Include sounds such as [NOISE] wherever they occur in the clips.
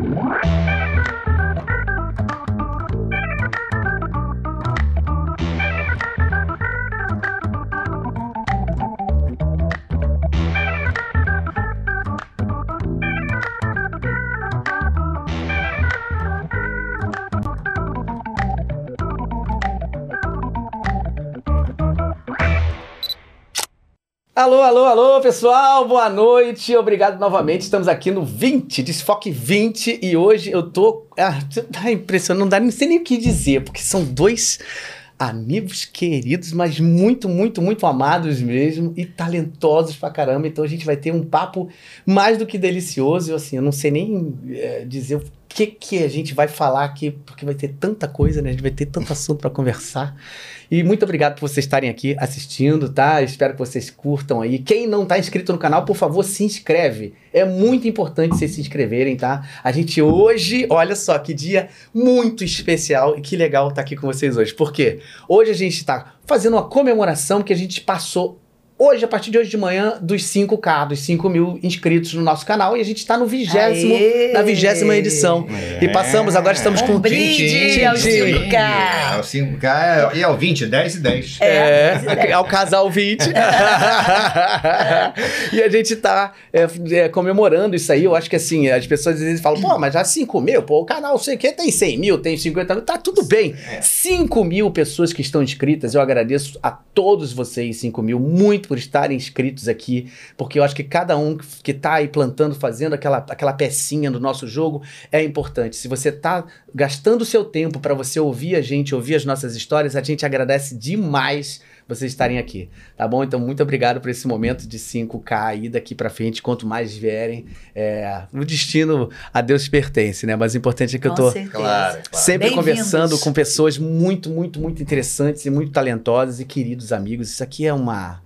What? Alô, alô, alô, pessoal, boa noite, obrigado novamente. Estamos aqui no 20, Desfoque 20, e hoje eu tô. Ah, tá impressionante, não dá nem sei nem o que dizer, porque são dois amigos queridos, mas muito, muito, muito amados mesmo e talentosos pra caramba. Então a gente vai ter um papo mais do que delicioso. Assim, eu não sei nem é, dizer que, que a gente vai falar aqui, porque vai ter tanta coisa, né? A gente vai ter tanto assunto para conversar. E muito obrigado por vocês estarem aqui assistindo, tá? Espero que vocês curtam aí. Quem não tá inscrito no canal, por favor, se inscreve. É muito importante vocês se inscreverem, tá? A gente hoje, olha só que dia muito especial e que legal estar tá aqui com vocês hoje. Por quê? Hoje a gente está fazendo uma comemoração que a gente passou hoje, a partir de hoje de manhã, dos 5K, dos 5 mil inscritos no nosso canal. E a gente está no vigésimo, na vigésima edição. É. E passamos, agora estamos um com brinde 20. ao 5K. É, o 5K é, é o 20, 10 e 10. É, é, é o casal 20. [LAUGHS] e a gente está é, é, comemorando isso aí. Eu acho que assim, as pessoas às vezes falam, pô, mas já 5 mil, pô, o canal sei que tem 100 mil, tem 50 mil, tá tudo bem. 5 mil pessoas que estão inscritas, eu agradeço a todos vocês, 5 mil, muito por estarem inscritos aqui, porque eu acho que cada um que está aí plantando, fazendo aquela, aquela pecinha do nosso jogo é importante. Se você está gastando o seu tempo para você ouvir a gente, ouvir as nossas histórias, a gente agradece demais vocês estarem aqui, tá bom? Então, muito obrigado por esse momento de 5K aí daqui para frente, quanto mais vierem, é, o destino a Deus pertence, né? Mas o importante é que com eu tô certeza. Claro, claro. sempre conversando com pessoas muito, muito, muito interessantes e muito talentosas e queridos amigos. Isso aqui é uma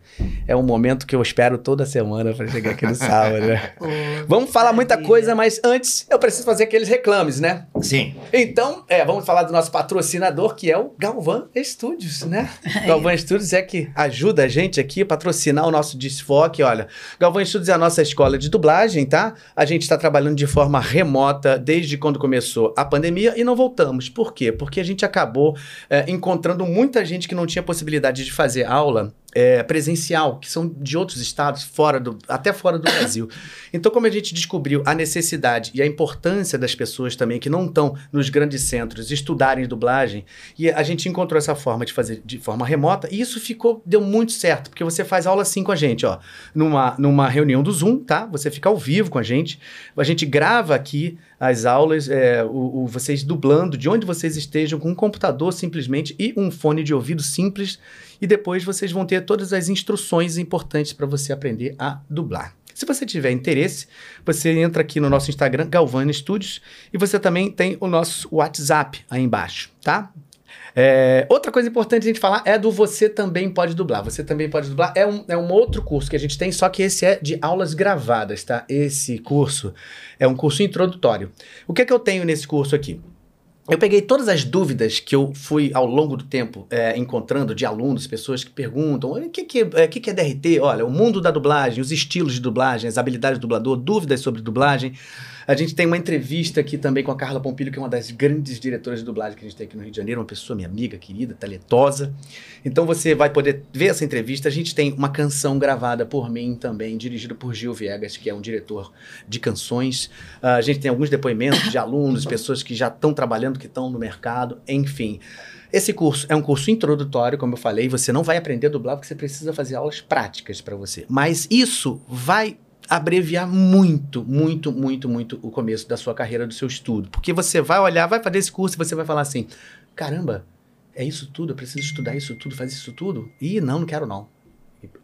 é um momento que eu espero toda semana para chegar aqui no sábado, né? [LAUGHS] vamos falar muita coisa, mas antes eu preciso fazer aqueles reclames, né? Sim. Então, é, vamos falar do nosso patrocinador, que é o Galvan Studios, né? [LAUGHS] Galvan Studios é que ajuda a gente aqui a patrocinar o nosso desfoque. Olha, Galvan Studios é a nossa escola de dublagem, tá? A gente está trabalhando de forma remota desde quando começou a pandemia e não voltamos. Por quê? Porque a gente acabou é, encontrando muita gente que não tinha possibilidade de fazer aula é, presencial, que são de outros estados, fora do, até fora do [COUGHS] Brasil. Então, como a gente descobriu a necessidade e a importância das pessoas também que não estão nos grandes centros estudarem dublagem, e a gente encontrou essa forma de fazer de forma remota, e isso ficou, deu muito certo, porque você faz aula assim com a gente, ó, numa, numa reunião do Zoom, tá? Você fica ao vivo com a gente, a gente grava aqui as aulas, é, o, o, vocês dublando de onde vocês estejam, com um computador simplesmente e um fone de ouvido simples, e depois vocês vão ter todas as instruções importantes para você aprender a dublar. Se você tiver interesse, você entra aqui no nosso Instagram, Galvani Studios, e você também tem o nosso WhatsApp aí embaixo, tá? É, outra coisa importante a gente falar é do Você Também Pode Dublar. Você Também Pode Dublar é um, é um outro curso que a gente tem, só que esse é de aulas gravadas, tá? Esse curso é um curso introdutório. O que é que eu tenho nesse curso aqui? Eu peguei todas as dúvidas que eu fui ao longo do tempo é, encontrando de alunos, pessoas que perguntam: o que, que, é, que, que é DRT? Olha, o mundo da dublagem, os estilos de dublagem, as habilidades do dublador, dúvidas sobre dublagem. A gente tem uma entrevista aqui também com a Carla Pompilho, que é uma das grandes diretoras de dublagem que a gente tem aqui no Rio de Janeiro, uma pessoa, minha amiga, querida, talentosa. Então você vai poder ver essa entrevista. A gente tem uma canção gravada por mim também, dirigida por Gil Viegas, que é um diretor de canções. Uh, a gente tem alguns depoimentos de alunos, pessoas que já estão trabalhando, que estão no mercado, enfim. Esse curso é um curso introdutório, como eu falei, você não vai aprender a dublar porque você precisa fazer aulas práticas para você. Mas isso vai abreviar muito, muito, muito, muito o começo da sua carreira, do seu estudo. Porque você vai olhar, vai fazer esse curso e você vai falar assim: caramba, é isso tudo? Eu preciso estudar isso tudo, fazer isso tudo? Ih, não, não quero não.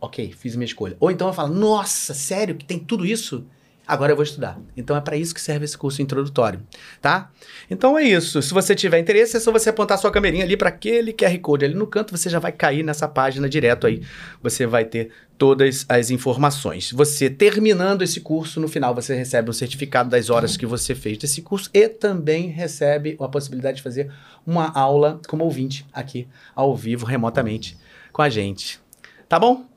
Ok, fiz minha escolha. Ou então eu falo: nossa, sério que tem tudo isso? Agora eu vou estudar. Então é para isso que serve esse curso introdutório, tá? Então é isso. Se você tiver interesse, é só você apontar sua câmerinha ali para aquele QR Code ali no canto, você já vai cair nessa página direto aí. Você vai ter todas as informações. Você terminando esse curso, no final você recebe um certificado das horas que você fez desse curso e também recebe a possibilidade de fazer uma aula como ouvinte aqui ao vivo remotamente com a gente. Tá bom?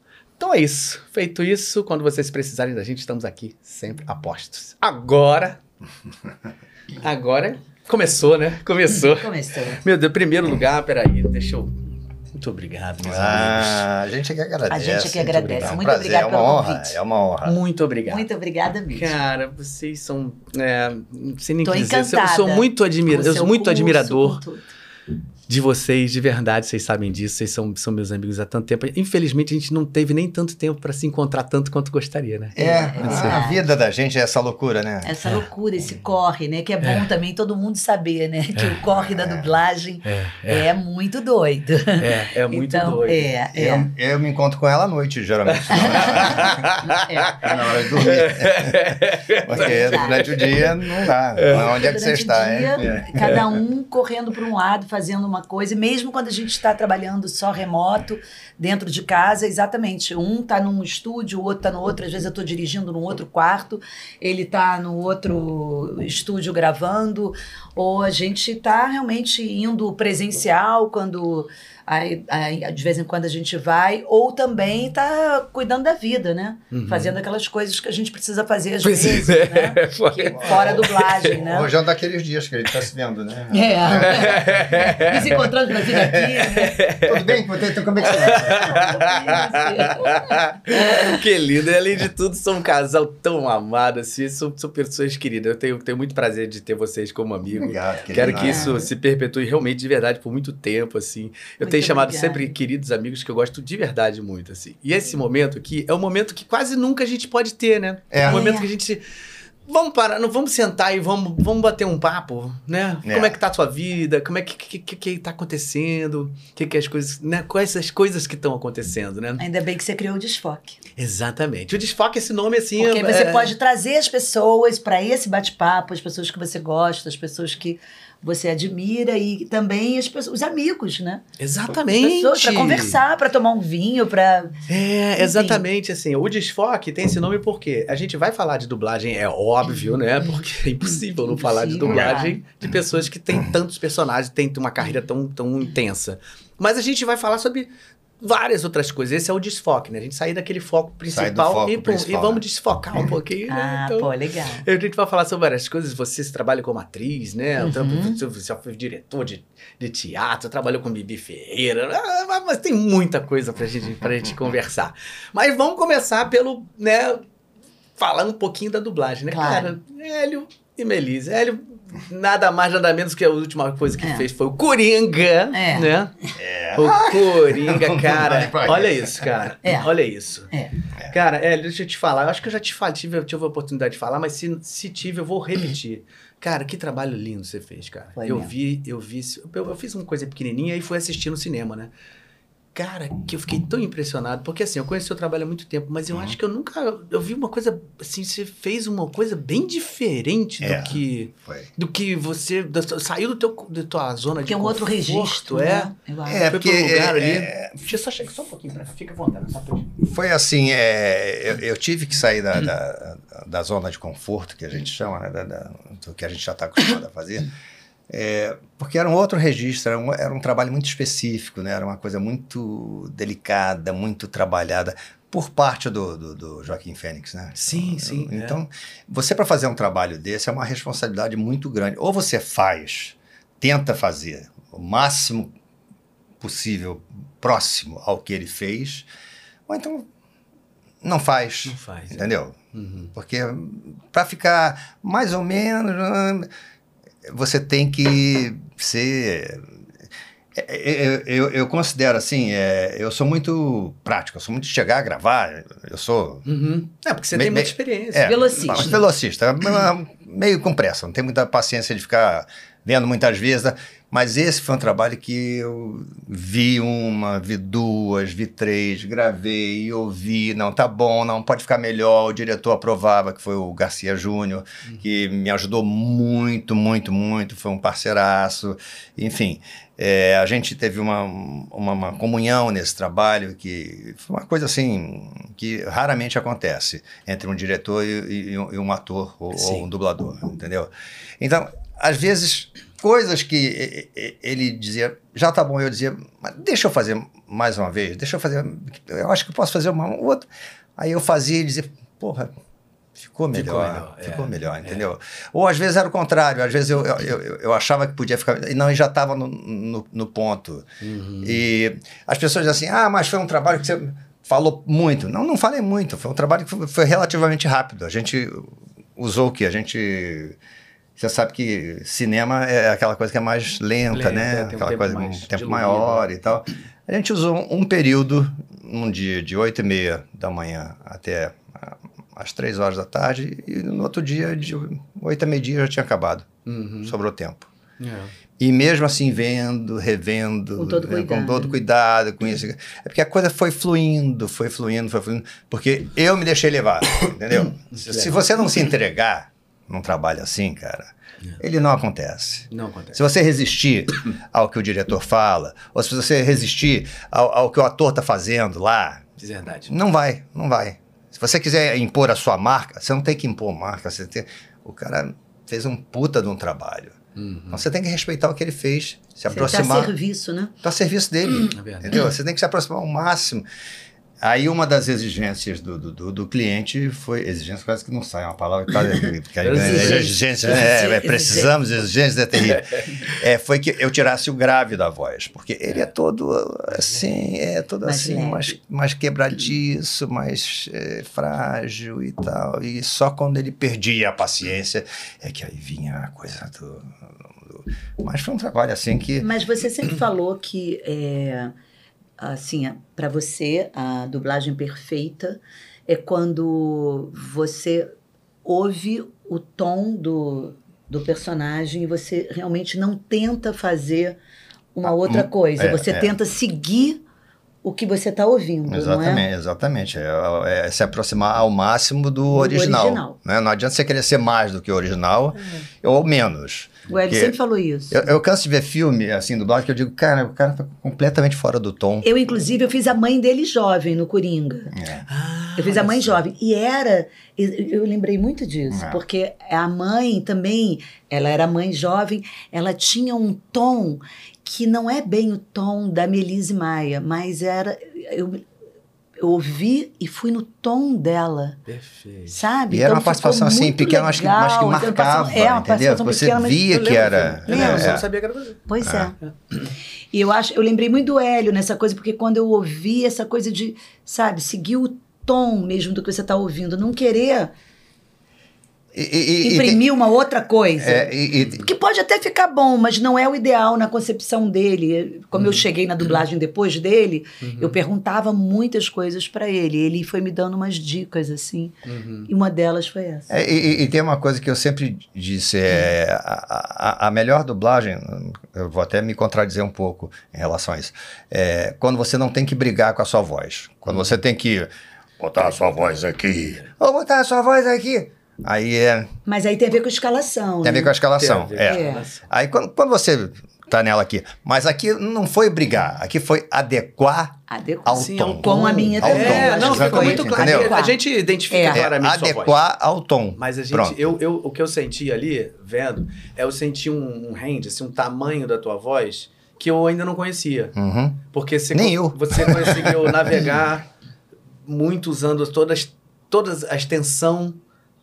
Então é isso. Feito isso, quando vocês precisarem da gente, estamos aqui sempre a postos. Agora, [LAUGHS] Agora começou, né? Começou. Começou. Meu Deus, primeiro lugar, peraí, deixa eu. Muito obrigado, meus Ah, a gente é que agradece. A gente é que agradece. É um Muito prazer, obrigado é uma pelo honra, convite. É uma honra. amigos. Muito obrigado. Muito obrigada mesmo. Cara, vocês são. É, não sei nem Tô dizer. Eu sou muito admira, Com eu sou muito curso, admirador. De vocês, de verdade, vocês sabem disso, vocês são, são meus amigos há tanto tempo. Infelizmente, a gente não teve nem tanto tempo para se encontrar tanto quanto gostaria, né? É, a vida da gente é essa loucura, né? Essa loucura, esse corre, né? Que é bom também todo mundo saber, né? Que o corre da dublagem É, é, muito doido. é, é muito então, doido. É, é. Eu, eu me encontro com ela à noite, geralmente. [LAUGHS] É na hora de dormir. Porque durante o dia não dá. Onde é que você está? dia, é? Cada um correndo para um lado, fazendo uma coisa, e mesmo quando a gente está trabalhando só remoto, dentro de casa, exatamente. Um está num estúdio, o outro está no outro. Às vezes eu estou dirigindo num outro quarto, ele está no outro estúdio gravando, ou a gente está realmente indo presencial quando. Aí, aí, de vez em quando a gente vai, ou também está cuidando da vida, né? Fazendo aquelas coisas que a gente precisa fazer às vezes, é. né? [LAUGHS] Que- fora a dublagem, né? Hoje é um daqueles dias que a gente está se vendo, né? É. [LAUGHS] Nos encontrando pra vir aqui, né? Tudo bem? Então, como é que você [LAUGHS] que lindo. E além de tudo, são um casal tão amado, assim. São, são pessoas queridas. Eu tenho, tenho muito prazer de ter vocês como amigo. Obrigado, querido. Quero que Nada. isso se perpetue realmente de verdade por muito tempo, assim. Eu Muito tenho chamado obrigada. sempre queridos amigos que eu gosto de verdade muito, assim. E esse momento aqui é um momento que quase nunca a gente pode ter, né? É. um momento É. que a gente. Vamos parar, não vamos sentar e vamos, vamos bater um papo, né? É. Como é que tá a sua vida? Como é que que, que, que tá acontecendo? Que que as coisas, né? Quais as coisas que estão acontecendo, né? Ainda bem que você criou o desfoque. Exatamente. O desfoque esse nome assim, Porque é- você é- pode trazer as pessoas para esse bate-papo, as pessoas que você gosta, as pessoas que você admira e também as pessoas, os amigos, né? Exatamente. Pessoas para conversar, para tomar um vinho, para É, Enfim. exatamente assim. O desfoque tem esse nome porque a gente vai falar de dublagem, é óbvio, né? Porque é impossível não falar de dublagem de pessoas que têm tantos personagens, têm uma carreira tão, tão intensa. Mas a gente vai falar sobre várias outras coisas. Esse é o desfoque, né? A gente sair daquele foco principal, foco e, pô, principal, e vamos né? desfocar um pouquinho. né? [LAUGHS] Ah, Então, pô, legal. A gente vai falar sobre várias coisas. Você trabalha como atriz, né? Uhum. Então, Você você foi diretor de, de teatro, trabalhou com Bibi Ferreira. Ah, mas- Mas tem muita coisa pra gente, pra gente conversar. Mas vamos começar pelo, né? Falando um pouquinho da dublagem, né? Claro. Cara, Hélio e Melise. Hélio, nada mais, nada menos que a última coisa que É. fez foi o Coringa, É. né? É. O Coringa, [LAUGHS] cara. Olha isso. isso, cara. É. Olha isso. É. Cara, é, deixa eu te falar. Eu acho que eu já te falei, tive, tive a oportunidade de falar, mas se, se tive, eu vou repetir. Cara, que trabalho lindo você fez, cara. Foi eu mesmo. vi, eu vi. Eu, eu fiz uma coisa pequenininha e fui assistir no cinema, né? Cara, que eu fiquei tão impressionado, porque assim, eu conheci o seu trabalho há muito tempo, mas eu Uhum. acho que eu nunca. Eu vi uma coisa. Assim, você fez uma coisa bem diferente É. do que. Foi. Do que você. da- saiu do teu, da tua zona Que de é um outro conforto, registro, é. né? É, Foi porque pro lugar ali. é, Deixa eu só chegar só um pouquinho pra fica à vontade, só pra foi assim, é, eu, eu tive que sair da, da, da zona de conforto, que a gente chama, né, da- da- do que a gente já está acostumado a fazer, é, porque era um outro registro, era um, era um trabalho muito específico, né, era uma coisa muito delicada, muito trabalhada por parte do, do, do Joaquim Fênix, né? Sim, sim, é. Então, você para fazer um trabalho desse é uma responsabilidade muito grande. Ou você faz, tenta fazer o máximo possível próximo ao que ele fez, ou então não faz. Não faz. é. Entendeu? Uhum. Porque para ficar mais ou menos, você tem que ser. é, é, Eu, eu considero assim, é, eu sou muito prático, eu sou muito de chegar a gravar, eu sou. Uhum. É, porque você Me- tem muita experiência. É, Velocista. mas Velocista, meio com pressa, não tem muita paciência de ficar vendo muitas vezes. Mas esse foi um trabalho que eu vi uma, vi duas, vi três, gravei, ouvi, não, tá bom, não, pode ficar melhor. O diretor aprovava, que foi o Garcia Júnior, que me ajudou muito, muito, muito, foi um parceiraço. Enfim, é, a gente teve uma, uma, uma comunhão nesse trabalho que foi uma coisa assim que raramente acontece entre um diretor e, e- e um ator ou, ou um dublador, entendeu? Então, às vezes, coisas que ele dizia, já tá bom, eu dizia, mas deixa eu fazer mais uma vez, deixa eu fazer, eu acho que eu posso fazer uma outra. Aí eu fazia e dizia, porra, Ficou melhor, Ficou ficou melhor, melhor, é, entendeu? Ou às vezes era o contrário, às vezes eu, eu, eu, eu achava que podia ficar. E não, e já estava no, no, no ponto. Uhum. E as pessoas dizem assim: ah, mas foi um trabalho que você falou muito. Não, não falei muito, foi um trabalho que foi, foi relativamente rápido. A gente usou o quê? A gente. Você sabe que cinema é aquela coisa que é mais lenta, Lenta, né? tem aquela coisa, mais um tempo diluído. maior e tal. A gente usou um período, um dia de 8 e meia da manhã até ah, às 3 horas da tarde, e no outro dia, de 8 a meio-dia, já tinha acabado. Uhum. Sobrou tempo. É. E mesmo assim, vendo, revendo, Com todo com cuidado. todo cuidado com isso. É porque a coisa foi fluindo, foi fluindo, foi fluindo. Porque eu me deixei levar, entendeu? [COUGHS] Se você não se entregar num trabalho assim, cara, ele não acontece. Não acontece. Se você resistir [COUGHS] ao que o diretor fala, ou se você resistir ao, ao que o ator está fazendo lá, De verdade. não vai, não vai. Se você quiser impor a sua marca, você não tem que impor marca. Você tem... O cara fez um puta de um trabalho. Uhum. Então você tem que respeitar o que ele fez, se Você tá a aproximar. serviço, né? Está a serviço dele. É verdade. entendeu? Você tem que se aproximar ao máximo. Aí uma das exigências do, do, do- do cliente foi. Exigência quase que não sai, é uma palavra que tá porque aí, né, Exigência. exigência, é, é, precisamos de exigência é terrível. [LAUGHS] É, foi que eu tirasse o grave da voz, porque ele é todo assim, é todo Mais assim, leve. mais, mais quebradiço, mais é, frágil e tal. E só quando ele perdia a paciência é que aí vinha a coisa do. do- Mas foi um trabalho assim que. Mas você sempre falou que, é, assim, para você, a dublagem perfeita é quando você ouve o tom do, do personagem e você realmente não tenta fazer uma outra hum, coisa. é, você é. tenta seguir o que você está ouvindo, não é? Exatamente, exatamente. É, é se aproximar ao máximo do, Do original. original. né? Não adianta você querer ser mais do que o original ou menos. O Hélio Porque sempre falou isso. Eu, eu canso de ver filme assim dublado que eu digo, cara, o cara tá completamente fora do tom. Eu, inclusive, eu fiz a mãe dele jovem no Coringa. É. Ah, Eu fiz a mãe jovem. E era. Eu eu lembrei muito disso, É. porque a mãe também, ela era mãe jovem, ela tinha um tom que não é bem o tom da Melise Maia, mas era. Eu, eu ouvi e fui no tom dela, Perfeito. sabe? E era uma participação assim, pequena, mas que, mas que. Uma marcava, é, uma entendeu? Você pequena, via Eu que era. lembro, Lembra? eu não sabia que era você. Pois é. E eu acho, eu lembrei muito do Hélio nessa coisa, porque quando eu ouvi essa coisa de, sabe, seguir o tom mesmo do que você está ouvindo, não querer E, e- e- imprimir uma outra coisa. é, e- e- Que pode até ficar bom, mas não é o ideal na concepção dele. Como Uhum. eu cheguei na dublagem depois dele, eu perguntava muitas coisas para ele. Ele foi me dando umas dicas, assim. Uhum. E uma delas foi essa. É, e, e- e tem uma coisa que eu sempre disse, é a, a- a melhor dublagem, eu vou até me contradizer um pouco em relação a isso, é quando você não tem que brigar com a sua voz, quando você tem que botar a sua voz aqui, ou botar a sua voz aqui, aí é, Mas aí tem a ver com a escalação. tem a ver né? com a escalação. Tem a é. escalação. Aí quando, quando você tá nela aqui, mas aqui não foi brigar, aqui foi adequar Adequado. ao Sim, tom. ao Com a minha Ao também. tom, É, não, ficou muito claro. entendeu? A gente identifica É. É, claramente sua voz. adequar ao tom. Mas a gente, Pronto. eu, eu, o que eu senti ali, vendo, é eu senti um, um range, assim, um tamanho da tua voz que eu ainda não conhecia. Uhum. Porque você, Nem eu. você conseguiu [LAUGHS] navegar muito usando todas, todas a extensão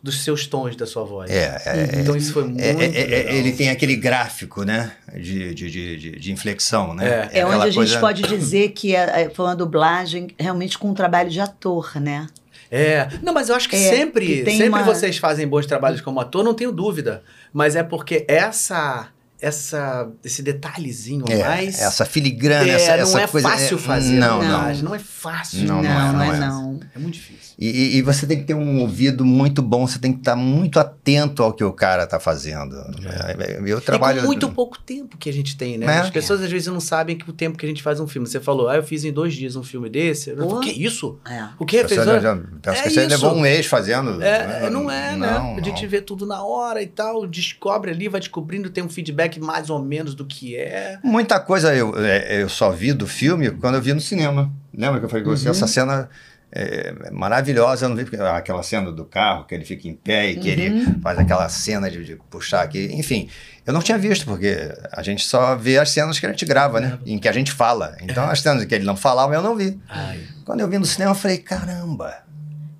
dos seus tons da sua voz. É, é, Então isso foi muito É, é, é, legal. ele tem aquele gráfico, né? De, de, de, de, inflexão, né? É onde a gente coisa- pode dizer que é- é- foi uma dublagem realmente com um trabalho de ator, né? É. Não, mas eu acho que É, sempre, que sempre uma- vocês fazem bons trabalhos como ator, não tenho dúvida. Mas é porque essa, essa, esse detalhezinho a É, mais. essa filigrana, é, essa, não essa é coisa. fácil fazer. Não, não. não é fácil. Não, não é, não é. não. É muito difícil. E, e- você tem que ter um ouvido muito bom, você tem que estar muito atento ao que o cara está fazendo. É, Eu trabalho. Com muito pouco tempo que a gente tem, né? É. As pessoas às vezes não sabem que o tempo que a gente faz um filme. Você falou, ah, eu fiz em dois dias um filme desse. Falei, que isso? É. O que? Você, Fez já, dois- já, acho É que você isso. levou um mês fazendo. É, não é, né? Não, A gente vê tudo na hora e tal, descobre ali, vai descobrindo, tem um feedback mais ou menos do que é. Muita coisa eu, é, eu só vi do filme quando eu vi no cinema. Lembra que eu falei com você? Uhum. Essa cena é maravilhosa. Eu não vi porque- aquela cena do carro, que ele fica em pé e que ele Uhum. faz aquela cena de, de puxar aqui. Enfim, eu não tinha visto, porque a gente só vê as cenas que a gente grava, né? Em que a gente fala. Então, as cenas que ele não falava, eu não vi. Ai, Quando eu vi no cinema, eu falei, caramba.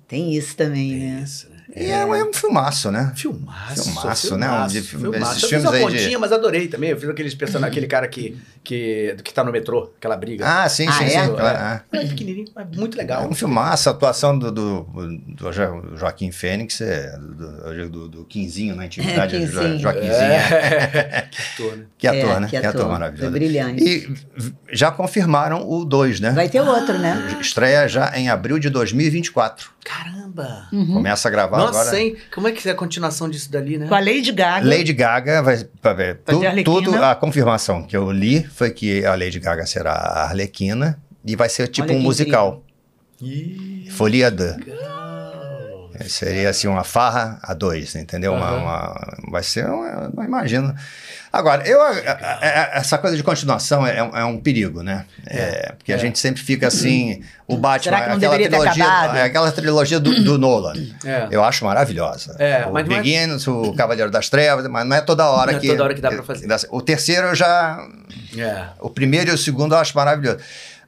Tem isso também, é né? isso, né? E é, um- é um filmaço, né? Filmaço. Filmaço, né? filmaço, De filme- filmaço. esses Eu fiz uma aí de- pontinha, mas adorei também. Eu fiz aqueles personagens, aquele cara que, que, que tá no metrô, aquela briga. Ah, sim, Ah, sim, é? sim. claro, é. É pequenininho, mas muito É legal. um filmaço, a atuação do, do, do Jo- Joaquim Fênix, é, do, do, do Quinzinho na intimidade, É, do Jo-. Joaquinzinho. É. [LAUGHS] que ator, né? Que ator, É, né? que Que ator ator. maravilhoso. É brilhante. E já confirmaram o 2, né? Vai ter outro, né? Estreia já em abril de 2024. Caramba! Uhum. Começa a gravar Nossa, agora. hein? Como é que é a continuação disso dali, né? Com a Lady Gaga. Lady Gaga vai pra ver. Vai Tu- tudo a confirmação que eu li foi que a Lady Gaga será a Arlequina e vai ser tipo Olha um musical. Ih, Folia de. Seria assim uma farra a dois, entendeu? Uma, Aham. uma- vai ser, uma- não imagino. Agora, eu, a- a- a- essa coisa de continuação é, um- é um perigo, né? É, porque a É. gente sempre fica assim, o Batman, Será que não aquela trilogia, é aquela trilogia do, do Nolan. É. Eu acho maravilhosa. É, o mas não é- Begins, o Cavaleiro das Trevas, mas não é toda hora Não é que. toda hora que dá pra fazer. O terceiro eu já. É. O primeiro e o segundo eu acho maravilhoso.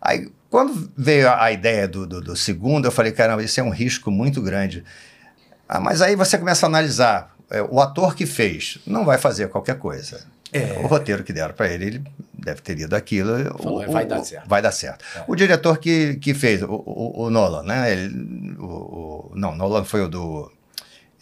Aí, quando veio a, a ideia do, do, do segundo, eu falei, caramba, isso é um risco muito grande. Ah, mas aí você começa a analisar. é, o ator que fez não vai fazer qualquer coisa. É. O roteiro que deram para ele, ele deve ter lido aquilo. Falou, o- vai o- dar certo. Vai dar certo. É. O diretor que, que fez, o, o, o Nolan, né? Ele, o, o- não, Nolan foi o do.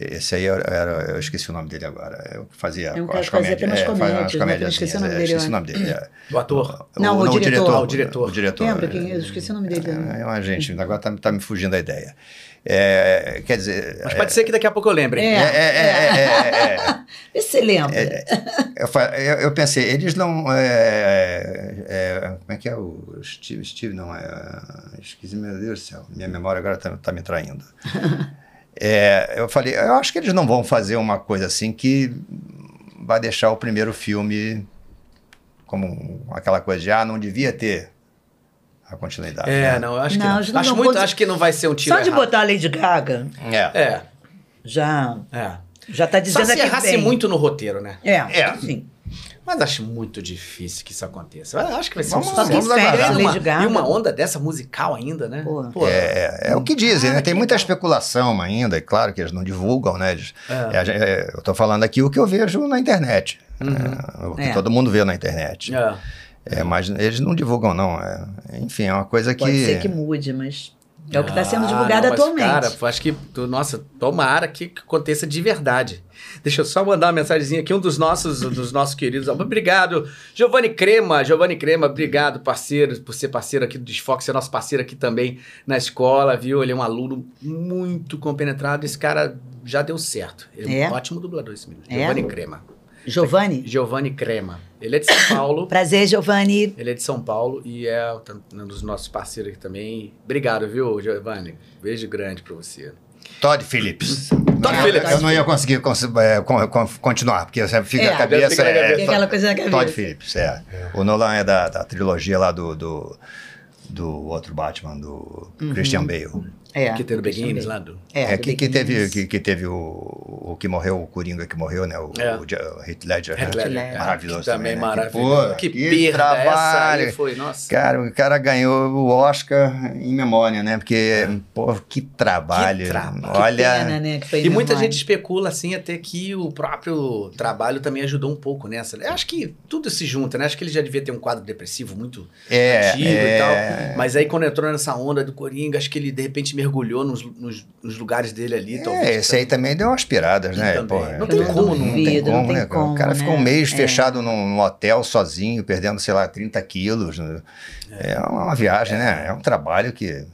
Esse aí era, era- eu esqueci o nome dele agora. Eu que fazia É um as que fazia comédias. apenas é, fazia comédias, as né? comédias. Eu esqueci o nome é, dele, Esqueci o nome dele. é. O ator. Não, o diretor. Ah, o diretor. O diretor. Lembra quem é? Eu esqueci o nome dele. É, é uma gente, agora tá, tá me fugindo a ideia. É, quer dizer. Mas pode ser que daqui a pouco eu lembre. É. É, é, é, é, é, é. [LAUGHS] Vê se você lembra. Eu, eu- eu pensei, eles não. é, é, como é que é o Steve? Steve não é. Esqueci, meu Deus do céu. Minha memória agora tá, tá me traindo. [LAUGHS] É, eu falei, eu acho que eles não vão fazer uma coisa assim que vai deixar o primeiro filme como aquela coisa de, ah, não devia ter a continuidade. É, né? não, eu acho que Não, não. não Acho, vão muito, fazer- acho que não vai ser um tiro Só de errado. botar a Lady Gaga, É. É, já, é. já tá Só dizendo se aqui errasse bem. muito no roteiro, né? É, É. sim. Mas acho muito difícil que isso aconteça. Eu acho que vai ser Vamos um sucesso. vamos aguardar. E uma, e onda dessa musical ainda, né? Pô. É, é o que dizem, né? Tem muita especulação ainda, é claro que eles não divulgam, né? Eles- É. é, é, eu tô falando aqui o que eu vejo na internet. Uhum. é, o que É. todo mundo vê na internet. É. É, mas eles não divulgam, não. é, enfim, é uma coisa que. Pode ser que mude, mas é o que está sendo Ah, divulgado não, mas, atualmente. Cara, acho que, nossa, tomara que que aconteça de verdade. Deixa eu só mandar uma mensagenzinha aqui, um dos nossos, dos nossos queridos. Obrigado, Giovanni Crema. Giovanni Crema, obrigado, parceiro, por ser parceiro aqui do Desfoque, ser nosso parceiro aqui também na escola, viu? Ele é um aluno muito compenetrado. Esse cara já deu certo. Ele é, É? um ótimo dublador, esse menino. É? Giovanni Crema. Giovanni? Giovanni Crema. Ele é de São Paulo. [COUGHS] Prazer, Giovanni. Ele é de São Paulo e é um dos nossos parceiros aqui também. Obrigado, viu, Giovanni? Beijo grande pra você. Todd Phillips. Todd eu, Phillips. Eu não ia conseguir cons- é, con- con- continuar, porque você fica É, a cabeça. fica é. Tem aquela coisa na cabeça. Todd Phillips, é. O Nolan é da, da trilogia lá do, do, do outro Batman, do Christian Bale. É. que Beguines ver. lá do... É, do que, que teve, que, que teve o, o que morreu, o Coringa que morreu, né? O, É. o, o Heath Ledger. Heath né? Ledger, é. Maravilhoso Que também né? maravilhoso. Pô, Que, que perda essa trabalho. aí foi, nossa. Cara, o cara ganhou o Oscar em memória, né? Porque, pô, que trabalho. Que trabalho. Olha. Pena, né, que foi E muita gente especula, assim, até que o próprio trabalho também ajudou um pouco nessa. Eu acho que tudo se junta, né? Acho que ele já devia ter um quadro depressivo muito É, antigo é. e tal. Mas aí, quando entrou nessa onda do Coringa, acho que ele, de repente, mergulhou nos, nos, nos lugares dele ali. talvez, É, esse aí também deu umas piradas, né? Também. Não tem como, não tem duvido, não como, tem né? cara? como, o cara ficou um né? mês É. fechado num, num hotel sozinho, perdendo, sei lá, 30 quilos. né? É, uma viagem, né? É um trabalho que.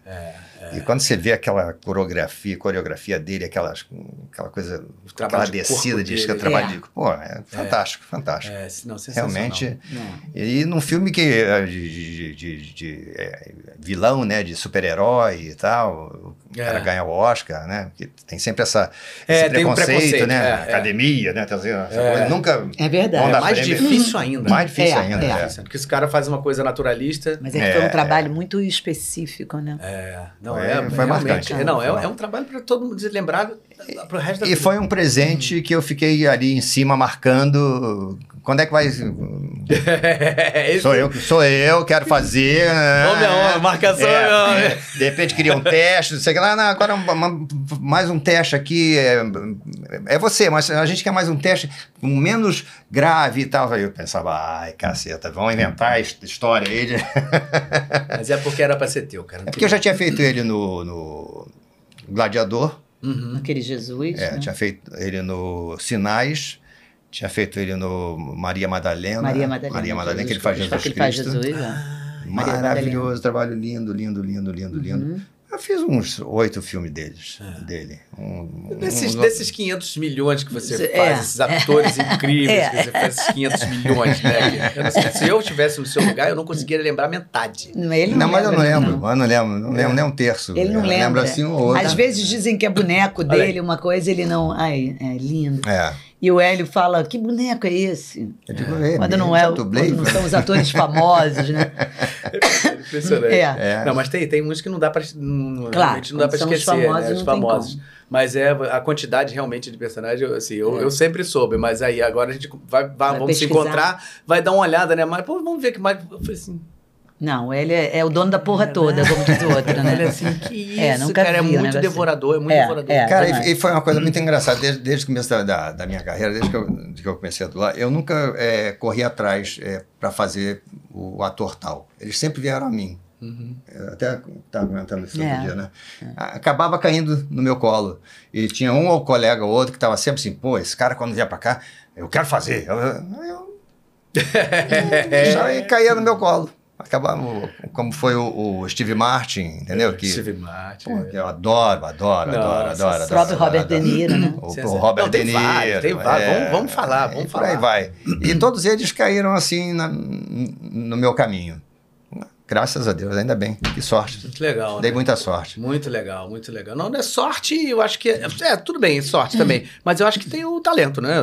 E quando você vê aquela coreografia, coreografia dele, aquelas, aquela coisa, trabalho aquela de descida de dele, trabalho é. de. Pô, é fantástico, fantástico. É, não, sensacional. Realmente. Não. E num filme que é de, de- de- de, é, vilão, né, de super-herói e tal, o cara É. ganha o Oscar, né? Porque tem sempre essa, É, esse tem um preconceito, preconceito, né? é, é. Academia, né? Tá É. coisa, nunca. É verdade. É mais prêmio. difícil ainda. Mais difícil É, ainda. é. é. Porque esse cara faz uma coisa naturalista. Mas é que foi É, um trabalho muito específico, né? É, não, Foi- é, foi realmente, marcante. é, não, é, Foi. é um trabalho para todo mundo lembrar pro resto da E vida. foi um presente que eu fiquei ali em cima marcando quando é que vai. [LAUGHS] Esse- Sou eu, que- sou eu, quero fazer. né? Homem a homem, marcação É, a homem. é. De repente queria um teste, não sei o que lá. Não, agora uma- mais um teste aqui. É, é você, mas a gente quer mais um teste menos grave e tal. Aí eu pensava, ai, caceta, vão inventar essa história aí. de- [LAUGHS] Mas é porque era pra ser teu, cara. É porque eu já tinha feito ele no, no Gladiador, Uhum. Aquele Jesus. é, né? tinha feito ele no Sinais, tinha feito ele no Maria Madalena. Maria Madalena. Maria Madalena, Jesus que ele faz Cristo. Jesus Que ele faz Cristo. Jesus, é. Maravilhoso, trabalho lindo, lindo, lindo, lindo, lindo. Uhum. Eu fiz uns oito filmes deles, dele. Um- Desses, um- desses 500 milhões que você É. faz, esses atores [LAUGHS] incríveis É. que você faz, esses 500 milhões, né? Eu não sei, se eu estivesse no seu lugar, eu não conseguiria lembrar metade. Não, ele Não, não, mas eu não lembro, eu não lembro, não lembro nem um terço. Ele não lembra. Lembro assim um ou outro. Às vezes dizem que é boneco dele, uma coisa, ele não. Ai, é lindo. É. E o Hélio fala: que boneco é esse? Eu digo, é, Quando não é, quando não né? são os atores famosos, né? [LAUGHS] Impressionante. É. É. Não, mas tem, tem uns que não dá pra, não, Claro, realmente não dá pra quando são os esquecer, famosos, né? Os famosos. Mas é a quantidade realmente de personagens, eu, assim, eu, É. eu sempre soube, mas aí agora a gente vai, vai- vamos se pesquisar. encontrar, vai dar uma olhada, né? Mas pô, vamos ver que mais. Eu falei assim, Não, ele é, é o dono da porra toda, como diz o outro, [LAUGHS] né? Olha assim, que isso, É, nunca cara, é vi um muito devorador, é muito É, devorador. é. Cara, e, e foi uma coisa muito engraçada, desde, desde o começo da, da, da minha carreira, desde que eu, que eu comecei a atuar, eu nunca é, corri atrás para fazer o, ator tal. Eles sempre vieram a mim. Uhum. Eu até estava comentando isso É. outro dia, né? Acabava caindo no meu colo. E tinha um ou colega ou outro que estava sempre assim, pô, esse cara quando vier para cá, eu quero fazer. Eu, eu, deixava [LAUGHS] e caía no meu colo. Acabava, como foi o, o Steve Martin, entendeu? Que, Steve Martin. Pô, é. que eu adoro, adoro, Nossa, adoro, adoro. O adoro, próprio Robert adoro. De Niro, né? O, o. Robert Não, tem De vários, Niro. tem vários. Vamos- vamos falar, vamos e por aí falar. vai. E todos eles caíram assim na- no meu caminho. Graças a Deus, ainda bem. Que sorte. Muito legal, Dei né? muita sorte. Muito legal, muito legal. Não, não é sorte, eu acho que. É, é, tudo bem, sorte também. Mas eu acho que tem o talento, né?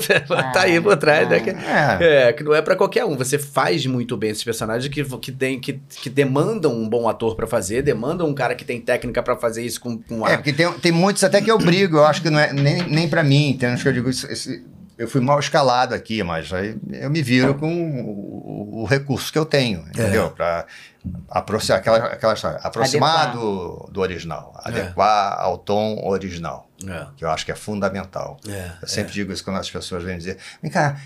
[LAUGHS] tá aí por trás, né? Que, É. é, que não é pra qualquer um. Você faz muito bem esses personagens que, que, tem, que, que demandam um bom ator pra fazer, demandam um cara que tem técnica pra fazer isso com, com É, ar. porque tem, tem muitos até que eu brigo, eu acho que não é nem, nem pra mim, tem uns que eu digo, isso- esse- eu fui mal escalado aqui, mas aí eu me viro com o, o- o recurso que eu tenho, entendeu? Pra aproximar, aquela, aquela história, aproximar do, do original, adequar ao tom original, É, que eu acho que é fundamental. é, Eu sempre digo isso quando as pessoas vêm dizer, vem cá,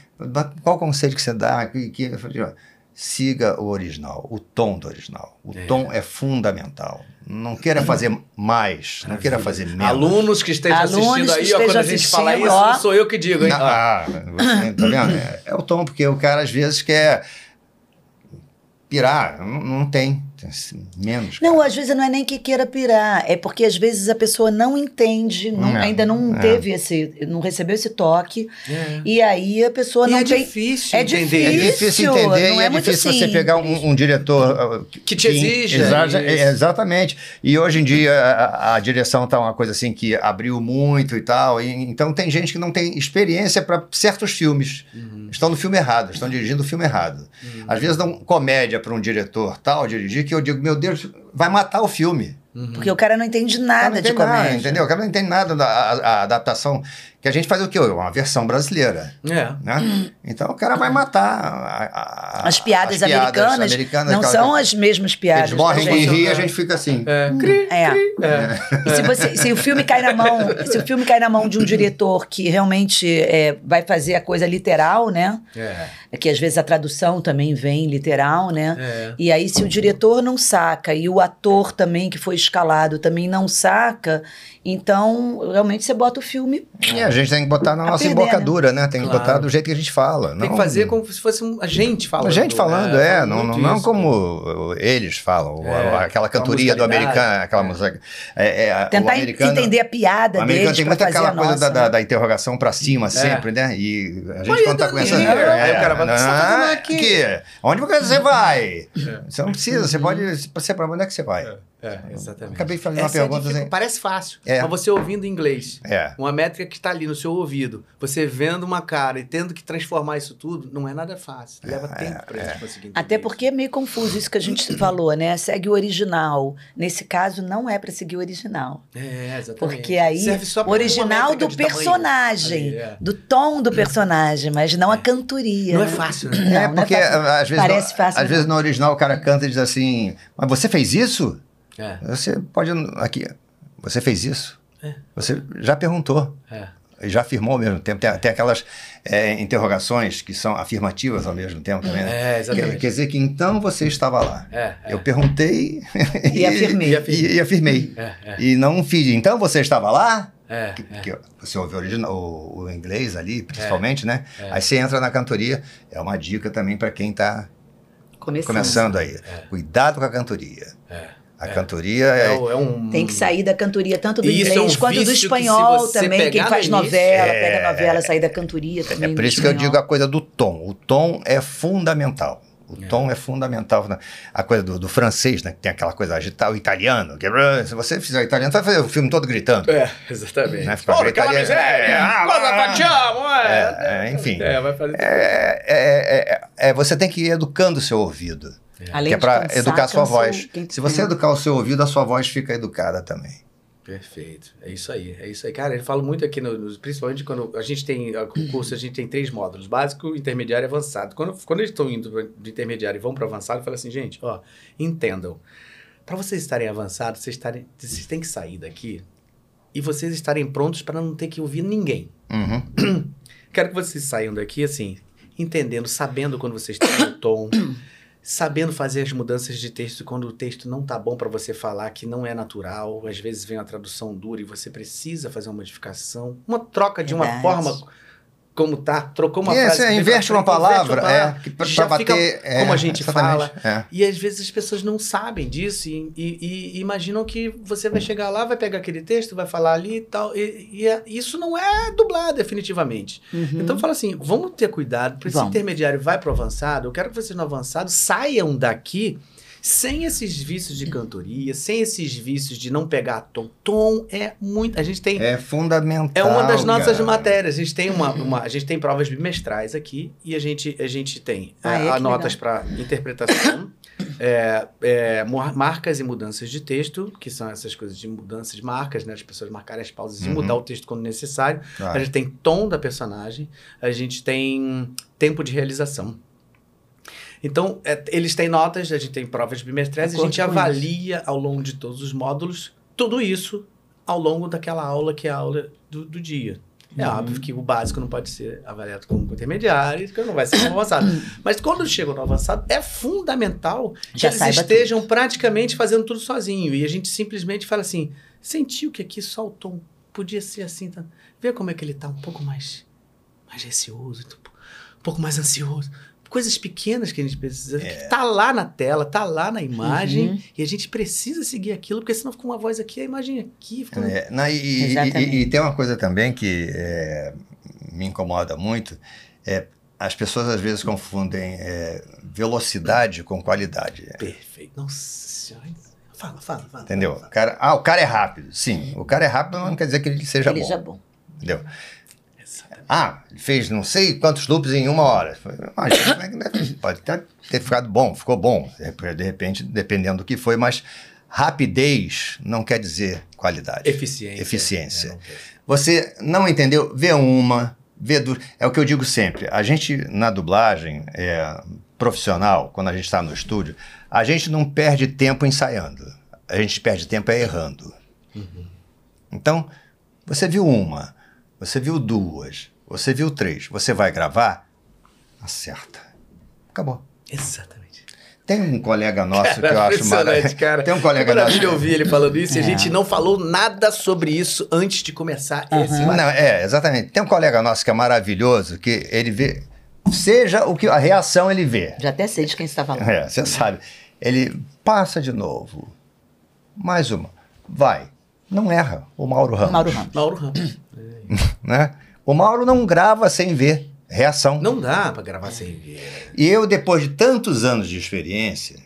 qual conselho que você dá? Que, que... Eu falo, "Ó, Siga o original, o tom do original. O É. tom é fundamental. Não queira fazer mais, não queira fazer menos. Alunos que estejam Alunos assistindo aí, que ó, quando a gente fala assistindo, isso, ó. não sou eu que digo, hein? Ó. ah, você, tá vendo? É, é o tom, porque o cara às vezes quer pirar, não, não tem, tem menos. Não, cara. às vezes não é nem que queira pirar, é porque às vezes a pessoa não entende, não- É, ainda não é. teve esse, não recebeu esse toque, É. e aí a pessoa E não é tem. difícil é entender É difícil. difícil entender não e é é, muito difícil você simples. pegar um, um diretor uh, Que te exija Exa- é, exatamente. E hoje em dia a, a direção tá uma coisa assim que abriu muito e tal. e- então tem gente que não tem experiência para certos filmes. Uhum. Estão no filme errado, estão dirigindo o filme errado. Às vezes dão comédia para um diretor tal dirigir que eu digo, meu Deus, vai matar o filme. Porque o cara não entende cara nada não de entende nada, comédia. entendeu? O cara não entende nada da a- a adaptação. Que a gente faz o quê? Uma versão brasileira. É. Né? Então o cara vai matar a- a- As piadas, as americanas, americanas, não são as mesmas piadas. Eles morrem de gente. rir e a gente fica assim. É. Cri, É. é. E se, você- se o filme cai na mão, se o filme cai na mão de um diretor que realmente é, vai fazer a coisa literal, né? É. É que às vezes a tradução também vem literal, né? É. E aí, se o diretor não saca e o ator também que foi escalado também não saca, então realmente você bota o filme. E a gente tem que botar na A nossa perder, embocadura, né? Tem que Claro. botar do jeito que a gente fala. Tem não- que fazer como se fosse um- a gente falando. A gente falando, né? é, Fala não, não, não isso. como eles falam, É, aquela cantoria do americano, aquela É. música. É, é, Tentar entender a piada o americano tem fazer aquela coisa nossa. da, da, né? da interrogação pra cima sempre, né? E a gente Oi, quando tá com essa. Aí o cara vai, tá fazendo "Ah, aqui?" Onde você vai? Você não precisa, você pode. Você pra onde é que você vai? É, exatamente. Acabei de fazer uma é a pergunta. assim, Parece fácil. É. Mas você ouvindo inglês, É. uma métrica que está ali no seu ouvido, você vendo uma cara e tendo que transformar isso tudo, não é nada fácil. Leva tempo para gente conseguir entender Até porque é meio confuso isso que a gente [COUGHS] falou, né? Segue o original. Nesse caso, não é para seguir o original. É, exatamente. Porque aí, o original do tamanho. personagem, é. do tom do personagem, mas não a cantoria. Não é né? fácil, né? Não, é, não porque fácil. às vezes, Parece no, fácil, às não. vezes no original o cara canta e diz assim: Mas você fez isso? É, Você pode. Aqui. Você fez isso? É. Você já perguntou. é. E já afirmou ao mesmo tempo. Tem, tem aquelas é, interrogações que são afirmativas ao mesmo tempo também. né? É, exatamente. Quer, quer dizer que então você estava lá. É, é. Eu perguntei E [LAUGHS] afirmei. E afirmei. E, e afirmei. É, é. E não fiz. Então você estava lá? É, Que- é. que você ouve o, original, o, o inglês ali, principalmente, né? é. Aí você entra na cantoria. É uma dica também para quem está Começando. começando aí. Cuidado com a cantoria. É. A É. cantoria É, é, é um... Tem que sair da cantoria, tanto do isso é inglês um quanto do que espanhol você também. Quem faz novela, É. pega novela, sair da cantoria também. É por isso que eu digo a coisa do tom. O tom é fundamental. O tom é fundamental. né? A coisa do, do francês, né? Que tem aquela coisa agitada, o italiano. Que, se você fizer o italiano, vai fazer o filme todo gritando. É, exatamente. Né? Porra, aquela miséria! Ah, Cosa ah, facciamo, é. Enfim. É, vai fazer... É, é, é, é, você tem que ir educando o seu ouvido. Além que é de para educar a sua voz. quem- Se você educar o seu ouvido, a sua voz fica educada também. Perfeito. É isso aí. É isso aí. Cara, eu falo muito aqui, no, no- principalmente quando a gente tem a- o curso, a gente tem três módulos: básico, intermediário e avançado. Quando, quando eles estão indo do intermediário e vão para o avançado, eu falo assim, gente, ó, entendam. Para vocês estarem avançados, vocês, estarem, vocês têm que sair daqui e vocês estarem prontos para não ter que ouvir ninguém. Uhum. [CLEARS THROAT] Quero que vocês saiam daqui assim, entendendo, sabendo quando vocês têm o tom, sabendo fazer as mudanças de texto quando o texto não tá bom para você falar, que não é natural. Às vezes vem uma tradução dura e você precisa fazer uma modificação, uma troca de uma Verdade. forma como tá, trocou uma É, frase. você veio inverte uma palavra, uma é, que pra- já pra fica bater, é, como a gente fala. é. E às vezes as pessoas não sabem disso e, e- e imaginam que você vai chegar lá, vai pegar aquele texto, vai falar ali e tal. E, e é- isso não é dublado, definitivamente. Uhum. Então fala assim, vamos ter cuidado, para esse intermediário vai para o avançado, eu quero que vocês no avançado saiam daqui sem esses vícios de cantoria, sem esses vícios de não pegar tom. Tom é muito. A gente tem. É fundamental. É uma das nossas cara. matérias. A gente tem uma, uma- a gente tem provas bimestrais aqui e a gente, a gente tem Ah, é, é? a Que notas para interpretação, é, é, marcas e mudanças de texto, que são essas coisas de mudança de marcas, né? As pessoas marcarem as pausas e Uhum. mudar o texto quando necessário. Claro. A gente tem tom da personagem, a gente tem tempo de realização. Então, é, eles têm notas, a gente tem provas bimestrais, a gente avalia ao longo de todos os módulos tudo isso ao longo daquela aula que é a aula do, do dia. É Uhum. óbvio que o básico não pode ser avaliado como intermediário, que não vai ser como avançado. [CLEARS THROAT] Mas quando chega no avançado, é fundamental que Já eles saiba estejam praticamente fazendo tudo sozinho. E a gente simplesmente fala assim: sentiu que aqui só o tom podia ser assim. Tá? Vê como é que ele tá um pouco mais, mais receoso, um pouco mais ansioso. Coisas pequenas que a gente precisa. Que tá lá na tela, tá lá na imagem. Uhum. E a gente precisa seguir aquilo, porque senão fica uma voz aqui, a imagem aqui. Fica... É, não, e, e- e- e tem uma coisa também que é, me incomoda muito, é as pessoas às vezes confundem é, velocidade com qualidade. Perfeito. Nossa senhora. Fala, fala, fala. Entendeu? Fala. cara, ah, o cara é rápido. Sim, o cara é rápido, mas não quer dizer que ele seja Ele bom. já é bom. Entendeu? Ah, ele fez não sei quantos loops em uma hora. Imagina, é pode ter, ter ficado bom, ficou bom, de repente, dependendo do que foi, mas rapidez não quer dizer qualidade. Eficiência. Eficiência. É, não. Você não entendeu? Vê uma, vê duas. É o que eu digo sempre. A gente, na dublagem é, profissional, quando a gente está no estúdio, a gente não perde tempo ensaiando. A gente perde tempo é errando. Então, você viu uma, você viu duas, você viu três, você vai gravar, acerta. Acabou. Exatamente. Tem um colega nosso que eu Cara, acho maravilhoso. cara. Tem um colega que maravilha nosso. ouvir ele falando isso e a É. gente não falou nada sobre isso antes de começar esse Aham. bate- Não, é, exatamente. Tem um colega nosso que é maravilhoso, que ele vê. Seja o que a reação ele vê. Já até sei de quem você está falando. É, você sabe. Ele passa de novo. Mais uma. Vai. Não erra. O Mauro Ramos. Mauro Ramos. Mauro Ramos. [COUGHS] Né? O Mauro não grava sem ver reação. Não dá pra gravar sem ver. E eu, depois de tantos anos de experiência,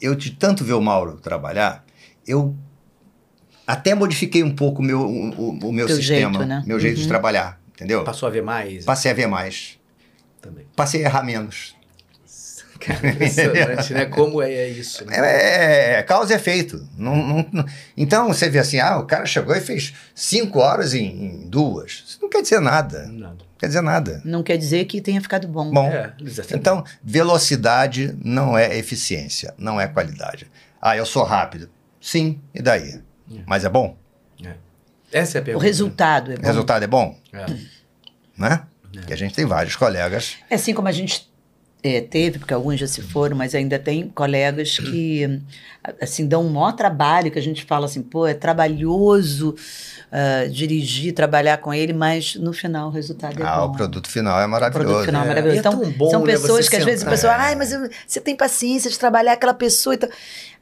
eu de tanto ver o Mauro trabalhar, eu até modifiquei um pouco o meu, o, o meu Teu sistema, jeito, né? meu jeito de Uhum. trabalhar, entendeu? Passou a ver mais Passei a ver mais, também. passei a errar menos. Cara, impressionante, né? Como é, é isso, né? É, é, causa e efeito. Não, não- não- Então você vê assim, ah, o cara chegou e fez cinco horas em, em duas. Isso não quer dizer nada. Nada. Não quer dizer nada. Não quer dizer que tenha ficado bom. Bom, É, então velocidade não é eficiência, não é qualidade. Ah, eu sou rápido. Sim, e daí? Mas é bom? Essa é a o pergunta. resultado é O bom. resultado é bom? É. Né? Porque a gente tem vários colegas. É assim como a gente é, teve, porque alguns já se foram, mas ainda tem colegas que assim dão um maior trabalho, que a gente fala assim, pô, é trabalhoso ah, dirigir, trabalhar com ele, mas no final o resultado é Ah, bom. o produto final é O maravilhoso. produto final é É, maravilhoso. é Então, tão bom, são né, pessoas que às vezes a pessoa, É. ai, mas eu- você tem paciência de trabalhar aquela pessoa e tal.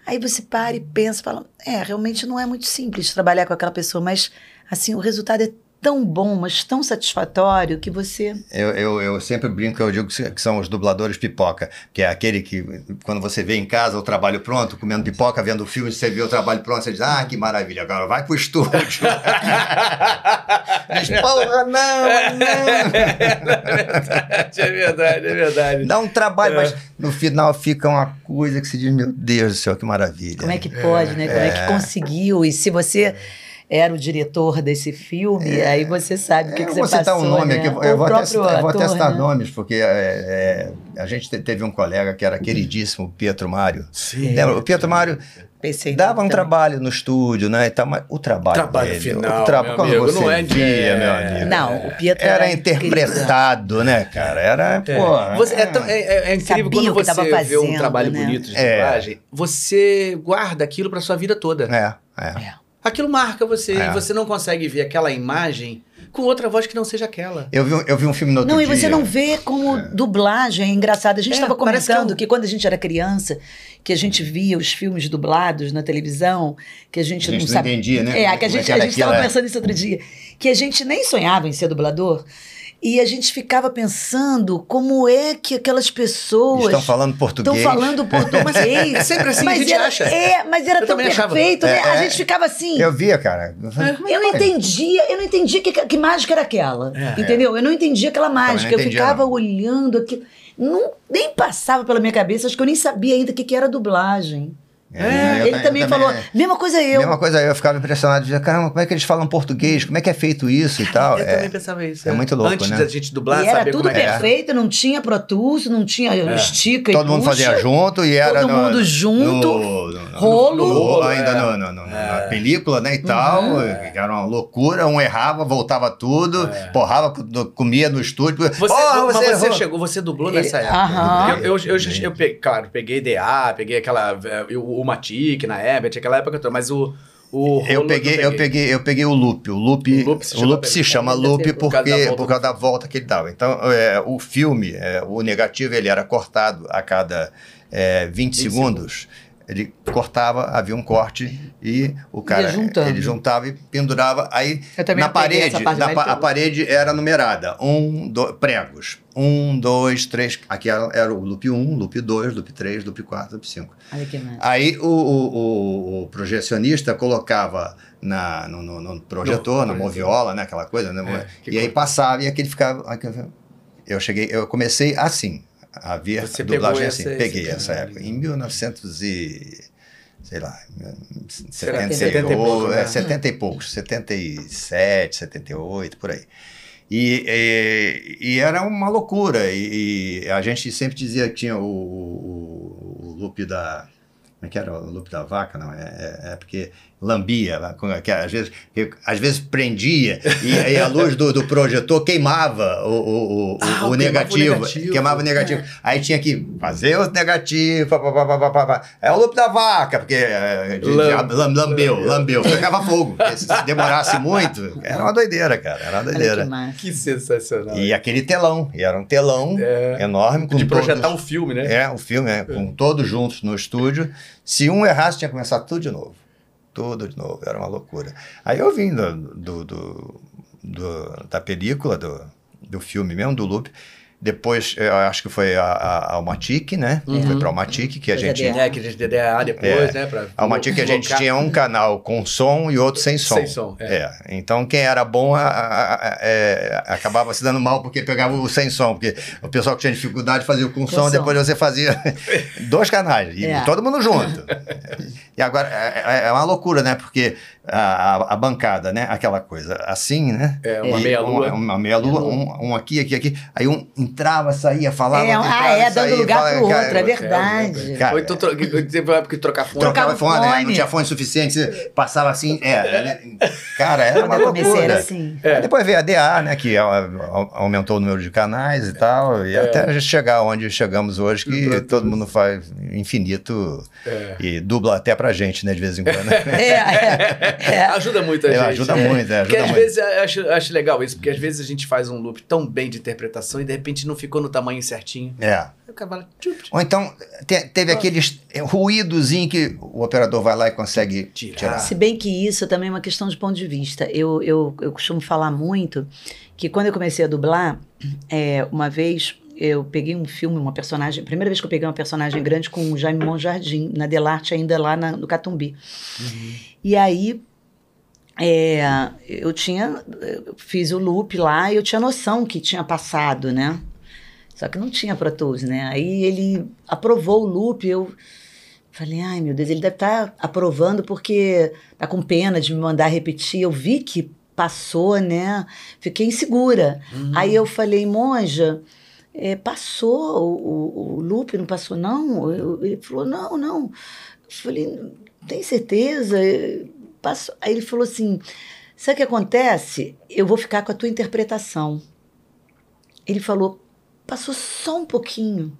Aí você para e pensa, fala, é, realmente não é muito simples trabalhar com aquela pessoa, mas assim, o resultado é tão bom, mas tão satisfatório que você Eu, eu, eu sempre brinco, eu digo que são os dubladores pipoca, que é aquele que, quando você vê em casa o trabalho pronto, comendo pipoca, vendo o filme, você vê o trabalho pronto, você diz, ah, que maravilha, agora vai pro estúdio. [LAUGHS] Diz, porra, não, não. é verdade, é verdade. Dá um trabalho, mas no final fica uma coisa que se diz, meu Deus do céu, que maravilha. Como é que pode, né? Como é que conseguiu? E se você era o diretor desse filme, aí você sabe o que, É, que eu você vou citar passou, um nome né? aqui, eu, eu vou até, próprio citar- eu vou até ator, citar né? nomes, porque é, é, a gente te- teve um colega que era queridíssimo, o Pietro Mário. Sim. Lembra? O Pietro Mário Pensei dava um trabalho no estúdio, né? E tal, mas o trabalho, Trabalho dele, final, o tra- meu quando amigo, você não é via, é. meu também. amigo. Não, o Pietro Era querido. interpretado, né, cara? Era, É. pô... Você- é, tão- é- é- é incrível Sabia quando você vê um fazendo, trabalho né? bonito de É. dublagem, você guarda aquilo pra sua vida toda. É, é. É. Aquilo marca você É. e você não consegue ver aquela imagem com outra voz que não seja aquela. Eu, vi, um- eu vi um filme no outro Não, e dia. você não vê como dublagem é engraçado. A gente É, estava parece comentando que que, é um- quando a gente era criança, que a gente via os filmes dublados na televisão, que a gente, A gente não não sabia. entendia, né? É, que a é gente que estava é. pensando isso outro dia. Que a gente nem sonhava em ser dublador. E a gente ficava pensando como é que aquelas pessoas Estão falando português. estão falando português. Mas, É [LAUGHS] sempre assim que a mas gente era, acha. É, mas era Eu tão também achava. perfeito, né? É, A é. gente ficava assim. Eu via, cara. Eu não entendia, eu não entendia que, que mágica era aquela. É. entendeu? Eu não entendia aquela mágica. eu entendia, ficava não. olhando aquilo. Não, nem passava pela minha cabeça, acho que eu nem sabia ainda o que, que era dublagem. É, eu Ele ta- também eu falou, mesma coisa eu. Mesma coisa, eu ficava impressionado, dizia, caramba, como é que eles falam português? Como é que é feito isso e tal? Eu É, também pensava isso. é muito louco, Antes né? da gente dublar, e era tudo como é é. perfeito, não tinha Pro Tools, não tinha estica e Todo mundo puxa. fazia junto e era todo no- mundo junto, no- no- no- rolo. no- rolo, ainda é. no- no- no- na película, né, e tal, Uhum. era uma loucura, um errava, voltava tudo, porrava, co- comia no estúdio, Você, Porra, mas você errou. chegou, você dublou Ele- nessa época. Eu, eu, eu, eu claro, peguei DA, peguei aquela. O, o Matic na época, aquela época toda, mas o. o Eu peguei, eu peguei, eu peguei o loop. O loop, O loop se o chama loop se chama loop pegou. Por causa da porque volta por causa da volta que ele dava. Então, é, o filme, é, o negativo, ele era cortado a cada é, 20, 20 segundos. Ele cortava, havia um corte e o cara juntando. ele juntava e pendurava. Aí na parede, na pa- a parede era numerada. Um, dois, pregos. Um, dois, três. Aqui era, era o loop 1, loop 2, loop 3, loop 4, loop 5. Olha que massa. Aí o, o- o- o projecionista colocava na, no, no- no projetor, No na moviola, né? Aquela coisa, né? É, e aí coisa. passava e aquele ficava. Eu cheguei, eu comecei assim, a ver Você dublagem assim. essa- Peguei essa época. Em 1900 e... Sei lá, 70, 70 e pouco, né? 70 e poucos, 77, 78, por aí. E, e, e era uma loucura. E, e a gente sempre dizia que tinha o, o, o loop da. Como é que era o loop da vaca? Não, é, é- é porque lambia, que às, vezes, que às vezes prendia e, aí a luz do, do projetor queimava o, o, o, Ah, o queimava o negativo. negativo. Queimava o negativo. Aí tinha que fazer o negativo. Pá, pá, pá, pá, pá, pá, pá. É o loop da vaca, porque é, de- de- Lam- lam- lambeu, lambeu. lambeu. Pegava fogo. Se demorasse muito, era uma doideira, cara. Era uma que doideira. massa. Que sensacional. E aquele telão, e era um telão É. enorme. Com de projetar todos, um filme, né? É, o filme, é, com todos juntos no estúdio. Se um errasse, tinha que começar tudo de novo. Tudo de novo, era uma loucura. Aí eu vim do, do- do- do- da película, do, do filme mesmo, do loop. Depois, eu acho que foi a, a Almatic, né? Foi pra Almatic que a Foi gente... DDA. É, aquele DDA depois, né? Pra A Almatic a gente colocar- tinha um canal com som e outro sem som. Sem som, é. É. Então quem era bom a- a- a- é, acabava se dando mal porque pegava o sem som. Porque o pessoal que tinha dificuldade fazia o com, som, som. depois você fazia [LAUGHS] dois canais. E É. todo mundo junto. e agora é, é- é uma loucura, né? Porque a, a- a bancada, né? Aquela coisa assim, né? É, uma meia-lua. Uma, uma meia-lua, um, um aqui, aqui, aqui. Aí um entrava, saía, falava. É, outro ah, entrava, é, dando saía, lugar falava, pro cara, outro, é verdade. Cara, Ou então tro- teve uma época que trocar fone. Trocava fone, né? fone. não tinha fone suficiente, você passava assim, é, né? cara, era uma loucura. era assim. É. Depois veio a DA, né, que a- a- aumentou o número de canais e tal, e até chegar onde chegamos hoje, que Pra todo mundo faz infinito É. e dubla até pra gente, né, de vez em quando. [LAUGHS] É, é. Ajuda muito a É, gente. ajuda muito, é, Porque ajuda às muito. vezes eu acho, eu acho legal isso, porque às vezes a gente faz um loop tão bem de interpretação e de repente não ficou no tamanho certinho. É. Aí o cavalo. tchup, tchup. Ou então te- teve aqueles ruídozinho que o operador vai lá e consegue Tirar. tirar. Se bem que isso também é uma questão de ponto de vista. Eu, eu, eu costumo falar muito que quando eu comecei a dublar, é, uma vez eu peguei um filme, uma personagem, primeira vez que eu peguei uma personagem grande com o Jaime Monjardim, na Delarte, ainda lá na- no Catumbi. E aí é, eu tinha, eu fiz o loop lá e eu tinha noção que tinha passado, né? Só que não tinha Pro Tools, né? Aí ele aprovou o loop, eu falei, ai meu Deus, ele deve estar aprovando porque tá com pena de me mandar repetir. Eu vi que passou, né? Fiquei insegura. Aí eu falei, monja, é, passou o, o, o loop, não passou não? Eu- ele falou, não, não. Eu falei, tem certeza? Passou. Aí ele falou assim, sabe o que acontece? Eu vou ficar com a tua interpretação. Ele falou, passou só um pouquinho.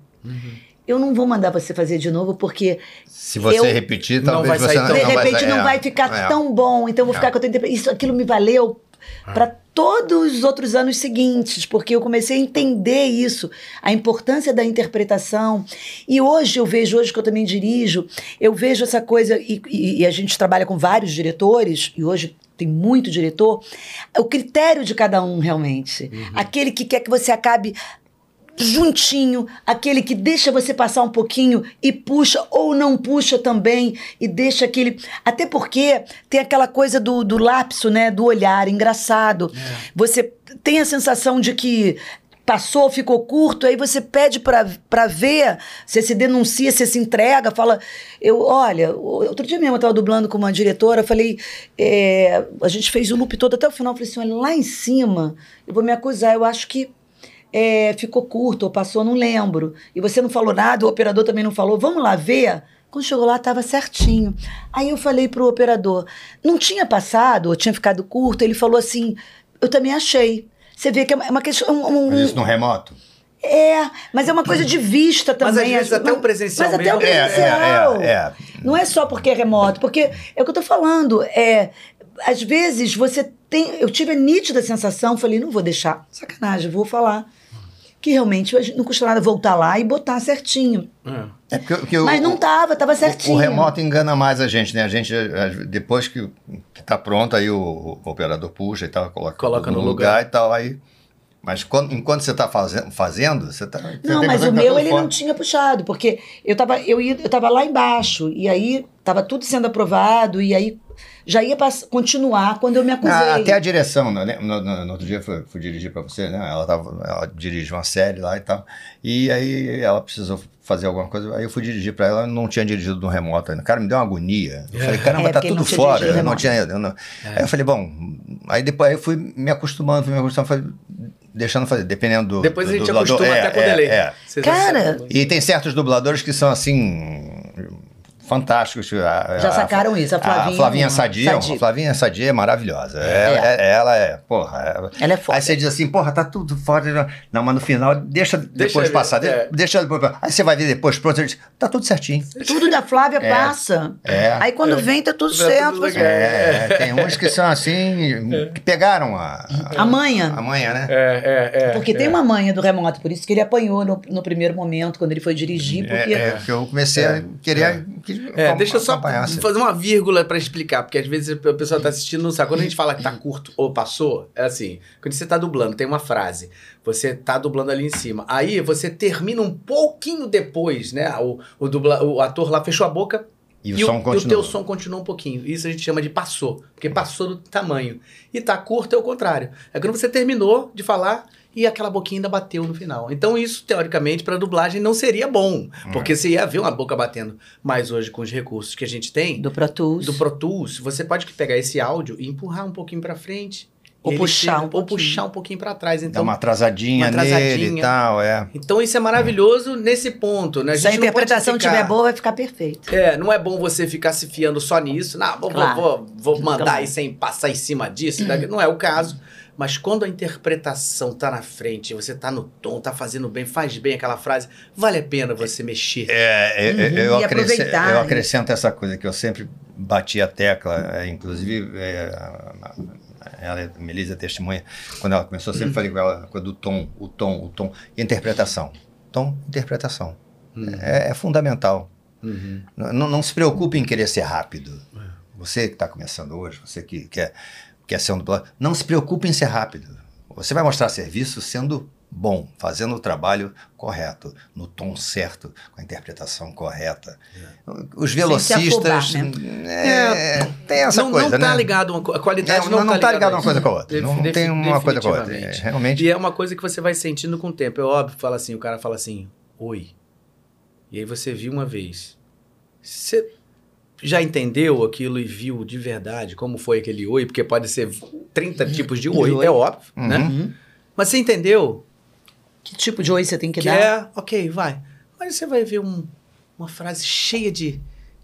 Eu não vou mandar você fazer de novo, porque Se você Eu- repetir, Não talvez vai você sair não, de não vai repente sair- não é, vai ficar é. tão bom, então eu vou É. ficar com a tua interpretação. Isso, aquilo me valeu para todos os outros anos seguintes, porque eu comecei a entender isso, a importância da interpretação. E hoje eu vejo, hoje que eu também dirijo, eu vejo essa coisa, e, e- e a gente trabalha com vários diretores, e hoje tem muito diretor, o critério de cada um realmente. Aquele que quer que você acabe juntinho, aquele que deixa você passar um pouquinho e puxa ou não puxa também e deixa aquele, até porque tem aquela coisa do, do lapso, né, do olhar, engraçado. Você tem a sensação de que passou, ficou curto, aí você pede pra pra ver, você se denuncia, você se entrega, fala, eu, olha, outro dia mesmo eu tava dublando com uma diretora, falei, é, a gente fez o loop todo até o final, falei assim, olha, lá em cima, eu vou me acusar, eu acho que é, ficou curto ou passou, não lembro. E você não falou nada, o operador também não falou, vamos lá ver? Quando chegou lá, estava certinho. Aí eu falei pro operador, não tinha passado ou tinha ficado curto? Ele falou assim, eu também achei. Você vê que é uma- é questão. um- um- Mas isso no remoto? é, mas é uma coisa de vista Mas também. às vezes até Não- o presencial Mas até o mesmo. É, presencial. é, é, é. Não é só porque é remoto, porque é o que eu tô falando. É, às vezes você tem. Eu tive a nítida sensação, falei, não vou deixar. Sacanagem, vou falar. Que realmente não custa nada voltar lá e botar certinho. É. É porque, porque o- Mas não tava, tava o- certinho. O remoto engana mais a gente, né? A gente, depois que, que tá pronto, aí o, o operador puxa e tal, coloca, Coloca no no lugar, lugar. e tal, aí... Mas quando- enquanto você está fazendo, fazendo, você está... Não, mas o meu ele não tinha puxado, porque eu tava, eu, ia, eu tava lá embaixo, e aí tava tudo sendo aprovado, e aí já ia continuar quando eu me acusei. Ah, até a direção, né? no, no- no outro dia eu fui, fui dirigir para você, né? Ela, tava, ela dirige uma série lá e tal. E aí ela precisou fazer alguma coisa. Aí eu fui dirigir para ela, não tinha dirigido no remoto ainda. Cara, me deu uma agonia. Eu falei, caramba, É, tá tudo fora. Eu não tinha. eu não- Aí eu falei, bom. Aí depois aí eu fui me acostumando, fui me acostumando, fui deixando fazer, dependendo do. Depois do a gente dublador. acostuma É, até com é, delay. é. Cara, sabe. E tem certos dubladores que são assim. Fantásticos. A- Já a- sacaram isso, a Flavinha- Flavinha Sadia, Sadia. a Flavinha Sadia é maravilhosa. É- é- ela é, porra. é- Ela é foda. Aí você diz assim, porra, tá tudo fora. Não, mas no final, deixa, depois ele, passar. é. Deixa depois. Aí você vai ver depois, pronto, diz, tá tudo certinho. Tudo da Flávia É. passa. É. Aí quando vem, tá tudo Tá certo. tudo. É, tem uns que são assim, que pegaram a, A manha. a manha, né? É, é, é. Porque é. tem uma manha do remoto, por isso que ele apanhou no, no primeiro momento, quando ele foi dirigir, porque É, é, porque eu comecei a querer, queria que É, deixa eu só acompanhasse. fazer uma vírgula pra explicar, porque às vezes o pessoal tá assistindo não sabe. Quando a gente fala que tá curto ou passou, é assim, quando você tá dublando, tem uma frase, você tá dublando ali em cima. Aí você termina um pouquinho depois, né? O, o, dubla, o ator lá fechou a boca E o e, som o, e o teu som continua um pouquinho. Isso a gente chama de passou, porque passou do tamanho. E tá curto é o contrário. É quando você terminou de falar e aquela boquinha ainda bateu no final. Então isso, teoricamente, para dublagem não seria bom, Hum. porque você ia ver uma boca batendo. Mas hoje, com os recursos que a gente tem, Do Pro Tools. do Pro Tools, você pode pegar esse áudio e empurrar um pouquinho para frente. Ou e puxar um Ou pouquinho. puxar um pouquinho para trás. Dá Então, uma atrasadinha, uma atrasadinha. nele e tal, é. então isso é maravilhoso nesse ponto, né? Se a gente não pode interpretação ficar- estiver boa, vai ficar perfeito. É, não é bom você ficar se fiando só nisso. Não, vou, Claro. vou, vou, vou mandar Claro. aí sem passar em cima disso. daqui- Não é o caso. Mas quando a interpretação tá na frente, você tá no tom, tá fazendo bem, faz bem aquela frase, vale a pena você mexer. É, é, Uhum, é, eu, e acresce- aproveitar, eu né? acrescento essa coisa que eu sempre bati a tecla, é, inclusive é, ela, a Melissa é testemunha, quando ela começou, eu sempre falei com ela, a coisa do tom, o tom, o tom, e interpretação. Tom, interpretação. É, é fundamental. Uhum. Não, não se preocupe em querer ser rápido. Você que está começando hoje, você que quer, quer ser um dublador, não se preocupe em ser rápido. Você vai mostrar serviço sendo bom, fazendo o trabalho correto, no tom certo, com a interpretação correta. Os se velocistas. afobar, é, tem essa não, coisa, não tá né? ligado, uma a qualidade É, não, não, não tá ligado a uma coisa com a outra. Não Defi- tem uma coisa com a outra. É, realmente. E é uma coisa que você vai sentindo com o tempo. É óbvio, fala assim, o cara fala assim, oi. E aí você viu uma vez. Você já entendeu aquilo e viu de verdade como foi aquele oi? Porque pode ser 30 tipos de oi, oi. é óbvio, Uhum. né? Mas você entendeu Que tipo de oi você tem que, que dar? é, ok, vai. Mas você vai ver um- uma frase cheia de,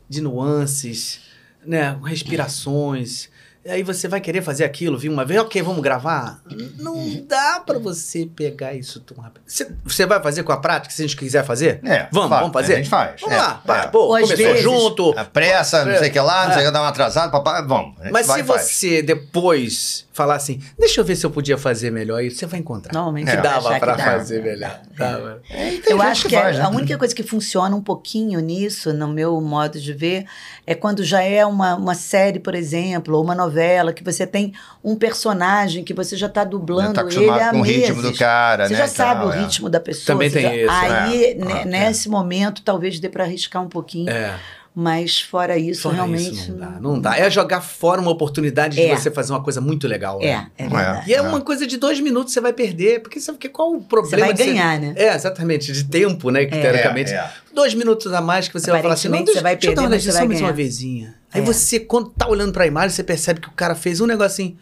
de nuances, né? Respirações. E aí você vai querer fazer aquilo, viu uma vez, ok, vamos gravar. Não dá pra você pegar isso tão rápido. Você, você vai fazer com a prática, se a gente quiser fazer? É, vamos, faz, vamos fazer? A gente faz. Vamos é, lá, é. pô, Ou começou vezes- junto. A pressa, não sei o que lá, não sei o É. que, dar um atrasado, papai, vamos. Mas vai se e faz. você depois falar assim, deixa eu ver se eu podia fazer melhor, aí você vai encontrar. Normalmente que você vai dava que dá. fazer melhor. Dava. É, e tem Eu acho que é faz, né? a única coisa que funciona um pouquinho nisso, no meu modo de ver, é quando já é uma, uma série, por exemplo, ou uma novela, que você tem um personagem que você já está dublando tá ele há com o ritmo meses. do cara, Você né? já e sabe tal, o é. ritmo da pessoa. Também você tem já- isso, Aí, é. ne- É. nesse momento, talvez dê para arriscar um pouquinho. É. Mas fora isso, Fora realmente. isso, não dá. Não dá. É jogar fora uma oportunidade É. de você fazer uma coisa muito legal. É, né? é É. verdade. E é uma coisa de dois minutos você vai perder. Porque, sabe, porque qual o Você problema vai de ganhar, né? É, exatamente. De tempo, né? Que É. teoricamente. É, é. Dois minutos a mais que você vai falar assim, não, deixa, você vai deixa eu dar uma perder, mas você vai mais uma vezinha. Aí É. você, quando tá olhando pra imagem, você percebe que o cara fez um negocinho.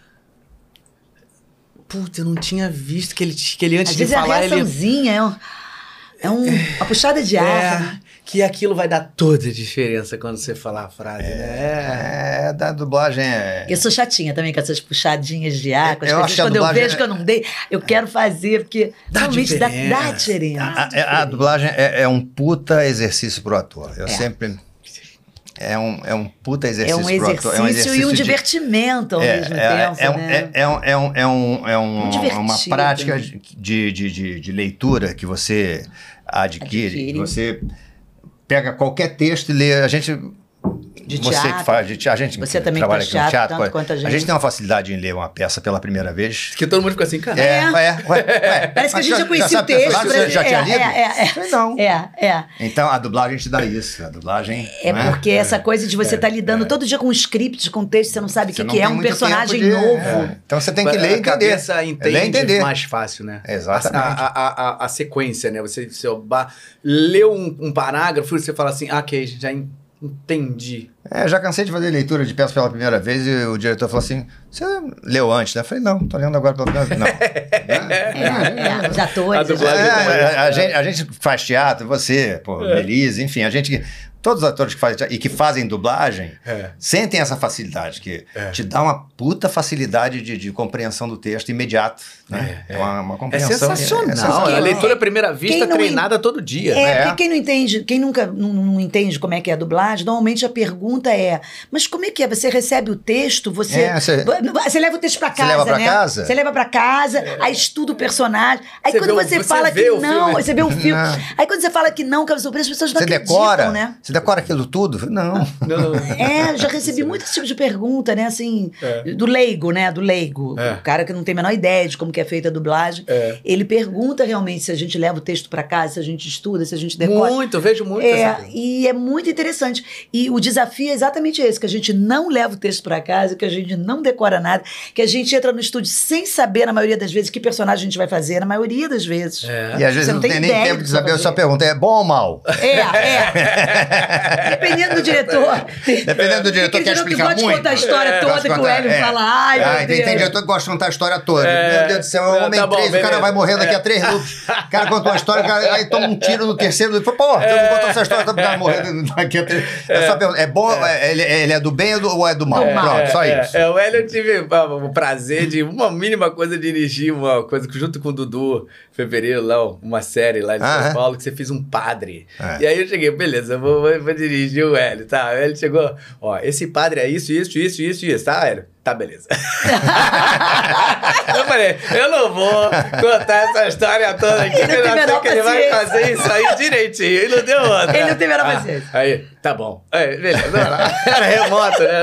Puta, eu não tinha visto que ele, que ele antes Às de vezes a falar, ele. reaçãozinha é, um, é um- uma puxada de ar. né? É, que aquilo vai dar toda a diferença quando você falar a frase, né? É, da dublagem é. Eu sou chatinha também com essas puxadinhas de ar, com as Eu coisas. acho que a Quando eu vejo é- que eu não dei, eu quero fazer, porque Dá realmente dá, diferença. dá diferença. A, a- a dublagem é, é um puta exercício pro ator. Eu É. sempre. É um, é um puta É exercício um pro exercício, e um de- divertimento ao É, mesmo é, tempo. é, um- né? é, é um, é, um, é, um, é um- Muito divertido. uma prática de, de, de, de leitura que você adquire. Adquire. Você pega qualquer texto e lê. A gente. De você que teatro. faz, de te- a gente Você que também trabalha faz aqui no teatro, teatro, tanto quanto a a gente. gente tem uma facilidade em ler uma peça pela primeira vez. Que todo mundo fica assim, cara. É, É. é, ué, ué. [LAUGHS] Parece que a gente já conhecia o texto. Você já é, tinha lido? É, é, é. Não. É, é. Então a dublagem te dá isso. A dublagem. É né? porque essa coisa de você É, estar lidando é. todo dia com um script, com texto, você não sabe o Você que, que é um personagem de- novo. é. Então você tem que ler e a entender. e entende entender. mais fácil, né? Exatamente. A, a, a, a, a sequência, né? Você, você leu um, um parágrafo e você fala assim, ah, ok, já en- entendi. É, já cansei de fazer leitura de peça pela primeira vez e o diretor falou assim: Você leu antes, né? Eu falei, não, tô lendo agora pela primeira vez. Não. [LAUGHS] É, é, os A atores. dublagem É, como a, a gente, a gente faz teatro, você, pô, É. Melise, enfim, a gente. Todos os atores que fazem e que fazem dublagem É. sentem essa facilidade, que É. te dá uma puta facilidade de, de compreensão do texto imediato. Né? É, É, uma, uma É compreensão. sensacional. a leitura à primeira vista Quem não treinada todo dia. É, É. porque quem não entende, quem nunca não, não entende como é que é a dublagem, normalmente a pergunta é: mas como é que é? Você recebe o texto, você. É, você- você leva o texto pra Você casa, leva pra né? casa? Você leva pra casa, aí estuda o personagem. Aí Você quando vê o- você, você fala vê que o não, filme. você vê o filme. Não. [LAUGHS] aí quando você fala que não, que surpresa, as pessoas não Você acreditam, decora, né? Você decora aquilo tudo? Não. Não, [LAUGHS] É, já recebi muito esse tipo de pergunta, né? Assim, É. do leigo, né? Do leigo. É. O cara que não tem a menor ideia de como que é feita a dublagem. É. Ele pergunta realmente se a gente leva o texto pra casa, se a gente estuda, se a gente decora. Muito, vejo muito É, e é muito interessante. E o desafio é exatamente esse: que a gente não leva o texto pra casa, que a gente não decora nada, que a gente entra no estúdio sem saber, na maioria das vezes, que personagem a gente vai fazer, na maioria das vezes. É. E às vezes Você não, não tem tem nem tempo de saber. Eu fazer. só pergunto: é bom ou mal? É, é. [LAUGHS] Dependendo do diretor. Dependendo do diretor, Tem quer diretor que explicar gosta de muito. contar a história É. toda, que o Hélio é. fala, ai, Ah, meu tem, Deus. tem diretor que gosta de contar a história toda. É. Meu Deus do céu, é um Tá homem bom, três, o cara vai morrer daqui a três loops. O cara conta uma história, o cara, aí toma um tiro no terceiro loop. Pô, você não contou essa história, o cara morrer daqui a três. É, só pergunta, é bom, é, ele, ele é do bem ou, do- ou é do mal? Pronto, só é, isso. É, o Hélio eu tive ah, o prazer de uma mínima coisa dirigir uma coisa que junto com o Dudu Fevereiro lá, uma série lá de Ah, São é? Paulo que você fez um padre. É. E aí eu cheguei, beleza, eu vou, vou, vou dirigir o Hélio, tá? Hélio chegou, ó, esse padre é isso, isso, isso, isso, isso, tá, Hélio? Tá, beleza. eu falei, eu não vou contar essa história toda aqui, Ele que eu sei que ele vai fazer isso aí direitinho. E não deu outra. Ele não tem menor Ah, paciência. Aí, tá bom. Aí, beleza. Era remoto, né?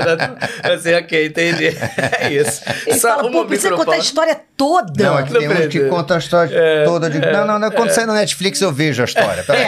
Assim, ok, entendi. É isso. Ele Só fala, pô, precisa contar a história toda. Não, aqui Não tem um que conta a história É, toda. Eu digo, não, não, não. Quando sair na Netflix eu vejo a história. Peraí.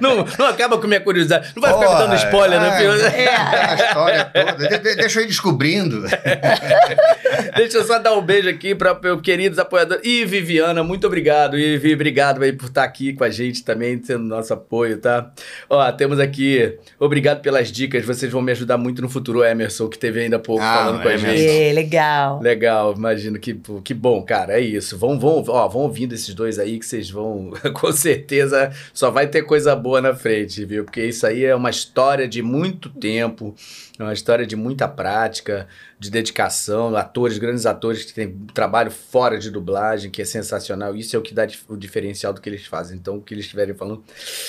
Não, não acaba com minha curiosidade. Não vai ficar me Porra, dando spoiler, né? ai, filho? É. A história toda. De- de- Deixa eu ir descobrindo. [LAUGHS] Deixa eu só dar um beijo aqui para meus queridos apoiadores. E Viviana, muito obrigado. E Vi, obrigado aí por estar aqui com a gente também, sendo nosso apoio, tá? Ó, temos aqui, obrigado pelas dicas. Vocês vão me ajudar muito no futuro, Emerson, que teve ainda há pouco Ah, falando com a Emerson. gente. É, legal. Legal, imagino que, que bom, cara, é isso. Vão, vão, ó, vão ouvindo esses dois aí que vocês vão, [LAUGHS] com certeza, só vai ter coisa boa na frente, viu? Porque isso aí é uma história de muito tempo, é uma história de muita prática, de dedicação, atores, grandes atores que têm trabalho fora de dublagem, que é sensacional. Isso é o que dá o diferencial do que eles fazem. Então, o que eles estiverem falando,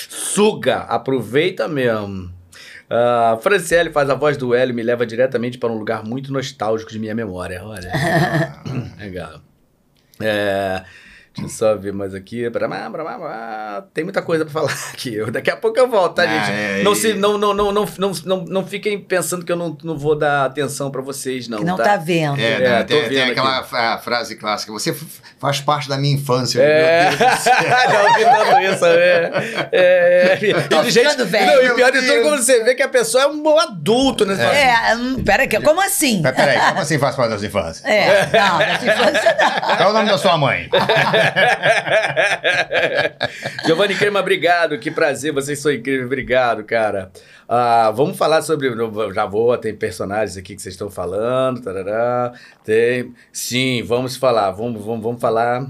suga, aproveita mesmo. A Franciele faz a voz do Hélio e me leva diretamente para um lugar muito nostálgico de minha memória. Olha. [LAUGHS] Legal. É, deixa eu só ver mais aqui. Tem muita coisa para falar [LAUGHS] aqui. Eu- Daqui a pouco eu volto, tá, Ah, gente? é, não, e- se, não, não, não, não, não, não, não fiquem pensando que eu não, não vou dar atenção para vocês, não. que não tá, vendo. É, É, tô tem, tem vendo aquela aqui. fra- frase clássica. Você faz parte da minha infância. É, Meu Deus do céu. [LAUGHS] ouvi tudo isso, é. é, é. Tô E, gente, velho. não, e pior de tudo, Deus. quando você vê que a pessoa é um bom adulto, né? Assim, É, hum, pera aqui, como assim? Peraí, como assim faz parte da sua infância? É, não, dessa infância não. Qual é o nome da sua mãe? [LAUGHS] [LAUGHS] Giovanni Crema, obrigado. Que prazer, vocês são incríveis. Obrigado, cara. Ah, vamos falar sobre. Já vou, tem personagens aqui que vocês estão falando. Tarará, tem. Sim, vamos falar. Vamos, vamos, vamos falar.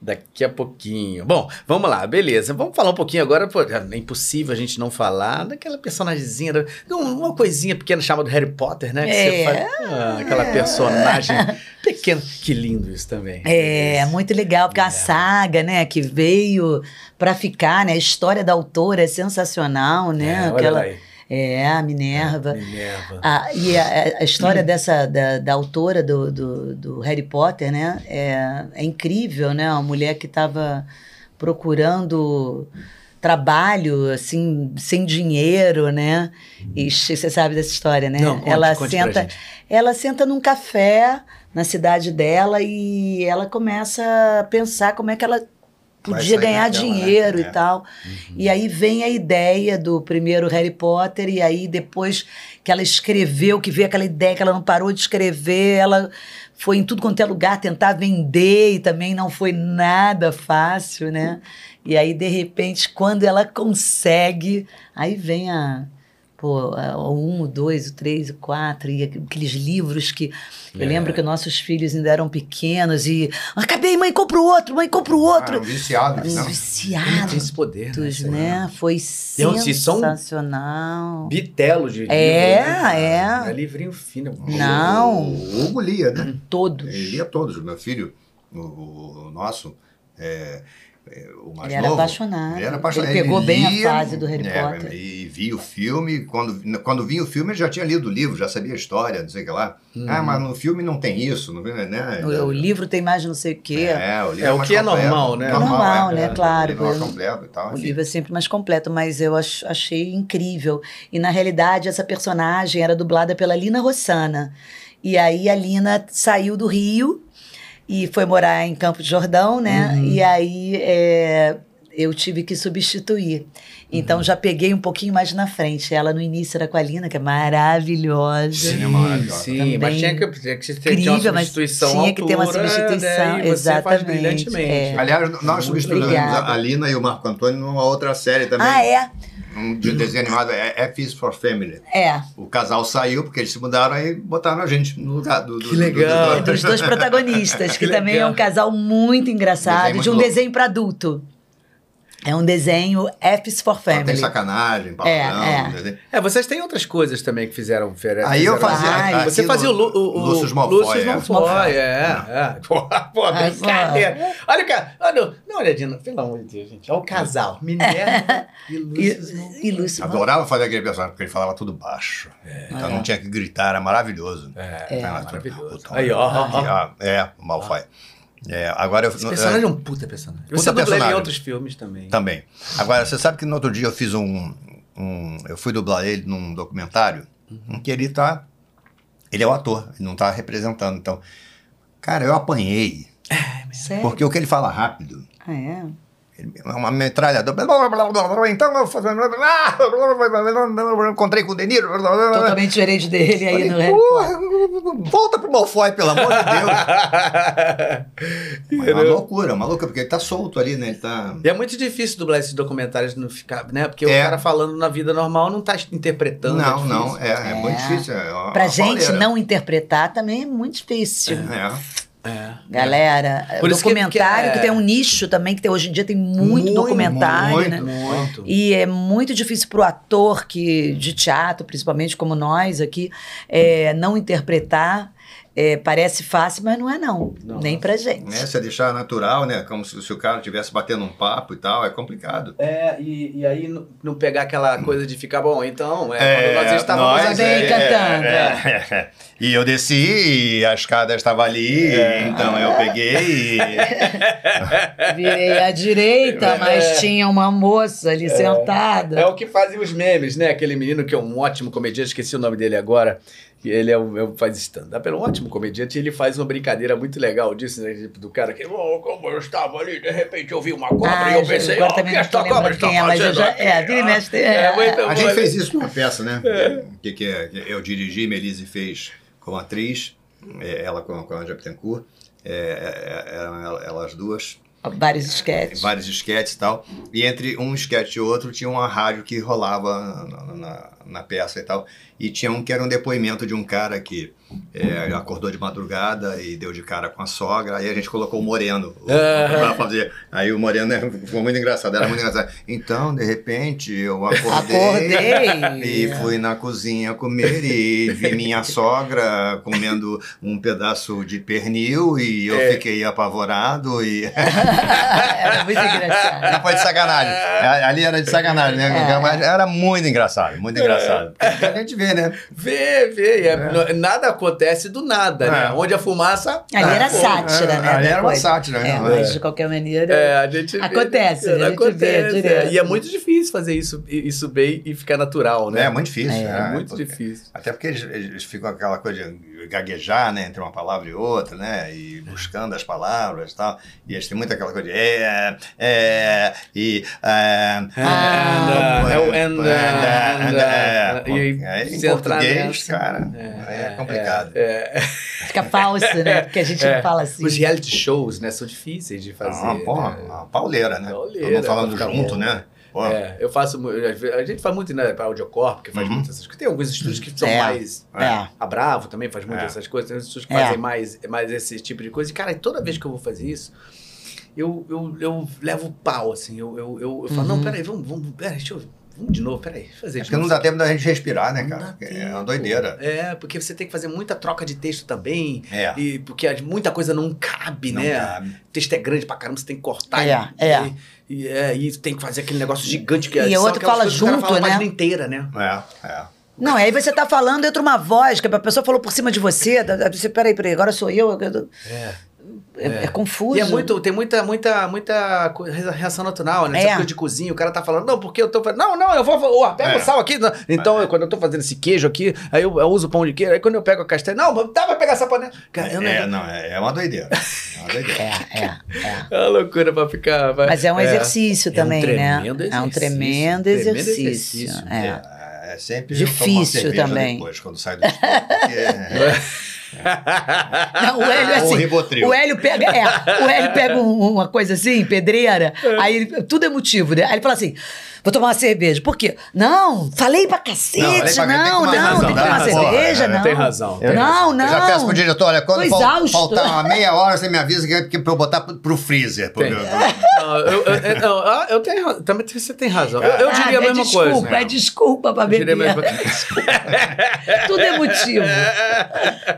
Daqui a pouquinho. Bom, vamos lá, beleza. Vamos falar um pouquinho agora. Pô, é impossível a gente não falar daquela personagemzinha, uma coisinha pequena chamada Harry Potter, né? É. faz, Ah, aquela personagem pequena. Que lindo isso também. É, muito legal, porque a saga, né, que veio pra ficar, né, a história da autora é sensacional, né, É, olha aquela, lá aí. É, a Minerva. Minerva. Ah, e a, a história [CLEARS THROAT] dessa da, da autora do, do, do Harry Potter, né, é, é incrível, né, uma mulher que estava procurando trabalho, assim, sem dinheiro, né, e che- você sabe dessa história, né? Não, conte, ela conte senta, ela senta num café na cidade dela e ela começa a pensar como é que ela podia ganhar daquela, né? dinheiro É. e tal. E aí vem a ideia do primeiro Harry Potter, e aí depois que ela escreveu, que veio aquela ideia que ela não parou de escrever, ela foi em tudo quanto é lugar tentar vender e também não foi nada fácil, né? E aí, de repente, quando ela consegue, aí vem a. Pô, a- o um, o dois, o três, o quatro, e aqueles livros que. Eu É. lembro que nossos filhos ainda eram pequenos e. Acabei, mãe, compra o outro, mãe, compra o outro. Ah, viciado. Uns não? Tem esse poder, né? Né? Foi Não, se são- sensacional. Bitelo de livro. É, né? é. Não é livrinho fino. Não. O Hugo lia, né? Todos. Ele lia todos. O meu filho, o, o nosso, é, é, o mais Ele era novo. apaixonado. Ele era apaixonado. Ele pegou bem a lia, fase do Harry é, Potter. E via o filme. Quando, quando via o filme, ele já tinha lido o livro, já sabia a história, não sei o que lá. Ah, mas no filme não tem isso, não vê, né? O, o livro tem mais não sei o quê. É, o livro É, o mais que é completo. normal, né? Normal, né? Claro. O livro é mais completo e tal. O enfim. livro é sempre mais completo, mas eu ach- achei incrível. E na realidade, essa personagem era dublada pela Lina Rossana. E aí a Lina saiu do Rio e foi morar em Campo de Jordão, né? Uhum. E aí é, eu tive que substituir. Então já peguei um pouquinho mais na frente. Ela no início era com a Lina, que é maravilhosa. Sim, é maravilhosa. Sim, Também. mas tinha que, tinha que ter Incrível, uma mas substituição tinha que ter uma altura, substituição, né? E você faz exatamente, brilhantemente. é. Aliás, nós Muito substituímos obrigada. a Lina e o Marco Antônio numa outra série também. Ah, é? Um de desenho animado, é F is for Family. É. O casal saiu porque eles se mudaram aí botaram a gente no lugar do. do Que legal. do- do- [LAUGHS] Dos dois protagonistas, que, Que também é um casal muito engraçado, Desenho de um desenho para adulto. É um desenho F's for Só tem Family. sacanagem, palavrão. É, é. É, vocês têm outras coisas também que fizeram. fizeram Aí eu fazia. Aquilo- Você fazia o, o, o Lúcio Malfoy. Lúcio é. Malfoy, é. é. [LAUGHS] Pô, pô, brincadeira. Olha o cara. Olha, uma olhadinha. Pelo amor de Deus, gente. Olha o casal. Minerva [LAUGHS] e Lúcio Malfoy. E, e Lúcio Adorava fazer aquele personagem, porque ele falava tudo baixo. Então não tinha que gritar, era maravilhoso. É, Ah, maravilhoso. Tom- Aí, ó, ó, ó. Ah, É. É, agora eu. Esse personagem é um puta personagem. Puta Você dublou ele em personagem. outros filmes também. Também. Agora, você sabe que no outro dia eu fiz um. um- eu fui dublar ele num documentário em que ele tá. Ele é o ator, ele não tá representando. Então, cara, eu apanhei. Sério? Porque o que ele fala rápido. Ah, é? É uma metralhadora. Então eu fazendo. Encontrei com o Deniro. Totalmente diferente dele aí no Harry Potter. Volta pro Malfoy, pelo amor de Deus. [LAUGHS] É uma loucura, uma loucura, porque ele tá solto ali, né? Ele tá. E é muito difícil dublar esses documentários não ficar, né? Porque É. o cara falando na vida normal não tá interpretando. Não, difícil. não, é, é muito difícil. É uma- Pra uma gente não interpretar também é muito difícil. É. É. Galera, que- documentário que que, é- tem um nicho também, que tem, hoje em dia tem muito, Muito, documentário, muito, né? Muito. E é muito difícil para o ator que de teatro, principalmente como nós aqui, é, não interpretar. É, parece fácil, mas não é não. Não. Nem pra gente. Né? Se deixar natural, né? Como se, se o cara estivesse batendo um papo e tal, é complicado. É, e, e aí não, pegar aquela coisa de ficar bom, então, é, É, quando nós estávamos nós, bem cantando. é, é. E eu desci e a escada estava ali, então eu peguei e. [LAUGHS] Virei à direita, mas tinha uma moça ali sentada. É o que fazem os memes, né? Aquele menino que é um ótimo comediante, esqueci o nome dele agora. Que Ele é, um- é um- faz stand-up, é um ótimo comediante. e Ele faz uma brincadeira muito legal disso, né? Tipo, do cara que, oh, como eu estava ali, de repente eu vi uma cobra Ah, e eu pensei, agora oh, que esta cobra está quem é, fazendo já- aqui? é, vira e mexe, É, é. muito A bom. gente fez isso numa peça, né? Que, que, é- eu dirigi, Melise fez como atriz, é, ela com, com a Anja Bittencourt, é, é, eram ela- elas duas, Vários esquetes. vários esquetes e tal. E entre um esquete e outro tinha uma rádio que rolava na, na- na peça e tal. E tinha um que era um depoimento de um cara que é, acordou de madrugada e deu de cara com a sogra. Aí a gente colocou o Moreno o- pra fazer. Aí o Moreno né, ficou muito engraçado, era muito engraçado. Então, de repente, eu acordei. Acordei. E fui na cozinha comer e vi minha sogra comendo um pedaço de pernil e eu É. fiquei apavorado e [LAUGHS] Era muito engraçado. não foi de sacanagem. Ali era de sacanagem, né? É. Mas era muito engraçado, muito engraçado. Porque A gente vê, né? Vê, vê. é- no- Nada acontece do nada, né? É. Onde a fumaça. Ali era fogo. sátira, né? Ali era uma sátira, né? É, mas de qualquer maneira. É, a gente vê, Acontece, né? a gente Acontece, vê é. E é muito difícil fazer isso, isso bem e ficar natural, né? É, muito difícil. É, É né? muito Porque- difícil. Até porque eles, eles ficam com aquela coisa de gaguejar, né? Entre uma palavra e outra, né? E buscando as palavras e tal. E eles têm muito aquela coisa de é, é, e. É. And, é o and, and, é, e aí, em português, cara, é, complicado. É, é. Fica falso, né? Porque a gente É. não fala assim. Os reality shows, né, são difíceis de fazer. Ah, porra, né? uma pauleira, né? Pauleira, Todo mundo falando junto, né? É, eu faço. A gente faz muito, né, pra Audiocorp, que faz Uhum. muitas essas coisas. Tem alguns estúdios que são É. mais. É. A Bravo também faz muito É. essas coisas. Tem uns estúdios que É. fazem mais, mais esse tipo de coisa. E, cara, toda vez que eu vou fazer isso, eu, eu, eu levo pau, assim. Eu, eu, eu, eu falo, Uhum. não, peraí, vamos, vamos, peraí, deixa eu vamos de novo, peraí, fazer É porque não dá tempo da gente respirar, né, cara? É uma doideira. É, porque você tem que fazer muita troca de texto também. É. E porque muita coisa não cabe, Não né? cabe. O texto é grande pra caramba, você tem que cortar. É, e, é. E, e, é, e tem que fazer aquele negócio gigante que E são outro aquelas fala junto, fala a né? página inteira, né? É, é. Não, aí você tá falando, entra uma voz, que a pessoa falou por cima de você. da- da- Você, peraí, peraí, agora sou eu. eu- É. É, é confuso. E é muito, tem muita, muita, muita reação natural, né? É. Essa de cozinha, o cara tá falando, não, porque eu tô fazendo. Não, não, eu vou. Ó, pega É. o sal aqui. não. Então, eu- quando eu tô fazendo esse queijo aqui, aí eu, eu uso pão de queijo, aí quando eu pego a castanha. Não, dá pra pegar essa panela. Cara, eu não. É, não, é, é uma doideira. É uma doideira. [LAUGHS] É, é, é. É uma loucura pra ficar. vai- Mas é um exercício também, né? tremendo É um exercício, tremendo tremendo exercício. exercício. É. É, é sempre Difícil também. Depois, quando sai do esporte, porque [LAUGHS] é- Não, o Hélio é Ou assim. O Hélio pega, é, o Hélio pega um- uma coisa assim, pedreira, aí ele- tudo é motivo, né? Aí ele fala assim: vou tomar uma cerveja. Por quê? Não, falei pra cacete, Não, pra cá, tem que não, tomar tem razão, que tomar razão. cerveja, Porra, não. tem razão. Não, não. Eu já peço pro diretor, olha, quando Tô fal- exausto. faltar uma meia hora, você me avisa que é pra eu botar pro, pro freezer. pro Tem. meu- Não, eu, eu, eu- não, ah, eu tenho razão. Também você tem razão. Eu, eu Ah, diria a é mesma desculpa, coisa. É desculpa pra Eu diria a beber. mesma [LAUGHS] coisa. Tudo é motivo.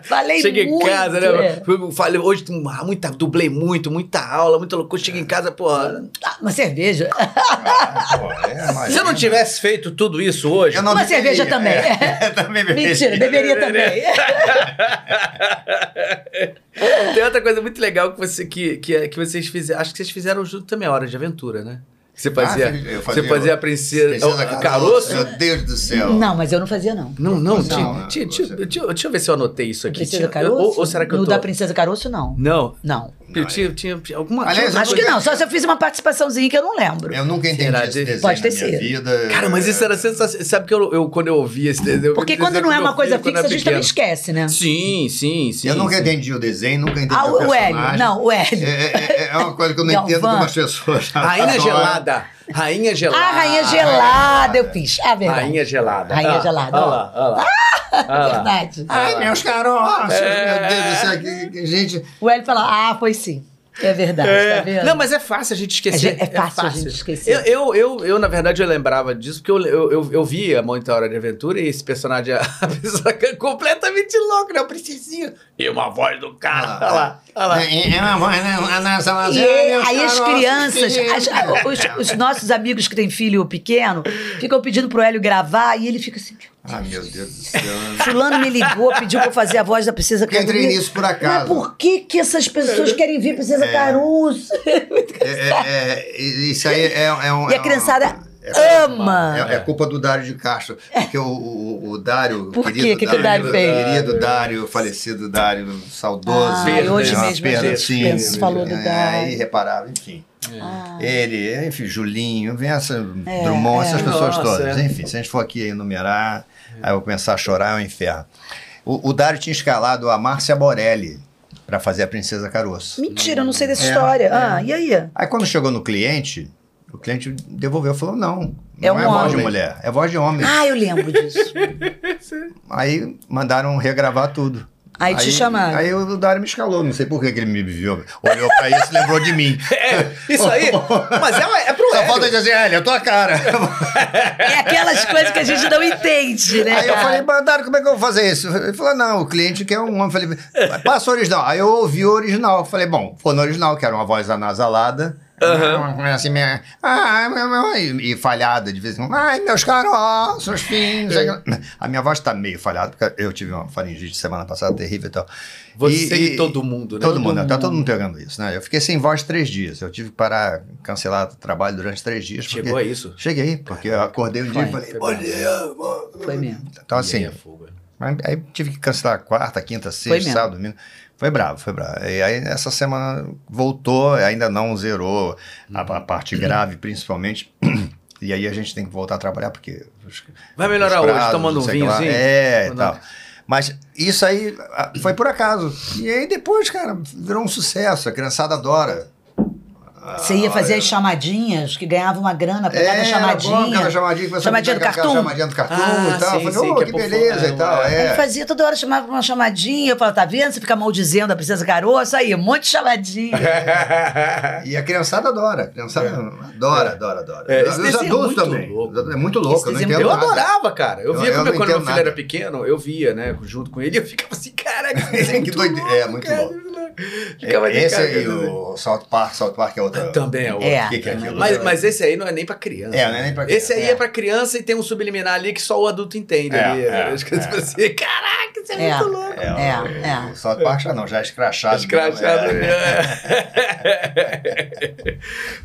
Falei Chega em muito. casa, é. né? Eu Falei, hoje ah, muita, dublei muito, muita aula, muita loucura. Chega em casa, porra. Ah, Uma cerveja. Ah, pô, é, Se eu não tivesse feito tudo isso hoje. Eu não Uma beberia. cerveja também. É, [LAUGHS] também beberia. Mentira, beberia também. Tem outra coisa muito legal que, você, que, que, é- que vocês fizeram. Acho que vocês fizeram junto também a Hora de Aventura, né? Você fazia. Ah, eu você fazia a princesa. Princesa o caroço? Meu Deus do céu. Não, mas eu não fazia, não. Não, não, Não, tinha- não, tinha- tinha- deixa, eu- ver se eu anotei isso aqui. Princesa Tinha- Caroço? ou, ou será que eu no tô. da Princesa Caroço, não. Não. Não. Eu tinha, tinha, tinha alguma Aliás, tinha Acho que não, só se eu fiz uma participaçãozinha que eu não lembro. Eu nunca entendi Será esse de- desenho Pode ter na minha sido. vida. Cara, mas isso era sensacional. Sabe que eu, eu- quando eu ouvi esse desenho. Porque quando desenho não é uma coisa fixa, a gente também esquece, né? Sim, sim, sim. Eu nunca entendi o desenho, nunca entendi Ah, o o Hélio. personagem. Não, o Hélio. É, é- é uma coisa que eu não entendo como as pessoas. Rainha Só- gelada. Rainha gelada. Ah, Rainha Gelada, eu fiz. Ah, verdade. Rainha gelada. Rainha Ah, gelada, Olha lá, olha lá. Lá. Verdade. Ai, meus caroços, É. meu Deus do céu, que, que gente. O Hélio fala, ah, foi sim. É verdade, É. tá vendo? Não, mas é fácil a gente esquecer. É, é fácil a gente esquecer. Eu, eu, eu, eu, na verdade, eu lembrava disso, porque eu, eu, eu, eu via muita Hora de Aventura e esse personagem, [LAUGHS] a pessoa é completamente louco, né? O princesinho. E uma voz do cara. Olha lá, olha lá. É, é uma voz, né? A E aí as crianças, as- a- os, os nossos amigos que têm filho pequeno, ficam pedindo pro Hélio gravar e ele fica assim. Ai, meu Deus do céu. Fulano me ligou, pediu pra eu fazer a voz da Princesa Eu Caruso. entrei nisso por acaso. Mas por que, que essas pessoas querem ver Princesa Caruso? É, é, é, isso aí é, é um. E a é criançada é- ama. É, é culpa do Dário de Castro. Porque o, o, o Dário. Por querido? Que que o Dário fez? Querido Dário, falecido Dário, saudoso. Ah, hoje é mesmo gente sim, falou do é, Dário. É irreparável, enfim. Ah. Ele, enfim, Julinho, vem essa, É, Drummond, é. essas pessoas Nossa, todas. é. Enfim, se a gente for aqui enumerar, aí eu vou começar a chorar, é um inferno. O, o Dário tinha escalado a Márcia Borelli para fazer a Princesa Caroço. Mentira, eu não sei dessa É, história. é. Ah, e aí? Aí quando chegou no cliente, o cliente devolveu, falou, não, É não um é voz de homem. mulher, é voz de homem. Ah, eu lembro disso. Aí mandaram regravar tudo. Aí te chamaram. Aí o Dário me escalou, não sei por que que ele me viu. Olhou pra isso e lembrou de mim. [LAUGHS] É, isso aí. [LAUGHS] Mas é, é pro Só Hélio. falta dizer, Hélio, a tua cara. [LAUGHS] É aquelas coisas que a gente não entende, né? Aí eu cara? falei, mandaram, como é que eu vou fazer isso? Ele falou, não, o cliente quer um homem. Eu Falei, passa o original. Aí eu ouvi o original. Eu Falei, bom, foi no original, que era uma voz anasalada. Assim, minha, ah, meu, meu, e, e falhada de vez em quando. Ai, meus caroços, fins. A minha voz tá meio falhada, porque eu tive uma faringite semana passada terrível e tal. Você e todo mundo, né? Todo, Todo mundo, tá todo mundo pegando isso, né? Eu fiquei sem voz três dias. Eu tive que parar, cancelar o trabalho durante três dias. porque- Chegou a isso? Cheguei, porque eu acordei um dia e Foi. falei, Foi bom. Foi mesmo. Então, assim, aí, a fuga? mas aí tive que cancelar quarta, quinta, Foi sexta, sábado, domingo. Foi bravo, foi bravo. E aí essa semana voltou, ainda não zerou a, a parte grave, principalmente. [CLEARS THROAT] E aí a gente tem que voltar a trabalhar, porque. os- Vai melhorar os hoje, tomando um vinhozinho? É, e tal. Mas isso aí foi por acaso. E aí depois, cara, virou um sucesso. A criançada adora. Você ia fazer Ah, as chamadinhas, que ganhava uma grana pra É, cada era chamadinha. bom, chamadinha Chamadinha do cartoon? chamadinha do cartoon Ah, e tal. sim, eu falei, sim, oh, que é que por beleza fora, e tal. é. Aí É. fazia toda hora, chamava pra uma chamadinha. Eu falava, tá vendo? Você fica maldizendo a princesa isso aí, um monte de chamadinha. [LAUGHS] E a criançada adora, a criançada adora, adora, adora. É, Os é adultos muito também. louco. É muito louco, eu não desenho é entendo Eu nada. adorava, cara. Eu Eu- via eu quando, quando meu filho era pequeno, eu via, né, junto com ele, eu ficava assim, caraca, [LAUGHS] é Que muito doide- louco, é, muito louco. Ficava Esse aí, né? o South Park, South Park é outra. Também é outro. É. O que, que é aquilo? Mas, mas esse aí não é nem pra criança. É, não é nem pra criança. Esse aí é. É. pra criança e tem um subliminar ali que só o adulto entende. É, ali. é, As coisas é. assim, caraca, isso é, É. muito louco. É, É, é. South Park já não, já é escrachado. Escrachado. É.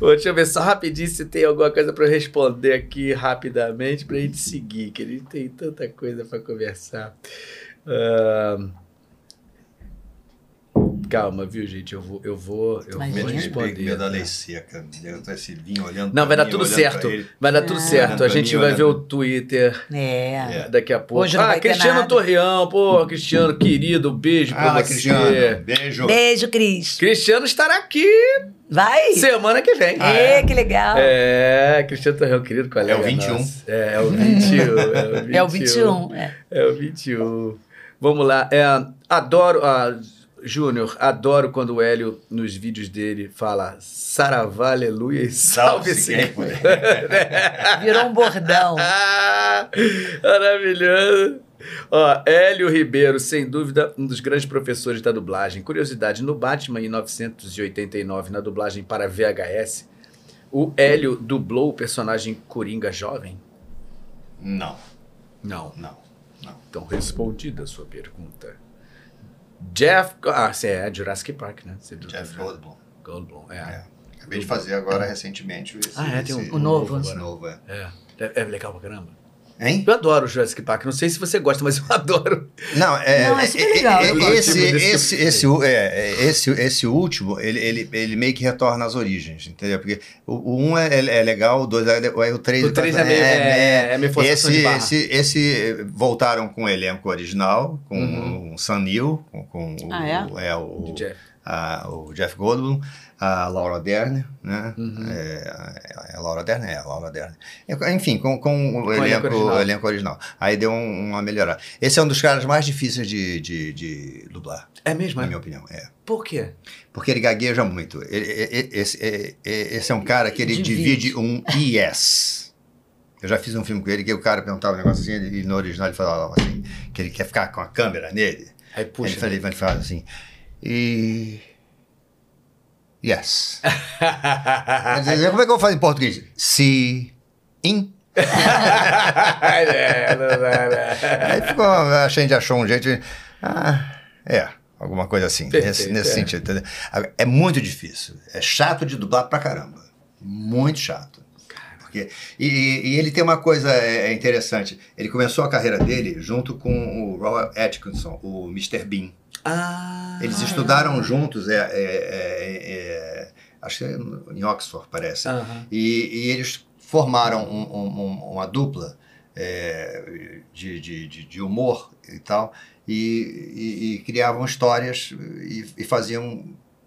[LAUGHS] Ô, deixa eu ver só rapidinho se tem alguma coisa pra eu responder aqui rapidamente pra gente seguir, que a gente tem tanta coisa pra conversar. Ahn, Calma, viu, gente? Eu vou, eu vou, eu Mas vou Imagina. responder. Medo da lei seca. Eu tô esse vinho olhando Não, vai pra dar mim, tudo olhando certo. pra. Vai dar tudo certo. A pra gente mim, vai ver o. Twitter É. É. daqui a pouco. Hoje não ah, vai ter Cristiano nada. Torreão, pô, Cristiano, querido, beijo pra Ah, você. Cristiano, beijo. Beijo, Cris. Cristiano estará aqui Vai? semana que vem. Ah, é? que legal. É, Cristiano Torreão, querido colega. É o 21. nosso. É, é o 21. É o [LAUGHS] 21. É. É o 21. Vamos lá. É, adoro. ah, Júnior, adoro quando o Hélio, nos vídeos dele, fala Saravá, aleluia e salve-se. quem puder. Virou um bordão. Ah, [LAUGHS] maravilhoso. Ó, Hélio Ribeiro, sem dúvida, um dos grandes professores da dublagem. Curiosidade, no Batman em 1989, na dublagem para VHS, o Hélio dublou o personagem Coringa jovem? Não, Não. não, não. Então, respondida a sua pergunta. Jeff... Ah, você é Jurassic Park, né? Você Jeff Goldblum. Goldblum, é. É. Acabei de fazer agora recentemente esse. Ah, é, tem um- esse- o novo. Esse novo, é. É. É, é legal pra caramba. Hein? Eu adoro o Jurassic Park. Não sei se você gosta, mas eu [LAUGHS] adoro. Não, é, Não, é super legal, é- gosto. esse, esse, tipo. esse, é, é, esse, esse último, ele, ele, ele meio que retorna às origens, entendeu? Porque o, o um é, é legal, o dois é, é o três. O três é meio- é- é meio forçação esse, de barra. esse, esse voltaram com o elenco original, com Uhum. o Sam Neill, com, com o, Ah, é? o, é, o, Jeff. a- o Jeff Goldblum, a Laura Dern, né? Uhum. É, é a Laura Dern? É, a Laura Dern. É, Enfim, com, com o, elenco elenco, original. elenco original. Aí deu um- uma melhorada. Esse é um dos caras mais difíceis de, de, de dublar, É mesmo? na é? minha opinião. É. Por quê? Porque ele gagueja muito. Ele- ele- esse, é- é- esse é um cara que ele Divide. divide um yes. Eu já fiz um filme com ele que o cara perguntava um negócio assim e no original ele falava assim, que ele quer ficar com a câmera nele. Aí puxa. Ele, fala, ele fala assim, e... Yes. Como é que eu falo em português? Se... In. é. Aí ficou, a gente achou um jeito. de- Ah, é, alguma coisa assim, Perfeito, nesse, nesse é. sentido. entendeu? É muito difícil. É chato de dublar pra caramba. Muito chato. Porque, e, e- e ele tem uma coisa é, é interessante. Ele começou a carreira dele junto com o Robert Atkinson, o Mr. Bean. Ah, Eles estudaram juntos, é, é- é- é- acho que é em Oxford, parece. E, e eles formaram um- um- um- uma dupla é, de, de, de- de humor e tal, e, e- e criavam histórias e, e faziam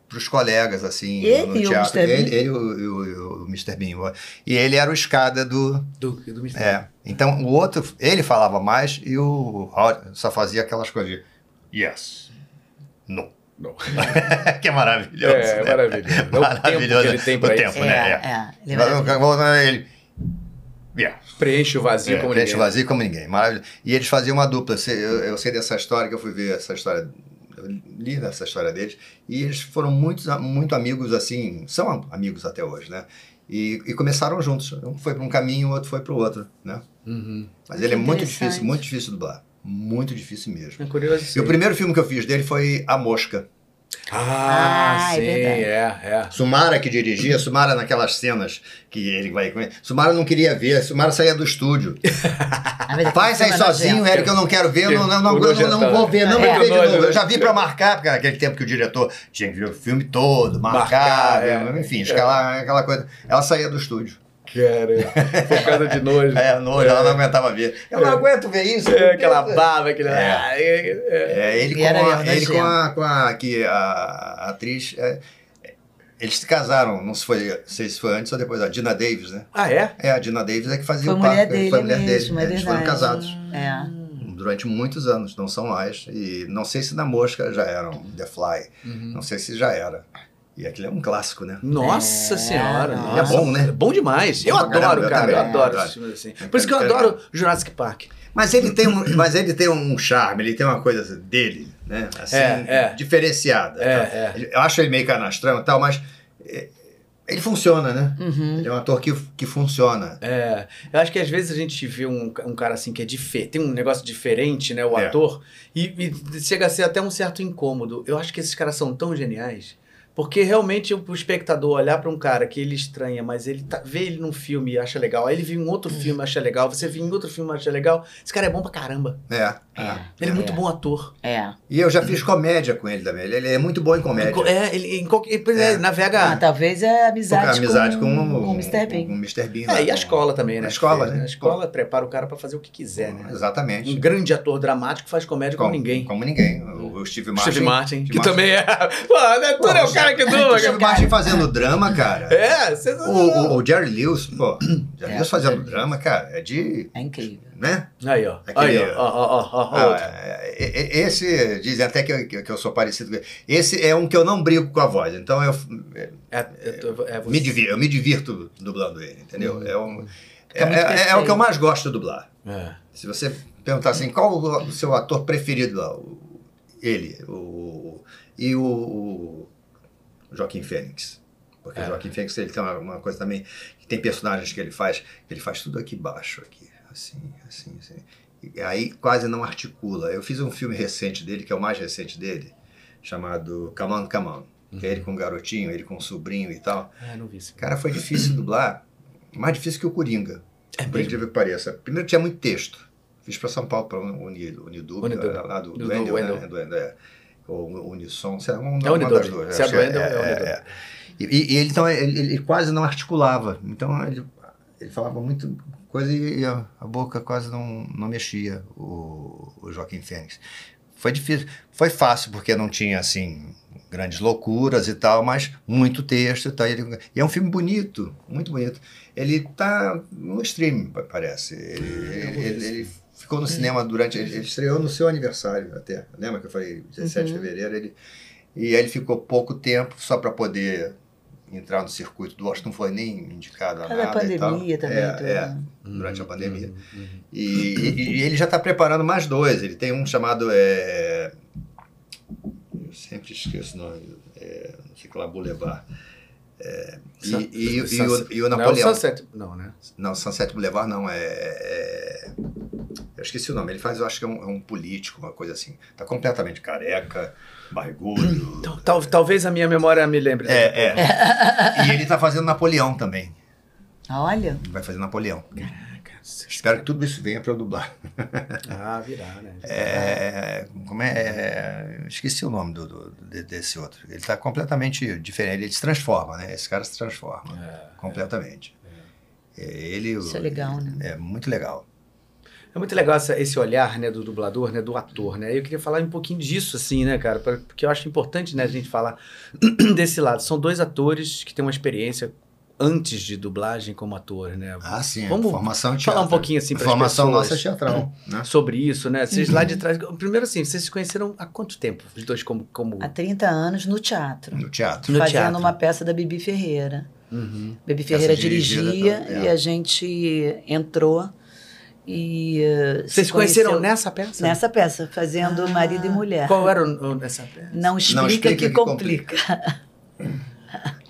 para os colegas, assim, Ele no e o teatro. Mr. Bean? Ele, ele e o, o- o Mr. Bean. E ele era o escada do... Do, do Mr. É. Então, o outro, ele falava mais e o Howard só fazia aquelas coisas de yes, no. Não. [LAUGHS] que é maravilhoso. É, né? maravilhoso. É o tempo que ele tem o isso. tempo, É, né? é. Ele vai- Ele, yeah. Preenche o vazio É, como preenche ninguém. vazio como ninguém. Maravilhoso. E eles faziam uma dupla. Eu, eu sei dessa história, que eu fui ver essa história, eu li dessa história deles, e eles foram muito, muito amigos, assim, são amigos até hoje, né? E, e começaram juntos. Um foi para um caminho, o outro foi para o outro, né? Uhum. Mas ele é muito difícil, muito difícil dublar. Muito difícil mesmo. É curioso. E sim. o primeiro filme que eu fiz dele foi A Mosca. Ah, Ah, é sim, verdade. é, é. Sumara que dirigia, Sumara naquelas cenas que ele vai. Sumara não queria ver, Sumara saía do estúdio. Ah, Faz aí filme é sozinho, nojento. Eric, eu não quero ver, eu não, não, não, não, vou ver, não É. vou ver de novo. né? Eu já vi pra marcar, porque naquele tempo que o diretor tinha que ver o filme todo, marcar, Marcar, é. enfim, escalar aquela coisa. Ela saía do estúdio. Cara, por causa de nojo. [LAUGHS] É, nojo, ela não aguentava ver. Eu não aguento ver isso. É, aquela baba, aquele. É. Ah, é, é. É, ele com, era a, ele com a, com a, que a, a atriz. é, Eles se casaram, não se foi, sei se foi antes ou depois, a Dina Davis, né? Ah, é? É, a Dina Davis é que fazia Foi o mulher par- dele foi mulher mesmo, dele. é Eles foram casados É. durante muitos anos, não são mais. E não sei se na Mosca já eram The Fly, Uhum. não sei se já era. E aquilo é um clássico, né? Nossa É, senhora. nossa. É bom, né? É bom demais. Eu pra adoro, caramba, eu cara. Eu, também, adoro adoro. esses filmes assim. Por isso que eu adoro Jurassic Park. Mas ele tem um, mas ele tem um charme, ele tem uma coisa dele, né? Assim, É, é. diferenciada. É, tá? é. Eu acho ele meio canastrão e tal, mas é, ele funciona, né? Uhum. Ele é um ator que, que funciona. É, eu acho que às vezes a gente vê um, um cara assim que é diferente, tem um negócio diferente, né, o É. ator, e, e chega a ser até um certo incômodo. Eu acho que esses caras são tão geniais, porque realmente o, espectador olhar pra um cara que ele estranha, mas ele tá, vê ele num filme e acha legal, aí ele vê um outro filme e acha legal, você vê em outro filme e acha legal, esse cara é bom pra caramba. É. É. Ele é, muito bom ator. É. E eu já fiz comédia com ele também. Ele, ele é muito bom em comédia. É, ele em qualquer, ele É. navega. Ah, talvez é amizade, amizade com, com, o com o Mr. Bean. Com o Mr. Bean. É, e a no- escola também, né? A escola, Fez, né? A escola prepara o cara pra fazer o que quiser, né? Exatamente. Um grande ator dramático faz comédia como, ninguém. Como ninguém. O, o Steve Martin. Steve Martin, Steve que Martin. também é. [LAUGHS] Pô, né? Tu é o cara que O dura, Steve cara. Martin fazendo drama, cara. É, você O, o, o Jerry Lewis, pô. Jerry É, Lewis fazendo Jerry drama, cara, é de. É incrível. né? Aí, ó. Aquele- Aí, ó. Ó, ó, ó, Ah, é, é, é, esse, dizem até que, eu- que, que eu sou parecido com ele. Esse é um que eu não brigo com a voz, então eu, é, É, eu tô- é você. me divirto, eu me divirto dublando ele, entendeu? É, um, é, é- é o que eu mais gosto de dublar. É. Se você perguntar assim, qual o, seu ator preferido lá? Ele, o, e o, o Joaquim Fênix. Porque É. Joaquim Fênix ele tem uma, uma coisa também, que tem personagens que ele faz, que ele faz tudo aqui embaixo, aqui, assim, assim, assim. E aí quase não articula. Eu fiz um filme recente dele, que é o mais recente dele, chamado Come On, Come On. Que é ele com um garotinho, ele com um sobrinho e tal. Ah, não vi isso. Cara, foi difícil dublar. Mais difícil que o Coringa. É Por incrível que pareça. Primeiro tinha muito texto. Fiz para São Paulo, para o Unidub. lá- do, Do- do, do Wendel, Wendel. né? Do Wendel, é. Ou Unisson, sei lá, uma, É uma Unidub. das duas. Se é acho do que Wendel, é Unidub. E, e ele, então, ele, ele quase não articulava. Então, ele, ele falava muito coisa e a, a boca quase não, não mexia, o, o Joaquim Fênix. Foi difícil. Foi fácil, porque não tinha, assim, grandes loucuras e tal, mas muito texto e tal. Ele, e é um filme bonito, muito bonito. Ele tá no streaming, pa- parece. Ele, ele- ele- ele ficou no cinema durante... Ele, ele estreou no seu aniversário até. Lembra que eu falei 17 de Uhum. fevereiro? Ele, e aí ele ficou pouco tempo só para poder entrar no circuito do Oscar, não foi nem indicado a nada e tal. pandemia também. É, tudo, é, né? durante a pandemia. Uhum, uhum. E, e- e ele já está preparando mais dois. Ele tem um chamado. é, eu sempre esqueço o nome. É, não sei que lá, Boulevard. É, e, Sun- e- e o, Sunset- e o Não, é o Napoleão. Sunset. Não, né? Não, Sunset Boulevard não, é, é- Eu esqueci o nome. Ele faz, eu acho que é um, é um político, uma coisa assim. Tá completamente careca, barrigudo. Então, tal- talvez a minha memória me lembre. É, é. E ele tá fazendo Napoleão também. Olha, Vai fazer Napoleão. Caraca, Espero que tudo isso venha para eu dublar. Ah, virar, né? É, como é, é, esqueci o nome do, do- de- desse outro. Ele está completamente diferente. Ele se transforma, né? Esse cara se transforma É. completamente. É, ele, isso é legal, né? É muito legal. É muito legal essa- esse olhar, né, do dublador, né, do ator, né? Eu queria falar um pouquinho disso, assim, né, cara? pra- Porque eu acho importante, né, a gente falar [CLEARS THROAT] desse lado. São dois atores que têm uma experiência antes de dublagem como ator, né? Ah, sim. Vamos formação falar um pouquinho, assim, pras Formação pessoas. nossa teatral. [CLEARS THROAT] Né? Sobre isso, né? Vocês lá de Uhum. trás. Primeiro, assim, vocês se conheceram há quanto tempo? Os dois como. como... Há 30 anos no teatro. No teatro. No fazendo teatro. uma peça da Bibi Ferreira. Uhum. Bibi Ferreira dirigida, dirigia é. e a gente entrou e eh, Vocês se conheceram nessa peça? nessa peça, fazendo Ah, marido e mulher. Qual era o, o, essa peça? Não explica, explica que, que complica.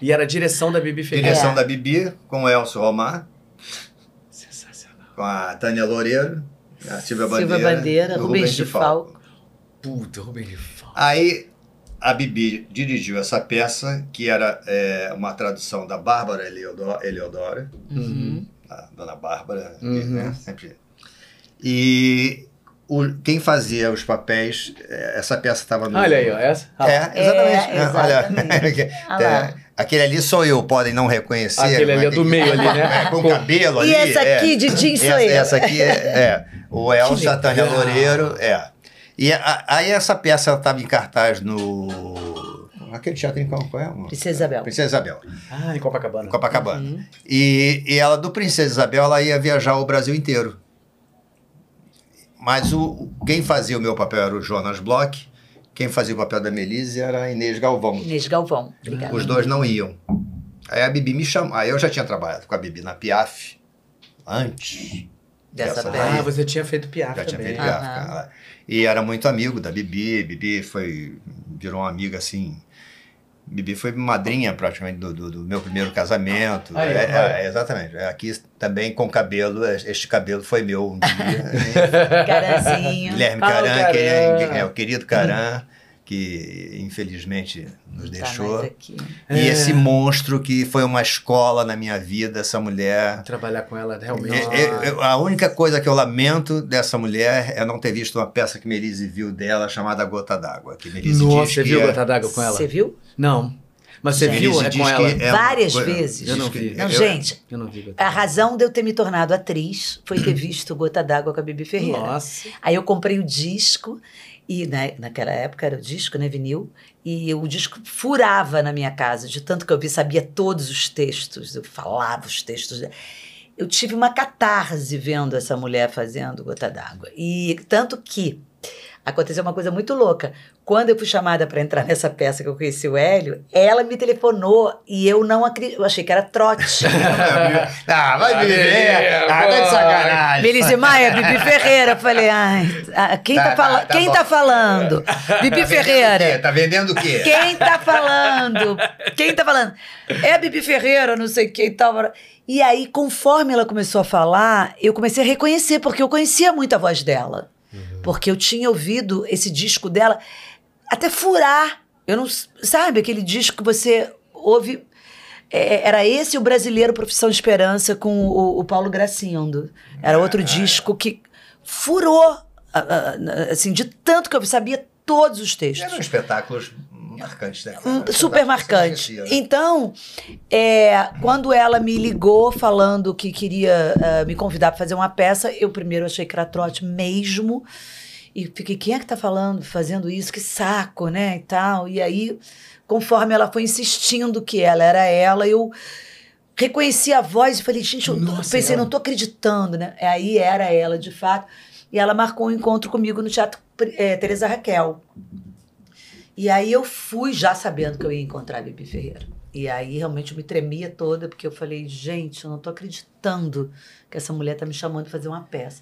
E era a direção da Bibi Ferreira. Direção É. da Bibi, com o Elcio Romar, Sensacional. com a Tânia Loureiro, a Silvia Bandeira, Silvia Bandeira, o Rubens de Falco. Puta, Rubem de Falco. Aí a Bibi dirigiu essa peça, que era é, uma tradução da Bárbara Eleodora, Eleodora Uhum. a Dona Bárbara, Uhum. né, sempre. E o, quem fazia os papéis, é, essa peça estava no... Olha aí, ó. Essa. Ah, É, exatamente. É, exatamente. [LAUGHS] Olha, Ah é, aquele ali sou eu, podem não reconhecer. Aquele ali é do meio ali, [LAUGHS] né? Com Com- cabelo ali. E essa é. aqui de jeans sou essa, eu. essa aqui é, é. o Elcio, a Tânia. Loureiro, é. E a- aí essa peça estava em cartaz no, aquele teatro em qual qual é? Princesa Isabel. Princesa Isabel, Ah, em Copacabana. em Copacabana. Uhum. E, e ela, do Princesa Isabel, ela ia viajar o Brasil inteiro. Mas o, quem fazia o meu papel era o Jonas Bloch, quem fazia o papel da Melise era a Inês Galvão. Inês Galvão. Obrigada. Os dois não iam. Aí a Bibi me chamou. Aí eu já tinha trabalhado com a Bibi na Piaf antes. Dessa daí. Ah, você tinha feito piada Já tinha também. feito Piaf. cara. E era muito amigo da Bibi. Bibi foi. virou uma amiga assim. Bibi foi madrinha praticamente do, do- do meu primeiro casamento. Aí, É, é, exatamente. É, Aqui também com cabelo. Este cabelo foi meu um dia. [LAUGHS] Caranzinho. Guilherme o Caran, que é, Caran. é o querido Caran, que infelizmente nos Tá deixou. E É. esse monstro que foi uma escola na minha vida, essa mulher. Trabalhar com ela realmente. É, é, eu- a única coisa que eu lamento dessa mulher é não ter visto uma peça que Melise viu dela chamada Gota d'Água. Que Melise Nossa, diz você viu é- Gota d'Água com ela? Você viu? Não. Mas você Gente. viu é com ela? é Várias coisa- vezes. Eu não vi. Não, eu- gente, Eu não vi a razão de eu ter me tornado atriz foi ter visto Gota d'Água com a Bibi Ferreira. Nossa. Aí eu comprei o disco, e né, naquela época era o disco, né, vinil, e o disco furava na minha casa, de tanto que eu vi, sabia todos os textos, eu falava os textos. Eu tive uma catarse vendo essa mulher fazendo Gota d'Água. E tanto que aconteceu uma coisa muito louca. Quando eu fui chamada para entrar nessa peça que eu conheci o Hélio, ela me telefonou e eu não acredito. Eu achei que era trote. [LAUGHS] ah, vai viver! Bibi, Ah, tá de sacanagem! Melise Maia, Bibi Ferreira. Eu falei, ai, ah, quem tá, Tá, fala- tá, tá quem tá falando? Bibi Tá quê? Ferreira. Tá vendendo o quê? Quem tá falando? Quem tá falando? É a Bibi Ferreira, não sei quem tal. E aí, conforme ela começou a falar, eu comecei a reconhecer, porque eu conhecia muito a voz dela. Porque eu tinha ouvido esse disco dela até furar. Eu não. Sabe, aquele disco que você ouve. É, era esse o Brasileiro Profissão Esperança com o, o Paulo Gracindo. Era outro disco que furou, ah, ah, assim, de tanto que eu sabia todos os textos. Eram espetáculos marcantes, né? Espetáculos super marcante. esquecia, né? Então, é, quando ela me ligou falando que queria ah, me convidar para fazer uma peça, eu primeiro achei que era trote mesmo. E fiquei, quem é que tá falando, fazendo isso? Que saco, né? E tal. E aí, conforme ela foi insistindo que ela era ela, eu reconheci a voz e falei, gente, eu Nossa, pensei, ela- não tô acreditando, né? Aí era ela, de fato. E ela marcou um encontro comigo no Teatro eh, Teresa Raquel. E aí eu fui já sabendo que eu ia encontrar a Bibi Ferreira. E aí realmente eu me tremia toda, porque eu falei, gente, eu não tô acreditando que essa mulher tá me chamando para fazer uma peça.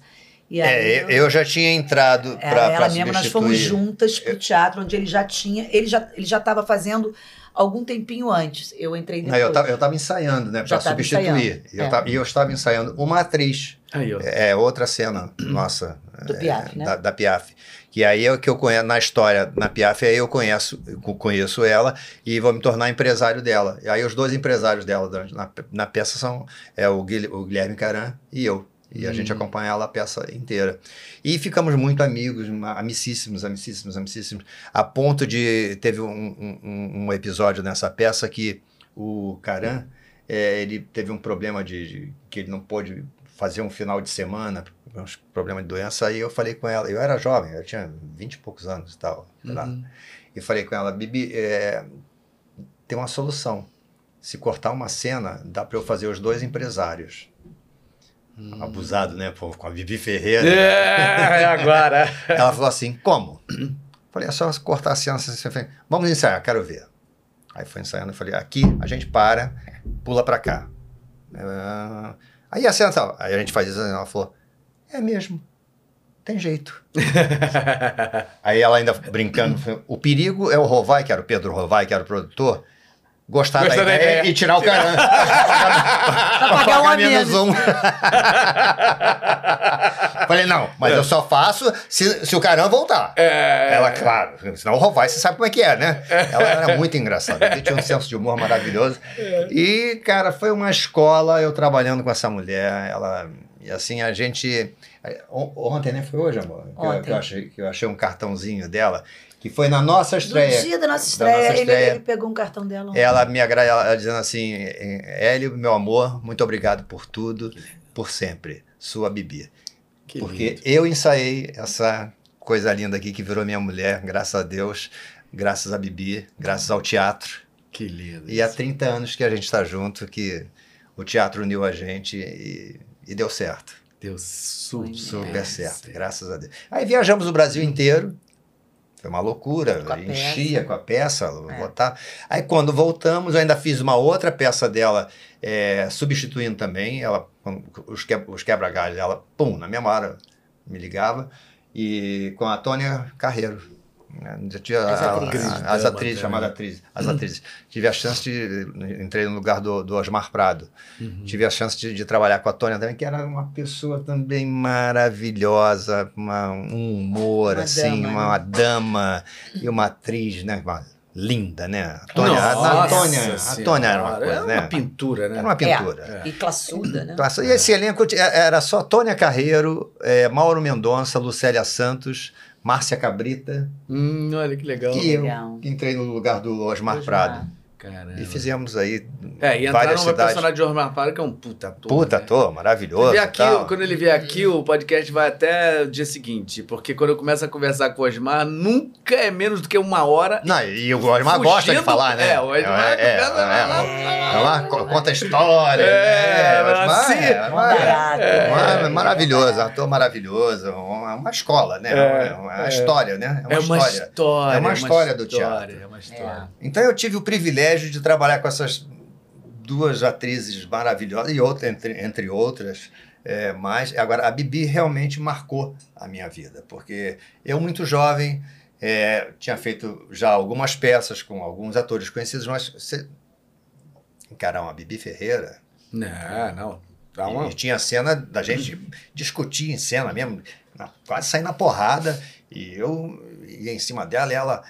E aí É, eu, eu já tinha entrado era para ela mesma, nós fomos juntas pro teatro, onde ele já tinha, ele já ele já estava fazendo algum tempinho antes. Eu entrei Não, depois. eu, tava, eu tava ensaiando, né? Já Para tava substituir. ensaiando, E eu, é. tava- e eu estava ensaiando uma atriz. Aí, ó. É outra cena nossa. Do é, Piaf, né? Da, da Piaf. Que aí é o que eu conheço na história, na Piaf, aí eu conheço, conheço ela e vou me tornar empresário dela. E aí os dois empresários dela durante- na, na peça são é o, Guil- o Guilherme Caran e eu. E a gente acompanha ela a peça inteira. E ficamos muito amigos, amicíssimos, amicíssimos, amicíssimos. A ponto de. Teve um, um- um episódio nessa peça que o Caran é, ele teve um problema de, de- que ele não pôde fazer um final de semana, uns problemas de doença, aí eu falei com ela, eu era jovem, eu tinha vinte e poucos anos e tal, sei lá. Uhum. e falei com ela, Bibi, é, tem uma solução, se cortar uma cena, dá para eu fazer os dois empresários. Abusado, né, pô, com a Bibi Ferreira. É, agora. [LAUGHS] Ela falou assim, como? Falei, é só cortar a cena, vamos ensaiar, quero ver. Aí foi ensaiando, eu falei, aqui a gente para, pula pra cá. Ah, aí a cena tal, aí a gente faz isso, ela falou, é mesmo, tem jeito. [LAUGHS] Aí ela ainda brincando, o perigo é o Rovai, que era o Pedro Rovai, que era o produtor, gostar Gostar da da ideia, ideia. e tirar o cara. [LAUGHS] Pra pagar um a menos um. Falei, não, mas eu só faço se, se o Caran voltar. É. Ela, claro, senão o Rovai, você sabe como é que é, né? Ela era muito engraçada, ela tinha um senso de humor maravilhoso. E, cara, foi uma escola, eu trabalhando com essa mulher, ela... E assim, a gente... on- Ontem, né? Foi hoje, amor? Que eu- Ontem. Que, eu achei, que eu achei um cartãozinho dela, que foi na nossa No estreia. dia da nossa Da estreia, nossa ele- estreia. Ele, pegou um cartão dela. ontem. Ela me agrada, ela dizendo assim: Hélio, meu amor, muito obrigado por tudo, por sempre. Sua Bibi. Que Porque lindo. eu ensaiei essa coisa linda aqui que virou minha mulher, graças a Deus. graças a Bibi, graças ao teatro. Que lindo. E há 30 anos que a gente está junto, que o teatro uniu a gente e, e deu certo. Deu super, Super certo, graças a Deus. Aí viajamos o Brasil inteiro. Foi uma loucura, Com a enchia peça. com a peça, É. botar. Aí quando voltamos, eu ainda fiz uma outra peça dela, é, substituindo também, ela, os, que, os quebra-galhos dela, pum, na mesma hora me ligava, e com a Tônia Carreiro. Né, Já tinha As a- atrizes. a- as Dama atrizes, atrizes, as atrizes. Tive a chance de. Entrei no lugar do, do Osmar Prado. Uhum. Tive a chance de, de trabalhar com a Tônia também, que era uma pessoa também maravilhosa, uma- um humor, Uma assim, dama, uma, né? dama e uma atriz, né? uma- linda, né? A Tônia, a- Nossa a, Tônia, a Tônia era uma coisa, Era né? uma pintura, né? Era uma pintura. E classuda, né? Essa- E esse elenco era só Tônia Carreiro, eh, Mauro Mendonça, Lucélia Santos, Márcia Cabrita Hum, olha que legal. e eu, Legal. que entrei no lugar do Osmar Osmar. Prado. Caramba. E fizemos aí É, e várias cidades. personagem de Osmar Prado, que é um puta ator. Puta né? ator, Ele maravilhoso. vier e aqui, quando ele vier aqui, o podcast vai até o dia seguinte. Porque quando eu começo a conversar com o Osmar, nunca é menos do que uma hora. Não, e o Osmar Fugindo- gosta de falar, né? é, o Osmar é, é, é, é, co- conta história. É, né? Osmar assim, é, é- é maravilhoso, ator maravilhoso, uma, uma escola, né? É, uma, é. história, né? É uma história. É uma história do teatro. É uma história. Então eu tive o privilégio de trabalhar com essas duas atrizes maravilhosas e outra, entre, entre outras. É, mas agora a Bibi realmente marcou a minha vida, porque eu muito jovem é, tinha feito já algumas peças com alguns atores conhecidos, mas você encarar uma Bibi Ferreira Não, não. Dá uma... e tinha cena da gente discutir em cena mesmo, na- quase sair na porrada, e eu ia em cima dela e ela,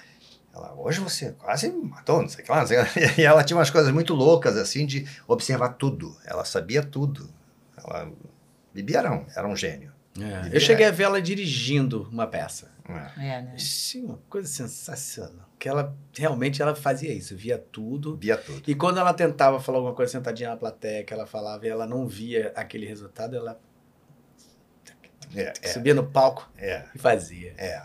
ela, hoje você quase me matou, não sei o que lá, não sei o que lá. [LAUGHS] E ela tinha umas coisas muito loucas, assim, de observar tudo. Ela sabia tudo. Ela, Bibi era um, era um gênio. É. Eu cheguei a ver ela dirigindo uma peça. É. É, né? Sim, uma coisa sensacional. Que ela realmente ela fazia isso, via tudo. Via tudo. E quando ela tentava falar alguma coisa sentadinha na plateia, que ela falava e ela não via aquele resultado, ela É, é, subia no palco é, e fazia. é.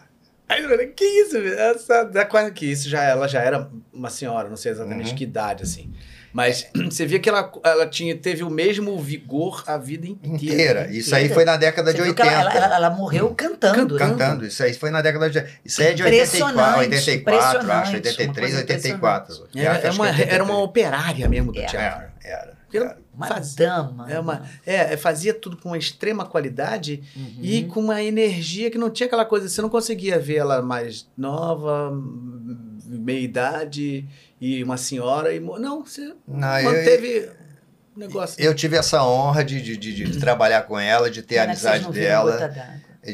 Aí eu falei, que isso? velho? Essa, dá quase que isso já ela já era uma senhora, não sei exatamente Uhum. que idade assim. Mas [CLEARS THROAT] você via que ela, ela tinha, teve o mesmo vigor a vida inteira. Inteira. Isso aí foi na década Você de viu que 80. ela, ela- ela- morreu cantando, né? Cantando, isso aí foi na década de. Isso aí é de 84, Impressionante, 84, acho, impressionante, 83, uma coisa 84. Era, Acho que é uma, 83. era uma operária mesmo do É. teatro. Era, era. Era. Uma faz- dama. é uma, é, fazia tudo com uma extrema qualidade Uhum. e com uma energia que não tinha aquela coisa, você não conseguia ver ela mais nova, meia idade e uma senhora e não, você Não, eu- manteve o negócio. Eu tive essa honra de, de, de, de trabalhar com ela, de ter a amizade não dela,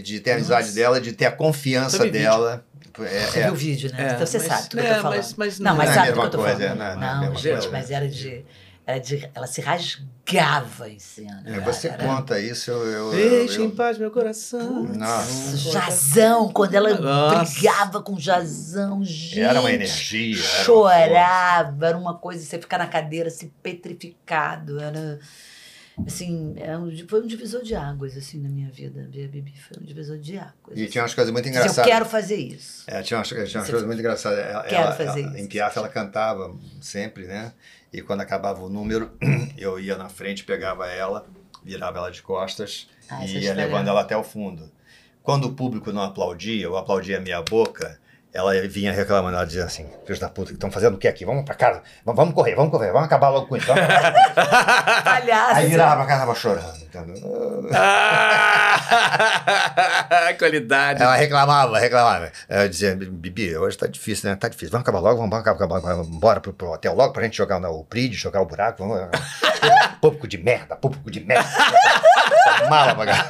de ter a amizade Nossa. dela, de ter a confiança Eu dela. É, Você é. viu o vídeo, né? É, então você mas- sabe do que é, eu tô falando. mas- mas não, não mas é a sabe do que mesma eu tô coisa, falando. é, não é não, mesma gente, coisa. mas era de, era de... Ela se rasgava em cena. É. Você Era- conta isso, eu. eu, eu, Deixa em eu paz meu coração. Nossa. Jazão, quando ela Nossa. brigava com Jazão, gente. era uma energia. Era uma força. chorava, era uma coisa, você ficar na cadeira assim, petrificado, era assim, é um- foi um divisor de águas assim na minha vida, ver a Bibi foi um divisor de águas. E tinha umas coisas muito Se engraçadas. eu quero fazer isso. É, tinha umas, tinha umas coisas muito engraçadas. Ela, Quero ela- fazer ela- isso. Em Piaf ela cantava sempre, né? E quando acabava o número, [CLEARS THROAT] eu ia na frente, pegava ela, virava ela de costas Ah, e ia levando ela até o fundo. Quando o público não aplaudia, ou aplaudia a minha boca, ela vinha reclamando, ela dizia assim, filhos da puta, que estão fazendo o que aqui? Vamos pra casa, vamos, vamos correr, vamos correr, vamos acabar logo com isso. Vamos. Palhaço. Aí virava pra casa, tava chorando. Ah! [LAUGHS] Qualidade. Ela reclamava, reclamava. Eu dizia, Bibi, hoje tá difícil, né? Tá difícil. Vamos acabar logo, vamos acabar, acabar, vamos embora pro, pro hotel logo pra gente jogar o PRID, jogar o buraco. Vamos... [LAUGHS] público de merda, público de merda. [LAUGHS] Mala pra cá.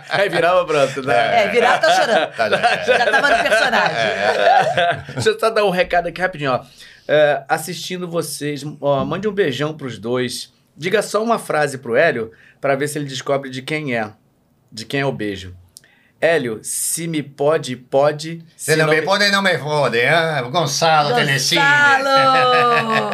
[LAUGHS] Aí virava pronto, né? É, virar tá chorando. [LAUGHS] Tá, já- Já tava no personagem. Deixa eu só dar um recado aqui rapidinho, ó. É, assistindo vocês, ó, mande um beijão pros dois. Diga só uma frase pro Hélio pra ver se ele descobre de quem é. De quem é o beijo. Hélio, se me pode, pode. Se não me podem, não me fodem. Ah, Gonçalo Telecine. Gonçalo!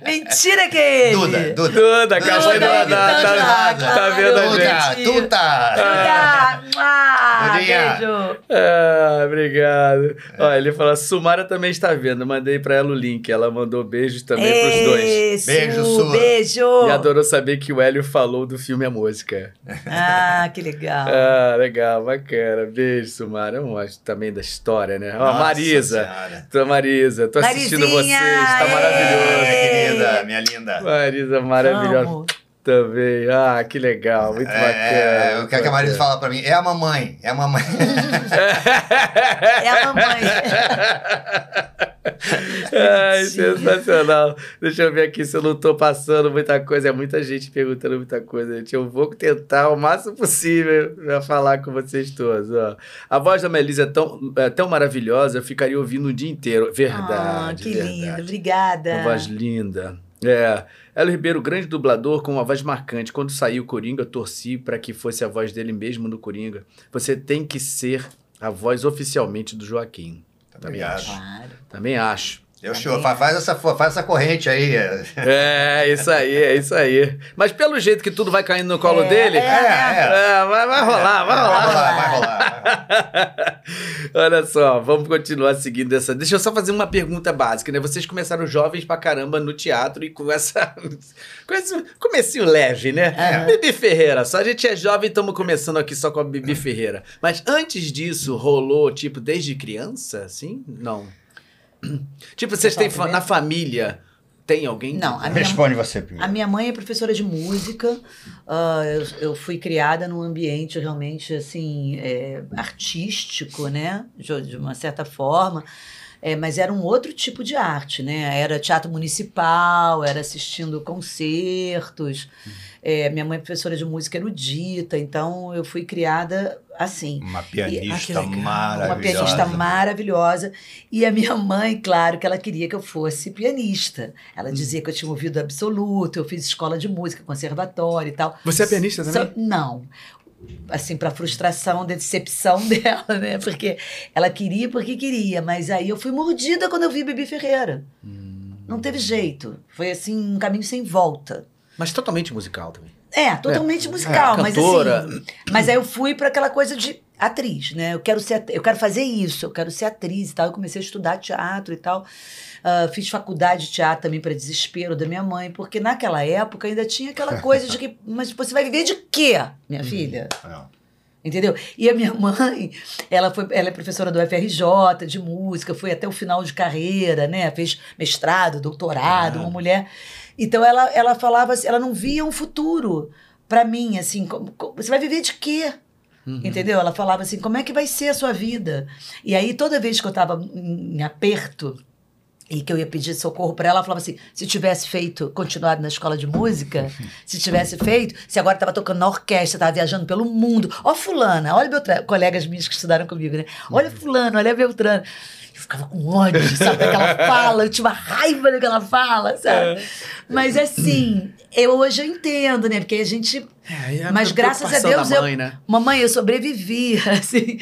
[LAUGHS] Mentira que é ele! Duda, Duda. Duda, Duda da, da, imitando tá, lá, tá vendo a gente? Duda, Duda. Duda! Ah! Beijo. Ah, obrigado. Olha, ele falou, Sumara também está vendo. Mandei pra ela o link. Ela mandou beijos também pros dois. Ei, Beijo, Su. Beijo. E adorou saber que o Hélio falou do filme A Música. Ah, que legal. Ah, legal, bacana. Beijo, Sumara. Eu gosto também da história, né? Ó, Nossa Marisa. Senhora. Tô, Marisa, tô assistindo Marizinha, vocês. Tá maravilhoso. Minha querida, minha linda. Marisa, maravilhosa Amo. Também. Ah, que legal, muito É, bacana. o que, é que a Marisa fala pra mim? É a mamãe, é a mamãe. É a mamãe. Ai, sensacional. Deixa eu ver aqui se eu não tô passando muita coisa. É muita gente perguntando muita coisa, gente. Eu vou tentar o máximo possível pra falar com vocês todos. Ó. A voz da Melisa é tão, é tão maravilhosa, eu ficaria ouvindo o dia inteiro. Verdade, ah, que verdade. lindo. Obrigada. Uma voz linda. É. Hélio Ribeiro, grande dublador com uma voz marcante. Quando saiu o Coringa, eu torci para que fosse a voz dele mesmo no Coringa. Você tem que ser a voz oficialmente do Joaquim. Também Obrigado. acho. Claro. Também acho. Eu show, fa- faz essa, faz essa corrente aí. é. É, isso aí, é isso aí. Mas pelo jeito que tudo vai caindo no colo É, dele, é, é, vai, vai rolar, vai Vai rolar. rolar, vai rolar. [LAUGHS] Olha só, vamos continuar seguindo essa. Deixa eu só fazer uma pergunta básica, né? Vocês começaram jovens pra caramba no teatro e com essa. [LAUGHS] com esse comecinho leve, né? Aham. Bibi Ferreira, só a gente é jovem e estamos começando aqui só com a Bibi Ferreira. Mas antes disso, rolou, tipo, desde criança, assim? Não. [CLEARS THROAT] Tipo, vocês têm fa- na família. Tem alguém? Não, a minha, Responde você a primeiro. minha mãe é professora de música. ah, eu, eu fui criada num ambiente realmente assim é, artístico, né? De, de uma certa forma. É, mas era um outro tipo de arte, né? Era teatro municipal, era assistindo concertos. É, minha mãe é professora de música erudita, então eu fui criada assim. Uma Ah, pianista legal. maravilhosa. Uma pianista maravilhosa. E a minha mãe, claro, que ela queria que eu fosse pianista. Ela Hum. dizia que eu tinha ouvido absoluto, eu fiz escola de música, conservatório e tal. Você é pianista também? Só- não. Assim, para frustração, decepção [LAUGHS] dela, né? Porque ela queria porque queria, mas aí eu fui mordida quando eu vi Bibi Ferreira. Hum. Não teve jeito. Foi assim, um caminho sem volta. Mas totalmente musical também. É, totalmente musical, É, mas cantora. assim. Mas aí eu fui para aquela coisa de atriz, né? Eu quero ser, eu quero fazer isso, eu quero ser atriz e tal. Eu comecei a estudar teatro e tal. Ah, fiz faculdade de teatro também para desespero da minha mãe, porque naquela época ainda tinha aquela [LAUGHS] coisa de que, mas você vai viver de quê, minha filha? Não. Entendeu? E a minha [LAUGHS] mãe, ela, foi, ela é professora do FRJ de música, foi até o final de carreira, né? Fez mestrado, doutorado, uma mulher. Então ela, ela falava assim, ela não via um futuro para mim, assim, como- como- você vai viver de quê? Entendeu? Ela falava assim, como é que vai ser a sua vida? E aí toda vez que eu estava em, em aperto, e que eu ia pedir socorro para ela, ela falava assim: se tivesse feito, continuado na escola de música, [LAUGHS] se tivesse feito, se agora estava tocando na orquestra, estava viajando pelo mundo. Ó, Fulana, olha Beltrano, colegas minhas que estudaram comigo, né? Olha Fulano, olha Beltrano. Eu ficava com ódio, sabe, daquela [LAUGHS] fala, eu tinha uma raiva daquela fala, sabe? Mas assim, eu hoje eu entendo, né? Porque a gente. É, é Mas graças a Deus da eu, mãe, né? Mamãe, eu sobrevivi, [LAUGHS] assim,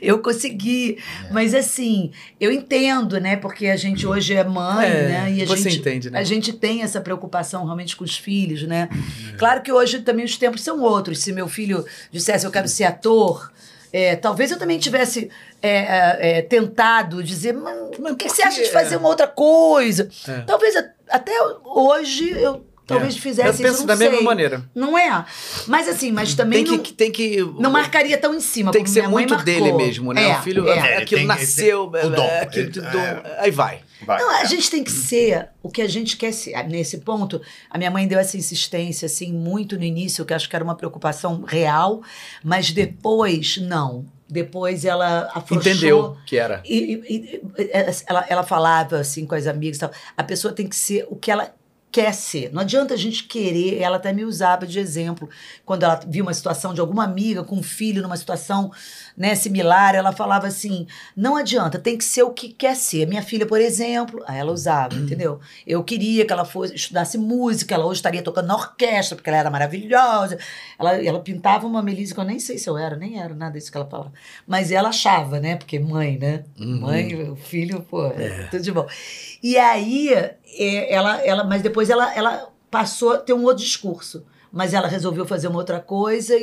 eu consegui. Mas assim, eu entendo, né? Porque a gente hoje é mãe, É, né? E a você gente, entende, né? A gente tem essa preocupação realmente com os filhos, né? Claro que hoje também os tempos são outros. Se meu filho dissesse eu quero ser ator, é, talvez eu também tivesse é, é, é, tentado dizer, mas Mas o que por você acha de fazer uma outra coisa? É. Talvez até hoje eu talvez É. fizesse Eu isso, penso não da mesma sei. maneira. Não é? Mas assim, mas também Tem não, que, tem que. não marcaria tão em cima. Tem que ser muito marcou. dele mesmo, né? É, o filho, é. É, aquilo tem- nasceu, tem o dom. é, aquilo de dom, é. aí vai. Vai. Não, a gente tem que ser o que a gente quer ser. Nesse ponto, a minha mãe deu essa insistência, assim, muito no início, que acho que era uma preocupação real, mas depois, não. Depois ela afrouxou. Entendeu que era. E, e- e- ela, ela falava assim com as amigas e tal, a pessoa tem que ser o que ela quer ser. Não adianta a gente querer, ela até me usava de exemplo, quando ela viu uma situação de alguma amiga com um filho numa situação né, similar, ela falava assim, não adianta, tem que ser o que quer ser. Minha filha, por exemplo, ela usava, entendeu? Eu queria que ela fosse estudasse música, ela hoje estaria tocando na orquestra, porque ela era maravilhosa. Ela, ela pintava uma Melise que eu nem sei se eu era, nem era nada disso que ela falava. Mas ela achava, né? Porque mãe, né? Uhum. Mãe, o filho, pô, é. tudo de bom. E aí, é, ela, ela, mas depois ela, ela passou a ter um outro discurso. Mas ela resolveu fazer uma outra coisa e,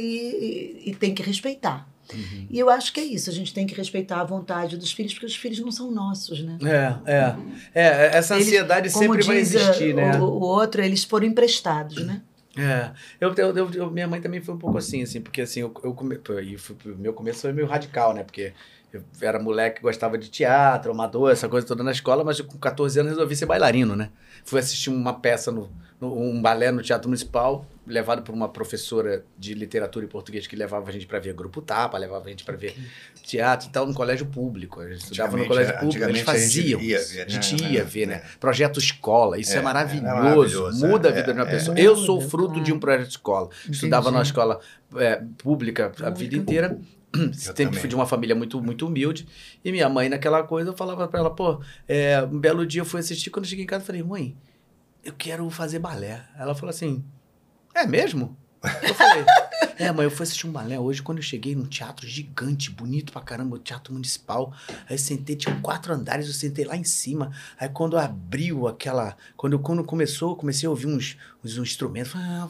e- e tem que respeitar. Uhum. E eu acho que é isso, a gente tem que respeitar a vontade dos filhos, porque os filhos não são nossos, né? É, é. É, essa Eles, ansiedade como sempre vai diz, existir, uh, né? O, o outro, eles foram emprestados, né? É, eu, eu, eu- eu- minha mãe também foi um pouco assim, assim, porque assim, eu, eu e o meu começo foi meio radical, né? Porque eu era moleque que gostava de teatro, amador, essa coisa toda na escola, mas eu, com 14 anos resolvi ser bailarino, né? Fui assistir uma peça, no, no- um balé no Teatro Municipal, levado por uma professora de literatura e português que levava a gente para ver Grupo Tapa, levava a gente para ver teatro e tal, no colégio público. A gente estudava no colégio público, eles antigamente a gente faziam. ia isso. ver, a gente né? ia ver, né? Projeto escola, isso é, É, é, é maravilhoso. maravilhoso, muda é, a vida de uma é, pessoa. é. Eu sou fruto de um projeto escola. Estudava numa Entendi. escola é, pública a Pública. vida inteira. [CLEARS THROAT] Sempre também. fui de uma família muito, muito humilde. E minha mãe, naquela coisa, eu falava pra ela, pô, é, um belo dia eu fui assistir. Quando eu cheguei em casa, eu falei, mãe, eu quero fazer balé. Ela falou assim, é mesmo? Eu falei, [LAUGHS] é, mãe, eu fui assistir um balé hoje. Quando eu cheguei num teatro gigante, bonito pra caramba, o teatro municipal. Aí eu sentei, tinha quatro andares, eu sentei lá em cima. Aí quando abriu aquela. Quando, quando começou, comecei a ouvir uns, uns instrumentos. Ah,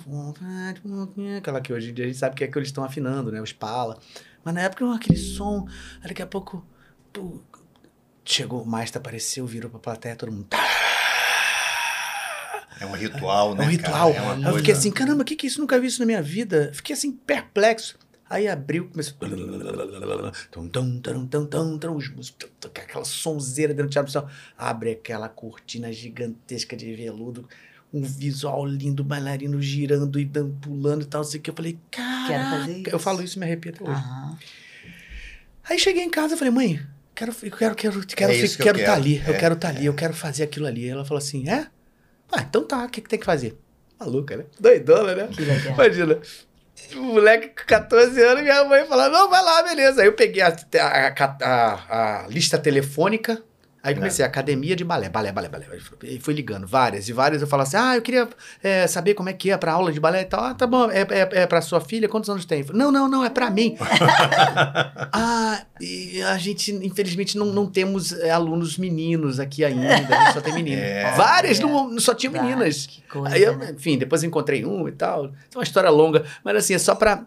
Aquela que hoje em dia a gente sabe que é que eles estão afinando, né? Os pala. Mas na época, aquele som. Daqui a pouco. chegou o maestro, apareceu, virou pra plateia, todo mundo. É um ritual, É né? um ritual. cara? É eu coisa- fiquei assim, caramba, o que que é isso? Nunca vi isso na minha vida. Fiquei assim, perplexo. Aí abriu, começou. Os músicos, Aquela sonzeira dentro do teatro. pessoal. Abre aquela cortina gigantesca de veludo. Um visual lindo, bailarino girando e dan- pulando e tal. Assim, que eu falei, cara. Quero fazer Eu falo isso e me arrepio até hoje. Aham. Aí cheguei em casa e falei, mãe, quero, eu quero, quero, quero, É fi- que eu quero estar quero. ali, eu É, quero estar ali, eu quero fazer aquilo ali. Ela falou assim, é? Ah, então tá, o que, que tem que fazer? Maluca, né? Doidona, né? Que legal. Imagina. Um moleque com 14 anos, minha mãe falando, não, vai lá, beleza. Aí eu peguei a, a- a- a lista telefônica, aí comecei, academia de balé, balé, balé, balé. E fui ligando, várias, e várias eu falava assim, ah, eu queria é, saber como é que é pra aula de balé e tal. Ah, tá bom, é, é, é pra sua filha, quantos anos tem? Eu falei, não, não, não, é pra mim. [LAUGHS] ah, e a gente, infelizmente, não, não temos é, alunos meninos aqui ainda, a gente só tem meninos. É. Várias Olha, não, só tinha Várias, meninas. Que coisa, Aí eu, né? enfim, depois eu encontrei um e tal. É uma história longa, mas assim, é só pra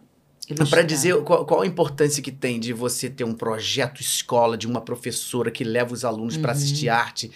para dizer qual, qual a importância que tem de você ter um projeto escola de uma professora que leva os alunos para Uhum. assistir arte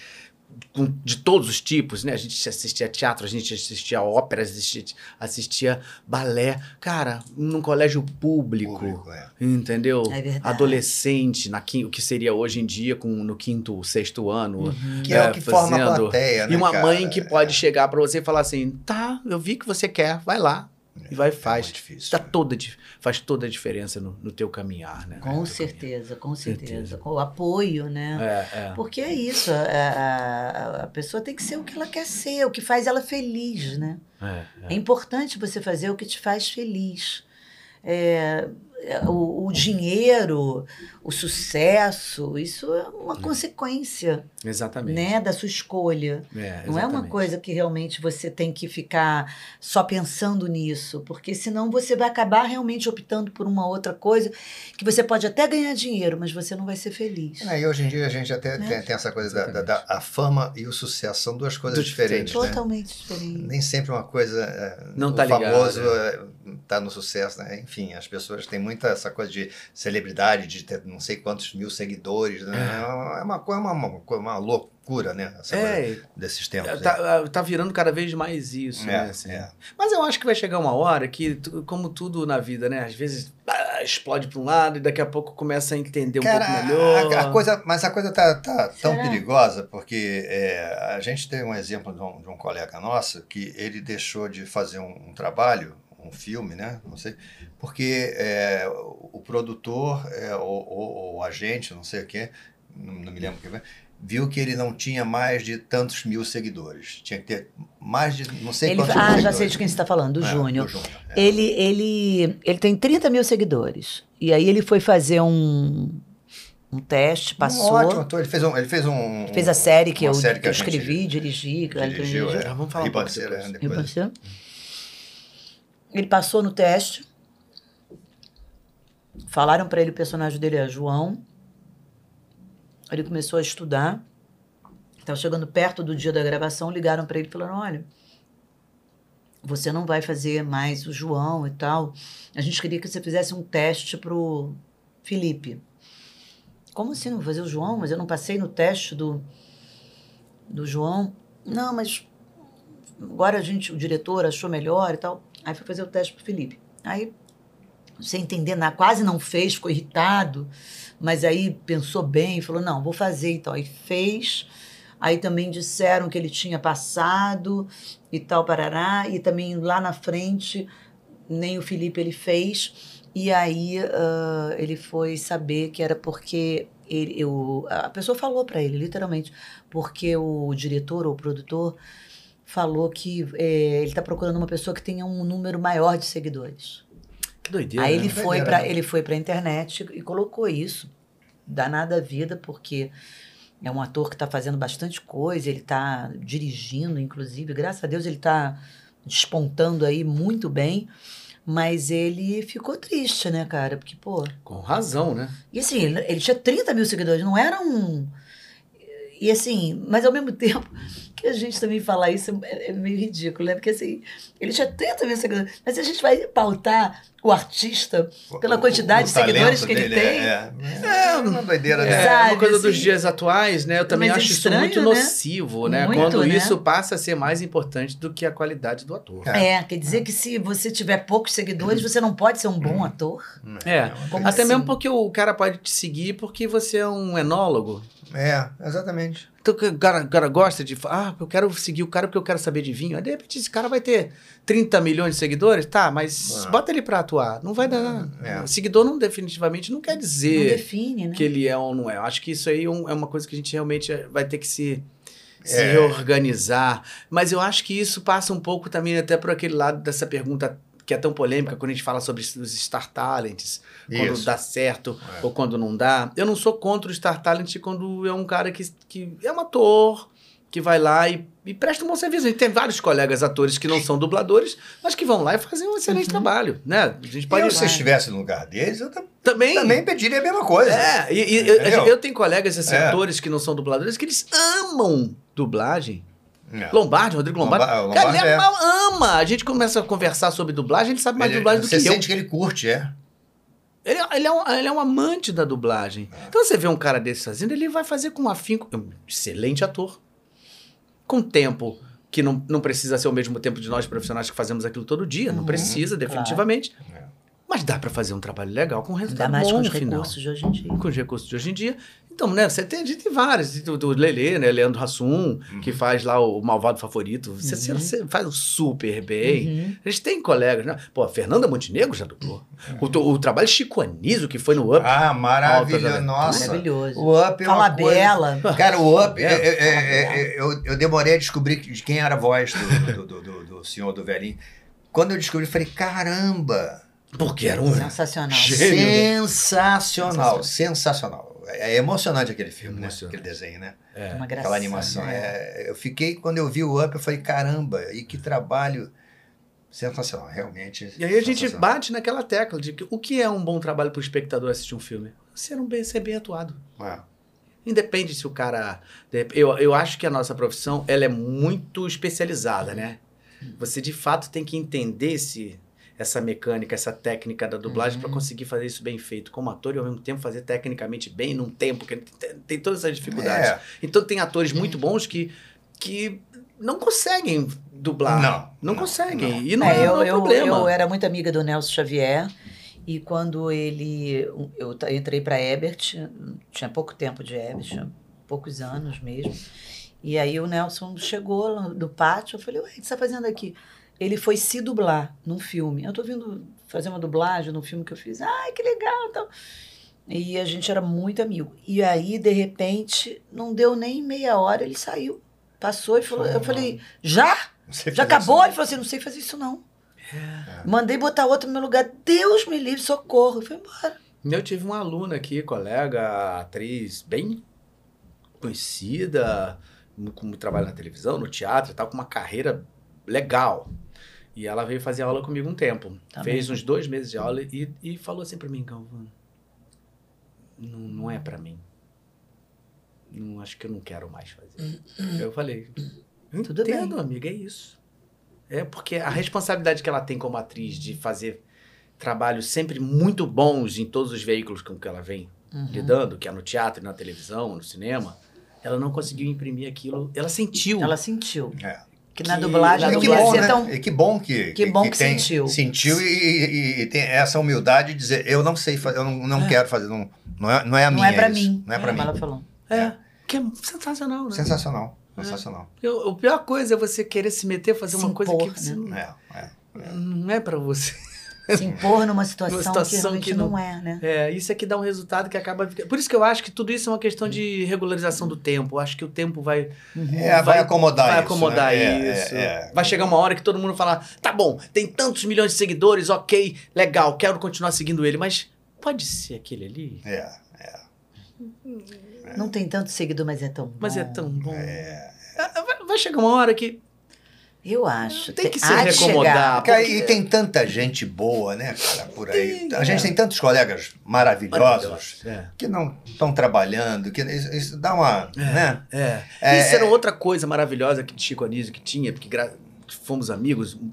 com- de todos os tipos, né? A gente assistia teatro, a gente assistia ópera, assistia, assistia balé. Cara, num colégio público, Público, é. entendeu? É verdade. Adolescente, na, o que seria hoje em dia com, no quinto, sexto ano. Uhum. Que é, o que forma a fazendo. plateia, né, E uma cara? mãe que pode chegar pra você e falar assim: tá, eu vi que você quer, vai lá. E vai É faz. muito difícil. Isso dá toda, faz toda a diferença no, no teu caminhar, né? Com No teu certeza, com certeza. Certeza. Com o apoio, né? É, é. Porque é isso, a, a- a pessoa tem que ser o que ela quer ser, o que faz ela feliz, né? é, É importante você fazer o que te faz feliz. É, é, o, o dinheiro, o sucesso, isso é uma consequência é. Exatamente. né, da sua escolha. É, Não é uma coisa que realmente você tem que ficar só pensando nisso, porque senão você vai acabar realmente optando por uma outra coisa que você pode até ganhar dinheiro, mas você não vai ser feliz. É, e hoje em dia a gente até Né? tem, tem essa coisa da, da- da- a fama e o sucesso são duas coisas Duas diferentes, né? Totalmente diferente. Nem sempre uma coisa é, Não o tá famoso né? é, no sucesso, né? Enfim, as pessoas têm muita essa coisa de celebridade, de ter não sei quantos mil seguidores, né? É uma coisa, uma, uma, uma loucura, né? Essa coisa É, desses tempos. né? tá, tá virando cada vez mais isso, É, né? assim. é. Mas eu acho que vai chegar uma hora que, como tudo na vida, né? Às vezes ah, explode para um lado e daqui a pouco começa a entender um Cara, pouco melhor. a, a coisa, mas a coisa tá, tá tão perigosa porque é, a gente tem um exemplo de um, de um colega nosso que ele deixou de fazer um, um trabalho, um filme, né? Não sei, porque é, o, o produtor é, ou, ou- ou o agente, não sei o quê, não, não me lembro o que foi, viu que ele não tinha mais de tantos mil seguidores. Tinha que ter mais de não sei Ele, quantos mil ah, já sei de quem você está falando, do É, Júnior. Júnior, é. Ele, ele, ele tem 30 mil seguidores. E aí ele foi fazer um, um teste, passou. Um ótimo ator. Ele fez um. Ele fez, um, Fez a série que, eu, série que eu escrevi, dirigi. que ele dirigiu. dirigiu. É. Ah, vamos falar um pouco Ribanceira, depois. né? Ele passou no teste. Falaram para ele o personagem dele é João. Ele começou a estudar. Estava chegando perto do dia da gravação, ligaram para ele e falaram: Olha, você não vai fazer mais o João e tal. A gente queria que você fizesse um teste pro, Felipe. Como assim não vou fazer o João? Mas eu não passei no teste do, do João. Não, mas agora a gente, o diretor achou melhor e tal. Aí foi fazer o teste pro Felipe. Aí, sem entender nada, quase não fez, ficou irritado, mas aí pensou bem, falou: não, vou fazer então. Aí fez. Aí também disseram que ele tinha passado e tal, parará. E também lá na frente, nem o Felipe ele fez. E aí uh, ele foi saber que era porque ele, eu, a pessoa falou para ele, literalmente, porque o diretor ou o produtor falou que é, ele está procurando uma pessoa que tenha um número maior de seguidores. Que doideira. Aí né? ele foi para ele foi para internet e colocou isso. Danada a vida, porque é um ator que está fazendo bastante coisa, ele está dirigindo, inclusive, graças a Deus ele está despontando aí muito bem. Mas ele ficou triste, né, cara? Porque, pô. Com razão, né? E assim, ele, ele tinha 30 mil seguidores, não era um. E assim, mas ao mesmo [LAUGHS] tempo, que a gente também falar isso é, é meio ridículo, né? Porque assim, ele tinha 30 mil seguidores. Mas a gente vai pautar o artista pela quantidade de seguidores que ele dele tem. É, é, é uma doideira, né? É Sabe, uma coisa dos assim. dias atuais, né? Eu também é acho estranho, isso muito né? nocivo, né? Muito, Quando né? isso passa a ser mais importante do que a qualidade do ator. É, quer dizer que se você tiver poucos seguidores, você não pode ser um bom ator. É. Como Até assim? mesmo porque o cara pode te seguir porque você é um enólogo. É, exatamente. Então o cara, o cara gosta de. Ah, eu quero seguir o cara porque eu quero saber de vinho. Aí de repente esse cara vai ter 30 milhões de seguidores, tá, mas Ah. bota ele pra atuar. Não vai dar. É. Seguidor não definitivamente não quer Não dizer define, né? que ele é ou não é. Eu acho que isso aí é é uma coisa que a gente realmente vai ter que se, se É. reorganizar. Mas eu acho que isso passa um pouco também até por aquele lado dessa pergunta que é tão polêmica quando a gente fala sobre os Star Talents, quando Isso. dá certo É. ou quando não dá. Eu não sou contra o Star Talent quando é um cara que, que é um ator, que vai lá e, e presta um bom serviço. A gente tem vários colegas atores que não são dubladores, mas que vão lá e fazem um excelente trabalho, né? A gente pode eu, se eu estivesse no lugar deles, eu tam- também... também pediria a mesma coisa. É, e, e- eu, eu tenho colegas, assim, É. atores que não são dubladores, que eles amam dublagem. É. Lombardi, Rodrigo Lombardi. Lomba- Cara, Lombardi ele é. ama. A gente começa a conversar sobre dublagem, ele sabe mais Ele- dublagem do você que eu. sente que ele curte, é. Ele, ele é um, ele é um amante da dublagem. Então você vê um cara desse fazendo, ele vai fazer com afinco. É um excelente ator. Com tempo que não, não precisa ser o mesmo tempo de nós profissionais que fazemos aquilo todo dia. Não Uhum, precisa, definitivamente. É. Mas dá pra fazer um trabalho legal com Ainda resultado mais bom com os final recursos de hoje em dia. com os recursos de hoje em dia. Então, né, você tem, a gente tem vários. Do, do Lelê, né? Leandro Hassum, que faz lá o Malvado Favorito. Você, Uhum. você faz super bem. Uhum. A gente tem colegas, né? Pô, a Fernanda Montenegro já dublou. O, o trabalho Chico Anísio, que foi no Up. Ah, maravilhoso. Nossa. Maravilhoso. O Up é Fala uma coisa... Bela. [LAUGHS] Cara, o Up, é- é- Bela. é- é- eu, eu demorei a descobrir de quem era a voz do, do, do, do- do senhor do velhinho. Quando eu descobri, eu falei, caramba! Porque era um. Sensacional. Né? Sensacional, sensacional. É emocionante aquele filme, né? Emocionante. Aquele desenho, né? É. Uma gracinha. Aquela animação. É, eu fiquei, quando eu vi o Up, eu falei, caramba, e que trabalho sensacional, realmente. E aí a gente bate naquela tecla de que o que é um bom trabalho para o espectador assistir um filme? Ser, um bem, ser bem atuado. É. Independe se o cara. Eu, eu acho que a nossa profissão ela é muito especializada, né? Você de fato tem que entender esse, essa mecânica, essa técnica da dublagem para conseguir fazer isso bem feito como ator e ao mesmo tempo fazer tecnicamente bem num tempo que tem, tem todas essas dificuldades. É. Então tem atores muito bons que, que não conseguem dublar. Não, Não, não, conseguem. não. E não É, é, eu, não é eu, problema. eu era muito amiga do Nelson Xavier e quando ele eu entrei para Ebert, tinha pouco tempo de Ebert, tinha poucos anos mesmo. E aí o Nelson chegou no, no pátio, eu falei: "Ué, o que você está fazendo aqui?" Ele foi se dublar num filme. Eu tô vindo fazer uma dublagem num filme que eu fiz. Ai, que legal, então. E a gente era muito amigo. E aí, de repente, não deu nem meia hora, ele saiu. Passou e falou, eu falei: "Já?" Já acabou? isso, Ele falou assim: não sei fazer isso, não. Mandei botar outro no meu lugar. Deus me livre, socorro. E foi embora. Eu tive uma aluna aqui, colega, atriz bem conhecida, como trabalha na televisão, no teatro e tal, com uma carreira legal. E ela veio fazer aula comigo um tempo. Tá Fez uns dois meses de aula e, e falou assim pra mim, Galvão, não, não é pra mim. Não, acho que eu não quero mais fazer. eu falei, Tudo entendo, amiga, é isso. É porque a responsabilidade que ela tem como atriz de fazer trabalhos sempre muito bons em todos os veículos com que ela vem Uhum. lidando, que é no teatro, na televisão, no cinema, ela não conseguiu imprimir aquilo. Ela sentiu. Ela sentiu. É. Que na Que- dublagem na não que ia bom, ser né? tão. E que bom que, Que bom que tem- sentiu. Sentiu e, e- e tem essa humildade de dizer, eu não sei fazer, eu não, não quero fazer, não, não, é, não é a Não minha é pra isso, mim. Não é pra como mim. ela falou. É, que é sensacional, né? Sensacional, sensacional. Porque o- A pior coisa é você querer se meter, fazer Se uma coisa impor, que você não, É, é. não é pra você. [LAUGHS] Se impor numa situação, Numa situação que realmente que não... não- é, né? É, isso é que dá um resultado que acaba. Por isso que eu acho que tudo isso é uma questão de regularização do tempo. Eu acho que o tempo vai. É, vai, acomodar vai isso. acomodar né? É, isso. é, é. Vai chegar uma hora que todo mundo fala: tá bom, tem tantos milhões de seguidores, ok, legal, quero continuar seguindo ele, mas pode ser aquele ali? É, Não tem tanto seguidor, mas é tão bom. Mas é tão bom. é. Ah, Vai, vai chegar uma hora que Eu acho. tem que se recomodar. porque- e tem tanta gente boa, né, cara, por aí. Tem, a gente é. tem tantos colegas maravilhosos É. que não estão trabalhando, que isso, isso dá uma, né? É. É, Isso era é. outra coisa maravilhosa que Chico Anísio que tinha, porque gra- fomos amigos um,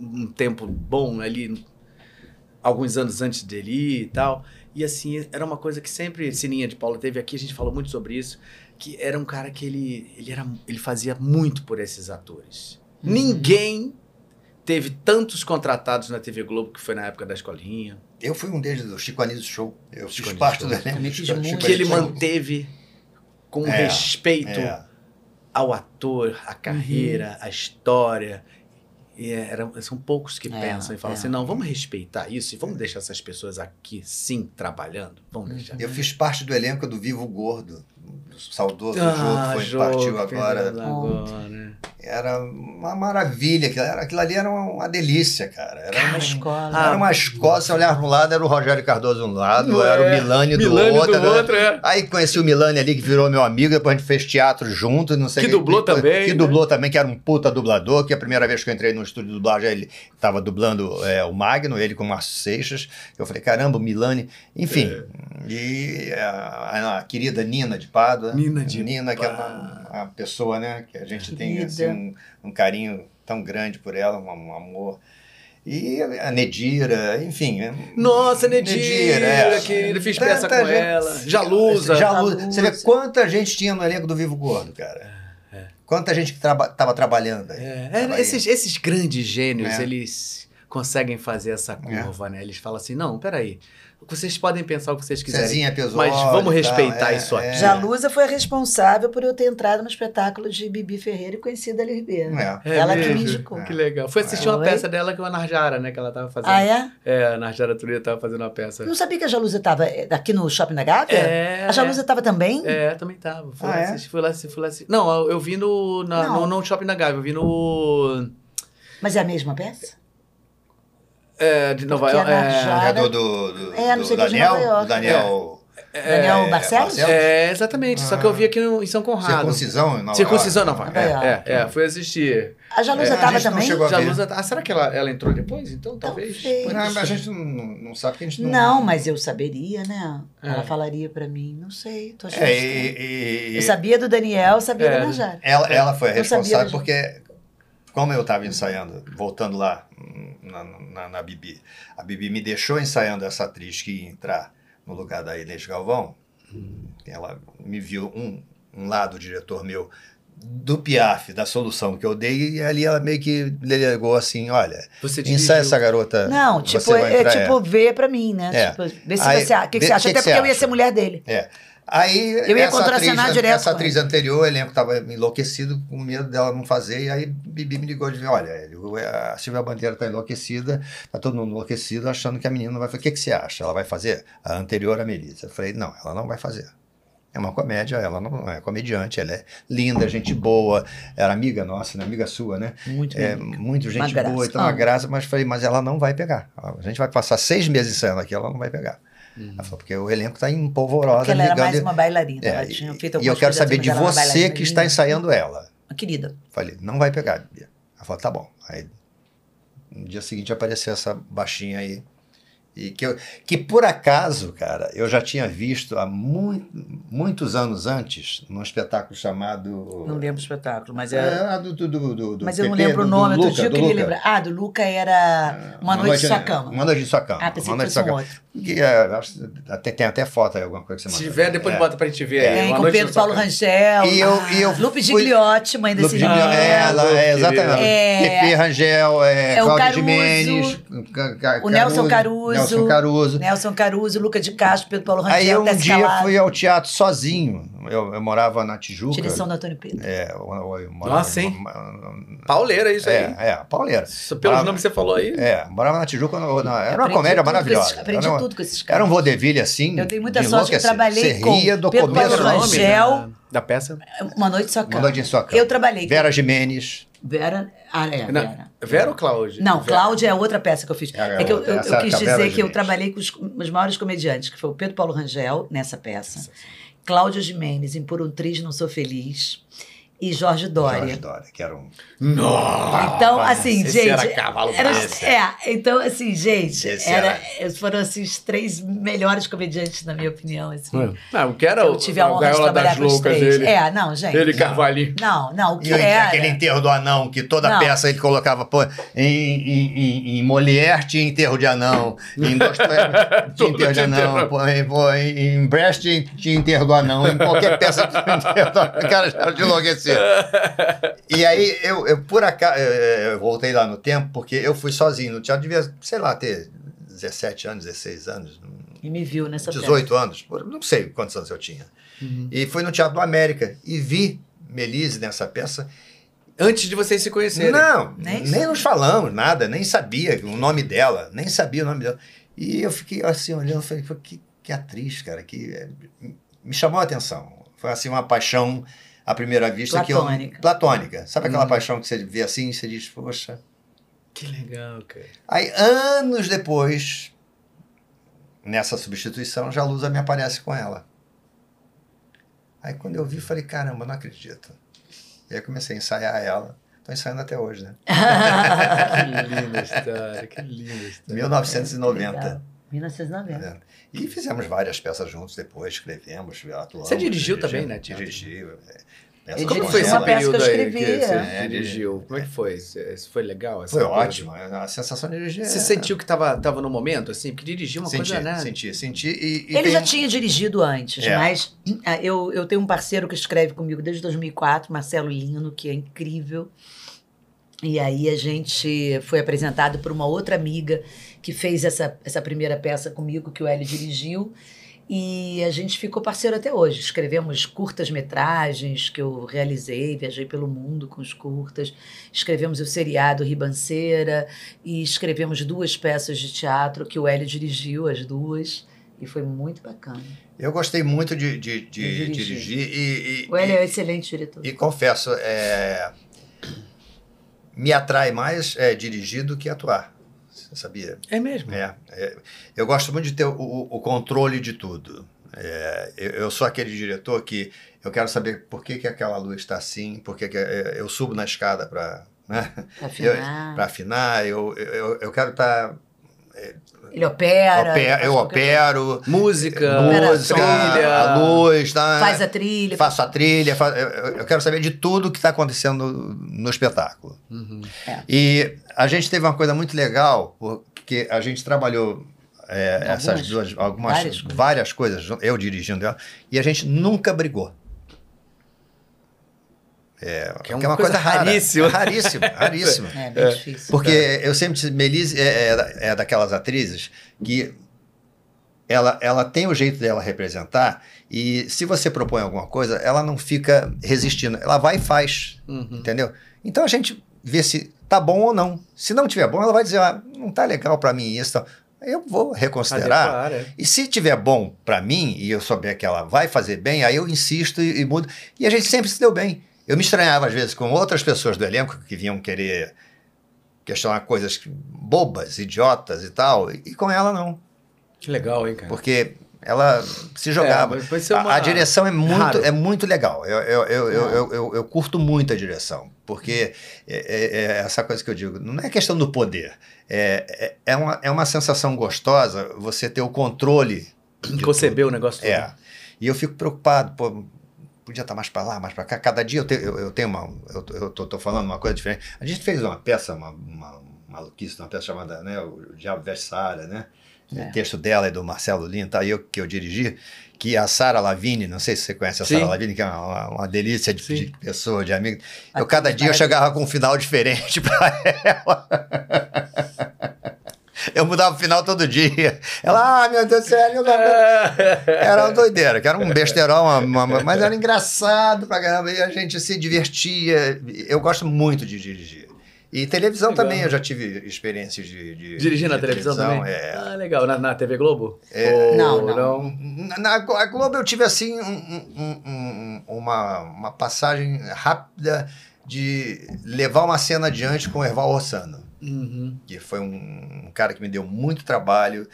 um tempo bom ali, alguns anos antes dele ir e tal. E assim, era uma coisa que sempre Sininha de Paula teve aqui, a gente falou muito sobre isso, que era um cara que ele, ele, era, ele fazia muito por esses atores. Uhum. Ninguém teve tantos contratados na TV Globo que foi na época da escolinha, Eu fui um deles do Chico Anísio Show. Eu Chico fiz parte do elenco. Que ele manteve com É, respeito É. ao ator, a carreira, Uhum. a história. E é, era- são poucos que É, pensam e falam é. assim: não, vamos respeitar isso e vamos deixar essas pessoas aqui, sim, trabalhando. Vamos Uhum. deixar. Eu fiz parte do elenco do Vivo Gordo, do saudoso Ah, Jô, que partiu que agora. agora. Era uma maravilha. Aquilo, era, aquilo ali era uma, delícia, cara. Era Uma uma, escola. era uma escola, você olhava para um lado, era o Rogério Cardoso de um lado, Não era é. o Milani do Milani outro. do outro, é. Aí conheci o Milani ali, que virou meu amigo, depois a gente fez teatro junto, não sei Que o dublou também, Que né? dublou também, que era um puta dublador, que a primeira vez que eu entrei no estúdio de dublagem, ele estava dublando é, o Magno, ele com o Márcio Seixas. Eu falei, caramba, o Milani. Enfim, e a, a querida Nina de Pádua. Nina de Nina, que é uma, uma pessoa, né, que a gente tem assim, um, um carinho tão grande por ela, um, um amor. E a Nedira, enfim. é- Nossa, Nedira, é. que ele fez peça com gente- ela. Jalusa. Jalusa. Jalusa. Você vê quanta gente tinha no elenco do Vivo Gordo, cara. Quanta gente que traba, tava trabalhando aí. É, Tava é, aí. esses, esses grandes gênios, É. eles conseguem fazer essa curva, né? Eles falam assim: não, peraí. Vocês podem pensar o que vocês quiserem. Cezinha Pessoa. mas vamos respeitar isso aqui. Jalusa foi a responsável por eu ter entrado no espetáculo de Bibi Ferreira e conhecida Ali Ribeiro. É. É Ela que me indicou. Que legal. Fui assistir uma Oi? peça dela com a Narjara, né? Que ela tava fazendo. Ah, é? É, a Narjara Turia tava fazendo uma peça. Eu não sabia que a Jalusa estava aqui no Shopping da Gávea? É. A Jalusa estava também? É, também tava. Fui Ah, lá é? assistir, fui lá assistir, fui lá assistir. Não, eu, eu vi no, na, Não. no, no Shopping da Gávea, eu vi no. Mas é a mesma peça? É, de Nova York. É, Narjara- É do, do, do, É, não do é Daniel? York. Do Daniel. Daniel Barcelos? é, exatamente. Só que eu vi aqui no, em São Conrado. Circuncisão em Nova Circuncisão, Nova é, York. é, é, fui assistir. A Jalusa É, estava não também? chegou a. Jalusa, ah, será que ela, ela entrou depois? Então, talvez. Talvez. Não, a gente não, não sabe que a gente não. Não, mas eu saberia, né? É. Ela falaria pra mim, não sei, tô achando É, e, e- Eu sabia do Daniel, sabia É. da Najara. Ela, ela foi a Eu sabia responsável da- porque, como eu estava ensaiando, voltando lá na, na, na Bibi, a Bibi me deixou ensaiando essa atriz que ia entrar no lugar da Inês Galvão. Ela me viu um, um lado, o diretor meu, do Piaf, da solução que eu dei, e ali ela meio que delegou assim: olha, Você ensaia essa garota. Não, você tipo, vai é, entrar, tipo ver pra mim, né? É. Tipo, ver se Aí, você acha. O que, que você acha? que Até que porque você eu ia acha? ser mulher dele. É. Aí, Eu ia essa atriz, direto essa atriz anterior, o elenco estava enlouquecido, com medo dela não fazer, e aí Bibi me ligou de dizer, olha, Hélio, a Silvia Bandeira está enlouquecida, está todo mundo enlouquecido, achando que a menina não vai fazer. O que, que você acha? Ela vai fazer? A anterior a Melissa. Eu falei, não, ela não vai fazer. É uma comédia, ela não é comediante, ela é linda, gente boa, era amiga nossa, né? amiga sua, né? Muito É, muito gente boa, então uma Amo. graça, mas falei, mas ela não vai pegar. A gente vai passar seis meses ensaiando aqui, ela não vai pegar. Ela falou, porque o elenco está em polvorosa, Porque ela era ligando- mais uma bailarina. É, ela e- tinha feito e eu quero saber de era uma você que está ensaiando ela. Querida. Falei, não vai pegar, Bia. Ela falou, tá bom. Aí no dia seguinte apareceu essa baixinha aí. E que, eu, que por acaso, cara, eu já tinha visto há muito, muitos anos antes, num espetáculo chamado. Não lembro o espetáculo, mas É, é. do, do, do, do, do mas eu não lembro o do- nome, do outro Luca, dia eu do queria lembrar. Ah, do Luca era Uma Noite em Sua Cama. Uma noite em sua cama. Ah, pensei uma que noite sua fosse um cama. outro. Que, é, acho- até, tem até foto aí, alguma coisa que você Se tiver, depois É. bota pra gente ver. aí. Tem Uma com noite Pedro Paulo Cama. Rangel. E eu- ah, e eu Lupe fui- Gigliotti, mãe desse Lupe Gigliotti, menino. é, ela, é, exatamente. é. Pepe Rangel, é, É o Cláudio Jimenez, o Nelson Caruso. Nelson Caruso. Nelson Caruso, Luca de Castro, Pedro Paulo Rangel, Aí eu um dia Calado, fui ao teatro sozinho. Eu, eu morava na Tijuca. Direção do Antônio Pedro. É, eu, eu morava Nossa, hein? Pauleira, isso aí. É, é, Pauleira. Isso, Pelos Morava- nomes que você falou aí. É, morava na Tijuca, na- na- era uma comédia maravilhosa. esses- aprendi era uma- tudo com esses caras. Era um vaudeville assim. Eu tenho muita sorte que eu trabalhei com ria do Pedro começo Paulo é Rangel. da, da peça? Uma Noite Só Uma Cama. noite em sua cama. Eu trabalhei com Vera Jimenez. Vera. Ah, é, Não, Vera. Vera ou Cláudia? Não, Vera. Cláudia é outra peça que eu fiz. É, É que eu, eu- eu quis Vera dizer que eu trabalhei com os, os maiores comediantes, que foi o Pedro Paulo Rangel, nessa peça, Cláudia Jimenez, em Por um Triz Não Sou Feliz, e Jorge Dória. Jorge Dória, que era um. Nossa! Então, assim, esse gente. era cavalo era- é, então, assim, gente, Esse era, foram assim, os três melhores comediantes, na minha opinião. Assim. Não, o que era eu o, tive a o honra de Gaiola trabalhar das com os Loucas três. dele. É, não, gente. Ele, Carvalhinho. Não, não, o que E era. aquele enterro do anão, que toda Não. peça ele colocava pô, em, em, em, em Molière tinha enterro de anão, em Dostoiévski [LAUGHS] tinha enterro de anão, pô, em, pô, em, Brecht tinha, enterro do anão, em qualquer peça tinha enterro do anão. O cara já era [LAUGHS] E aí, eu, eu por acaso, eu voltei lá no tempo, porque eu fui sozinho no teatro, devia, sei lá, ter 17 anos, 16 anos, E me viu nessa peça. 18 anos, não sei quantos anos eu tinha. E fui no Teatro do América e vi Melise nessa peça. Antes de vocês se conhecerem. Não, Nem nem, nos falamos nada, nem sabia o nome dela, nem sabia o nome dela. E eu fiquei assim olhando, falei, "Pô, que, que atriz, cara, que é, me chamou a atenção. Foi assim uma paixão à primeira vista que Platônica. eu platônica. Sabe aquela Uhum. paixão que você vê assim e você diz, poxa. Que legal, cara. Aí anos depois, nessa substituição, já a Lusa me aparece com ela. Aí quando eu vi, falei, caramba, não acredito. E aí comecei a ensaiar ela. Estou ensaiando até hoje, né? [LAUGHS] Que linda história, que linda história. 1990. Legal. 1990. E fizemos várias peças juntos depois, escrevemos, atuamos. Você dirigiu também, né? Dirigi. É, que foi esse uma ela. peça que eu período aí que escrevi, você é. dirigiu? Como é que foi? Cê- Foi legal? essa Foi coisa? ótimo, é a sensação de dirigir. Você é- sentiu que tava, tava no momento, assim? Porque dirigir é uma senti, coisa, né? Senti, senti. E, e Ele tem já tinha dirigido antes, É. mas ah, eu, eu tenho um parceiro que escreve comigo desde 2004, Marcelo Lino, que é incrível. E aí a gente foi apresentado por uma outra amiga que fez essa, essa primeira peça comigo, que o Hélio dirigiu. E a gente ficou parceiro até hoje. Escrevemos curtas-metragens que eu realizei, viajei pelo mundo com os curtas. Escrevemos o seriado Ribanceira e escrevemos duas peças de teatro que o Hélio dirigiu, as duas. E foi muito bacana. Eu gostei muito de, de, de De dirigir. e, e, O Hélio é um e, excelente diretor. e confesso, é, me atrai mais é, dirigir do que atuar. Sabia? É mesmo? É, é, eu gosto muito de ter o, o- controle de tudo. É, eu, eu sou aquele diretor que eu quero saber por que, que aquela luz está assim, por que, que é, eu subo na escada para né, Pra [LAUGHS] afinar. pra afinar, eu, eu, eu quero estar. Ele opera. Opera, eu qualquer opero, Música, música, trilha. a luz, tá? Faz a trilha. faço a trilha, eu, quero saber de tudo que está acontecendo no, espetáculo. Uhum. E a gente teve uma coisa muito legal, porque a gente trabalhou é, Algumas, essas duas, algumas, várias várias coisas. eu dirigindo ela, e a gente nunca brigou. É, Que é uma coisa rara, raríssima. é raríssima, [LAUGHS] raríssima. É, bem difícil. Porque eu sempre disse, Melise é, é, da- é daquelas atrizes que ela, ela tem o jeito dela representar e se você propõe alguma coisa, ela não fica resistindo. Ela vai e faz, Uhum. entendeu? Então a gente vê se tá bom ou não. Se não tiver bom, ela vai dizer, ah, não tá legal para mim isso. tal. Eu vou reconsiderar. Adequar, é. E se tiver bom para mim e eu souber que ela vai fazer bem, aí eu insisto e, e mudo. E a gente sempre se deu bem. Eu me estranhava às vezes com outras pessoas do elenco que vinham querer questionar coisas bobas, idiotas e tal, e, com ela não. Que legal, hein, cara? Porque ela se jogava. É, vai ser uma- a, a direção é muito, Raro. é muito legal. Eu, eu, eu, eu, eu, eu- eu curto muito a direção, porque é, é- é essa coisa que eu digo, não é questão do poder. É, é, é, uma, é uma sensação gostosa você ter o controle. Conceber o negócio todo. é. E eu fico preocupado, pô, podia estar mais para lá, mais para cá. Cada dia eu, te- eu, eu tenho uma. Eu, eu tô, tô falando uma coisa diferente. A gente fez uma peça, uma, uma maluquice, uma peça chamada né, O Diabo Veste Sara, né? É. O texto dela é do Marcelo Lino, tá? eu que eu dirigi, que a Sara Lavigne, não sei se você conhece a. Sara Lavigne, que é uma, uma delícia de, de pessoa, de amigo. Eu cada dia eu chegava com um final diferente [LAUGHS] para ela. [LAUGHS] Eu mudava o final todo dia. Ela, ah, meu Deus do céu, eu não [LAUGHS] era uma doideira, que era um besterol, uma- uma- mas era engraçado pra caramba, e a gente se divertia. Eu gosto muito de dirigir. E televisão Legal. também, eu já tive experiências de. de Dirigir na de televisão, também? É. Ah, legal. Na, na TV Globo? É, Ou não, não. Na, na Globo eu tive assim um- um- um- um- uma, uma passagem rápida de levar uma cena adiante com o Erval Rossano Uhum. que foi um, um cara que me deu muito trabalho,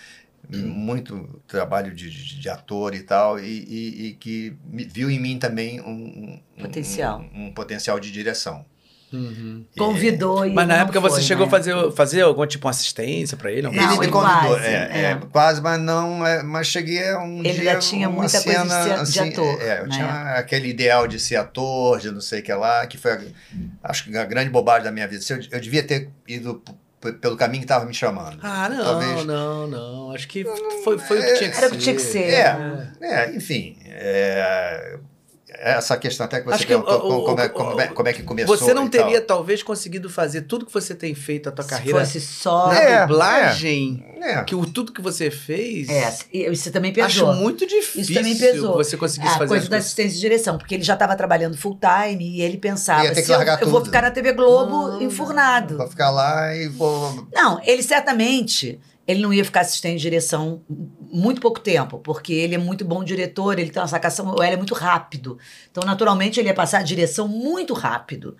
muito trabalho de, de, de ator e tal, e, e- e que viu em mim também um, um- Potencial. um, um potencial de direção. Uhum. Convidou e. Mas na não época você foi, chegou a né? fazer, fazer algum tipo uma assistência pra ele? Não, ele me convidou, quase, é, é. é, quase, mas não, é, mas cheguei a um Ele dia, já tinha muita coisa de cena, ser- de assim, ator, É, eu né? tinha aquele ideal de ser ator, de não sei o que lá, que foi, a, acho que a grande bobagem da minha vida. Eu, eu devia ter ido pelo caminho que estava me chamando. Ah, não, Talvez- não, não. Acho que foi, foi o que tinha que ser. Era o que tinha que ser. É, é, enfim. é, essa questão até que você Acho que perguntou o- o- como, é, o- como, é, como é que começou. Você não e tal. teria, talvez, conseguido fazer tudo que você tem feito a tua Se carreira fosse só. na É, dublagem, É. que o, tudo que você fez. É, isso também Acho pesou. muito difícil Isso também pesou. que você conseguisse a fazer coisa da coisas. assistência de direção, porque ele já estava trabalhando full time e ele pensava, Ia ter que se eu, eu vou ficar na TV Globo Não, enfurnado. Vou ficar lá e vou. Não, ele certamente ele não ia ficar assistente de direção muito pouco tempo, porque ele é muito bom diretor, ele tem uma sacação, ele é muito rápido. Então, naturalmente, ele ia passar a direção muito rápido.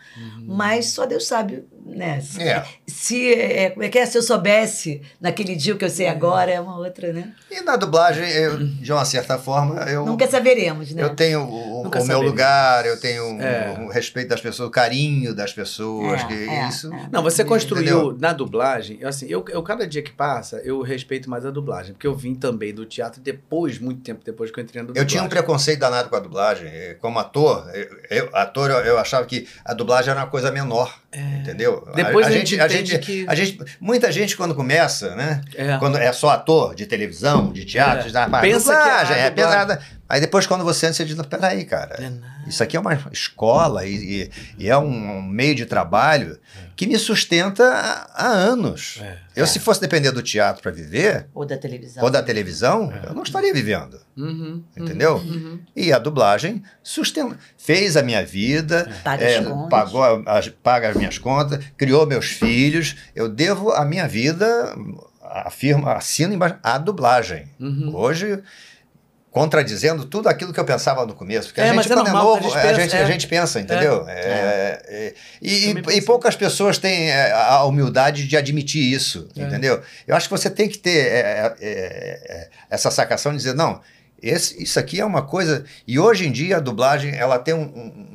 Mas só Deus sabe, né? Se, É. se, é, como é que é? Se eu soubesse naquele dia o que eu sei agora, é uma outra, né? E na dublagem, eu, de uma certa forma, eu. Nunca saberemos, né? Eu tenho o, o meu lugar, eu tenho o- É. o respeito das pessoas, o carinho das pessoas, É, que é, isso. é. Não, você construiu Entendeu? na dublagem, assim, eu, eu cada dia que passa, eu respeito mais a dublagem, porque eu vim também do teatro depois, muito tempo depois que eu entrei na dublagem. Eu tinha um preconceito danado com a dublagem. Como ator, eu, eu- ator, eu, eu achava que a dublagem era uma coisa menor. Entendeu? É. Depois a, a gente, gente a gente, que- a gente, muita gente quando começa, né? É. Quando é só ator de televisão, de teatro, É. de ah, Pensa que dublagem, a é dublagem- pesada. Aí depois quando você entra, você diz, "Não, peraí, cara. É. Isso aqui é uma escola e, e- e é um meio de trabalho que me sustenta há, há anos. É. Eu, se fosse depender do teatro para viver, Ou da televisão. ou da televisão, eu não estaria vivendo. Uhum, Entendeu? uhum. E a dublagem sustenta, fez a minha vida, Paga é, pagou as, paga as minhas contas, criou meus filhos. Eu devo a minha vida, afirmo, assino embaixo, à dublagem. Uhum. Hoje, contradizendo tudo aquilo que eu pensava no começo. Porque É, a gente, é quando normal, é novo, a a gente gente, pensa, a é. gente pensa, entendeu? É, é, e, e- poucas pessoas têm é, a humildade de admitir isso, É. entendeu? Eu acho que você tem que ter é, é, é, essa sacação de dizer, não, esse, isso aqui é uma coisa. E hoje em dia a dublagem ela tem um, um-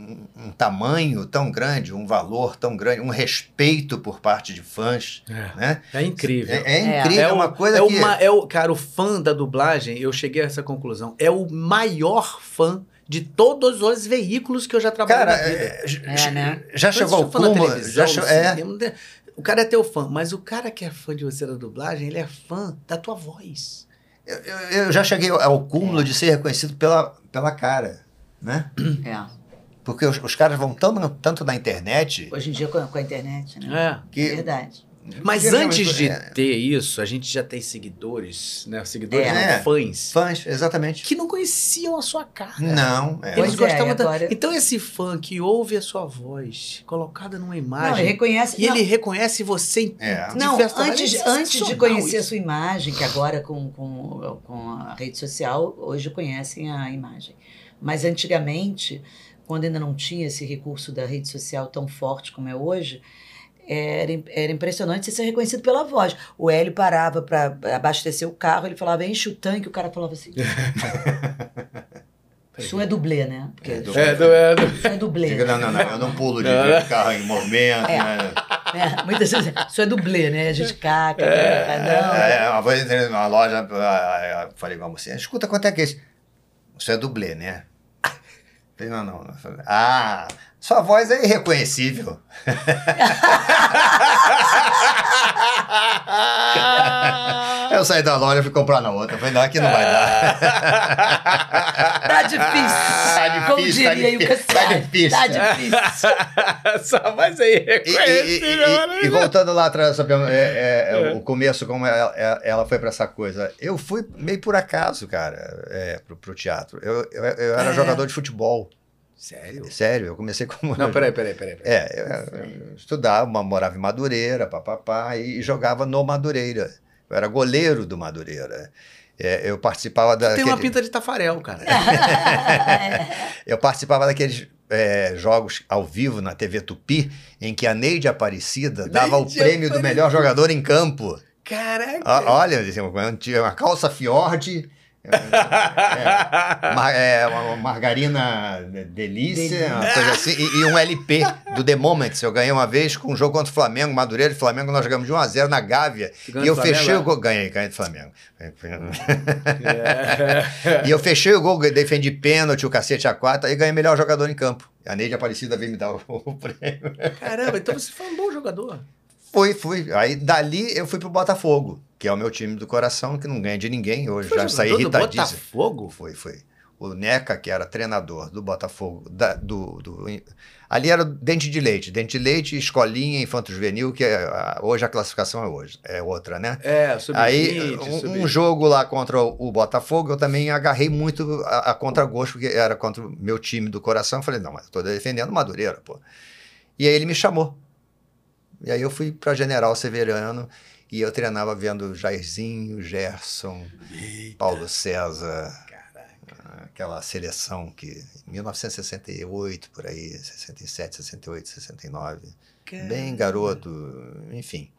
um tamanho tão grande, um valor tão grande, um respeito por parte de fãs. É. Né? É incrível. É, é incrível, é o- uma coisa é que. uma- é o, cara, o fã da dublagem, eu cheguei a essa conclusão, é o maior fã de todos os veículos que eu já trabalhei Cara, na vida. é, j- É, né? já chegou ao cúmulo. Já che- no é, cinema, tem- O cara é teu fã, mas o cara que é fã de você da dublagem, ele é fã da tua voz. eu, eu- eu já cheguei ao cúmulo de ser reconhecido pela, pela cara. Né? É. Porque os, os caras vão tão, tanto na internet Hoje em dia com a, com a internet, né? É. que. Verdade. Mas antes de é. ter isso, a gente já tem seguidores, né? Seguidores, É. não, É. fãs, Fãs, exatamente. que não conheciam a sua cara. Não, é. Eles Pois é, gostavam da- agora- Então esse fã que ouve a sua voz colocada numa Não, ele imagem reconhece. e não, ele reconhece você em É. Não, antes. É antes de conhecer a sua imagem, que agora com, com, com a rede social, hoje conhecem a imagem. Mas antigamente, quando ainda não tinha esse recurso da rede social tão forte como é hoje, era, im- era impressionante você ser reconhecido pela voz. O Hélio parava para abastecer o carro, ele falava, enche o tanque, o cara falava assim. [LAUGHS] Isso é dublê, né? Porque É, dublê. É, é, do... é dublê. Diga, não, não, não, eu não pulo de [LAUGHS] Não. carro em movimento, É. né? É, muitas vezes, isso é dublê, né? A gente caca, caca, não. É, uma vez entrei numa loja, ah, falei com a mocinha, escuta, quanto é que é isso? Isso é dublê, né? Falei, não, não. Ah, sua voz é irreconhecível. [LAUGHS] Eu saí da loja e fui comprar na outra. Falei, não, aqui não vai dar. [LAUGHS] Tá difícil. Tá Como difícil, tá diria aí o difícil, tá Cassiano. difícil. Tá difícil. Só vai ser E, e- e- irreconhecível. e- e voltando lá atrás, sabe, é, é, o começo, como ela, é- ela foi para essa coisa. Eu fui meio por acaso, cara, é, pro, pro teatro. Eu, eu, eu era É. jogador de futebol. Sério? Sério, eu comecei como. Não, peraí, [LAUGHS] peraí, peraí. peraí. É, eu, eu estudava, morava em Madureira, papapá, e jogava no Madureira. Eu era goleiro do Madureira. É, eu participava da. Tem uma pinta de Tafarel, cara. [LAUGHS] Eu participava daqueles é, jogos ao vivo na TV Tupi, em que a Neide Aparecida dava o prêmio do melhor jogador em campo. Caraca. Olha, assim, tinha uma calça Fiord, é, é, uma margarina delícia, uma coisa assim, e, e um LP do The Moments. Eu ganhei uma vez com um jogo contra o Flamengo, Madureira e Flamengo, nós jogamos de 1 a 0 na Gávea. ganhou E eu fechei é? o gol. Ganhei, ganhei do Flamengo. É. [LAUGHS] E eu fechei o gol, defendi pênalti, o cacete a quatro, aí ganhei melhor jogador em campo. A Neide Aparecida veio me dar o, o prêmio. Caramba, então você foi um bom jogador. Fui, fui. Aí dali eu fui pro Botafogo, que é o meu time do coração, que não ganha de ninguém. Hoje Foi já saí irritadíssimo. Botafogo? Foi, foi. O Neca, que era treinador do Botafogo, da- do, do- ali era Dente de Leite. Dente de Leite, Escolinha, Infanto Juvenil, que é, a- hoje a classificação é hoje, é outra, né? É, Aí, um, um jogo lá contra o, o Botafogo, eu também agarrei muito a, a contragosto, porque era contra o meu time do coração. Eu falei, não, mas eu tô defendendo Madureira, pô. E aí ele me chamou. E aí eu fui para General Severiano e eu treinava vendo Jairzinho, Gerson, Paulo César, aquela seleção que em 1968, por aí, 67, 68, 69 bem garoto, enfim.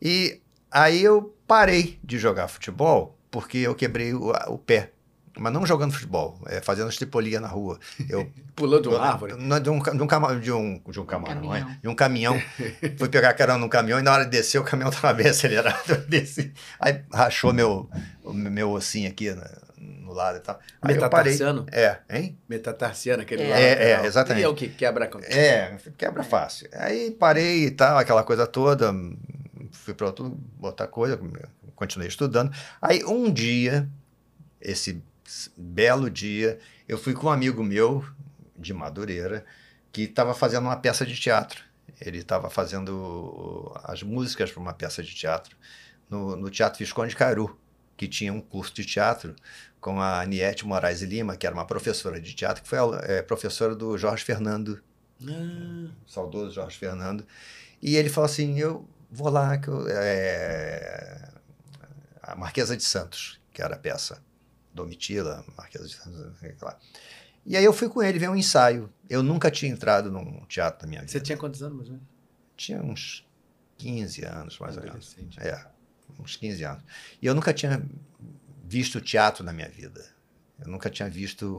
E aí eu parei de jogar futebol porque eu quebrei o, o pé. Mas não jogando futebol, é, fazendo estripolia na rua. Eu, [LAUGHS] Pulou de uma árvore. Não, de um, de um, de um, de um camarão, caminhão. é, de um caminhão. [LAUGHS] Fui pegar carona num caminhão e na hora de descer, o caminhão estava bem acelerado. Eu desci. Aí rachou meu, o meu ossinho aqui na- no lado e tal. Aí. Metatarsiano? É, hein? Metatarsiano, aquele É. lá. É, é, exatamente. E é o que quebra com... É, quebra fácil. Aí parei e tal, aquela coisa toda, fui para outra coisa, continuei estudando. Aí um dia, esse belo dia, eu fui com um amigo meu de Madureira que estava fazendo uma peça de teatro. Ele estava fazendo as músicas para uma peça de teatro no, no Teatro Visconde Cairu, que tinha um curso de teatro com a Aniette Moraes Lima, que era uma professora de teatro, que foi é, professora do Jorge Fernando. Ah, saudoso Jorge Fernando, e ele falou assim, eu vou lá, que eu, é, a Marquesa de Santos, que era a peça, Domitila, Marquesa de lá. E aí eu fui com ele ver um ensaio. Eu nunca tinha entrado num teatro na minha vida. Você tinha quantos anos, menos? Tinha uns 15 anos, mais ou menos. É, uns 15 anos. E eu nunca tinha visto teatro na minha vida. Eu nunca tinha visto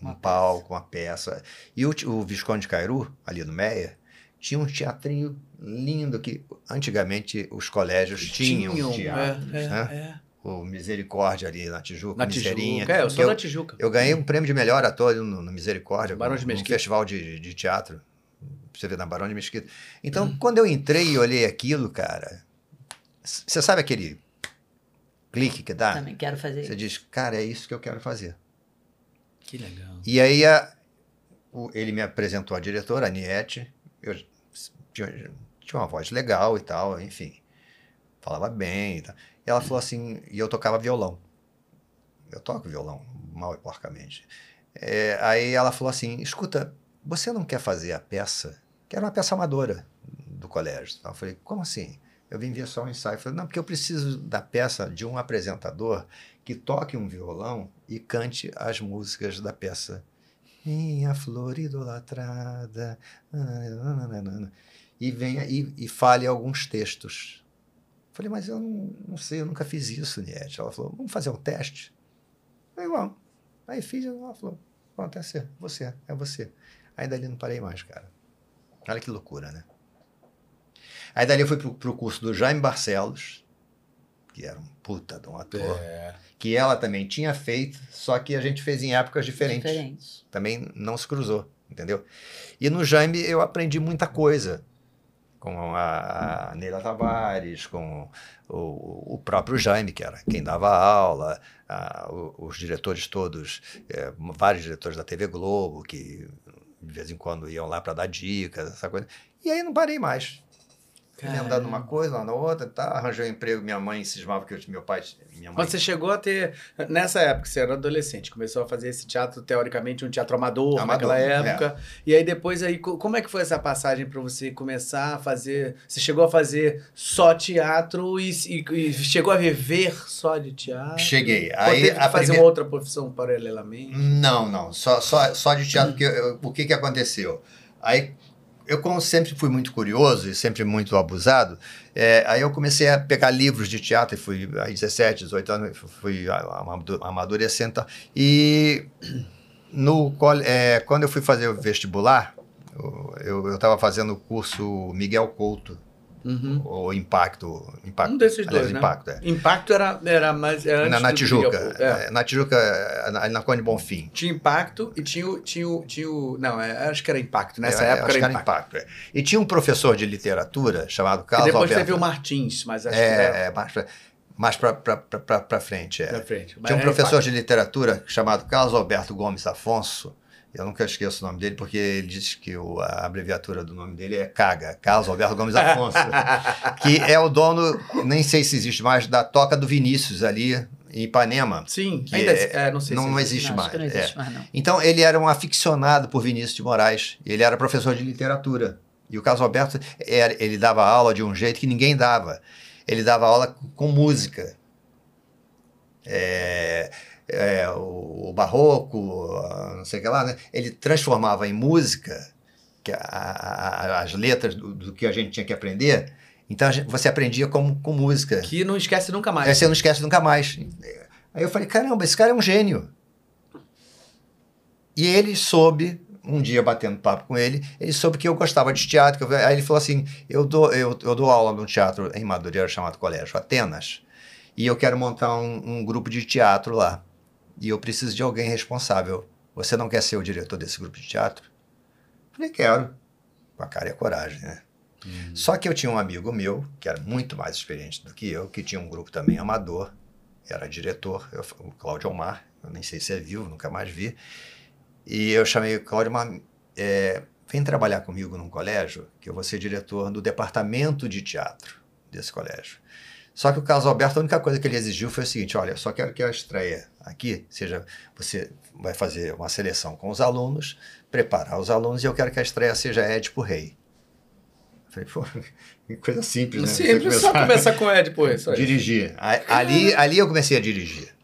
um Uma palco, uma peça. E o, o Visconde Cairu, ali no Meia, tinha um teatrinho lindo que antigamente os colégios tinham, teatros, é, é, né? O Misericórdia ali na Tijuca, Na Miserinha. Tijuca. É, eu sou da Tijuca. eu ganhei um prêmio de melhor ator no, no Misericórdia, Barão de Mesquita. festival de, de teatro. Você vê na Barão de Mesquita. Então, Hum. quando eu entrei e olhei aquilo, cara, você sabe aquele clique que dá? Também quero fazer Você diz, cara, é isso que eu quero fazer. Que legal. E aí a- o- ele me apresentou a diretora, a Niete. Eu tinha, tinha uma voz legal e tal, enfim. Falava bem e tal. Ela falou assim, e eu tocava violão. Eu toco violão, mal e porcamente. É, aí ela falou assim, escuta, você não quer fazer a peça? Que era uma peça amadora do colégio. Eu falei, como assim? Eu vim ver só um ensaio. Eu falei, não, porque eu preciso da peça de um apresentador que toque um violão e cante as músicas da peça. Minha flor idolatrada. nananana. e venha e, e fale alguns textos. Falei, mas eu não, não sei, eu nunca fiz isso, Niete. Ela falou, vamos fazer um teste? Falei, vamos. Aí fiz, ela falou, pronto, é você, você, é você. Aí dali não parei mais, cara. Olha que loucura, né? Aí dali eu fui pro, pro curso do Jaime Barcelos, que era um puta de um ator, É. que ela também tinha feito, só que a gente fez em épocas diferentes. Diferente. Também não se cruzou, entendeu? E no Jaime eu aprendi muita coisa. Com a, Neila Tavares, com o, o próprio Jaime, que era quem dava aula, a- os diretores todos, é, vários diretores da TV Globo, que de vez em quando iam lá para dar dicas, essa coisa. E aí não parei mais. Andando numa coisa, lá na outra, tá, arranjei um emprego, minha mãe cismava que eu, meu pai, minha mãe Mas você chegou a ter. Nessa época, você era adolescente, começou a fazer esse teatro, teoricamente, um teatro amador, Amador, naquela é. época. E aí depois aí, co- como é que foi essa passagem para você começar a fazer. Você chegou a fazer só teatro e, e- e chegou a viver só de teatro? cheguei. Ou Aí teve que a fazer primeira- uma outra profissão paralelamente? Não, não. Só, só, só de teatro. Porque eu- o que, que aconteceu? Aí, eu, como sempre fui muito curioso e sempre muito abusado, é, aí eu comecei a pegar livros de teatro. E fui, aí, 17, 18 anos, fui amadu- amadurecendo. e no, é, quando eu fui fazer o vestibular, eu estava fazendo o curso Miguel Couto, Uhum. ou Impacto. Impacto Um desses aliás, dois, né? Impacto, é. Impacto era, era mais. Era antes Na, na Tijuca. É. é, Na Tijuca, na, na Conde Bonfim. Tinha impacto e tinha o. Tinha tinha o não, é, acho que era impacto. Nessa É, época era que impacto. é. E tinha um professor de literatura chamado E Carlos depois Alberto. teve o Martins, mas acho que era é, é, mais pra, mais pra frente. É. pra frente. Mas Tinha um professor impacto. de literatura chamado Carlos Alberto Gomes Afonso. Eu nunca esqueço o nome dele, porque ele diz que o- a abreviatura do nome dele é CAGA, Carlos Alberto Gomes Afonso, [LAUGHS] que é o dono, nem sei se existe mais, da Toca do Vinícius ali em Ipanema. Sim, que ainda é- é, não sei não se existe Não, mais. acho que não é. existe mais, não. Então, ele era um aficionado por Vinícius de Moraes. Ele era professor de literatura. E o Carlos Alberto, era, ele dava aula de um jeito que ninguém dava. Ele dava aula com música. É, é, o, o barroco, a não sei o que lá, né? Ele transformava em música que a- a- as letras do, do que a gente tinha que aprender. Então, gente- você aprendia com, com música. Que não esquece nunca mais. Aí você não esquece nunca mais. Aí eu falei, caramba, esse cara é um gênio. E ele soube, um dia batendo papo com ele, ele soube que eu gostava de teatro. eu- aí ele falou assim: eu dou, eu, eu dou aula num teatro em Madureira chamado Colégio Atenas, e eu quero montar um, um grupo de teatro lá. E eu preciso de alguém responsável. Você não quer ser o diretor desse grupo de teatro? Falei, quero. Com a cara e a coragem, né? Só que eu tinha um amigo meu, que era muito mais experiente do que eu, que tinha um grupo também amador, era diretor, eu- o Cláudio Omar, eu nem sei se é vivo, nunca mais vi. E eu chamei o Cláudio Omar, é, vem trabalhar comigo num colégio, que eu vou ser diretor do departamento de teatro desse colégio. Só que o Carlos Alberto, a única coisa que ele exigiu foi o seguinte: olha, eu só quero que a estreia aqui seja. Você vai fazer uma seleção com os alunos, preparar os alunos, e eu quero que a estreia seja Édipo Rei. Eu Falei, pô, [LAUGHS] coisa simples, né? Simples, só começar- com Ed, pô. Só dirigir. Ali, ali eu comecei a dirigir.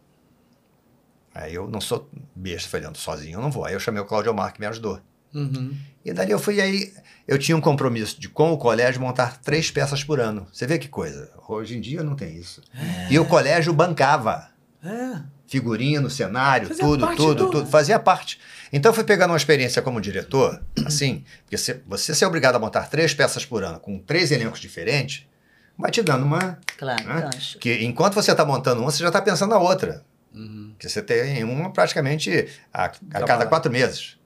Aí eu não sou besta, falei, ando sozinho, eu não vou. Aí eu chamei o Claudio Omar, que me ajudou. Uhum. E dali eu fui, aí eu tinha um compromisso de, com o colégio, montar três peças por ano. Você vê que coisa. Hoje em dia não tem isso. E o colégio bancava. É. Figurino, cenário, Fazia tudo, tudo, do- tudo. Fazia parte. Então eu fui pegando uma experiência como diretor, assim, porque você, você ser obrigado a montar três peças por ano com três elencos diferentes, vai te dando uma Claro, Né? gancho. que enquanto você está montando uma, você já está pensando na outra. Uhum. Que você tem uma praticamente a, a cada quatro meses.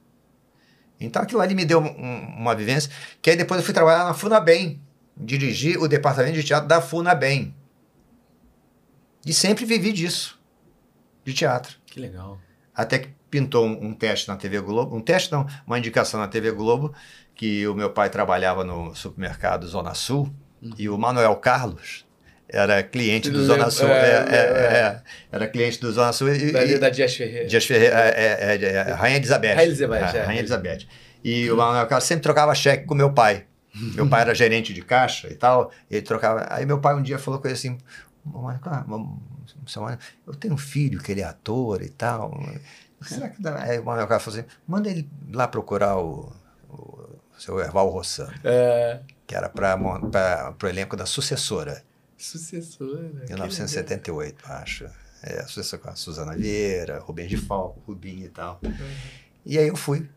Então aquilo ali me deu um- uma vivência. Que aí depois eu fui trabalhar na Funabem. Dirigi o departamento de teatro da Funabem. E sempre vivi disso. De teatro. Que legal. Até que pintou um, um teste na TV Globo. Um teste não, uma indicação na TV Globo. Que o meu pai trabalhava no supermercado Zona Sul. E o Manuel Carlos era cliente do Zona lembro, Sul. é, é, é, é, é. era cliente do Zona Sul. E, Da, e- da Dias Ferreira. Dias Ferreira, é, é, é, é, Rainha Elizabeth. Rainha Elizabeth, É, é. Rainha Elizabeth. E o Manuel Carlos sempre trocava cheque com meu pai. Meu pai era gerente de caixa e tal. Ele trocava. Aí meu pai um dia falou com ele assim: "Ô, Manuel Carlos, vamos- seu Manuel, eu tenho um filho que ele é ator e tal. Será que dá? Aí o Manuel Carlos falou assim: manda ele lá procurar o, o seu Erval Rossano. É, que era para o elenco da Sucessora. Sucessora. que 1978, acho. É, sucessora com a Suzana Vieira, Rubens de Falco, Rubinho e tal. E aí eu fui,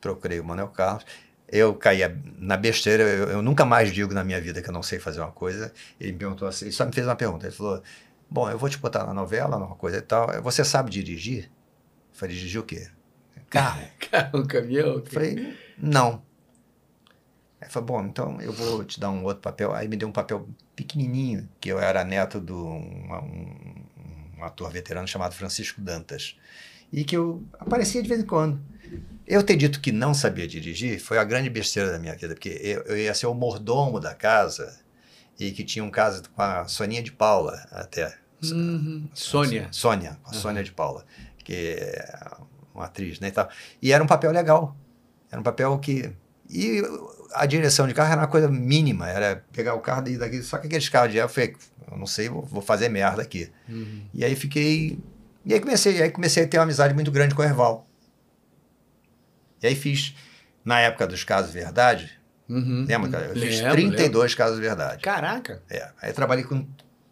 procurei o Manuel Carlos. Eu caía na besteira, eu, eu nunca mais digo na minha vida que eu não sei fazer uma coisa. Ele me perguntou assim, ele só me fez uma pergunta. Ele falou: Bom, eu vou te botar na novela, numa coisa e tal. Você sabe dirigir? Eu falei: Dirigir o quê? Carro. [LAUGHS] Carro, caminhão. Eu falei: Não. Aí falou: Bom, então eu vou te dar um outro papel. Aí me deu um papel pequenininho, que eu era neto de um, um, um ator veterano chamado Francisco Dantas. E que eu aparecia de vez em quando. Eu ter dito que não sabia dirigir foi a grande besteira da minha vida, porque eu, eu ia ser o mordomo da casa e que tinha um caso com a Soninha de Paula até. Uhum. Sônia. Sônia, a Sônia de Paula, que é uma atriz, né, e tal. E era um papel legal. Era um papel que e a direção de carro era uma coisa mínima, era pegar o carro e ir daqui, só que aqueles carros de eu falei, eu não sei, vou fazer merda aqui. Uhum. E aí fiquei, e aí comecei, aí comecei a ter uma amizade muito grande com o Erval. E aí fiz, na época dos casos verdade, Uhum. lembra, cara? Eu fiz Lembro, 32 casos verdade. Caraca. É, aí eu trabalhei com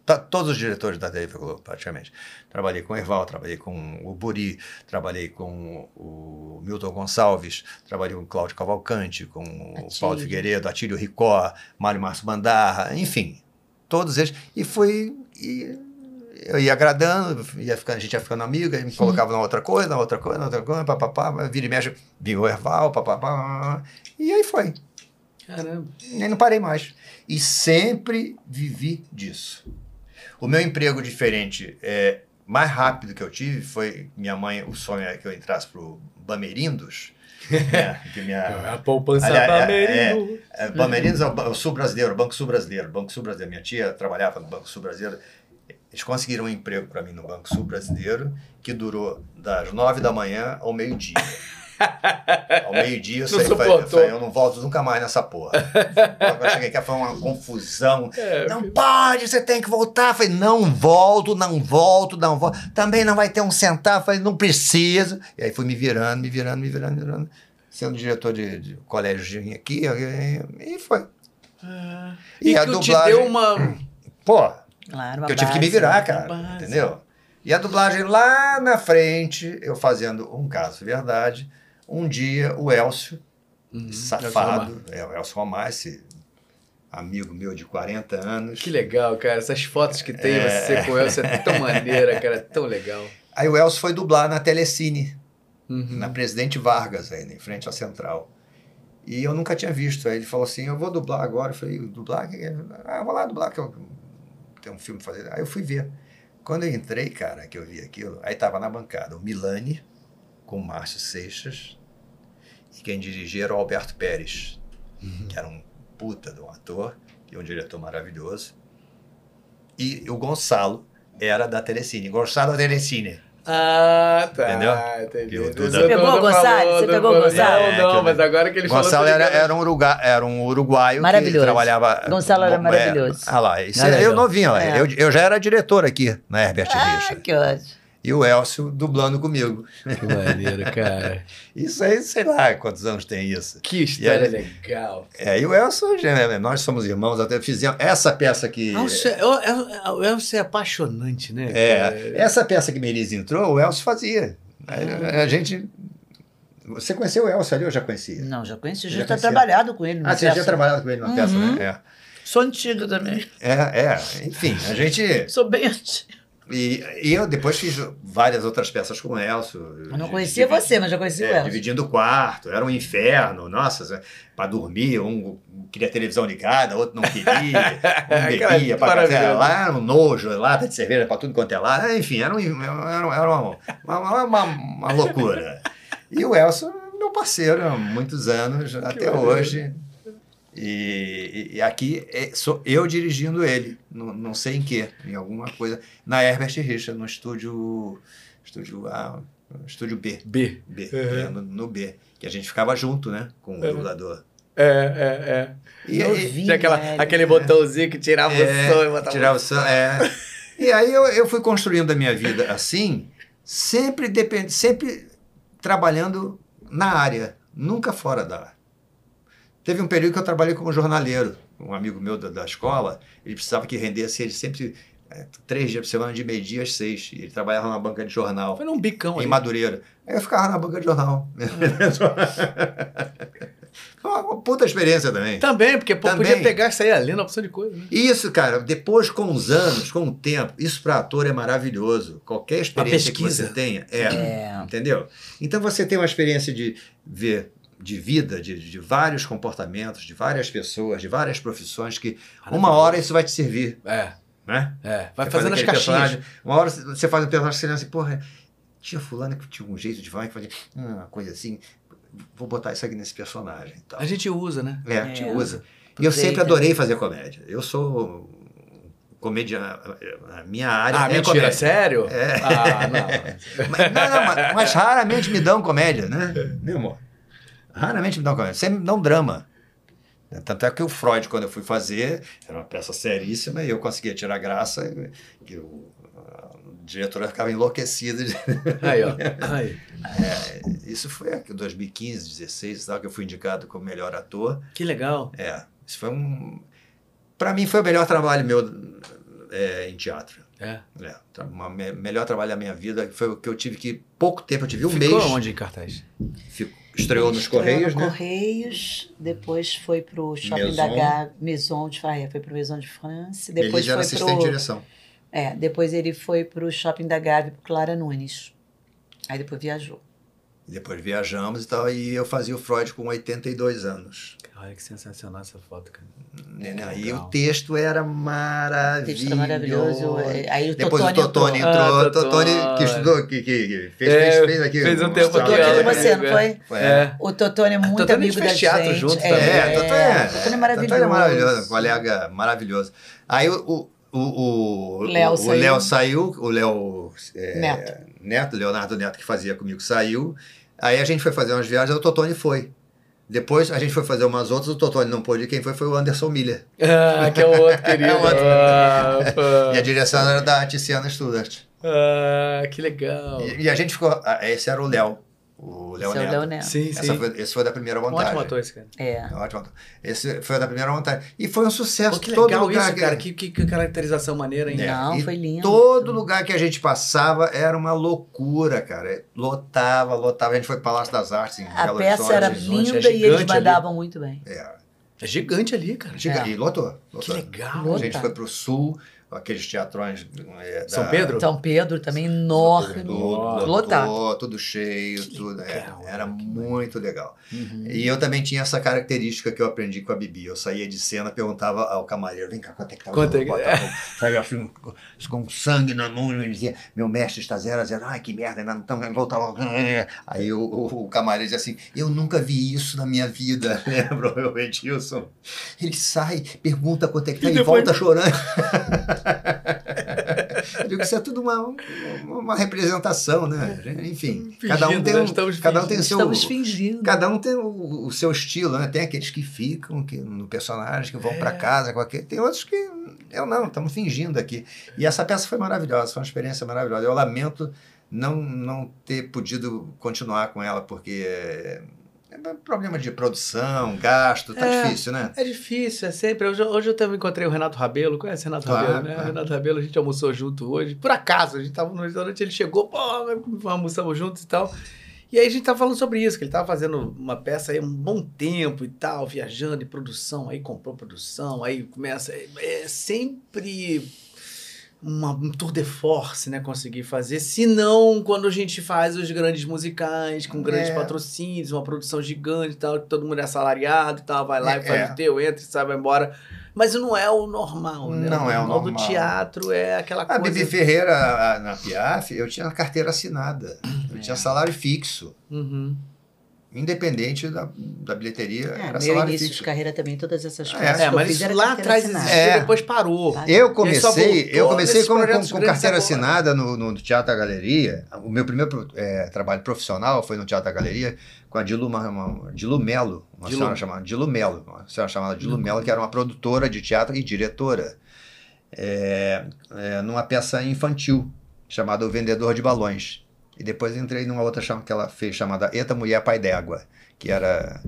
to- todos os diretores da TV Globo, praticamente. Trabalhei com o Erval, trabalhei com o Buri, trabalhei com o Milton Gonçalves, trabalhei com o Cláudio Cavalcante, com o Atílio. Paulo Figueiredo, Atílio Ricó, Mário Márcio Bandarra, enfim, todos eles. E foi. E eu ia agradando, ia ficando, a gente ia ficando amigo, aí me colocava na outra coisa, na outra coisa, na outra coisa, papapá, vira e mexe, vinha o Erval, papapá, e aí foi. Caramba. E não parei mais. E sempre vivi disso. O meu emprego diferente, é, mais rápido que eu tive, foi minha mãe, o sonho era que eu entrasse pro Bamerindos. que minha, [LAUGHS] A poupança Aliás, é- Bamerindos. é, Bamerindos é o, o Sul Brasileiro, Banco Sul Brasileiro. Banco Sul Brasileiro. Minha tia trabalhava no Banco Sul Brasileiro. Eles conseguiram um emprego para mim no Banco Sul Brasileiro que durou das nove da manhã ao meio-dia. [LAUGHS] Ao meio-dia eu saí, falei, falei, eu não volto nunca mais nessa porra. Eu cheguei aqui foi uma confusão. [LAUGHS] É, Não pode, você tem que voltar. Eu falei, não volto, não volto, não volto. Também não vai ter um centavo. Eu falei, não preciso. E aí fui me virando, me virando, me virando, me virando. Sendo diretor de, de colégio aqui, e, foi. Ah. E E, a que te dublagem- deu uma. Pô, Claro, eu tive que me virar, cara. Entendeu? E a dublagem lá na frente, eu fazendo um caso verdade. Um dia, o Elcio, Uhum. safado, é, o Elcio Romar, esse amigo meu de 40 anos. Que legal, cara. Essas fotos que tem É. você com ela, você é tão maneira, cara. Tão legal. Aí o Elcio foi dublar na Telecine, Uhum. na Presidente Vargas, ainda, em frente à Central. E eu nunca tinha visto. Aí ele falou assim: Eu vou dublar agora. Eu falei: Dublar? Que que é? Ah, eu vou lá dublar, que eu tenho um filme fazer. Aí eu fui ver. Quando eu entrei, cara, que eu vi aquilo, aí tava na bancada o Milani com o Márcio Seixas e quem dirigia era o Alberto Pérez, que era um puta de um ator e um diretor maravilhoso. E o Gonçalo era da Telecine. Gonçalo da Telecine. Ah, tá. Entendeu? Entendi. Que o Duda- Isso Você pegou o Gonçalo? Você pegou o. Gonçalo? Não, É, não, eu- mas agora que ele falou. Gonçalo era, era, um era um uruguaio Maravilhoso. que trabalhava. Gonçalo era é, maravilhoso. Ah lá, isso Era é, eu legal. novinho, É. eu, eu já era diretor aqui na Herbert Ah, que ótimo. E o Elcio dublando comigo. Que maneiro, cara. [LAUGHS] Isso aí, sei lá quantos anos tem isso. Que história E aí- legal. É, e o Elcio, já- nós somos irmãos, até fizemos essa peça que. Elcio é- o- é- o Elcio é apaixonante, né? É, cara? essa peça que Melis entrou, o Elcio fazia. A, a gente. Você conheceu o Elcio ali? Eu já conhecia. Não, já conheci, Já já, conhecia. trabalhado com ele. Ah, você já tinha trabalhado com ele numa peça, Uhum. né? Sou antiga também. É, é, é. Enfim, a gente. Sou bem antiga. E, e eu depois fiz várias outras peças com o Elcio. Eu não conhecia você, mas já conhecia o É, Elcio. dividindo o quarto, era um inferno, nossa, para dormir, um queria televisão ligada, outro não queria, [LAUGHS] um bebia, pra casa, lá era um nojo, lata de cerveja para tudo quanto é lá, enfim, era, um, era, era uma, uma, uma, uma loucura. E o Elcio, meu parceiro há muitos anos, até maneiro. hoje. E, e- e aqui é- sou eu dirigindo ele, não, não sei em que, em alguma coisa, na Herbert Richard, no estúdio, estúdio A, estúdio B. B. B, Uhum. é, no, no B. Que a gente ficava junto, né? Com o É. dublador. É, é, é. E Eu aí, vi. Tinha aquela, velho. aquele botãozinho que tirava o som e botava tirava o som, é. E aí eu, eu fui construindo a minha vida assim, sempre, depend, sempre trabalhando na área, nunca fora da. Teve um período que eu trabalhei como jornaleiro. Um amigo meu da, da escola, ele precisava que rendesse ele sempre é, três dias por semana, de meio-dia às seis. E ele trabalhava numa banca de jornal. Foi num bicão em ali. Madureira. Aí eu ficava na banca de jornal. [LAUGHS] Foi uma puta experiência também. Também, porque pô, Também. podia pegar e sair ali na opção de coisa. Né? Isso, cara, depois com os anos, com o tempo, isso para ator é maravilhoso. Qualquer experiência que você tenha, é, É. entendeu? Então você tem uma experiência de ver de vida, de, de vários comportamentos, de várias pessoas, de várias profissões que uma hora isso vai te servir, É, né? é. Vai Você fazendo faz as caixinhas. personagem, Uma hora você faz um personagem que você lembra assim, porra, tinha fulano que tinha um jeito de falar que fazia uma coisa assim, vou botar isso aqui nesse personagem e tal. A gente usa, né? É, a gente É. usa. E eu sempre adorei fazer comédia. Eu sou comediante, a minha área Ah, é mentira, comédia. sério? É. Ah, não. [LAUGHS] Mas, não, não, mas, mas raramente me dão comédia, né? Meu amor. Raramente me dão comédia. Sempre me dão drama. Tanto é que o Freud, quando eu fui fazer, era uma peça seríssima e eu conseguia tirar graça. Que o, a diretora ficava enlouquecida. de- [LAUGHS] Aí, ó. Aí. Isso foi em 2015, 16, tal, que eu fui indicado como melhor ator. Que legal. É, isso foi um. Pra mim foi o melhor trabalho meu é, em teatro. É. É, me- melhor trabalho da minha vida. Foi o que eu tive que. Pouco tempo, eu tive um Ficou mês. onde em cartaz? Fico- estreou nos Estreou Correios, no né? Correios, depois foi pro Shopping Maison. da Gávea, Maison de Faia, foi pro Maison de France, depois Ele já era foi assistente de pro direção. É, depois ele foi pro Shopping da Gávea pro Clara Nunes. Aí depois viajou. E depois viajamos e tal. E eu fazia o Freud com 82 anos. Olha que sensacional essa foto, cara. Aí legal. o texto era O maravilhoso. texto era maravilhoso. é, Aí o Depois Totônio o Totone entrou. entrou. Ah, o Totone Totone. que estudou, que, que, fez, É, fez, fez aqui. fez um tempo aqui, com você, é. não foi? Foi. É. O Totônio é muito Totônio a amigo da teatro gente. junto é, também. É, Totônio é, Totônio é Totônio é maravilhoso. maravilhoso, um colega maravilhoso. Aí o, o, o, o, Léo o saiu. Léo saiu, o Léo é, Neto. Neto, Leonardo Neto, que fazia comigo, saiu. Aí a gente foi fazer umas viagens, o Totone foi. Depois a gente foi fazer umas outras, o Totone não pôde, quem foi foi o Anderson Miller. Ah, que é o outro [LAUGHS] querido. É o outro. Ah. E a direção era da Tiziana Studart. Ah, que legal. E, e a gente ficou. ah, Esse era o Léo. O Léo Esse é o Neto. Sim, Essa sim. foi, esse foi da primeira Um montagem. ótimo ator esse cara. É. Ótimo ator. Esse foi da primeira montagem. E foi um sucesso. Pô, que todo legal lugar isso, cara. Que, que, que caracterização maneira, hein? É, Não, e foi lindo. Todo lugar que a gente passava era uma loucura, cara. Lotava, lotava. A gente foi pro Palácio das Artes em A Belo peça Horizonte. era Horizonte, é linda e eles gigante ali. mandavam muito bem. É, É gigante ali, cara. giga- É. E lotou. Que lotou. legal. A gente Lota. foi pro sul, aqueles teatrões. é, da- São Pedro? São Pedro também enorme. Tudo. Lotado. lotou, tudo cheio, tudo. é, legal, era que muito legal. Uhum. E eu também tinha essa característica que eu aprendi com a Bibi. Eu saía de cena, perguntava ao camareiro: vem cá, quanto é que tá o Quanto é que- Bota, Sabe assim, com- com sangue na mão, ele dizia: meu mestre está 0 a 0 Ai, que merda, ainda não estamos. Voltava. Aí o, o, o camareiro dizia assim: eu nunca vi isso na minha vida. [LAUGHS] Lembra o Edilson? Ele sai, pergunta quanto é que tá E e, depois- volta chorando. [LAUGHS] Eu digo que isso é tudo uma, uma, uma representação, né? Enfim, cada um Fingindo, tem né? um, cada um tem o seu, Estamos fingindo. Cada um tem o, o seu estilo, né? Tem aqueles que ficam que, no personagem, que vão pra É. casa com aquele. Tem outros que. Eu não, estamos fingindo aqui. E essa peça foi maravilhosa, foi uma experiência maravilhosa. Eu lamento não, não ter podido continuar com ela, porque é, é problema de produção, gasto, tá É. difícil, né? É difícil, é sempre. Hoje, hoje eu também encontrei o Renato Rabelo. Conhece o Renato Claro, Rabelo, né? claro. O Renato Rabelo, a gente almoçou junto hoje. Por acaso, a gente tava no restaurante, ele chegou, pô, almoçamos juntos e tal. E aí a gente tava falando sobre isso, que ele tava fazendo uma peça aí um bom tempo e tal, viajando em produção, aí comprou produção, aí começa. É, é sempre uma, um tour de force, né? Conseguir fazer. Se não, quando a gente faz os grandes musicais, com grandes É. patrocínios, uma produção gigante e tal, que todo mundo é assalariado e tal, vai lá É, e faz é. o teu, entra e sai, vai embora. Mas não é o normal, né? Não é o normal do teatro é aquela A coisa. Bibi Ferreira, a- na Piaf, eu tinha carteira assinada. Eu tinha salário fixo. Uhum. Independente da, da bilheteria, É, era meu início fixo. de carreira também, todas essas É, coisas. É, que eu mas fiz isso lá atrás existia É. e depois parou. Eu comecei, eu comecei com, com grandes carteira assinada no, no Teatro da Galeria. O meu primeiro eh, trabalho profissional foi no Teatro da Galeria com a Dilu, uma, uma, Dilu Melo, uma Dilu. senhora chamada Dilu Melo, uma senhora chamada Dilu Melo, que era uma produtora de teatro e diretora, é, é, numa peça infantil chamada O Vendedor de Balões. E depois entrei numa outra chama- que ela fez chamada Eta Mulher Pai d'Égua, que era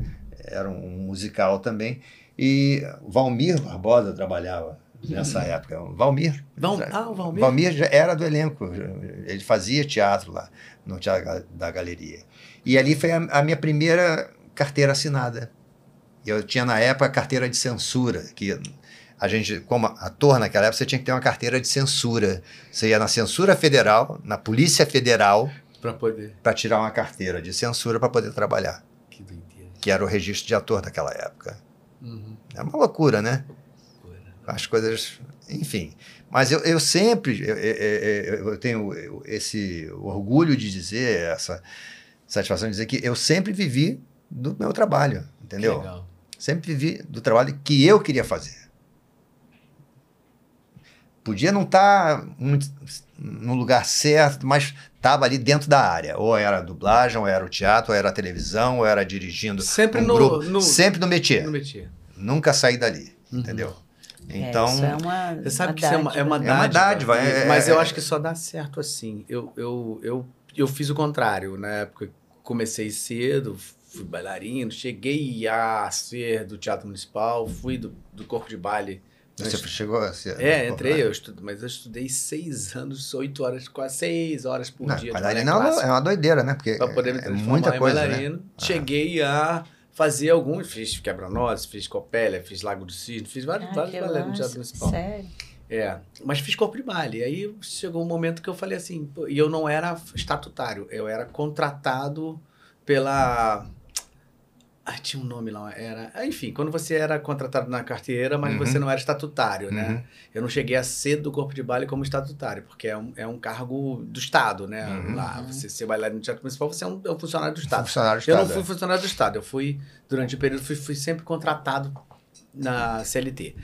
era um musical também. E Valmir Barbosa trabalhava nessa Uhum. época. Valmir. Val- ah, o Valmir. Valmir já era do elenco. Ele fazia teatro lá, no Teatro da Galeria. E ali foi a, a minha primeira carteira assinada. Eu tinha na época a carteira de censura, que a gente, como ator naquela época, você tinha que ter uma carteira de censura. Você ia na censura federal, na Polícia Federal, Pra poder. para tirar uma carteira de censura para poder trabalhar, Que doideira. que era o registro de ator daquela época. Uhum. É uma loucura, né? As coisas, enfim. Mas eu, eu sempre eu, eu- eu- tenho esse orgulho de dizer, essa satisfação de dizer que eu sempre vivi do meu trabalho, entendeu? legal. Sempre vivi do trabalho que eu queria fazer. Podia não estar muito no lugar certo, mas estava ali dentro da área. Ou era a dublagem, ou era o teatro, ou era a televisão, ou era dirigindo Sempre um no- grupo. no- Sempre no métier. Não metia. Nunca saí dali, Uhum. entendeu? É, Então, isso é uma, Você sabe uma que isso é uma, é uma dádiva. É uma dádiva. dádiva, é- mas é- eu é- acho que só dá certo assim. Eu, eu, eu, eu fiz o contrário. Na época, comecei cedo, fui bailarino, cheguei a ser do Teatro Municipal, fui do, do Corpo de Baile. Você chegou a ser. É, entrei, eu estudo, mas eu estudei seis anos, oito horas, quase seis horas por Não, dia. balé é uma- é uma doideira, né? Porque Pra poder me é muita em coisa, né? bailarino. Cheguei a fazer alguns, fiz quebra-nozes, fiz copélia, fiz Lago do Cisne, fiz vários, Ah, vários balés no Teatro Municipal. Sério? É, mas fiz corpo de baile. Aí chegou um momento que eu falei assim, e eu não era estatutário, eu era contratado pela. Ah, tinha um nome lá, era. Enfim, quando você era contratado na carteira, mas Uhum. você não era estatutário, né? Uhum. Eu não cheguei a ser do corpo de baile como estatutário, porque é um, é um cargo do Estado, né? Uhum. Lá, você ser bailarino no Teatro Municipal, você é um, é um funcionário do Estado. Funcionário do Eu não Estado, fui funcionário do Estado, eu fui, durante o período, fui, fui sempre contratado na CLT.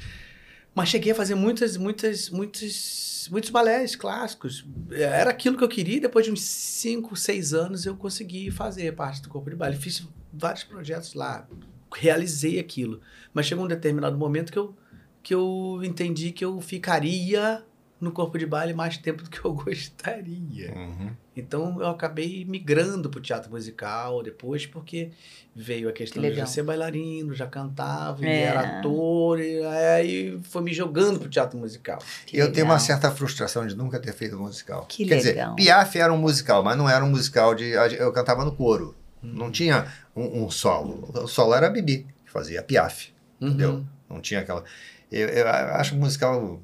Mas cheguei a fazer muitas, muitas, muitos, muitos balés clássicos. Era aquilo que eu queria, depois de uns 5, 6 anos eu consegui fazer parte do corpo de baile. Fiz vários projetos lá, realizei aquilo. Mas chegou um determinado momento que eu, que eu entendi que eu ficaria no corpo de baile mais tempo do que eu [LAUGHS] gostaria. Uhum. Então eu acabei migrando para o teatro musical depois, porque veio a questão Que de já legal. ser bailarino, já cantava, e É. era ator, e aí foi me jogando para o teatro musical. Que eu tenho uma legal. certa frustração de nunca ter feito musical. Que Quer legal. dizer, Piaf era um musical, mas não era um musical de. Eu cantava no coro. Uhum. Não tinha um, um solo. O solo era a Bibi, que fazia Piaf. Entendeu? Uhum. Não tinha aquela. Eu, eu acho musical.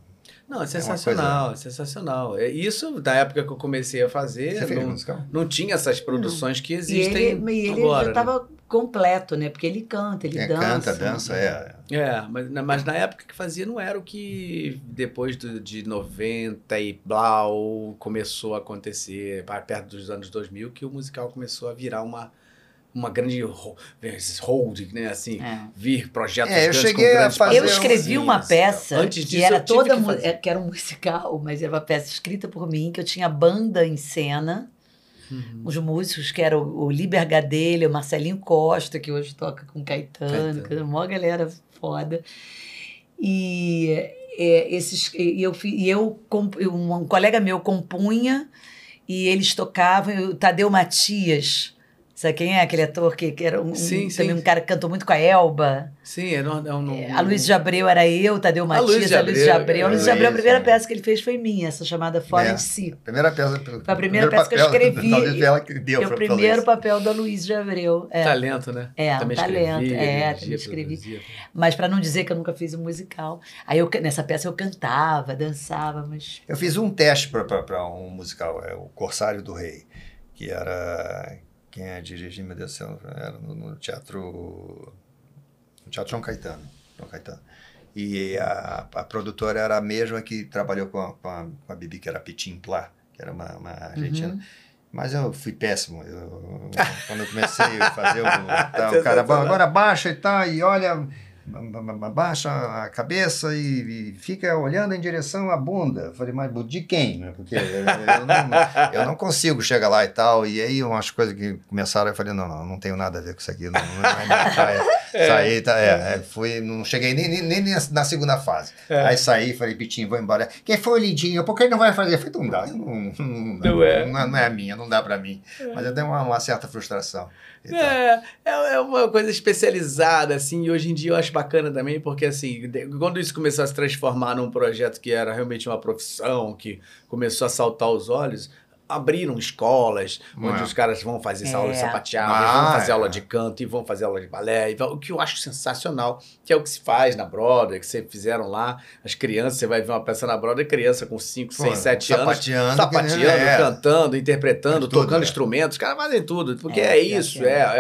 Não, é uma sensacional, é sensacional. É Isso, da época que eu comecei a fazer, não, musical? não tinha essas produções que E existem ele, e ele agora. já né? estava completo, né? Porque ele canta, ele É, dança. canta, dança, é. É, mas, na- mas na época que fazia não era o que depois do, de 90 e blau começou a acontecer, perto dos anos 2000, que o musical começou a virar uma, uma grande esses holding, né? Assim, É. vir projetos É, eu grandes cheguei com a fazer Eu escrevi uma peça Antes que disso, era eu tive toda que que era um musical, mas era uma peça escrita por mim, que eu tinha banda em cena, Uhum. os músicos que eram o, o Liber Gadelha, o Marcelinho Costa, que hoje toca com Caetano, Caetano. que é uma galera foda. E é, esses e eu e eu comp- um, colega meu compunha e eles tocavam, o Tadeu Matias, sabe quem é aquele ator que, que era um, um- Sim, também sim. um cara que cantou muito com a Elba? Sim, é, não, é um, É, A Luiz de Abreu era eu, Tadeu A Matias, Luiz de a Luiz de Abreu, Abreu. A Luiz de é Abreu, a primeira é. peça que ele fez foi minha, essa chamada Fora É. de Si. Primeira peça. Foi a primeira peça que eu escrevi. Talvez ela que deu Foi o primeiro papel da Luiz de Abreu. É. talento, né? É, um Também talento, escrevia, é, também escrevi. produzia. Mas para não dizer que eu nunca fiz um musical. Aí eu, nessa peça eu cantava, dançava, mas. Eu fiz um teste para um musical, é o Corsário do Rei, que era. Quem é dirigiu, meu Deus do céu, era no, no teatro. No Teatro João Caetano. João Caetano. E a, a produtora era a mesma que trabalhou com a, com a, com a Bibi, que era Pitim Plá, que era uma, uma argentina. Uhum. Mas eu fui péssimo. Eu- quando eu comecei a fazer o. [LAUGHS] tá, o cara, agora baixa e tá, e olha. Baixa a cabeça e, e, fica olhando em direção à bunda. Eu falei, mas de quem? Porque eu, eu, não, eu, não, consigo chegar lá e tal. E aí umas coisas que começaram, eu falei, não, não, não tenho nada a ver com isso aqui. Não, não é minha [LAUGHS] praia. É. Saí, tá, é, é, fui, não cheguei nem, nem, nem na segunda fase. É. Aí saí, falei, Pitinho, vou embora. Quem foi o Lindinho? Por que não vai fazer? Eu falei, não dá, não, não, não, é. não, é a minha, não dá pra mim. É. Mas eu dei uma, uma certa frustração. É, é, é uma coisa especializada, assim, e hoje em dia eu acho bacana também, porque, assim, quando isso começou a se transformar num projeto que era realmente uma profissão, que começou a saltar os olhos, abriram escolas onde é. os caras vão fazer é. aula de sapateado, ah, vão fazer é. aula de canto e vão fazer aula de balé, o que eu acho sensacional, que é o que se faz na Broadway, que vocês fizeram lá, as crianças, você vai ver uma peça na Broadway, criança com 5, 6, 7 anos, sapateando, sapateando é. cantando, interpretando, tudo, tocando é. instrumentos, os caras fazem tudo, porque é, isso, é,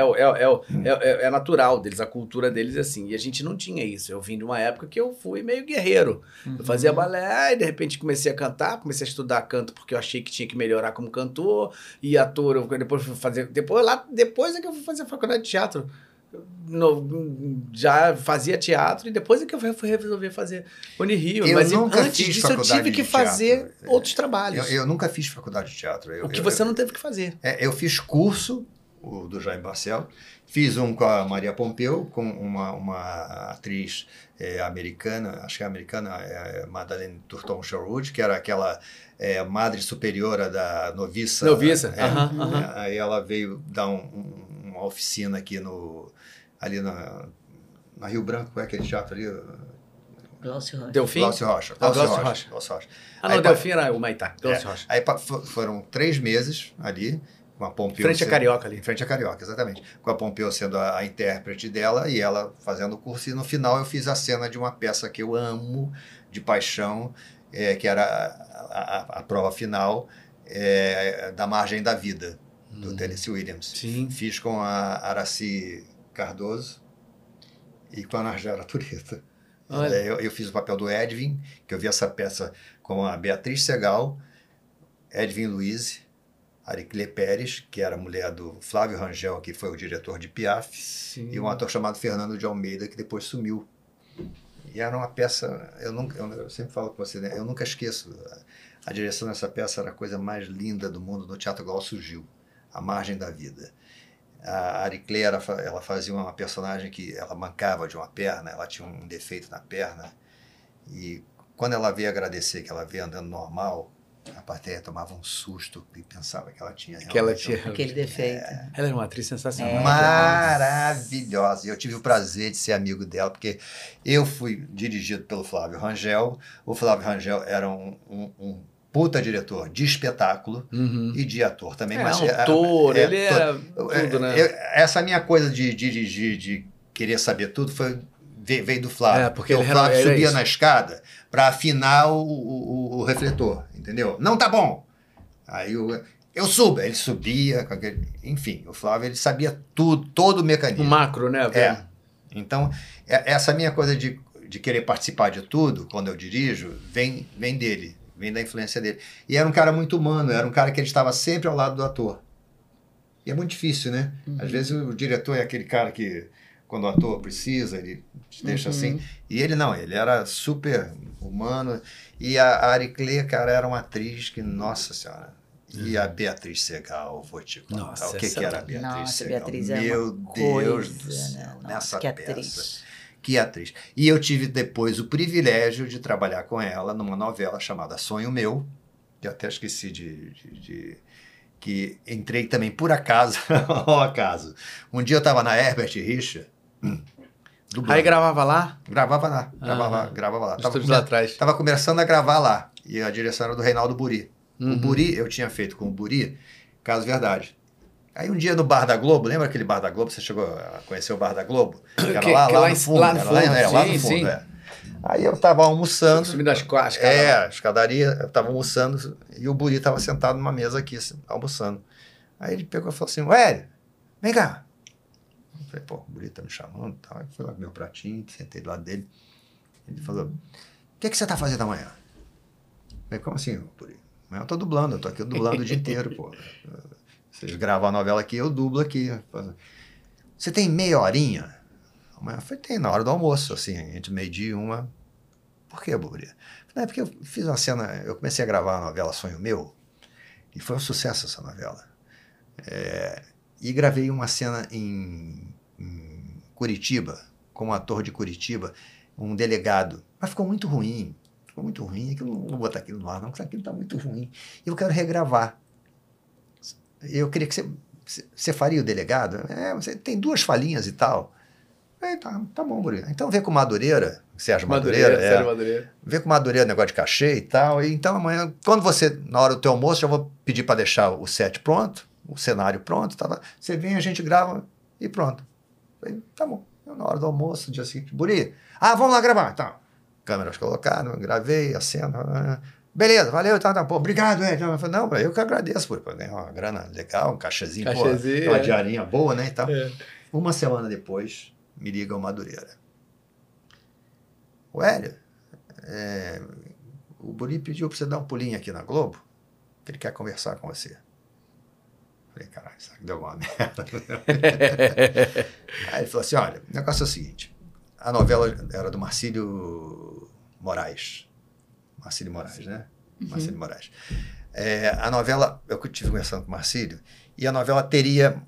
é, é, natural deles, a cultura deles é assim, e a gente não tinha isso, eu vim de uma época que eu fui meio guerreiro, uhum. eu fazia balé e de repente comecei a cantar, comecei a estudar canto porque eu achei que tinha que melhorar como cantor e ator. Eu depois fui fazer. Depois, lá, depois é que eu fui fazer faculdade de teatro. No, já fazia teatro e depois é que eu fui resolver fazer Unirio. Mas antes disso eu tive que fazer teatro. outros trabalhos. Eu, eu, nunca fiz faculdade de teatro. Eu, o que você não teve que fazer. É, eu fiz curso o do Jair Barcel. Fiz um com a Maria Pompeu, com uma, uma atriz é, americana, acho que é americana, é, Madeleine Turton Sherwood, que era aquela é, madre superiora da noviça. Noviça, é, uh -huh, Aí ela veio dar um, um, uma oficina aqui no, ali na, na Rio Branco, qual é aquele teatro ali? Glaucio Rocha. Delfim? Glaucio Rocha. Ah, Glaucio, Rocha. Rocha. Glaucio Rocha. Ah, não, aí, Delfim era o Maitá. Glaucio é, Rocha. Aí foram três meses ali, com a Pompeu. Frente sendo, a Carioca ali. Frente a Carioca, exatamente. Com a Pompeu sendo a, a, intérprete dela e ela fazendo o curso. E no final eu fiz a cena de uma peça que eu amo, de paixão, é, que era a, a, a prova final é, da Margem da Vida, do hum. Tennessee Williams. Sim. Fiz com a Araci Cardoso e com a Narjara Tureta. Eu, eu, fiz o papel do Edwin, que eu vi essa peça com a Beatriz Segal, Edwin Luiz Ariclé Pérez, que era mulher do Flávio Rangel, que foi o diretor de Piaf, Sim. e um ator chamado Fernando de Almeida, que depois sumiu. E era uma peça, eu, nunca, eu sempre falo com você, né? eu nunca esqueço. A, direção dessa peça era a coisa mais linda do mundo no Teatro Glaucio Gil, A Margem da Vida. A Ariclé, ela, ela fazia uma personagem que ela mancava de uma perna, ela tinha um defeito na perna, e quando ela veio agradecer que ela veio andando normal, a plateia tomava um susto e pensava que ela tinha que ela tinha aquele defeito. É, ela era uma atriz sensacional. É, maravilhosa. E eu tive o prazer de ser amigo dela, porque eu fui dirigido pelo Flávio Rangel. O Flávio Rangel era um, um, um puta diretor de espetáculo uhum. e de ator também. É, mas autor, é, ele era tudo, né? Eu, essa minha coisa de dirigir, de querer saber tudo, foi veio do Flávio. É, porque, porque o Flávio subia na escada para afinar o, o, o, refletor, entendeu? Não tá bom. Aí eu, eu subo, ele subia, aquele, enfim, o Flávio ele sabia tudo, todo o mecanismo. O macro, né? É. Então, é, essa minha coisa de, de querer participar de tudo, quando eu dirijo, vem, vem dele, vem da influência dele. E era um cara muito humano, era um cara que ele estava sempre ao lado do ator. E é muito difícil, né? Uhum. Às vezes o diretor é aquele cara que quando o ator precisa, ele te deixa assim. uhum. assim. E ele não, ele era super humano. E a Ari Clé, cara, era uma atriz que, nossa senhora. E uhum. a Beatriz Segal, vou te contar. Nossa, o que, que era a Beatriz nossa, Segal? Beatriz é Meu Deus coisa, do céu, né? nessa que peça. Atriz. Que atriz. E eu tive depois o privilégio de trabalhar com ela numa novela chamada Sonho Meu, que até esqueci de, de, de que entrei também por acaso, [LAUGHS] ao acaso. Um dia eu estava na Herbert Richa, Dublando. Aí gravava lá? Gravava lá, gravava, ah, gravava lá. Tava, lá atrás. Tava começando a gravar lá. E a direção era do Reinaldo Buri. Uhum. O Buri, eu tinha feito com o Buri, caso verdade. Aí um dia no Bar da Globo, lembra aquele Bar da Globo? Você chegou a conhecer o Bar da Globo? [COUGHS] Era que, lá, que lá, lá, no fundo. Lá no fundo, é, lá no fundo, é. Aí eu tava almoçando. Subindo as quatro. É, escadaria, eu tava almoçando e o Buri tava sentado numa mesa aqui, assim, almoçando. Aí ele pegou e falou assim: Ué, vem cá, Falei, pô, o Buri tá me chamando e tal. Fui lá com meu pratinho, sentei do lado dele. Ele falou, o que, que você tá fazendo amanhã? Falei, como assim, Buri? Amanhã eu tô dublando, eu tô aqui dublando o dia inteiro, pô. Vocês gravam a novela aqui, eu dublo aqui. Você tem meia horinha? Amanhã foi, tem, na hora do almoço, assim, entre meio-dia e uma. Por que, Buri? Não, é porque eu fiz uma cena, eu comecei a gravar a novela Sonho Meu, e foi um sucesso essa novela. É, e gravei uma cena em Curitiba, com um ator de Curitiba, um delegado. Mas ficou muito ruim. Ficou muito ruim. Aquilo, não vou botar aquilo no ar, não, porque aquilo está muito ruim. Eu quero regravar. Eu queria que você. Você faria o delegado? É, você tem duas falinhas e tal. É, tá, tá bom, Murilo. Então vê com Madureira, Sérgio Madureira. Madureira, é. Sérgio Madureira. Vê com Madureira negócio de cachê e tal. E então amanhã, quando você, na hora do teu almoço, já vou pedir para deixar o set pronto, o cenário pronto, tá, você vem, a gente grava e pronto. Falei, tá bom. Eu, na hora do almoço, dia seguinte, Buri, ah, vamos lá gravar. Então, câmeras colocadas, gravei a cena. Beleza, valeu, tá, tá, pô, obrigado, é. Eu falei, não, eu que agradeço, por ganhar uma grana legal, um cachezinho, Cachezinho, pô, uma é. diarinha boa, né, e tal. É. Uma semana depois, me liga o Madureira. O Hélio, é, o Buri pediu para você dar um pulinho aqui na Globo, que ele quer conversar com você. Falei, caralho, será que deu uma [LAUGHS] merda? Aí ele falou assim, olha, o negócio é o seguinte, a novela era do Marcílio Moraes. Marcílio Moraes, né? Marcílio Moraes. É, a novela, eu tive conversando com o Marcílio, e a novela teria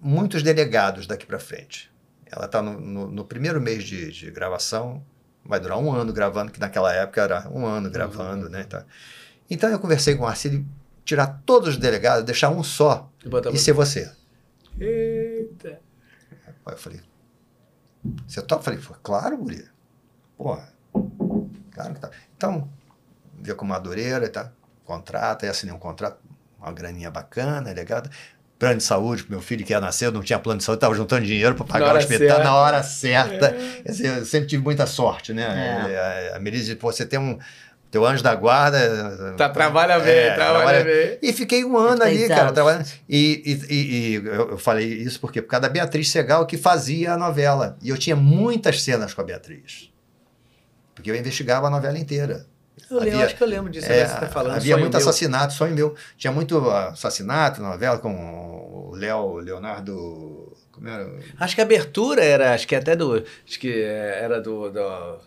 muitos delegados daqui para frente. Ela está no, no- no primeiro mês de, de gravação, vai durar um ano gravando, que naquela época era um ano gravando, né? Tá. Então eu conversei com o Marcílio, tirar todos os delegados, deixar um só E e ser você. Eita. Aí eu falei, você topa? Eu falei, "Pô, claro, Guri. Porra, claro que tá. Então, vê com Madureira e tá, contrata, aí assinei um contrato, uma graninha bacana, legal. Plano de saúde, pro meu filho que ia nascer, eu não tinha plano de saúde, estava juntando dinheiro para pagar o hospital certa. na hora certa. Dizer, eu sempre tive muita sorte, né? É. A, a Melise, pô, você tem um. Teu anjo da guarda. Tá, trabalha bem, É, trabalha bem. E fiquei um ano ali, cara, trabalhando. E, e, e- e eu falei isso porque por causa da Beatriz Segal que fazia a novela. E eu tinha muitas cenas com a Beatriz. Porque eu investigava a novela inteira. Eu Havia- acho que eu lembro disso, É, né, você tá falando. havia muito meu. assassinato, sonho meu. Tinha muito assassinato na novela com o Léo, Leonardo. Como era? Acho que a abertura era, acho que até do. Acho que é, era do. do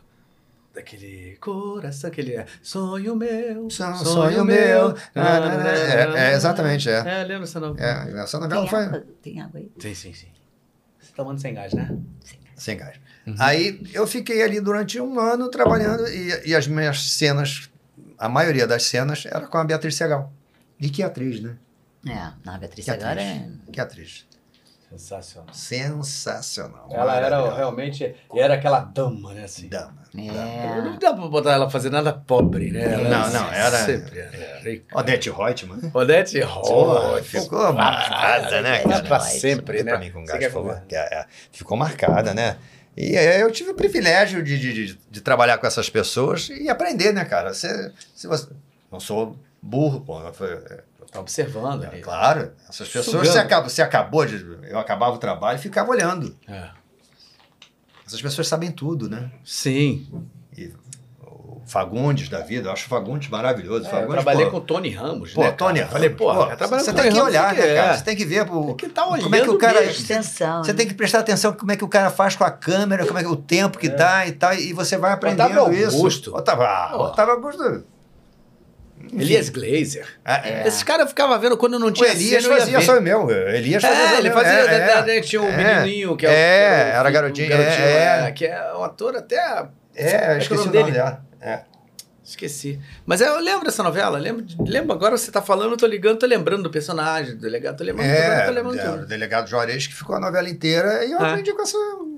daquele coração, aquele é, sonho meu. Sonho, sonho meu. É, é, exatamente, é. É, lembro essa não. É, essa novela Tem foi. água, tem água aí? Sim, sim, sim. Você tá tomando sem gás, né? Sem gás. Aí eu fiquei ali durante um ano trabalhando e, e as minhas cenas, a maioria das cenas era com a Beatriz Segal. E que atriz, né? É, não, a Beatriz Que agora atriz. é... Que atriz. Sensacional. Sensacional. Ela era realmente. E era aquela dama, né? Assim. Dama. É. Não dá pra botar ela fazer nada pobre, né? Ela Não, não, era- Sempre era rica. Odete Reutemann. Odete Pô, Roth. ficou marcada, né, cara? pra sempre, né? pra mim com gás? Que é- é, ficou marcada, né? E aí eu tive o privilégio de, de, de, de trabalhar com essas pessoas e aprender, né, cara? Você, se você, não sou burro, pô. não foi- é, Tá observando é, ali. claro, essas pessoas, Sugando. você, acaba, você acabou de. Eu acabava o trabalho e ficava olhando. É. Essas pessoas sabem tudo, né? Sim. E o Fagundes da vida, eu acho o Fagundes maravilhoso. É, eu Fagundes, trabalhei pô, com o Tony Ramos, Pô, né? Tony, cara? Falei, pô, pô, eu você tem que Ramos, olhar, né, é. cara? Você tem que ver o, Tem que tá como é que o cara. mesmo. Atenção. Você tem que prestar atenção como é que o cara faz com a câmera, como é que o tempo que dá e tal, e você vai aprendendo Otávio isso. Augusto. Otávio, ah, Pô. Otávio Augusto. Elias Glazer. É, Esses caras eu ficava vendo quando não O tinha Elias cena, eu ia fazia só o meu. Elias fazia É, o ele meu. fazia. É, né, é. né, tinha o É. menininho que é, o- É, que era o garotinho, garotinho, é, é, que é um ator até. É, o esqueci o nome dele- dela. É. Esqueci. Mas eu lembro dessa novela. Lembro, lembro agora você tá falando, eu tô ligando, tô lembrando do personagem, do delegado, tô lembrando, É, tô lembrando é, o delegado Juarez que ficou a novela inteira e eu É. aprendi com essa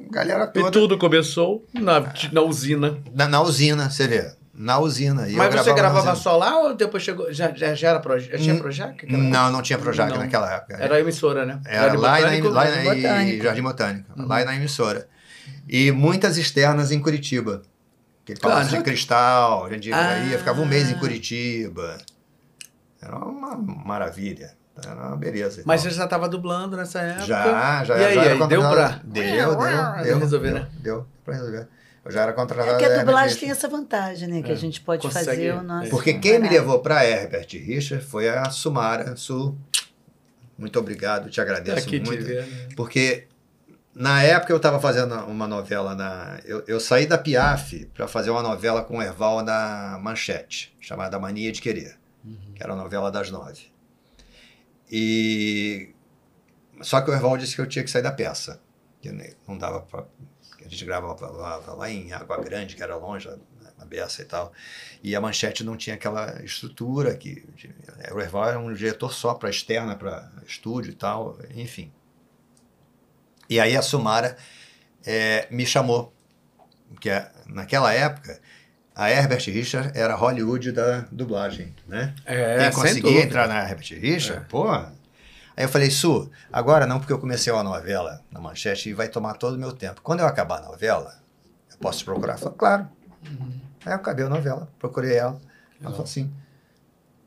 galera E toda. tudo começou na, na usina. Na, na usina, você vê. Na usina. E Mas você gravava só lá ou depois chegou. Já, já, já era proje, já tinha Hum, Projac? Não, não tinha Projac Não. naquela época. Era a emissora, né? Era Jardim lá, Botânico, na, lá Jardim na, Botânico. e Jardim Botânico, Uhum. lá na emissora. E muitas externas em Curitiba. Aquele Palácio Claro. de Cristal, a gente Ah. ia, ficava um mês em Curitiba. Era uma maravilha. Era uma beleza. e Mas tal. você já estava dublando nessa época? já, já, E aí, já aí deu pra. Deu, deu, Deu deu. resolver, deu, né? Deu, pra resolver. Eu já era contratado. É porque a dublagem Herbert tem essa vantagem, né? Que É. a gente pode Consegue- fazer o nosso. Porque quem me levou pra Herbert Richard foi a Sumara Su. Muito obrigado, te agradeço aqui muito. ver, né? Porque Na época eu estava fazendo uma novela na. Eu, eu saí da Piaf para fazer uma novela com o Erval na Manchete, chamada Mania de Querer, que era a novela das nove. E. Só que o Erval disse que eu tinha que sair da peça. Que não dava para. A gente gravava lá, lá em Água Grande, que era longe, na beça e tal. E a Manchete não tinha aquela estrutura que. O Erval era um diretor só para externa, para estúdio e tal, enfim. E aí a Sumara é, me chamou, porque naquela época a Herbert Richard era Hollywood da dublagem, né? É, Quem conseguia entrar na Herbert Richard, é. pô. Aí eu falei, Su, agora não, porque eu comecei uma novela na manchete e vai tomar todo o meu tempo. Quando eu acabar a novela, eu posso te procurar? Falei, claro. Uhum. Aí eu acabei a novela, procurei ela. Ela falou assim,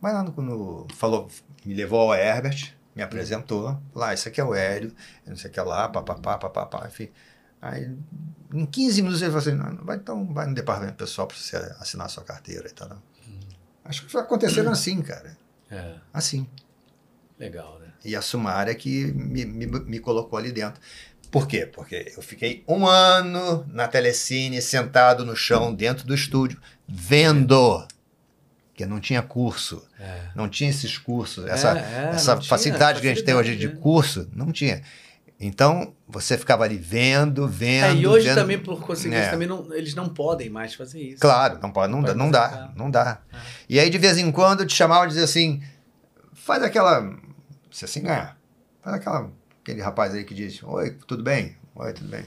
vai lá no, no, Falou, me levou ao Herbert, me apresentou, lá, isso aqui é o Hélio, não sei o que lá, papapá, papapá, enfim. Aí, em 15 minutos ele falou assim, não, vai, então vai no departamento pessoal para você assinar a sua carteira e tal. Hum. Acho que foi acontecendo hum. [CLEARS THROAT] assim, cara. É. Assim. Legal, né? E a Sumária que me, me, me colocou ali dentro. Por quê? Porque eu fiquei um ano na Telecine, sentado no chão, dentro do estúdio, vendo porque não tinha curso, é. não tinha esses cursos, essa, é, é, essa facilidade que a gente tem hoje de curso, não tinha. Então, você ficava ali vendo, vendo. É, e hoje vendo, também, por conseguir é. também não, eles não podem mais fazer isso. Claro, não pode, não, pode não dá, não dá. E aí, de vez em quando, te chamava e dizia assim: faz aquela. Assim ganhar. Faz aquela. Aquele rapaz aí que diz: Oi, tudo bem? Oi, tudo bem.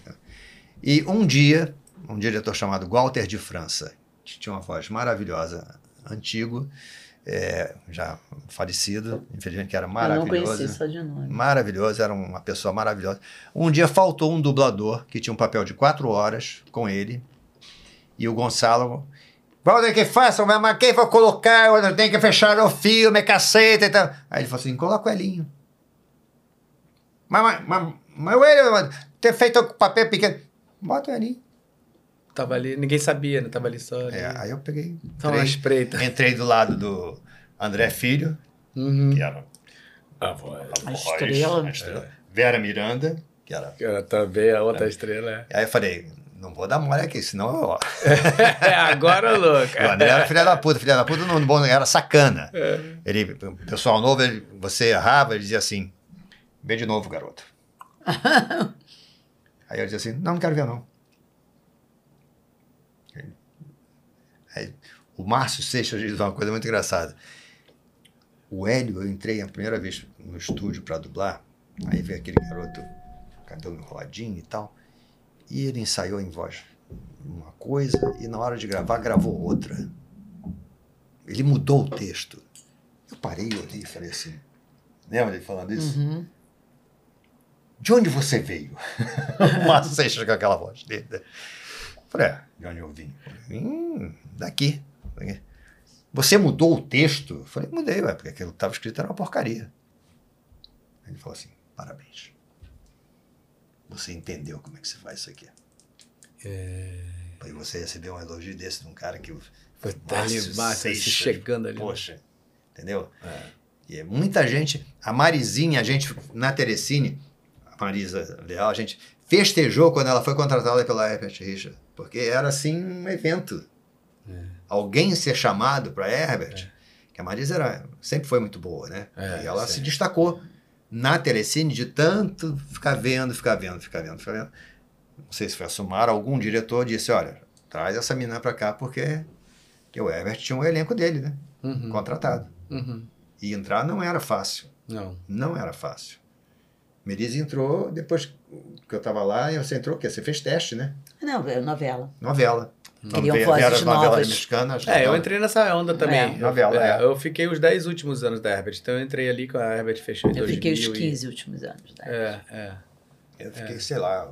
E um dia, um diretor chamado Walter de França, que tinha uma voz maravilhosa, antigo, é, já falecido, infelizmente, que era maravilhoso. Eu não conheci só de nome. Maravilhoso, era uma pessoa maravilhosa. Um dia faltou um dublador que tinha um papel de quatro horas com ele, e o Gonçalo. Valdir, que faça, mas quem vai colocar? Eu tenho que fechar o filme, caceta e tal. Aí ele falou assim: coloca o Elinho. Mas, mas, mas, mas o Elinho, ter feito o papel pequeno. Bota o Elinho. Tava ali, ninguém sabia, né? Tava ali só. Ali. É, aí eu peguei. Entrei, espreita. Entrei do lado do André Filho, uhum. que era a voz. A, a estrela. A estrela. É. Vera Miranda, que era. Que era também a outra é. estrela. É. Aí eu falei, não vou dar mole aqui, senão eu. é, [LAUGHS] agora, louco. O André era filha da puta, filha da puta não, bom, era sacana. É. Ele, pessoal novo, ele, você errava, ele dizia assim: vê de novo, garoto. [LAUGHS] Aí eu dizia assim: não, não quero ver, não. Aí, o Márcio Seixas diz uma coisa muito engraçada. O Hélio, eu entrei a primeira vez no estúdio para dublar, aí veio aquele garoto, cabelo enroladinho e tal, e ele ensaiou em voz uma coisa e na hora de gravar gravou outra. Ele mudou o texto. Eu parei ali e falei assim, lembra ele falando isso? Uhum. De onde você veio? [LAUGHS] o Márcio Seixas com aquela voz dele. Né? Falei, é, de onde eu vim? Hum, daqui. Você mudou o texto? Eu falei, mudei, ué, porque aquilo que estava escrito era uma porcaria. Ele falou assim, parabéns. Você entendeu como é que se faz isso aqui. É... E você recebeu um elogio desse de um cara que... Foi ali, Márcio, chegando ali. Poxa, entendeu? É. E é muita gente... A Marizinha, a gente, na Teresine, a Marisa Leal, a gente festejou quando ela foi contratada pela Herbert Richard, porque era assim um evento. É. Alguém ser chamado para Herbert, é. que a Marisa era, sempre foi muito boa, né? É, e ela sim. se destacou na Telecine de tanto ficar vendo, ficar vendo, ficar vendo, ficar vendo. Não sei se foi a Sumar, algum diretor disse, olha, traz essa menina para cá porque que o Herbert tinha um elenco dele, né? Uhum. Contratado. Uhum. E entrar não era fácil. Não. Não era fácil. Merise entrou depois que eu estava lá, e você entrou o quê? Você fez teste, né? Não, é novela. Novela. Queriam vozes novas. mexicanas. É, eu entrei nessa onda também. É. Novela, é, é. Eu fiquei os 10 últimos anos da Herbert, então eu entrei ali com a Herbert fechou em eu 2000. Eu fiquei os 15 e... últimos anos da Herbert. É, é. Eu fiquei, sei lá,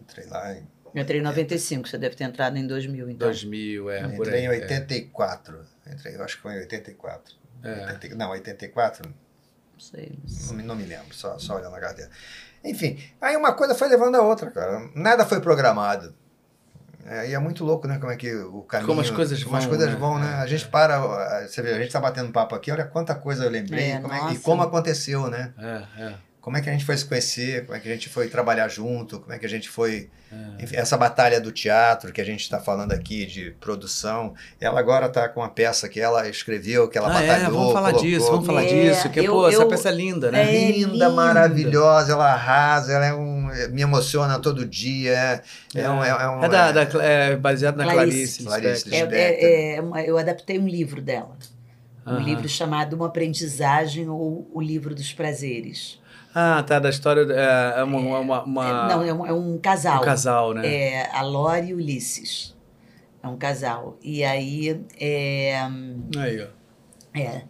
entrei lá em... Eu entrei em 95, você deve ter entrado em 2000, então. 2000, é, eu por Entrei em 84. Entrei, eu acho que foi em 84. É. 80, não, 84? Não sei. Não, não, me lembro, só, só olhando na carteira. Enfim, aí uma coisa foi levando a outra, cara. Nada foi programado. É, e é muito louco, né? Como é que o caminho. Como as coisas como vão. As coisas né? vão, né? A gente para. Você vê, a gente tá batendo papo aqui, olha quanta coisa eu lembrei é, como é, e como aconteceu, né? É, é. como é que a gente foi se conhecer, como é que a gente foi trabalhar junto, como é que a gente foi. Enfim, essa batalha do teatro que a gente está falando aqui, de produção. Ela agora está com uma peça que ela escreveu, que ela Ah, é, batalhou. vamos falar colocou. disso, vamos falar É, disso. Que, eu- pô, essa eu- peça é linda, né? É linda, linda. maravilhosa, ela arrasa, ela é um, me emociona todo dia. É, é um, é, é um- É, da, da, é baseado na Clarice. Clarice. Clarice. É, é- é uma- eu adaptei um livro dela. Um livro chamado Uma Aprendizagem ou O Livro dos Prazeres. Ah, tá, da história. É, é uma, uma, uma- É, não, é um, é um casal. um casal, né? É a Lore e Ulisses. É um casal. E aí. É. Aí, ó. é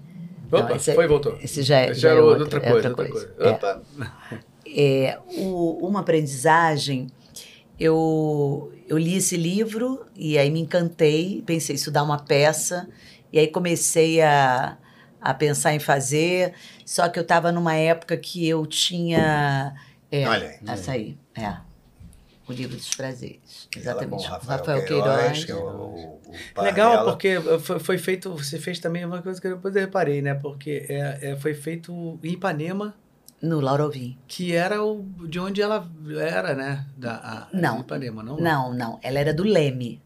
Opa, Não, esse é- foi e voltou. esse já é, Esse já é era outra, outra é coisa. outra outra coisa. coisa. É. É, o- uma aprendizagem, eu, eu li esse livro e aí me encantei, pensei, isso dá uma peça, e aí comecei a, a pensar em fazer, só que eu estava numa época que eu tinha... É, Olha aí. Essa aí, é. O Livro dos Prazeres, Ela com o exatamente. Rafael, Queiroz, que é o, o, Legal, dela. porque foi, foi feito. Você fez também uma coisa que depois eu reparei, né? Porque é, é, foi feito em Ipanema, No Laura Alvim. que era o, de onde ela era, né? Da, a, Não. Ipanema, não? Não, não. Ela era do Leme.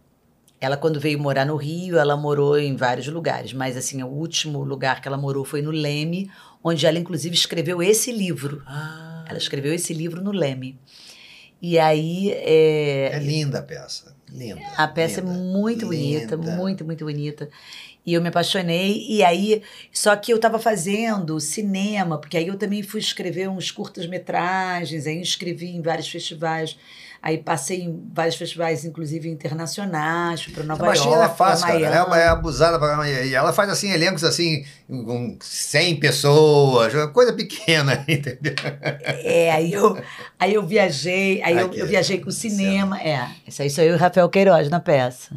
Ela, quando veio morar no Rio, ela morou em vários lugares. Mas, assim, o último lugar que ela morou foi no Leme, onde ela, inclusive, escreveu esse livro. Ah, Ela escreveu esse livro no Leme. E aí. é, É linda a peça. Linda. a peça linda, é muito bonita, linda. muito, muito bonita. E eu me apaixonei. E aí, só que eu estava fazendo cinema, porque aí eu também fui escrever uns curtas-metragens, aí escrevi em vários festivais. Aí passei em vários festivais, inclusive internacionais, para A Nova baixinha York, ela é fácil, cara. Ela é abusada pra. E ela faz assim, elencos assim, com 100 pessoas, coisa pequena, [LAUGHS] entendeu? É, aí eu, aí eu viajei, aí eu, Aqui, eu viajei com o cinema. É, isso aí sou eu e o Rafael Queiroz na peça.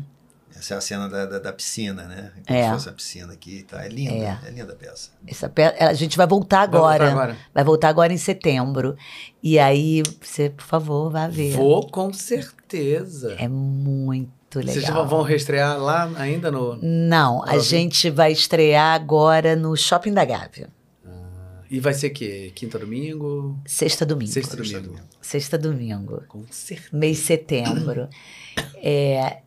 Essa é a cena da, da, da piscina, né? Como É. se fosse a piscina aqui, tá? É linda, É. é, linda a peça. Essa pe- a gente vai voltar vai voltar agora. agora. Vai voltar agora em setembro. E aí, você, por favor, vá ver. Vou com certeza. É muito legal. Vocês vão reestrear lá ainda no. Não, a Maravilha. gente vai estrear agora no Shopping da Gávea. E vai ser que Quinta domingo? Sexta domingo. Sexta Sexta domingo. Sexta domingo. Com certeza. Mês de setembro. É,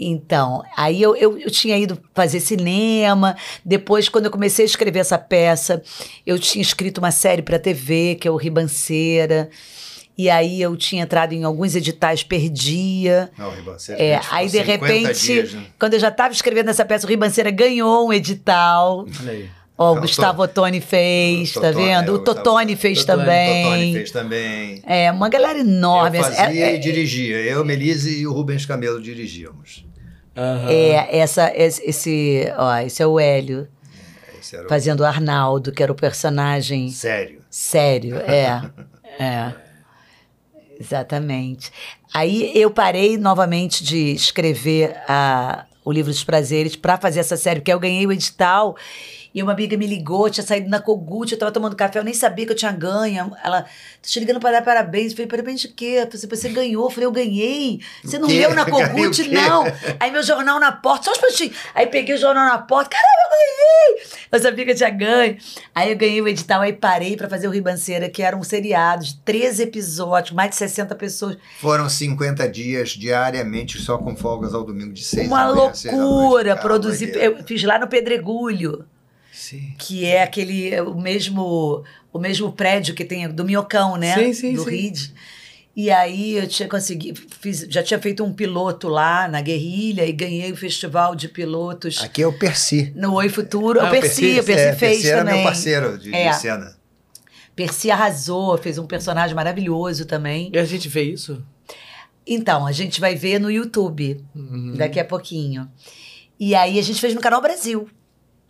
então, aí eu, eu, eu tinha ido fazer cinema. Depois, quando eu comecei a escrever essa peça, eu tinha escrito uma série para TV, que é o Ribanceira. E aí eu tinha entrado em alguns editais, perdia. Não, Ribanceira, É, aí, de 50 repente, dias, né? quando eu já estava escrevendo essa peça, o Ribanceira ganhou um edital. Olha aí. Ó, o Não, Gustavo Ottoni fez, tá vendo? é, o Totoni fez também. Totoni fez também. É, uma galera enorme. Eu assim, fazia é- e dirigia. Eu, Melise e o Rubens Camelo dirigíamos. É, essa, esse, esse, ó, esse é o Hélio, Esse era o fazendo o Arnaldo, que era o personagem sério. sério. É, [LAUGHS] é. Exatamente. Aí eu parei novamente de escrever a, o livro dos prazeres para fazer essa série, porque eu ganhei o edital e uma amiga me ligou, tinha saído na Kogut, eu tava tomando café, eu nem sabia que eu tinha ganho. Ela, tô te ligando para dar parabéns. Eu falei, parabéns de quê? Eu falei, você ganhou. Eu falei, eu ganhei. Você não leu na [LAUGHS] Kogut, quê? não. Aí meu jornal na porta, só uns minutinhos. Aí peguei o jornal na porta, caramba, eu ganhei! Eu sabia que eu tinha ganho. Aí eu ganhei o edital, aí parei para fazer o Ribanceira, que era um seriado de 13 episódios, mais de 60 pessoas. Foram 50 dias diariamente, só com folgas ao domingo de 6 Uma loucura Cara, produzir. Eu fiz lá no Pedregulho. Sim. que é aquele o mesmo o mesmo prédio que tem do Minhocão, né? Sim, sim, do sim. RID. E aí eu tinha conseguido, fiz, já tinha feito um piloto lá na Guerrilha e ganhei o festival de pilotos Aqui é o Percy. no Oi Futuro. Ah, o o Percy, Percy, o Percy é, fez Percy era também. meu parceiro de, de É. cena. Percy arrasou, fez um personagem maravilhoso também. E a gente vê isso? Então, a gente vai ver no YouTube Uhum. daqui a pouquinho. E aí a gente fez no Canal Brasil.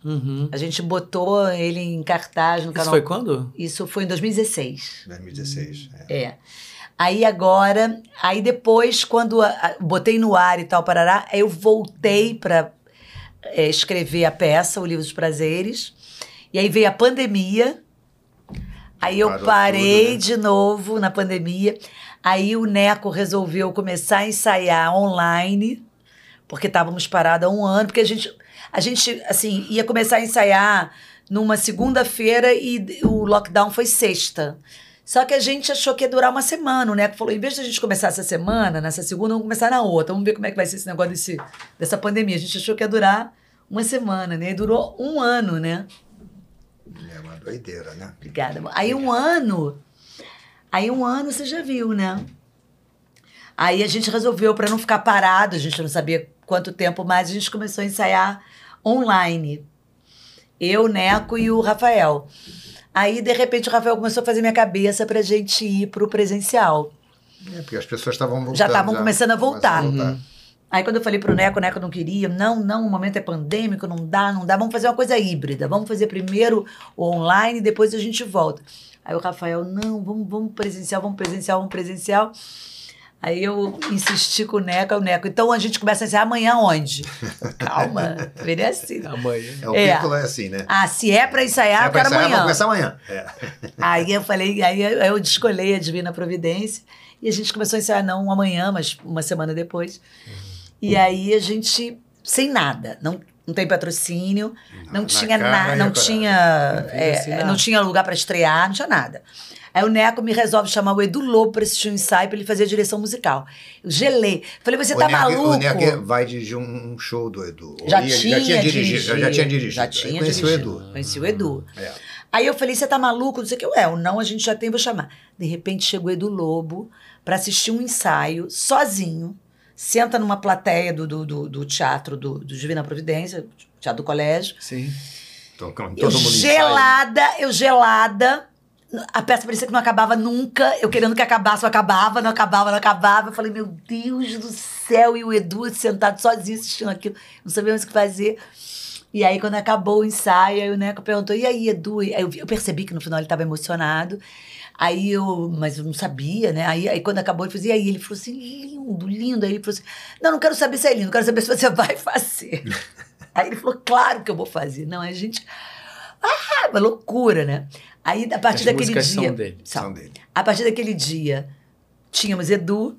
Uhum. A gente botou ele em cartaz no Isso canal. foi quando? Isso foi em 2016. 2016. é. É. Aí agora, aí depois, quando a- a- botei no ar e tal, parará, eu voltei para escrever a peça, O Livro dos Prazeres. E aí veio a pandemia. Aí eu Parou parei tudo, né? de novo na pandemia. Aí o Neco resolveu começar a ensaiar online, porque estávamos parados há um ano, porque a gente, a gente assim, ia começar a ensaiar numa segunda-feira e o lockdown foi sexta. Só que a gente achou que ia durar uma semana. Neco falou: em vez de a gente começar essa semana, nessa segunda, vamos começar na outra. Vamos ver como é que vai ser esse negócio desse, dessa pandemia. A gente achou que ia durar uma semana, né? E durou um ano, né? É uma doideira, né? Obrigada. Aí um ano. Aí um ano você já viu, né? Aí a gente resolveu, para não ficar parado, a gente não sabia quanto tempo mais, a gente começou a ensaiar online. Eu, Neco e o Rafael. Aí, de repente, o Rafael começou a fazer minha cabeça pra gente ir pro presencial. É, porque as pessoas estavam voltando. Já estavam começando a voltar. Começaram a Aí quando eu falei pro Neco, o Neco não queria, não, não, o momento é pandêmico, não dá, não dá, vamos fazer uma coisa híbrida, vamos fazer primeiro o online, depois a gente volta. Aí o Rafael, não, vamos, vamos presencial, vamos presencial, vamos presencial. Aí eu insisti com o Neco, o Neco, então a gente começa a ensinar amanhã onde? [LAUGHS] Calma, ele é assim. Amanhã. É, o É. vínculo é assim, né? Ah, se é pra ensaiar, é eu pra quero ensaiar, amanhã. vamos começar amanhã. É. [LAUGHS] Aí eu falei, aí eu eu descolei a Divina Providência e a gente começou a ensaiar não amanhã, mas uma semana depois. E aí a gente, sem nada, não, não tem patrocínio, não na tinha nada, não tinha, Não é, assinar. não tinha lugar para estrear, não tinha nada. Aí o Neco me resolve chamar o Edu Lobo para assistir um ensaio para ele fazer a direção musical. Eu gelei. Falei, você o tá maluco? O Neco vai dirigir um show do Edu. Já ia- tinha, já tinha dirigido. dirigido. Já tinha dirigido. Já Aí tinha Conheci o dirigido. Edu. Conheci o Edu. É. Aí eu falei, você tá maluco? Não sei o que. Eu, é, o não a gente já tem, vou chamar. De repente chegou Edu Lobo para assistir um ensaio, sozinho. Senta numa plateia do, do, do, do teatro do, do Divina Providência, teatro do colégio. Sim. Então, todo Eu mundo gelada, eu gelada. A peça parecia que não acabava nunca. Eu querendo que acabasse, não acabava, não acabava, não acabava. Eu falei, meu Deus do céu. E o Edu sentado sozinho assistindo aquilo. Não sabia mais o que fazer. E aí, quando acabou o ensaio, aí o Neco perguntou: e aí, Edu? Aí eu, vi- eu percebi que no final ele estava emocionado. Aí eu, mas eu não sabia, né? Aí, aí quando acabou, ele falou assim, e aí? Ele falou assim, lindo, lindo. Aí ele falou assim: não, não quero saber se é lindo, quero saber se você [LAUGHS] vai fazer. [LAUGHS] aí ele falou: claro que eu vou fazer. Não, a gente. Ah, uma loucura, né? Aí, a partir As daquele dia. são dele. São. São dele. A partir daquele dia, tínhamos Edu.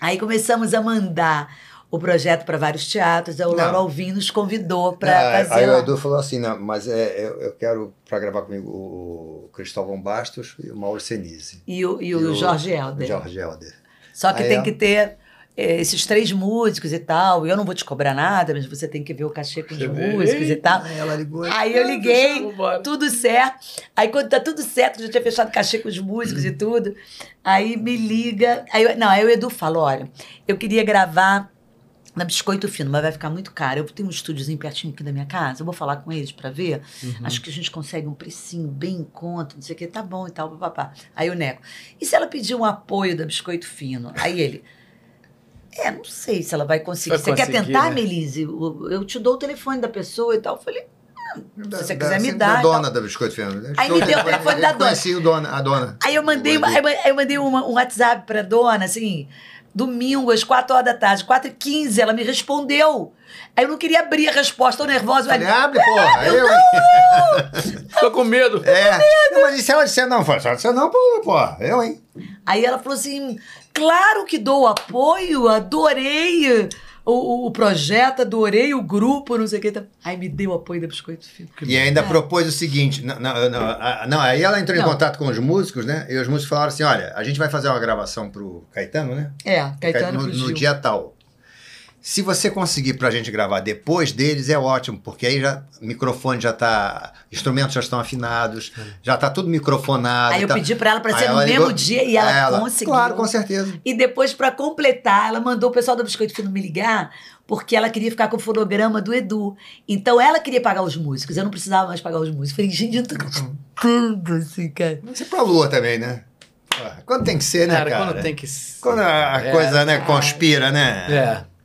Aí começamos a mandar o projeto para vários teatros. Aí o. Lauro Alvim nos convidou para Ah, fazer. Aí o. Edu falou assim, não, mas é, eu, eu quero para gravar comigo o Cristóvão Bastos e o Mauro Senise. E o, e o Jorge Helder. Jorge Helder. Só que Aí tem é. que ter esses três músicos e tal. Eu não vou te cobrar nada, mas você tem que ver o cachê com os músicos e tal. Aí ela ligou. Aí eu liguei, tudo certo. Aí quando tá tudo certo, já tinha fechado cachê com os músicos e tudo. Aí me liga. Aí, eu- não, aí o Edu falou: olha, eu queria gravar na Biscoito Fino, mas vai ficar muito caro. Eu tenho um estúdiozinho pertinho aqui da minha casa, eu vou falar com eles pra ver. Acho que a gente consegue um precinho bem em conta, não sei o que, tá bom e tal, papapá. Aí o Neco, e se ela pedir um apoio da Biscoito Fino? Aí ele. É, não sei se ela vai conseguir. Vai Você quer conseguir, tentar, né? Melise? Eu eu te dou o telefone da pessoa e tal. Eu falei, Da- se você da- quiser me sempre dar, Da então. dona da Biscoito Fernando. Aí me deu o telefone da dona. Conheci o dona, a dona. Aí eu mandei, aí eu mandei uma- um WhatsApp pra dona, assim, domingo, às 4 horas da tarde, 4 e 15 ela me respondeu. Aí eu não queria abrir a resposta, tô nervosa. Falei, abre, porra. Eu, hein? Ficou com medo. É. Não, mas e se ela disser não? Falei, se ela disser não, porra. Eu, hein? aí ela falou assim: claro que dou apoio, adorei o, o- o projeto, adorei o grupo, não sei o que. Aí me deu o apoio da Biscoito Fino. E ainda propôs o seguinte: não, não, não, a- não, aí ela entrou em contato com os músicos, né? E os músicos falaram assim: olha, a gente vai fazer uma gravação pro Caetano, né? É, Caetano no, pro no dia tal. Se você conseguir pra gente gravar depois deles, é ótimo, porque aí já microfone já tá. Instrumentos já estão afinados, já tá tudo microfonado. Aí eu tá- pedi pra ela pra Aí ser no mesmo ligou- dia e ela, Ela- conseguiu. Claro, com certeza. E depois, pra completar, ela mandou o pessoal do Biscoito Fino me ligar, porque ela queria ficar com o fonograma do Edu. Então ela queria pagar os músicos, eu não precisava mais pagar os músicos. Falei, gente, eu tô tudo assim, cara. Você pra lua também, né? Quando tem que ser, né, Cara, cara? quando tem que. Quando a É. coisa, né, conspira, né? É.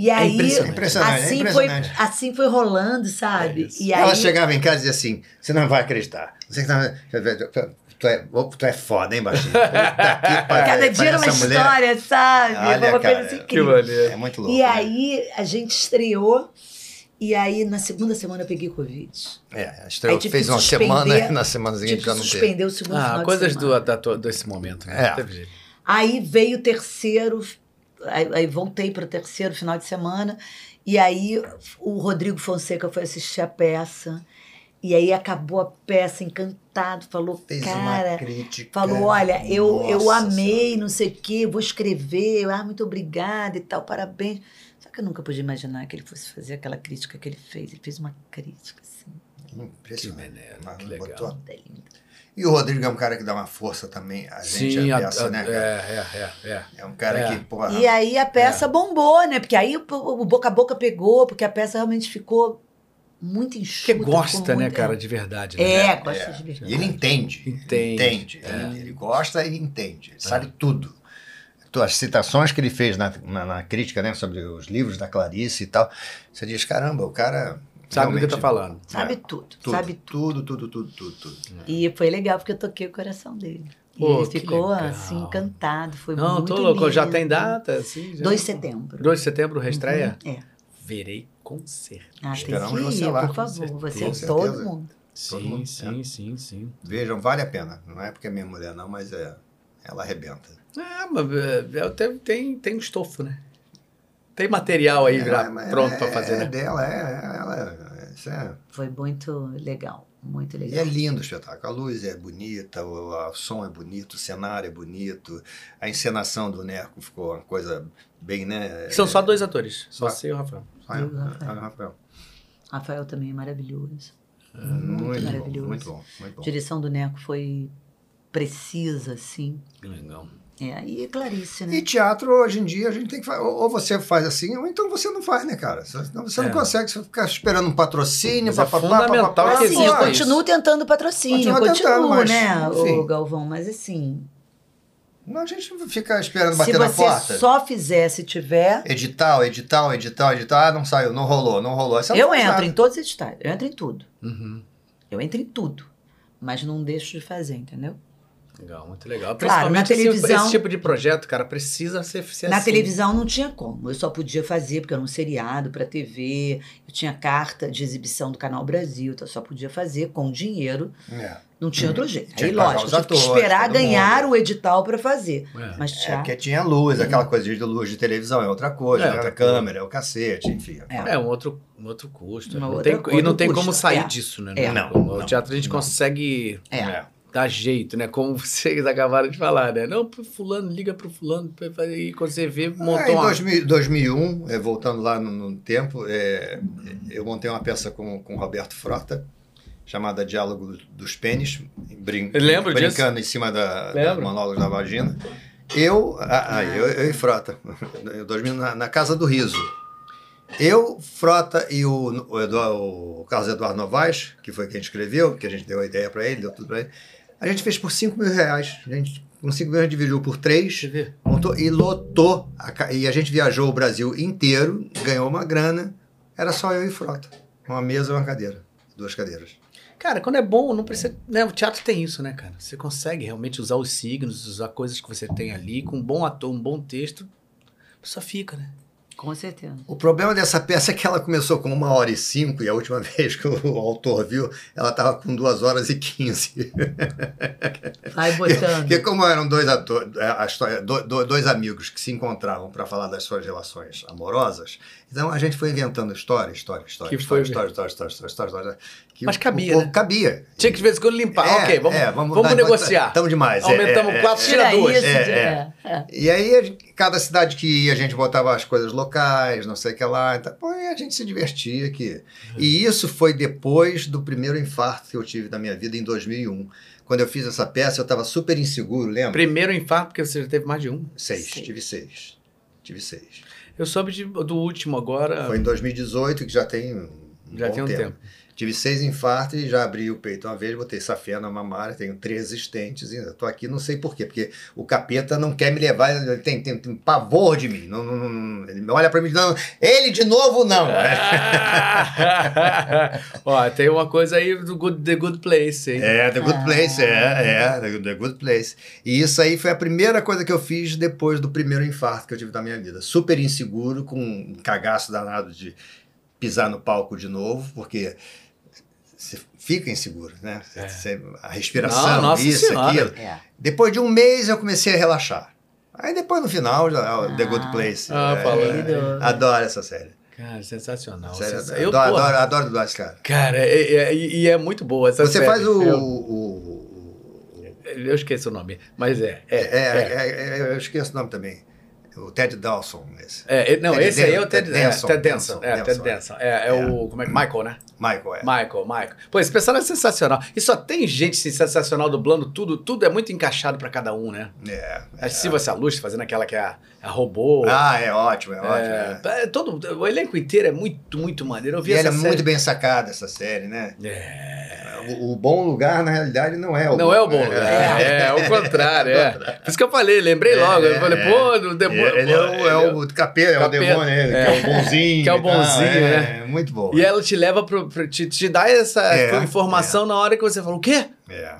E aí, impressionante. Impressionante, é assim, impressionante. Foi, assim foi rolando, sabe? É e aí, Ela chegava em casa e dizia assim: você não vai acreditar. Você que tá- Tu é, tu é foda, hein, Baixinho? [LAUGHS] Pariu. cada dia era uma mulher história, sabe? Olha, Foi uma cara, coisa assim incrível. É muito louco. E né? aí, a gente estreou, e aí, na segunda semana, eu peguei Covid. É, a estreia Aí tive fez uma semana e na semana seguinte que já não teve. suspender o segundo final Ah, de coisas semana. do, da, desse momento, né? É. Aí veio o terceiro, aí, aí voltei para o terceiro final de semana, e aí o Rodrigo Fonseca foi assistir a peça. E aí acabou a peça, encantado, falou, Fez cara, uma crítica. falou, olha, eu, eu amei, não sei o quê, vou escrever, eu, ah, muito obrigada e tal, parabéns. Só que eu nunca pude imaginar que ele fosse fazer aquela crítica que ele fez. Ele fez uma crítica, assim, Impressionante. Que maneiro, Mas que legal. botou-. E o Rodrigo é um cara que dá uma força também a gente, Sim, a a- peça, a- né, é, cara? é, é, é. É um cara É. que, porra... E aí a peça bombou, né? Porque aí o, o boca a boca pegou, porque a peça realmente ficou muito enxuta. Porque gosta, né, muito- cara, de verdade. Né? É, gosta É. de verdade. E ele entende. Entende. É. Ele, ele gosta e entende. Ele sabe tudo. Tu- As citações que ele fez na, na, na crítica, né, sobre os livros da Clarice e tal, você diz, caramba, o cara... Sabe do que realmente- tá falando. Sabe É. tudo, Tudo, sabe tudo. tudo, tudo, tudo, tudo, tudo. E foi legal porque eu toquei o coração dele. E Pô, ele que ficou legal. assim, encantado. Foi Não, muito tô louco. Já lindo. tem data? Assim, já? 2 de setembro. 2 de setembro, reestreia? É. Verei com certeza. Ah, Esperamos você ir, lá, por favor. certeza. Você é todo certeza. mundo. Todo Sim, mundo, sim, sim, sim. Vejam, vale a pena. Não é porque é minha mulher, não, mas é, ela arrebenta. Ah, mas é, é, tem, tem, tem estofo, né? Tem material aí já É, mas pronto é, pra fazer, é né? dela, é, é, ela, é, isso é. Foi muito legal. Muito E é legal. lindo o espetáculo. A luz é bonita, o, o som é bonito, o cenário é bonito, a encenação do Neco ficou uma coisa bem, né? São só dois atores, só Só. você e o Rafael. Rafael, Eu e o Rafael. Rafael. Rafael. Também é maravilhoso. Muito, bom, maravilhoso. muito bom, muito A bom. direção do Neco foi precisa, assim. Legal. É, e Clarice, né? E teatro, hoje em dia, a gente tem que fazer. Ou você faz assim, ou então você não faz, né, cara? Senão você É. não consegue você ficar esperando um patrocínio, Mas é papapá, fundamental papapá, que Assim, eu continuo tentando patrocínio, Continua continuo, tentando, né, enfim. o Galvão? Mas assim, Não, a gente fica esperando se bater na você porta. só fizer, se tiver, Edital, edital, edital, edital. Ah, não saiu, não rolou, não rolou. Aí você não eu faz entro nada. em todos esses estágios, eu entro em tudo. Uhum. Eu entro em tudo, mas não deixo de fazer, entendeu? Legal, muito legal. Claro, na Principalmente esse- televisão- esse, tipo de projeto, cara, precisa ser, ser Na assim. televisão não tinha como, eu só podia fazer porque era um seriado para TV, eu tinha carta de exibição do Canal Brasil, então eu só podia fazer com dinheiro, É. não tinha outro jeito. Tinha Aí, lógico, tive que esperar ganhar mundo. o edital para fazer. É. Mas É, teatro, porque tinha luz, aquela coisa de luz de televisão é outra coisa, É, né? outra câmera, é o cacete, enfim. É. É um outro, um outro custo. Não outra tem- e não tem custo, como sair é. disso, né? É. Não, O não, teatro a gente não. consegue É. dar jeito, né? Como [LAUGHS] vocês acabaram de falar, né? Não, pro fulano, liga pro fulano, e quando você vê, montou Ah, em uma... 2000, 2001, é, voltando lá no, no tempo, é, eu montei uma peça com, com o Roberto Frota, chamada Diálogo dos Pênis, brin Eu lembro disso. brincando em cima da, da Lembro. monólogo da vagina. Eu, ah, ah, eu, eu e Frota, [LAUGHS] em 2000, na, na Casa do Riso. Eu, Frota e o, o, Edu- o Carlos Eduardo Novaes, que foi quem escreveu, que a gente deu a ideia para ele, deu tudo para ele, a gente fez por 5 mil reais. A gente, com 5 mil a gente dividiu por 3 Deixa eu ver. Montou e lotou. a e a gente viajou o Brasil inteiro, ganhou uma grana. Era só eu e Frota. Uma mesa e uma cadeira. Duas cadeiras. Cara, quando é bom, não precisa. Né? O teatro tem isso, né, cara? Você consegue realmente usar os signos, usar coisas que você tem ali, com um bom ator, um bom texto, pessoa fica, né? Com certeza. O problema dessa peça é que ela começou com uma hora e cinco, e a última [LAUGHS] vez que o autor viu, ela estava com duas horas e quinze. Vai botando. Porque como eram dois atores, a história, do- do- dois amigos que se encontravam para falar das suas relações amorosas, então a gente foi inventando história, história, história, Que história, foi- história, história, história, história, história, história, que Mas cabia, o- né? Cabia. Tinha que de vez em quando limpar. É, ok, vamos, é, vamos, dar- negociar. Estamos demais. é, Aumentamos é, quatro, é, tira duas. isso. É, é. é, é. E aí, cada cidade que ia, a gente botava as coisas locais, não sei o que lá. Então, pô, e a gente se divertia aqui. E isso foi depois do primeiro infarto que eu tive na minha vida, em 2001. Quando eu fiz essa peça, eu estava super inseguro, lembra? Primeiro infarto, porque você já teve mais de um. Seis, Seis. tive seis. Tive seis. Eu soube de- do último agora. Foi em 2018, que já tem um Já bom tem um tempo. Tive seis infartos e já abri o peito uma vez, botei safena mamária, tenho 13 estentes, e tô aqui não sei por quê, porque o capeta não quer me levar, ele tem, tem, tem pavor de mim. Não, não, não- ele olha pra mim e diz, não, ele de novo não. [LAUGHS] Ó, tem uma coisa aí do good, The Good Place, hein? É, The Good Ah. Place, é, é, The, The Good Place. E isso aí foi a primeira coisa que eu fiz depois do primeiro infarto que eu tive na minha vida. Super inseguro, com um cagaço danado de pisar no palco de novo, porque você fica inseguro, né? É. Você- a respiração, Não, nossa isso, senhora. aquilo. É. Depois de um mês eu comecei a relaxar. Aí depois no final, já, The Good Place. Ah, é, falando. é, adoro essa série. Cara, sensacional. Sério, Sensa- Eu, adoro, porra, adoro, adoro esse cara. Cara, e, e- e é muito boa essa Você série. faz o. Eu, o- o- eu esqueço o nome, mas é. É, é, é. é, é, eu esqueço o nome também. O Ted Dawson, esse. É, é, não, Ted esse aí é o Ted, Ted é, Ted Danson. Danson, É, Ted Danson, Danson. É, é, É. o. Como é que. Michael, né? Michael, é. Michael, Michael. Pô, esse personagem é sensacional. E só tem gente sensacional dublando tudo. Tudo é muito encaixado pra cada um, né? É. A Silva Salus fazendo aquela que é a, a robô. Ah, é ótimo, é ótimo. É, é. é, todo, o elenco inteiro é muito, muito maneiro. Eu vi E ela essa é série. muito bem sacada, essa série, né? É. O, o bom lugar, na realidade, não é o Não é o bom [LAUGHS] lugar. É, é, o contrário, é. Por isso que eu falei, lembrei logo. eu É, falei, é. pô, do demônio. Ele é pô, o, é ele o capeta, é o Capeta. demônio, ele, que é o bonzinho. Que é o e tal, bonzinho, é, né? Muito bom. E ela te leva pro. pro- te, te dá essa É, informação na hora que você fala, o quê? É.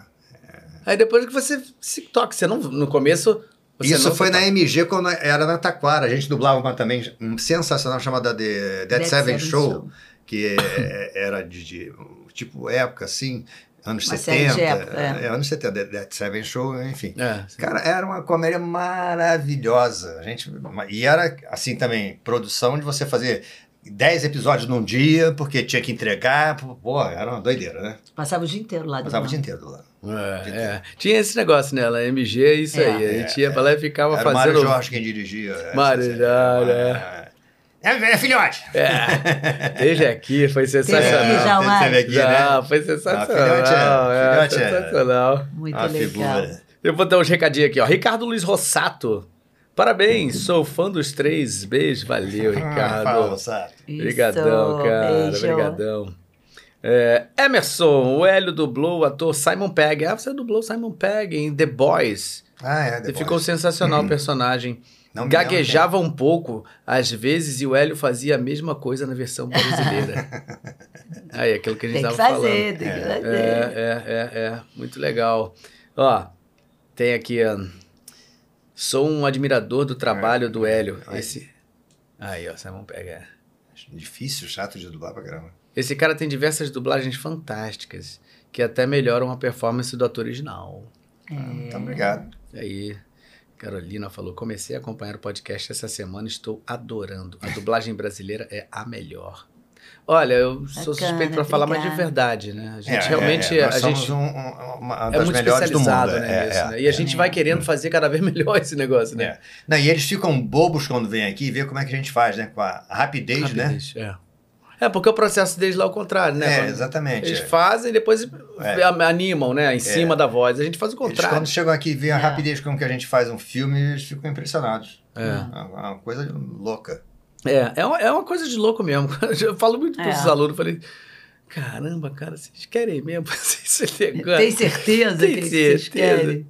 Aí depois que você se toca, você não. No começo. Você Isso foi na. MG quando era na Taquara. A gente dublava uma também um sensacional chamada The Dead, Dead Seven, Seven Show, Show. que é- era de, de, tipo época assim, anos Uma série 70. de época, é. anos 70, Dead, Seven Show, enfim. É, Cara, era uma comédia maravilhosa. A gente, e era assim também, produção de você fazer 10 episódios num dia, porque tinha que entregar. Pô, era uma doideira, né? Passava o dia inteiro lá. Passava o dia inteiro lado. É, é. Tinha esse negócio nela, MG é isso É. aí. A gente ia pra lá e ficava Era o Mário fazendo. Jorge quem dirigia. essa Mário. Jorge, é. É, é filhote! É. Desde aqui, foi sensacional. aqui já, teve- Mário. teve aqui, Já, né? foi sensacional. filhote é- é, filhote é- sensacional. Muito Uma legal. figura. Eu vou dar uns recadinhos aqui, ó. Ricardo Luiz Rossato. Parabéns, sou fã dos três. Beijo, valeu, Ah, Ricardo. fala, sabe? Isso, Obrigadão, cara. Obrigadão. É, Emerson, o Hélio dublou o ator Simon Pegg. Ah, você dublou Simon Pegg em The Boys. Ah, é, E depois. ficou sensacional o personagem. Não Gaguejava um pouco, às vezes, e o Hélio fazia a mesma coisa na versão brasileira. [LAUGHS] Aí, aquilo que a gente Tem que estava fazer, falando. tem que É, fazer. é, é, é. Muito legal. Ó, tem aqui, sou um admirador do trabalho do Hélio. Esse... Aí, ó, Simon Pegg, é. Difícil, chato de dublar pra caramba. Esse cara tem diversas dublagens fantásticas, que até melhoram a performance do ator original. É. Então, obrigado. E aí, Carolina falou: comecei a acompanhar o podcast essa semana, estou adorando. A dublagem brasileira é a melhor. Olha, eu sou Bacana, suspeito para falar, mas de verdade, né? A gente É, realmente. é, nós a gente um- um- uma é das muito melhores do mundo. especializado né, é, nisso, é, né? E a gente vai querendo fazer cada vez [LAUGHS] melhor esse negócio, né? é. Não, e eles ficam bobos quando vêm aqui e vê como é que a gente faz, né? Com a rapidez, né? Rapidez, é. É, porque o processo deles lá é o contrário, né? É, exatamente. Eles é. fazem e depois É. animam, né? Em cima da voz. A gente faz o Eles, contrário. quando chegam aqui e veem a É. rapidez com que a gente faz um filme, eles ficam impressionados. É. É uma, uma coisa louca. É, é uma, é uma coisa de louco mesmo. [LAUGHS] Eu falo muito para os É. alunos, falei, caramba, cara, vocês querem mesmo fazer esse [LAUGHS] negócio? Tem certeza Tem que vocês certeza. querem?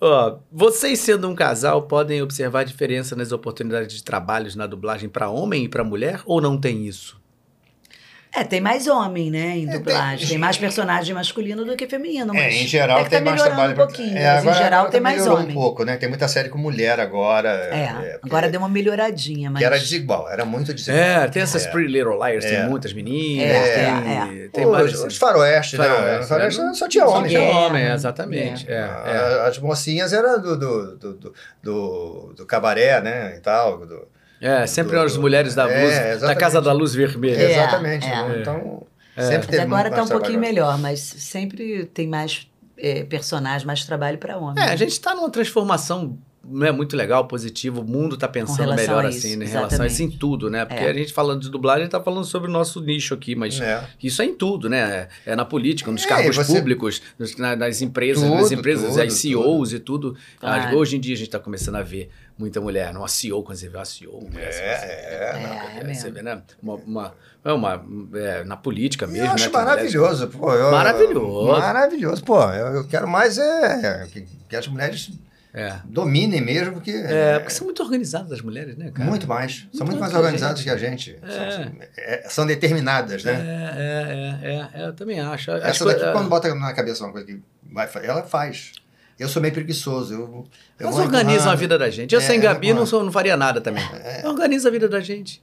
Ó, vocês sendo um casal podem observar a diferença nas oportunidades de trabalhos na dublagem para homem e para mulher ou não tem isso? É, tem mais homem, né, em É, dublagem. tem- tem, mais personagem masculino do que feminino, mas É, em geral é que tem tá mais trabalho. um pouquinho, É, mas agora- em geral agora tem mais homem. um pouco, né? Tem muita série com mulher agora. É, porque- agora deu uma melhoradinha, mas... Que era desigual, era muito desigual. É, tem essas É. Pretty Little Liars, tem É. muitas meninas, É, tem, é, tem Os, vários- os faroeste, né? Faroeste, Os faroeste né? só tinha Só homem. tinha É. homem, exatamente. É, é. A- As mocinhas eram do, do, do, do, do- do cabaré, né? E tal. do- É, sempre do- as mulheres da É, luz, da exatamente. Casa da Luz Vermelha. É, Exatamente. é. né? Então, É. sempre Mas teve agora muito tá um pouquinho melhor, mas sempre tem mais é, personagens, mais trabalho para homem. É, a gente está numa transformação né, muito legal, positiva. O mundo está pensando melhor a assim, isso, né, em relação a isso em tudo, né? Porque É. a gente falando de dublagem, está falando sobre o nosso nicho aqui, mas É. isso é em tudo, né? É na política, nos É, cargos você- públicos, nos- na- nas empresas, Tudo, nas empresas, tudo, as CEOs e tudo. Claro. Hoje em dia a gente está começando a ver muita mulher, não a CEO, quando você vê a CEO. mulher, É, você- é. É, é você vê, né? Uma, uma, é uma, é, na política Eu mesmo, né? acho mulheres- maravilhoso. Pô, eu- Maravilhoso. Maravilhoso. Pô, eu, eu quero mais é que, as mulheres É. dominem mesmo, porque. É, porque são muito organizadas as mulheres, né, cara? Muito mais. São muito mais organizadas que a gente. É. São, é, são determinadas, É, né? é, é, é, é, eu também acho. Essa coi- daqui, quando bota na cabeça uma coisa que vai ela faz. Eu sou meio preguiçoso. Eu, eu vou organizam a vida da gente. Eu É, sem Gabi não, sou, não faria nada também. Organiza a vida da gente.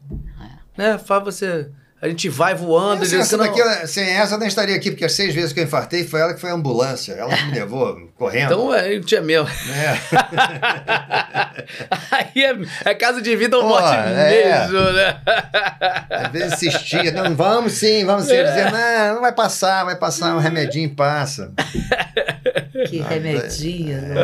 Né? Faz você. A gente vai voando. E essa não- daqui, sem essa, eu nem estaria aqui, porque as seis vezes que eu infartei foi ela que foi a ambulância. Ela que me levou correndo. Então, é, eu tinha mesmo. É. [LAUGHS] Aí é, é caso de vida ou Pô, morte é. mesmo, né? [LAUGHS] Às vezes insistia, não, vamos sim, vamos sim. Eu dizia, não, não vai passar, vai passar, um remedinho passa. [LAUGHS] Que Ah, remedinho, né?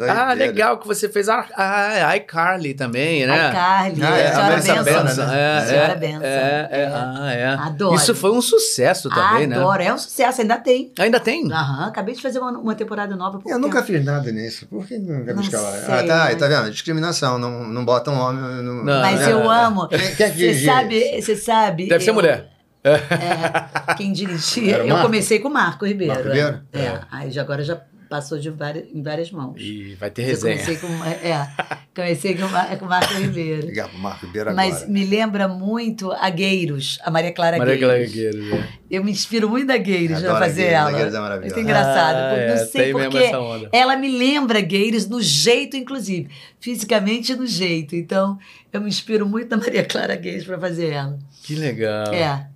É. Ah, legal que você fez a, a, a iCarly também, né? A Carly, Ah, é, a senhora Benção. Benson, né? É, A senhora é, Benção. É, é, ah, é. Adoro. Isso foi um sucesso também, né? Adoro, é um sucesso, ainda tem. Ainda tem? Aham, acabei de fazer uma, uma temporada nova. Eu nunca tempo. fiz nada nisso. Por que nunca sei, Ah, tá, mas- tá vendo? Discriminação, não, não botam homem. Não, Não, Mas é, eu é. amo. É Você dirigia sabe, você sabe. Deve ser eu- mulher. É, quem dirigia. Eu comecei com o Marco Ribeiro. Marco Ribeiro? É. É. Aí agora já passou de várias, em várias mãos. E vai ter Eu resenha. comecei com, é, comecei com, com Marco Ribeiro. Pro Marco Ribeiro agora. Mas me lembra muito a Gueiros, a Maria Clara Maria Clara Gueiros. Né? Eu me inspiro muito da Gueiros Adoro pra a fazer Gueiros, a ela. Gueiros é maravilhosa. Muito engraçado. Ah, é, não sei porque ela me lembra Gueiros no jeito, inclusive. Fisicamente no jeito. Então, eu me inspiro muito na Maria Clara Gueiros pra fazer ela. Que legal. É.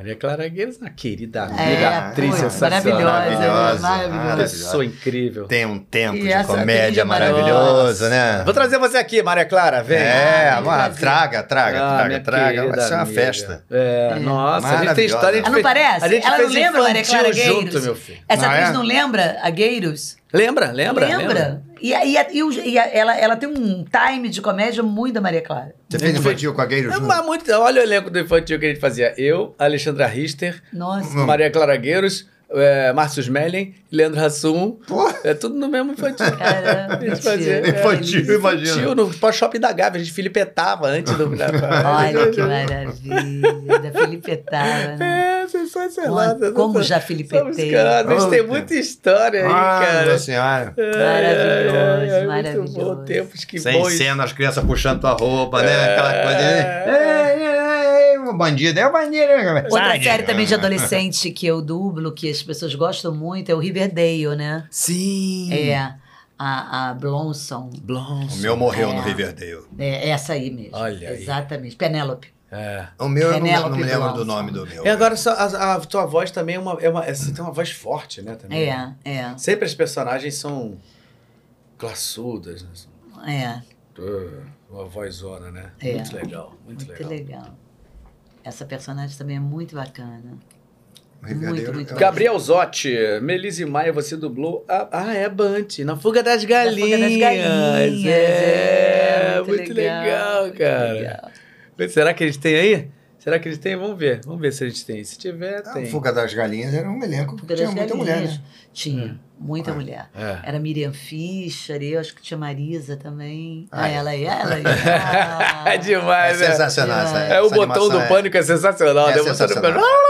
Maria Clara Guerreiro, uma querida amiga, É, atriz sensacional. maravilhosa, Maravilhosa. Pessoa incrível. Tem um tempo E de comédia é maravilhoso, né? Vou trazer você aqui, Maria Clara, vem. É, Ah, uma- traga, traga, Ah, traga, traga. Vai ser uma amiga. festa. É, nossa, a gente tem história. a gente Ela não fez- parece? A gente ela fez não lembra Maria Clara Gueiros? junto, meu filho. Essa Ah, atriz é? não lembra a Gueiros? Lembra, lembra? Lembra? E, a- e, a- e o- e a- ela, ela tem um time de comédia muito da Maria Clara. Você fez infantil com a Gueiro É, junto? mas muito, olha o elenco do infantil que a gente fazia. Eu, Alexandra Richter, Nossa. Maria Clara Gueiros, é, Márcio Smelling, Leandro Hassum. Pô. É tudo no mesmo infantil. Caramba, fazia. mentira. é, Infantil, imagina. Infantil, no pós-shopping da Gávea. A gente filipetava antes do... [LAUGHS] Olha que maravilha. Da Filipetava, né? É, sensacional. Como- como já filipetei. A gente tem muita história aí, Nossa cara. senhora. Maravilhoso, É, é, é, maravilhoso. Muito bom, tempos que Sem bons. cena, as crianças puxando tua roupa, né? Aquela coisa. É. Né? Ei, bandido, é um bandido. né? Outra Sai, série né? também de adolescente que eu dublo, que as pessoas gostam muito, é o Riverdale, né? Sim. É a, a Blonson. Blonde. O meu morreu É. no Riverdale. É essa aí mesmo. Olha aí. Exatamente. Penélope. É. O meu, eu não, não me lembro do nome do meu. E agora a, a tua voz também é uma, é uma. é, Você tem uma voz forte, né? Também. É, é, Sempre as personagens são classudas, né? É. uh, uma vozona, né? É. Muito legal, muito, Muito legal. legal. Essa personagem também é muito bacana. Muito, muito. Gabriel Zotti, Melise Maia, você dublou. a- ah, é Bunty, na Fuga das Galinhas. Fuga das Galinhas, É, é, muito muito legal, legal, muito cara. legal. Será que eles têm aí? Será que eles têm? Vamos ver. Vamos ver se a gente tem. Se tiver, A tem. Fuga das Galinhas era um elenco que tinha muita Galinhas. mulher, né? Tinha, muita Ah. mulher. É. Era Miriam Fischer, eu acho que tinha Marisa também. Ah, Ah, é. ela aí, ela [LAUGHS] aí. É Ah. demais, É né? sensacional essa É o essa botão do é- pânico, é sensacional. É né? O botão do sensacional. pânico.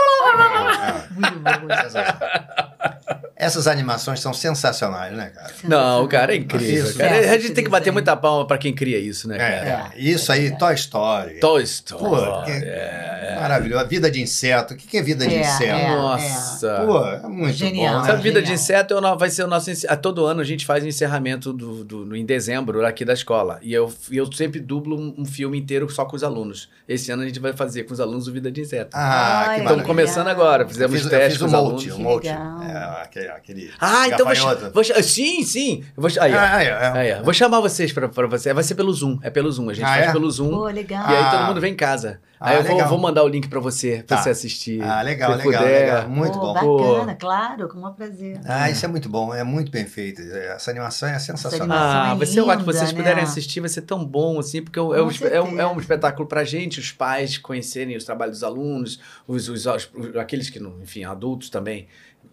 [LAUGHS] Muito bom. Essas animações são sensacionais, né, cara? Não, cara, é incrível. Isso. Cara. É, A gente tem que bater muita palma pra quem cria isso, né, cara? É, isso aí, Toy Story. Toy Story. Pô, que- é. Maravilhoso. A vida de inseto. O que que é vida de É, inseto? é. Nossa. Pô, é muito Genial. bom, né? Sabe, Vida de Genial. Inseto é o vai ser o nosso. Todo ano a gente faz o encerramento do, do- no- em dezembro aqui da escola. E eu, eu sempre dublo um, um filme inteiro só com os alunos. Esse ano a gente vai fazer com os alunos o Vida de Inseto. Ah, Olha, que Estamos começando agora, fizemos testes fiz com o os Molt, alunos. o Molt. legal. É, aquele, Ah, então vou, vou Sim, sim. Vou, aí. Ah, é, é. Aí. Vou chamar vocês pra, pra você. Vai ser pelo Zoom. É pelo Zoom. A gente Ah, faz é? pelo Zoom. Pô, legal. E aí Ah. todo mundo vem em casa. Ah, aí eu vou, vou mandar o link pra você, pra Tá. você assistir. Ah, legal, se legal, puder. legal. Muito Pô, bom. Bacana, claro, com um prazer. Ah, isso é muito bom, é muito bem feito. Essa animação é sensacional. animação Ah, é vai ser ótimo. linda, vocês né? puderem assistir, vai ser tão bom, assim, porque é um, é um, espe- é um- é um espetáculo pra gente, os pais conhecerem os trabalhos dos alunos, os, os- os- aqueles que, não, enfim, adultos também,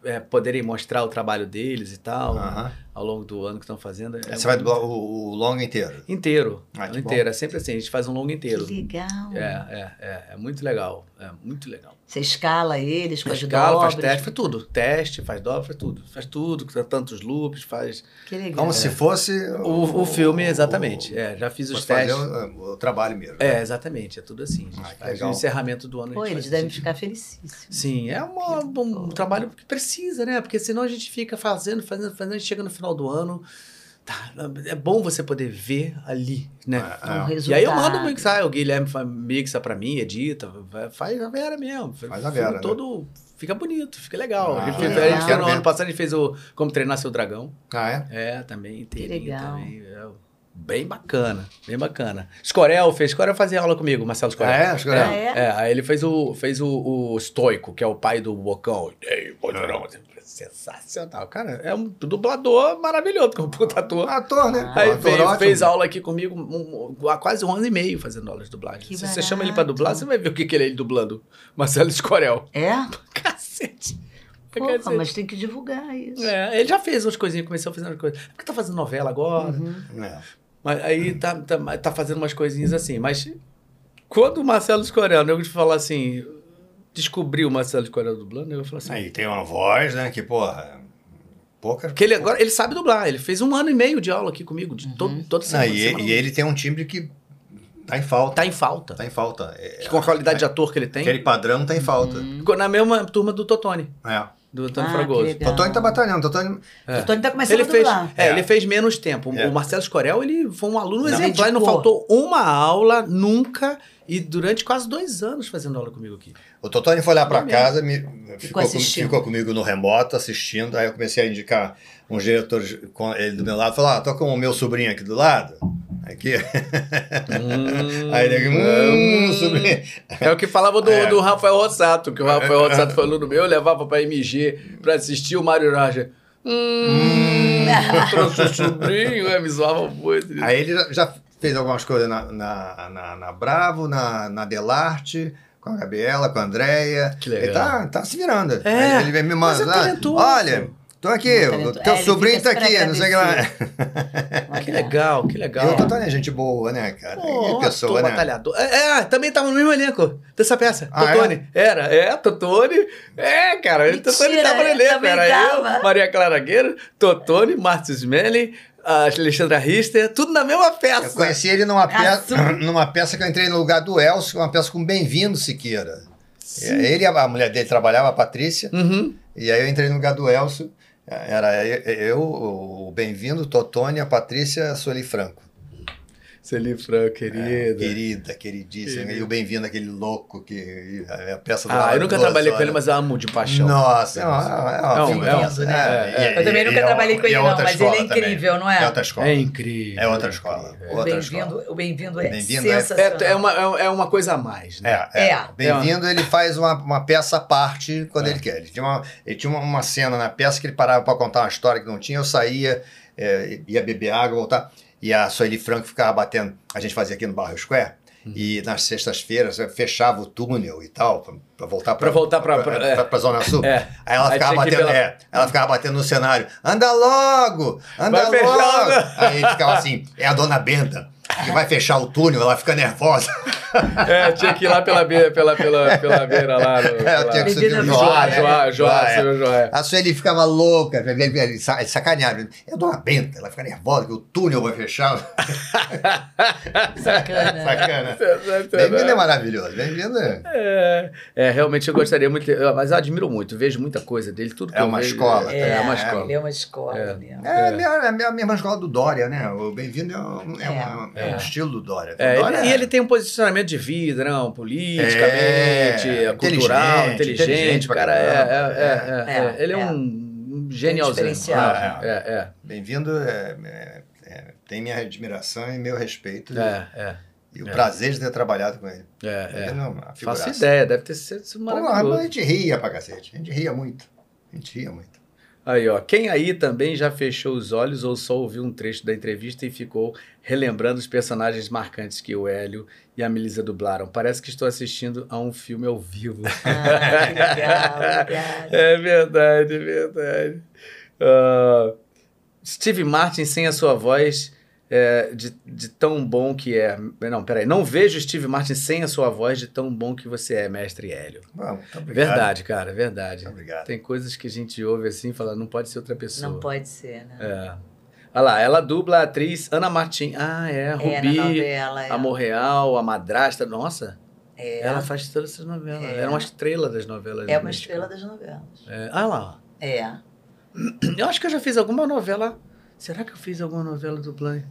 é, poderem mostrar o trabalho deles e tal, Aham. Ao longo do ano que estão fazendo. É Você vai dublar o, o longa inteiro. Inteiro. Ah, que inteiro. É sempre assim, a gente faz um longo Que inteiro. legal. É, é, é, é muito legal. É muito legal. Você escala eles com as Escala, faz teste, faz tudo. Teste, faz dobra, faz tudo. Faz tudo, tantos loops, faz. Que legal. Como se fosse O, o filme, exatamente. É, já fiz os testes. o, o trabalho mesmo. É, exatamente, é tudo assim. A gente Ah, que faz legal. o encerramento do ano. a Pô, gente eles faz devem assim. ficar felicíssimos. Sim, é uma- um, trabalho que precisa, né? Porque senão a gente fica fazendo, fazendo, fazendo, a gente chega no final do ano, tá, é bom você poder ver ali, né? É, Um é. resultado. E aí eu mando o mixar, o Guilherme mixa pra mim, edita, faz a Vera mesmo. Faz a Vera, né? todo fica bonito, fica legal. Ah, a gente fez, a gente no ano passado a gente fez o Como Treinar Seu Dragão. Ah, é? É, também inteirinho legal. também. É, bem bacana, bem bacana. Escorel fez, Escorel fazia aula comigo, Marcelo Escorel. Ah, é? Escorel? Ah, é? É, aí ele fez o, fez o, o Stoico, que é o pai do Bocão. Ei, Poderão, sensacional. Cara, é um dublador maravilhoso, como puta ator. Ator, né? Aí Ator fez, fez aula aqui comigo um- um- há quase um ano e meio fazendo aula de dublagem. Que Se você chama ele pra dublar, você vai ver o que, que ele é ele dublando. Marcelo Escorel. É? [LAUGHS] Cacete. É Porra, cacete. mas tem que divulgar isso. É, ele já fez umas coisinhas, começou fazendo umas coisas. Porque tá fazendo novela agora. Uhum. É. Mas aí tá, tá, tá fazendo umas coisinhas assim. Mas quando o Marcelo Escorel, o nego te falar assim, descobriu o Marcelo Escorel dublando, eu falo assim. Aí tem uma voz, né? Que, porra, poucas. Porque ele agora ele sabe dublar. Ele fez um ano e meio de aula aqui comigo, de todo, toda Não, semana. e, semana. e ele tem um timbre que tá em falta. tá em falta. Tá em falta. É, Com a qualidade de ator que ele tem. Aquele padrão tá em falta. Ficou na mesma turma do Totone, É. do Antônio Ah, Fragoso. Totônio tá batalhando. Totônio... É. Tá começando Ele a fez, dublar. é, É. ele fez menos tempo. É. O Marcelo Escorel, ele foi um aluno Não. exemplar e não faltou uma aula nunca e durante quase dois anos fazendo aula comigo aqui. O Totônio foi lá pra É casa, me, ficou, com- assistindo. ficou comigo no remoto, assistindo. Aí eu comecei a indicar uns diretores com ele do meu lado. Falou, ah, tô com o meu sobrinho aqui do lado. Aqui. [LAUGHS] Aí ele, hum, sobrinho. É o que falava do, É. do Rafael Rossato, que o Rafael Rossato foi aluno meu, eu levava pra MG pra assistir o Mário Raja. Hum, [LAUGHS] trouxe o sobrinho, é, me zoava muito. Aí ele já- já fez algumas coisas na, na, na, na Bravo, na, na Delarte, com a Gabriela, com a Andréia. Que legal. Ele tá, tá se virando. É, ele vem me mas manda, é olha, tô aqui, o teu É, sobrinho tá aqui, não sei o que lá. Que legal, que E legal. o Totônio é gente boa, né, cara? Pô, que pessoa, né? batalhador. É, é, também tava no mesmo elenco dessa peça. Ah, Totone. Era, é, Totone. É, cara, Mentira, Totone tava no ele elenco. também Era tava. eu, Maria Clara Guerra, Totone, Márcio Smelly, a Alexandra Richter, tudo na mesma Eu peça. conheci ele numa peça, [CLEARS THROAT] numa peça que eu entrei no lugar do Elcio, uma peça com Bem-vindo Siqueira. Ele e a a mulher dele trabalhava, a Patrícia, Uhum. e aí eu entrei no lugar do Elcio. Era eu, o Bem-vindo, Totônia, a Patrícia, a Sueli Franco. Celi Franco, querida. Querida, queridíssima. Querida. E o Bem-vindo, aquele louco que é a peça do Ah, eu nunca trabalhei com Horas. ele, mas eu amo de paixão. Nossa, é uma, é uma É um- é né? é, é. Eu também nunca é trabalhei com ele, é não, mas ele é também. incrível, não é? É outra escola. É incrível. É outra escola. O bem-vindo, é Bem-vindo é- sensacional. É, é, uma, é- é uma coisa a mais, né? É, é. É. Bem-vindo, ele faz uma, uma peça à parte quando É. ele quer. Ele tinha, uma, ele tinha uma, uma cena na peça que ele parava para contar uma história que não tinha, eu saía, é, ia beber água, voltar. E a Sueli Franco ficava batendo. A gente fazia aqui no Barrio Square. Uhum. E nas sextas-feiras eu fechava o túnel e tal, para voltar Pra voltar pra- pra- é. pra Zona Sul. É. Aí ela Aí ficava ir batendo, pela- é, ela ficava batendo no cenário. Anda logo! Anda Vai logo! fechando. Aí ele ficava assim, é a dona Benta, que vai fechar o túnel, ela fica nervosa. [LAUGHS] É, tinha que ir lá pela beira, pela, pela, pela beira lá. No, É, eu tinha que subir o Joá, Joá, Joá, né? Joá, é. seu Joá. A Sueli ficava louca, ele- ele- ele sa- sacanearam. É a dona Benta, ela fica nervosa que o túnel vai fechar. [LAUGHS] Sacana. Sacana. Bem-vindo é maravilhoso. Bem-vindo é. É, é, realmente eu gostaria muito, eu- mas eu admiro muito, vejo muita coisa dele, tudo que É eu uma vejo, escola, É, é uma é, escola. É uma escola É. mesmo. É, a minha- é a minha- a mesma escola do Dória, né? O Bem-vindo é, é, É, uma- é é. estilo do Dória. É, O Dória ele- e ele tem um posicionamento de vida, não, politicamente, É, cultural, inteligente, inteligente, cara, é, é, é, é, É, ele é, é. um genialzinho. diferencial. É, é, Bem-vindo é, é- é- tem minha admiração e meu respeito. é, é, E o é. prazer de ter trabalhado com ele. é, é. É uma Faço ideia, deve ter sido Pô, a maravilhoso. gente ria pra cacete. A gente ria muito. A gente ria muito. Aí, ó, quem aí também já fechou os olhos ou só ouviu um trecho da entrevista e ficou relembrando os personagens marcantes que o Hélio e a Melissa dublaram? Parece que estou assistindo a um filme ao vivo. [LAUGHS] Ah, que legal. [LAUGHS] É verdade, é verdade. Ah, Steve Martin sem a sua voz é, de, de tão bom que é. Não, peraí. Não vejo Steve Martin sem a sua voz de tão bom que você é, mestre Hélio. Muito obrigado. Verdade, cara, verdade. Muito obrigado. Tem coisas que a gente ouve assim e fala, não pode ser outra pessoa. Não pode ser, né? É. Olha lá, ela dubla a atriz Ana Martin. Ah, é, É, Rubi, novela. É. Amor Real, A Madrasta. Nossa, É, ela faz todas essas novelas. É. Era uma estrela das novelas. é uma mexicanas. estrela das novelas. É. Ah lá, É. [CLEARS THROAT] eu acho que eu já fiz alguma novela Será que eu fiz alguma novela dublê?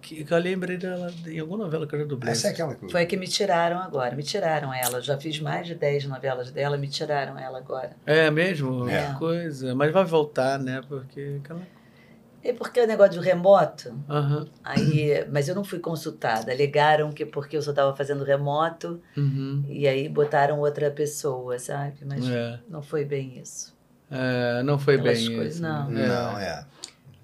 Que, que eu lembrei dela em alguma novela que eu já dublei. Essa é aquela que... Foi a que me tiraram agora. Me tiraram ela. Já fiz mais de 10 novelas dela, me tiraram ela agora. É mesmo? É. Coisa. Mas vai voltar, né? Porque aquela. É porque o negócio de remoto, Aham. aí, mas eu não fui consultada. Alegaram que porque eu só estava fazendo remoto Uhum. e aí botaram outra pessoa, sabe? Mas É. não foi bem isso. É, não foi Aquelas bem coisas, isso. não. É. Não, é.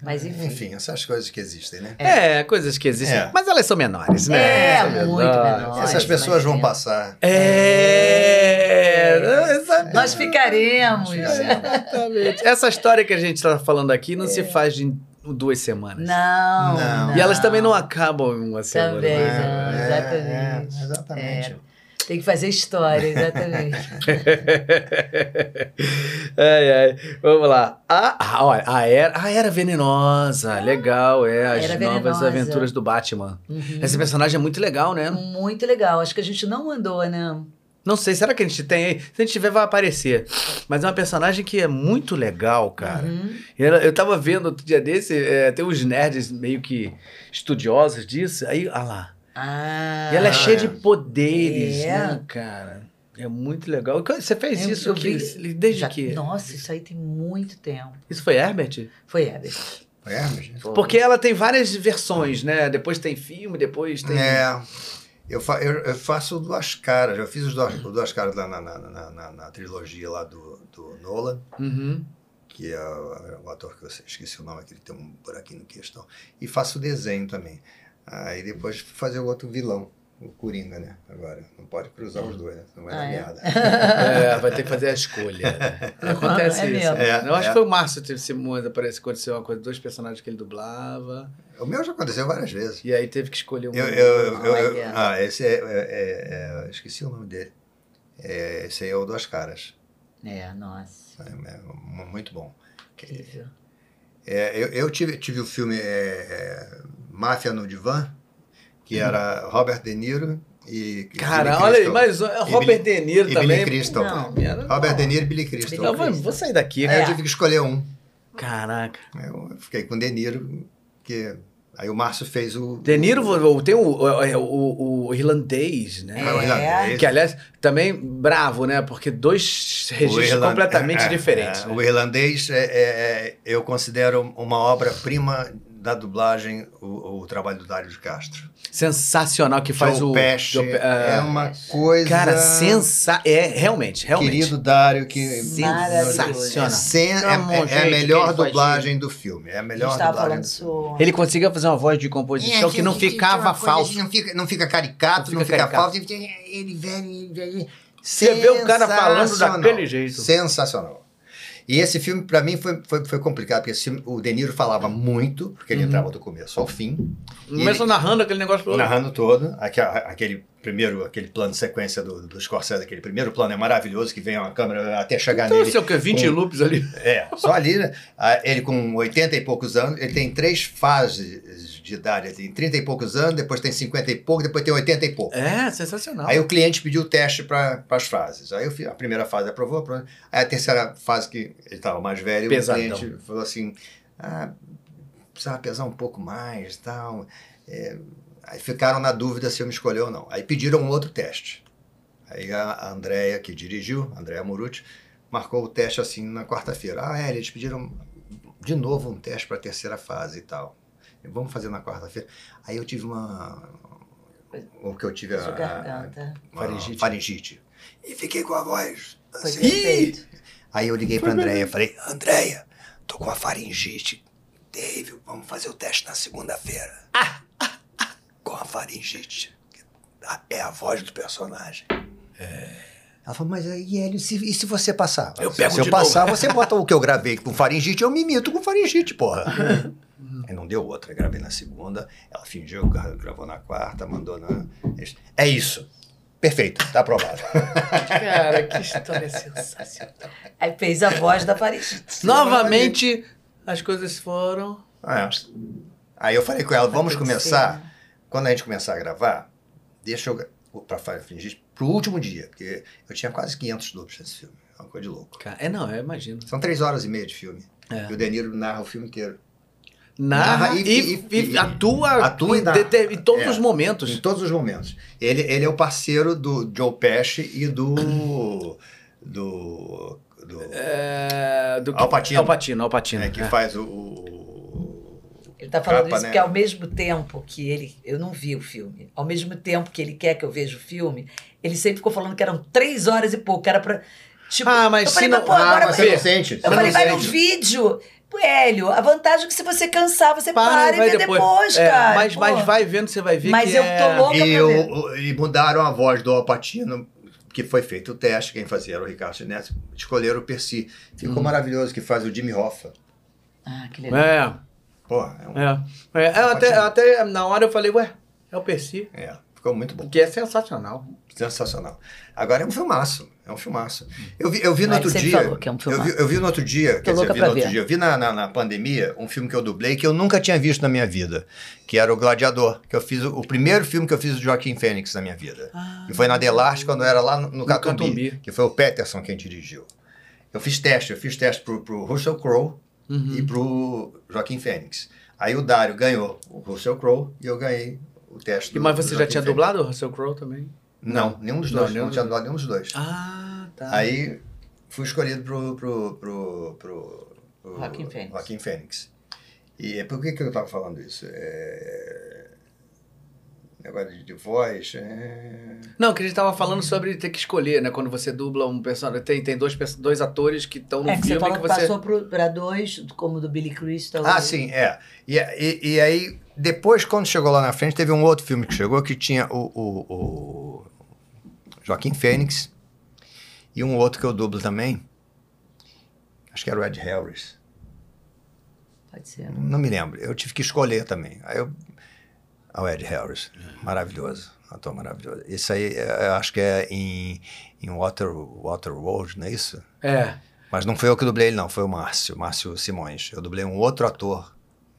Mas enfim. Enfim, essas coisas que existem, né? É, coisas que existem. É. Mas elas são menores, né? É, São muito menores. menores. Essas pessoas vão passar. É, exatamente. Nós ficaremos. Exatamente. [LAUGHS] Essa história que a gente está falando aqui não se faz em duas semanas. Não, Não. E elas também não acabam em uma semana. Também né? não. É, exatamente. é, exatamente. Tem que fazer história, exatamente. [LAUGHS] ai, ai. Vamos lá. A, olha, a, era, a Era Venenosa. Legal, é. As Era novas Venenosa. aventuras do Batman. Uhum. Esse personagem é muito legal, né? Muito legal. Acho que a gente não mandou, né? Não sei, será que a gente tem aí? Se a gente tiver, vai aparecer. Mas é uma personagem que é muito legal, cara. Uhum. Eu, eu tava vendo outro dia desse, é, tem uns nerds meio que estudiosos disso. Aí, olha lá. Ah, E ela é cheia de poderes, É. né, cara? É muito legal. Você fez Eu- isso eu que, vi- desde já- que? Nossa, isso aí tem muito tempo. Isso foi Herbert? Foi Herbert. É, mas- Porque ela tem várias versões, né? Depois tem filme, depois tem. É. Eu, fa eu, eu faço duas caras. Eu fiz os duas, os duas caras lá na, na, na, na- na trilogia lá do, do Nolan, Uhum. que é o, o ator que eu esqueci o nome, aquele que tem um buraquinho no questão. E faço o desenho também. Aí depois fazer o outro vilão, o Coringa, né? Agora. Não pode cruzar os dois, né? Não vai Ah, dar é? merda. [LAUGHS] É, vai ter que fazer a escolha. né? Acontece É isso. mesmo. É, eu acho É. que foi o Márcio teve Simões, apareceu, aconteceu uma coisa, dois personagens que ele dublava. O meu já aconteceu várias vezes. E aí teve que escolher um. Eu, eu, eu- eu- ah, esse é, é- é- é- Esqueci o nome dele. É, esse aí é o Duas Caras. É, nossa. É, é mu- muito bom. Incrível. É, eu eu tive, tive o filme é, é, Máfia no Divã, que era Robert De Niro e. Cara, olha aí, mas uh, Robert De Niro e também. Billy Crystal. Não. Era- Robert De Niro e Billy Crystal. Eu vou, vou sair daqui. Aí É. eu tive que escolher um. Caraca. Eu fiquei com De Niro, que aí o Márcio fez o. De Niro o- tem o, o, o- o irlandês, né? Ah, o irlandês. Que, aliás, também bravo, né? Porque dois registros irlan- completamente é, é, diferentes. é, né? O irlandês, é, é, é, eu considero uma obra-prima da dublagem, o, o trabalho do Dário de Castro. Sensacional que faz Joe o. Pesci Joe Pe- é é. uma coisa... Cara, sensa... É, realmente, realmente. Querido Dário, que Sensacional. é, sen- é- é- é a que melhor dublagem do filme. É a A melhor tava dublagem. falando isso. Ele conseguia fazer uma voz de composição que não ficava falso. Não fica, não fica caricato, Não não fica fica, caricato. falso. Ele velho, ele velho. Você vê o cara falando daquele jeito. Sensacional. E esse filme, pra mim, foi, foi, foi complicado, porque esse filme, o De Niro falava muito, porque ele Uhum. entrava do começo ao fim, Começa narrando aquele negócio todo. narrando todo. Aque- Aquele primeiro, aquele plano de sequência do, do Scorsese, aquele primeiro plano é maravilhoso, que vem uma câmera até chegar Então, nele. sei o que, 20 com- loops ali. [LAUGHS] É, só ali, né? Ah, Ele com 80 e poucos anos, ele tem três fases de idade. Ele tem 30 e poucos anos, depois tem 50 e pouco, depois tem 80 e pouco. É, sensacional. Aí o cliente pediu o teste para as fases. Aí eu fiz, a primeira fase aprovou, aprovou. Aí a terceira fase, que ele estava mais velho, Pesadão. o cliente falou assim: ah, precisava pesar um pouco mais e tal. É, aí ficaram na dúvida se eu me escolher ou não. Aí pediram um outro teste. Aí a Andrea, que dirigiu, a Andrea Morucci, marcou o teste assim na quarta-feira. Ah, é, eles pediram de novo um teste para a terceira fase e tal. Vamos fazer na quarta-feira. Aí eu tive uma. O que eu tive a, Sua a- garganta. uma Faringite. faringite. E fiquei com a voz. Assim. Aí eu liguei pra Andréia e falei, Andréia, tô com a faringite. Dave, vamos fazer o teste na segunda-feira. com a faringite. É a voz do personagem. Ela falou, mas aí, Hélio, se, e se você passar? Eu se pego se eu passar, você bota o que eu gravei com faringite, eu me imito com faringite, porra. Aí não deu outra, eu gravei na segunda, ela fingiu, gra- gravou na quarta, mandou na... É isso. Perfeito, tá aprovado. [LAUGHS] Cara, que história sensacional. Aí fez a voz da Paris. [LAUGHS] Novamente, as coisas foram. É. Aí eu falei com ela, vamos começar, ser. Quando a gente começar a gravar, deixa eu, pra fingir, pro último dia, porque eu tinha quase 500 duplos nesse filme, é uma coisa de louco. É, não, eu imagino. São três horas e meia de filme, É. e o De Niro narra o filme inteiro. narra Narra e, e- e- e- atua, atua em, narra. de- em todos É. os momentos. Em todos os momentos. Ele, ele é o parceiro do Joe Pesci e do. do. do É, do Al Pacino. Al Pacino, Al Pacino. é, que é. faz o. Ele tá falando Capa, isso né? porque ao mesmo tempo que ele. Eu não vi o filme. Ao mesmo tempo que ele quer que eu veja o filme, ele sempre ficou falando que eram três horas e pouco. Era pra. Tipo, Ah, mas eu falei, se não- pô, Ah, agora mas você- você não sente. Eu você falei, vai no vídeo. Pô, Hélio, a vantagem é que se você cansar, você para, Para, e vê depois. depois, É, cara. mas, mas vai vendo, você vai ver Mas que eu é... tô louca E, o- e mudaram a voz do Alpatino, que foi feito o teste, quem fazia era o Ricardo Neto, escolheram o Percy. Ficou maravilhoso, que faz o Jimmy Hoffa. Ah, que legal. É, Porra, é um, é. é. Eu até, até na hora eu falei, ué, é o Percy. é, ficou muito bom. Que é sensacional. Sensacional. Agora é um filmaço. É um filmaço. Eu vi, eu vi no outro você dia. falou que é um eu, vi, eu vi no outro dia. Quer dizer, vi no outro ver. dia. Eu vi na, na, na pandemia um filme que eu dublei que eu nunca tinha visto na minha vida. Que era o Gladiador. Que eu fiz o, o primeiro filme que eu fiz do Joaquim Fênix na minha vida. Ah. E foi na Delarte quando eu era lá no, no, Catumbi, Catumbi. Que foi o Peterson quem dirigiu. Eu fiz teste. Eu fiz teste pro, pro Russell Crowe Uhum. e pro Joaquim Fênix. Aí o Dário ganhou o Russell Crowe e eu ganhei o teste E, do mas do você já tinha Fênix. dublado o Russell Crowe também? Não, nenhum dos Não, dois. Não, tinha dublado nenhum dos dois. Ah, tá. Aí fui escolhido pro, pro, pro, pro, pro Joaquim Fênix. Joaquim Fênix. E é por que, que eu estava falando isso? É... Negócio de, de voz. É... Não, que a gente tava falando sobre ter que escolher, né? Quando você dubla um personagem. Tem, tem dois, dois atores que estão no É que você filme falou que que você. passou pro, pra dois, como do Billy Crystal. Ah, sim, é. E, e, e aí, depois, quando chegou lá na frente, teve um outro filme que chegou que tinha o, o, o Joaquim Fênix e um outro que eu dublo também. Acho que era o Ed Harris. Pode ser. Não me lembro. Eu tive que escolher também. Aí eu. Ah, o Ed Harris. Maravilhoso. Ator maravilhoso. Isso aí, é, eu acho que é em, em Water, Waterworld, não é isso? É. Mas não foi eu que dublei ele, não. Foi o Márcio, Márcio Simões. Eu dublei um outro ator.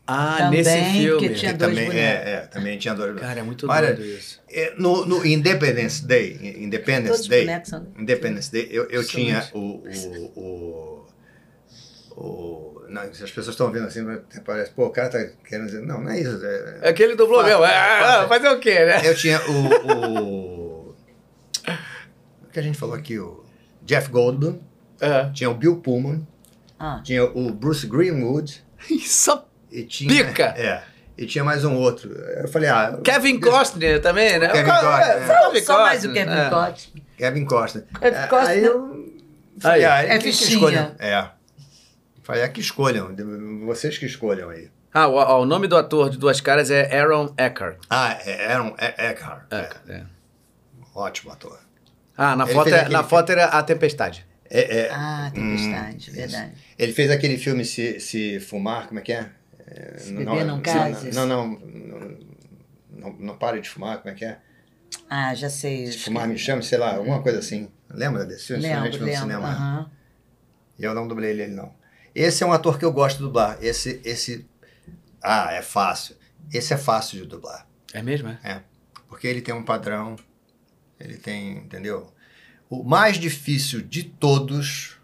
Ah, Também, nesse filme. que tinha que dois também, bonecos. é, é, também tinha dois Cara, é muito Olha, doido isso. É, No, no Independence Day, Independence Todos os Day, bonecos Independence Day, eu, eu tinha o, o, o, o- não, se as pessoas estão vendo assim, parece, pô, o cara tá querendo dizer, não, não é isso. é- É que ele dublou Fato, mesmo. É, fato. é, fazer o quê, né? eu tinha o, o, o que a gente falou aqui, o Jeff Goldblum, É. tinha o Bill Pullman, Ah, tinha o Bruce Greenwood [LAUGHS] Só e tinha, Pica! é, e tinha mais um outro. Eu falei, ah, Kevin Costner também, né? Kevin Ah, Costner, é, é. Kevin só mais o Kevin é. Costner. Kevin Costner. Kevin É, Costner. Aí eu falei, Aí. ah, É fichinha. É. Falei, é que escolham, vocês que escolham aí. Ah, o, o nome do ator de Duas Caras é Aaron Eckhart. Ah, é Aaron E- Eckhart. É, Eckhart, é. ótimo ator. Ah, na Ele foto, é, aquele na foto era A Tempestade. É, é, Ah, Tempestade, verdade. ele fez aquele filme Se, Se Fumar, como é que é? É, Se beber, não cases. Não, não, não, não, não pare de fumar, como é que é? Ah, já sei. Se fumar me chame, sei lá, alguma coisa assim. Lembra desse filme? Lembro, viu no lembro. cinema. aham. E eu não dublei ele, não. Esse é um ator que eu gosto de dublar. Esse, esse... Ah, é fácil. Esse é fácil de dublar. É mesmo, é? É. Porque ele tem um padrão. Ele tem, entendeu? O mais difícil de todos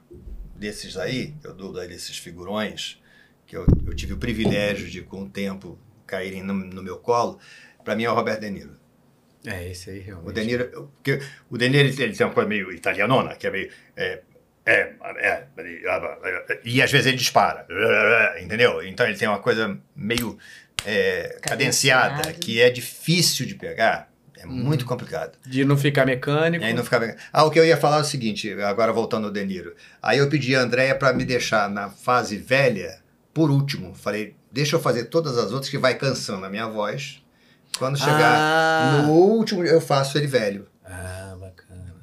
desses aí, eu dublo aí desses figurões, que eu, eu tive o privilégio de, com o tempo, caírem no, no meu colo, pra mim é o Robert De Niro. É, esse aí realmente. O De Niro, porque o De Niro ele, ele tem uma coisa meio italianona, que é meio. É, é, é, é, e às vezes ele dispara, entendeu? Então ele tem uma coisa meio é, cadenciada, que é difícil de pegar, é muito complicado. De não ficar mecânico. E aí não ficava. Ah, o que eu ia falar é o seguinte, agora voltando ao De Niro. Aí eu pedi a Andréia para me deixar na fase velha por último. Falei, deixa eu fazer todas as outras que vai cansando a minha voz. Quando chegar Ah. no último, eu faço ele velho.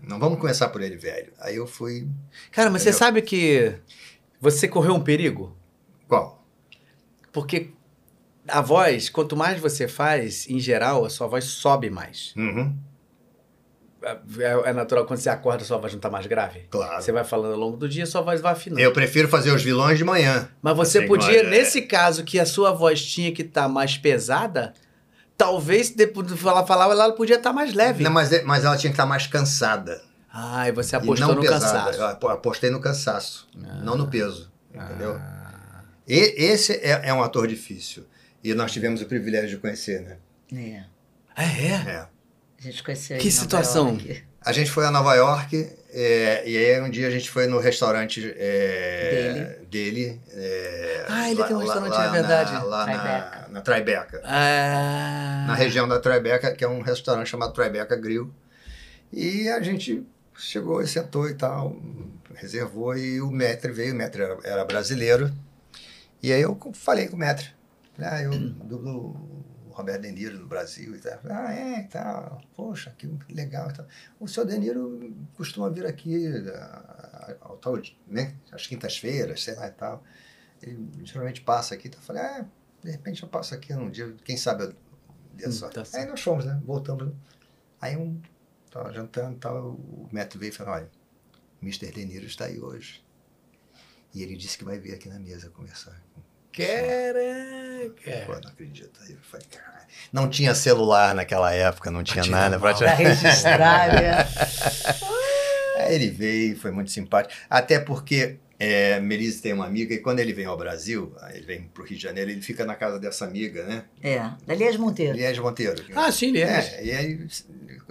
Não vamos começar por ele velho. Aí eu fui. Cara, mas você Entendeu? sabe que você correu um perigo? Qual? Porque a voz, quanto mais você faz, em geral, a sua voz sobe mais. Uhum, É, é natural quando você acorda, sua voz não tá mais grave. claro. Você vai falando ao longo do dia, sua voz vai afinando. Eu prefiro fazer os vilões de manhã. Mas você Assim, podia, mas, é. nesse caso que a sua voz tinha que estar mais pesada, talvez depois de falar, falar ela podia estar mais leve. Não, mas, é- mas ela tinha que estar mais cansada. Ah, e você e apostou não no pesada. cansaço. Eu apo- apostei no cansaço, não no peso. Entendeu? Ah. E- esse é, é um ator difícil. E nós tivemos o privilégio de conhecer, né? É. Ah, é? É. A gente conheceu Que situação? York. A gente foi a Nova York é, e aí um dia a gente foi no restaurante é, dele. é, Ah, ele tem um restaurante, é verdade. Na, lá Tribeca. na, na Tribeca. Ah. Na região da Tribeca, que é um restaurante chamado Tribeca Grill. E a gente chegou e sentou e tal, reservou e o Metre veio, o Metre era, era brasileiro. E aí eu falei com o Metre. Ah, eu dublo Roberto De Niro no Brasil e tal. Ah, é, e tal. Poxa, que legal e tal. O senhor De Niro costuma vir aqui ah, ao tal, né? Às quintas-feiras, sei lá e tal. Ele geralmente passa aqui. Então eu falei, ah, de repente eu passo aqui num dia, quem sabe eu dê Hum, sorte. tá Aí nós fomos, né? Voltamos. Aí um, tava jantando e tal, o Metro veio e falou, olha, o Mr. De Niro está aí hoje. E ele disse que vai vir aqui na mesa conversar. Caraca. Pô, não acredito. Aí falei, cara, não tinha celular naquela época, não tinha nada. Pra registrar, né? [LAUGHS] Aí ele veio, foi muito simpático. Até porque é, Melise tem uma amiga e quando ele vem ao Brasil, ele vem pro Rio de Janeiro, ele fica na casa dessa amiga, né? É, da Monteiro. Liege Monteiro. Ah, sim, ele é. E aí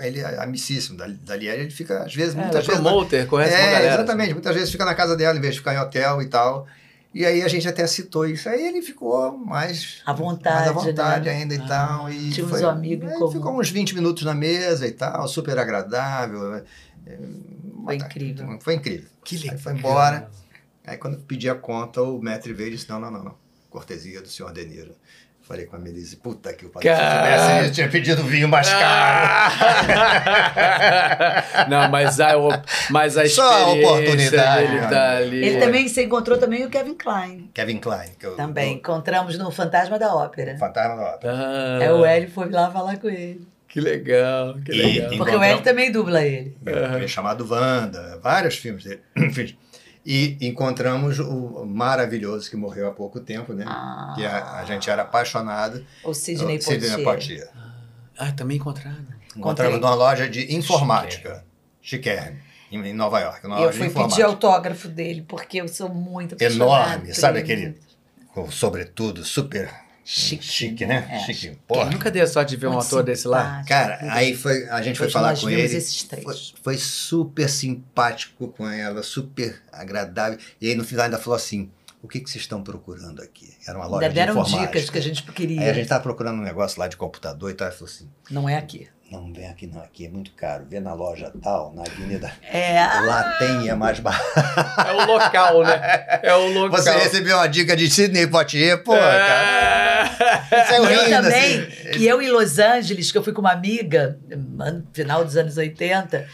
ele é amicíssimo da, da Liege, ele fica, às vezes, É, muitas é vezes. na- promoter, conhece uma É, galera. exatamente. Muitas vezes fica na casa dela em vez de ficar em hotel e tal. E aí a gente até citou isso. Aí ele ficou mais À vontade, mais à vontade né? ainda e Ah, tal. E tínhamos foi, um amigo em aí comum. Ficou uns 20 minutos na mesa e tal, super agradável. É, Foi incrível. Foi incrível. Que Aí legal. foi embora. Aí quando pedi a conta, o mestre veio e disse: não, não, não, não. Cortesia do senhor De Niro. Falei com a Melise, puta que o padre. Se eu eu tinha pedido vinho mais caro. Ah! [LAUGHS] Não, mas a, mas a Só a oportunidade, dele tá ali. Ele também se encontrou também o Kevin Klein. Kevin Klein, que eu, Também. Encontramos no Fantasma da Ópera. Fantasma da Ópera. Ah, Aí o Hélio foi lá falar com ele. Que legal, que E- legal. e- Porque o Hélio também dubla ele. Uhum. chamado Wanda, vários filmes dele. [CLEARS THROAT] Enfim. E encontramos o maravilhoso que morreu há pouco tempo, né? Ah. Que a, a gente era apaixonado. O Sidney o Sidney Poitier. Poitier. Ah, também encontraram. Encontramos numa loja de informática, chiquérrimo, em, em Nova York. Uma E eu loja de fui pedir informática. autógrafo dele, porque eu sou muito apaixonada Enorme, sabe ele. aquele, sobretudo, super Chique. chique né? É, chique. Eu Porra. nunca dei a sorte de ver um Muito ator desse lá. Cara, aí foi, a gente foi falar nós com vimos ele. esses três. Foi, foi super simpático com ela, super agradável. E aí no final ainda falou assim: o que, que vocês estão procurando aqui? Era uma loja Ainda deram de informática. dicas que a gente queria. Aí a gente tava procurando um negócio lá de computador e tal. Ele falou assim: Não é aqui. Não, vem aqui não, aqui é muito caro. Vê na loja tal, na avenida. É. Lá tem e é mais barato. [LAUGHS] É o local, né? É o local. Você recebeu uma dica de Sidney Poitier, pô, cara. Isso é E eu horrível, também, assim. que eu em Los Angeles, que eu fui com uma amiga, ano- final dos anos 80,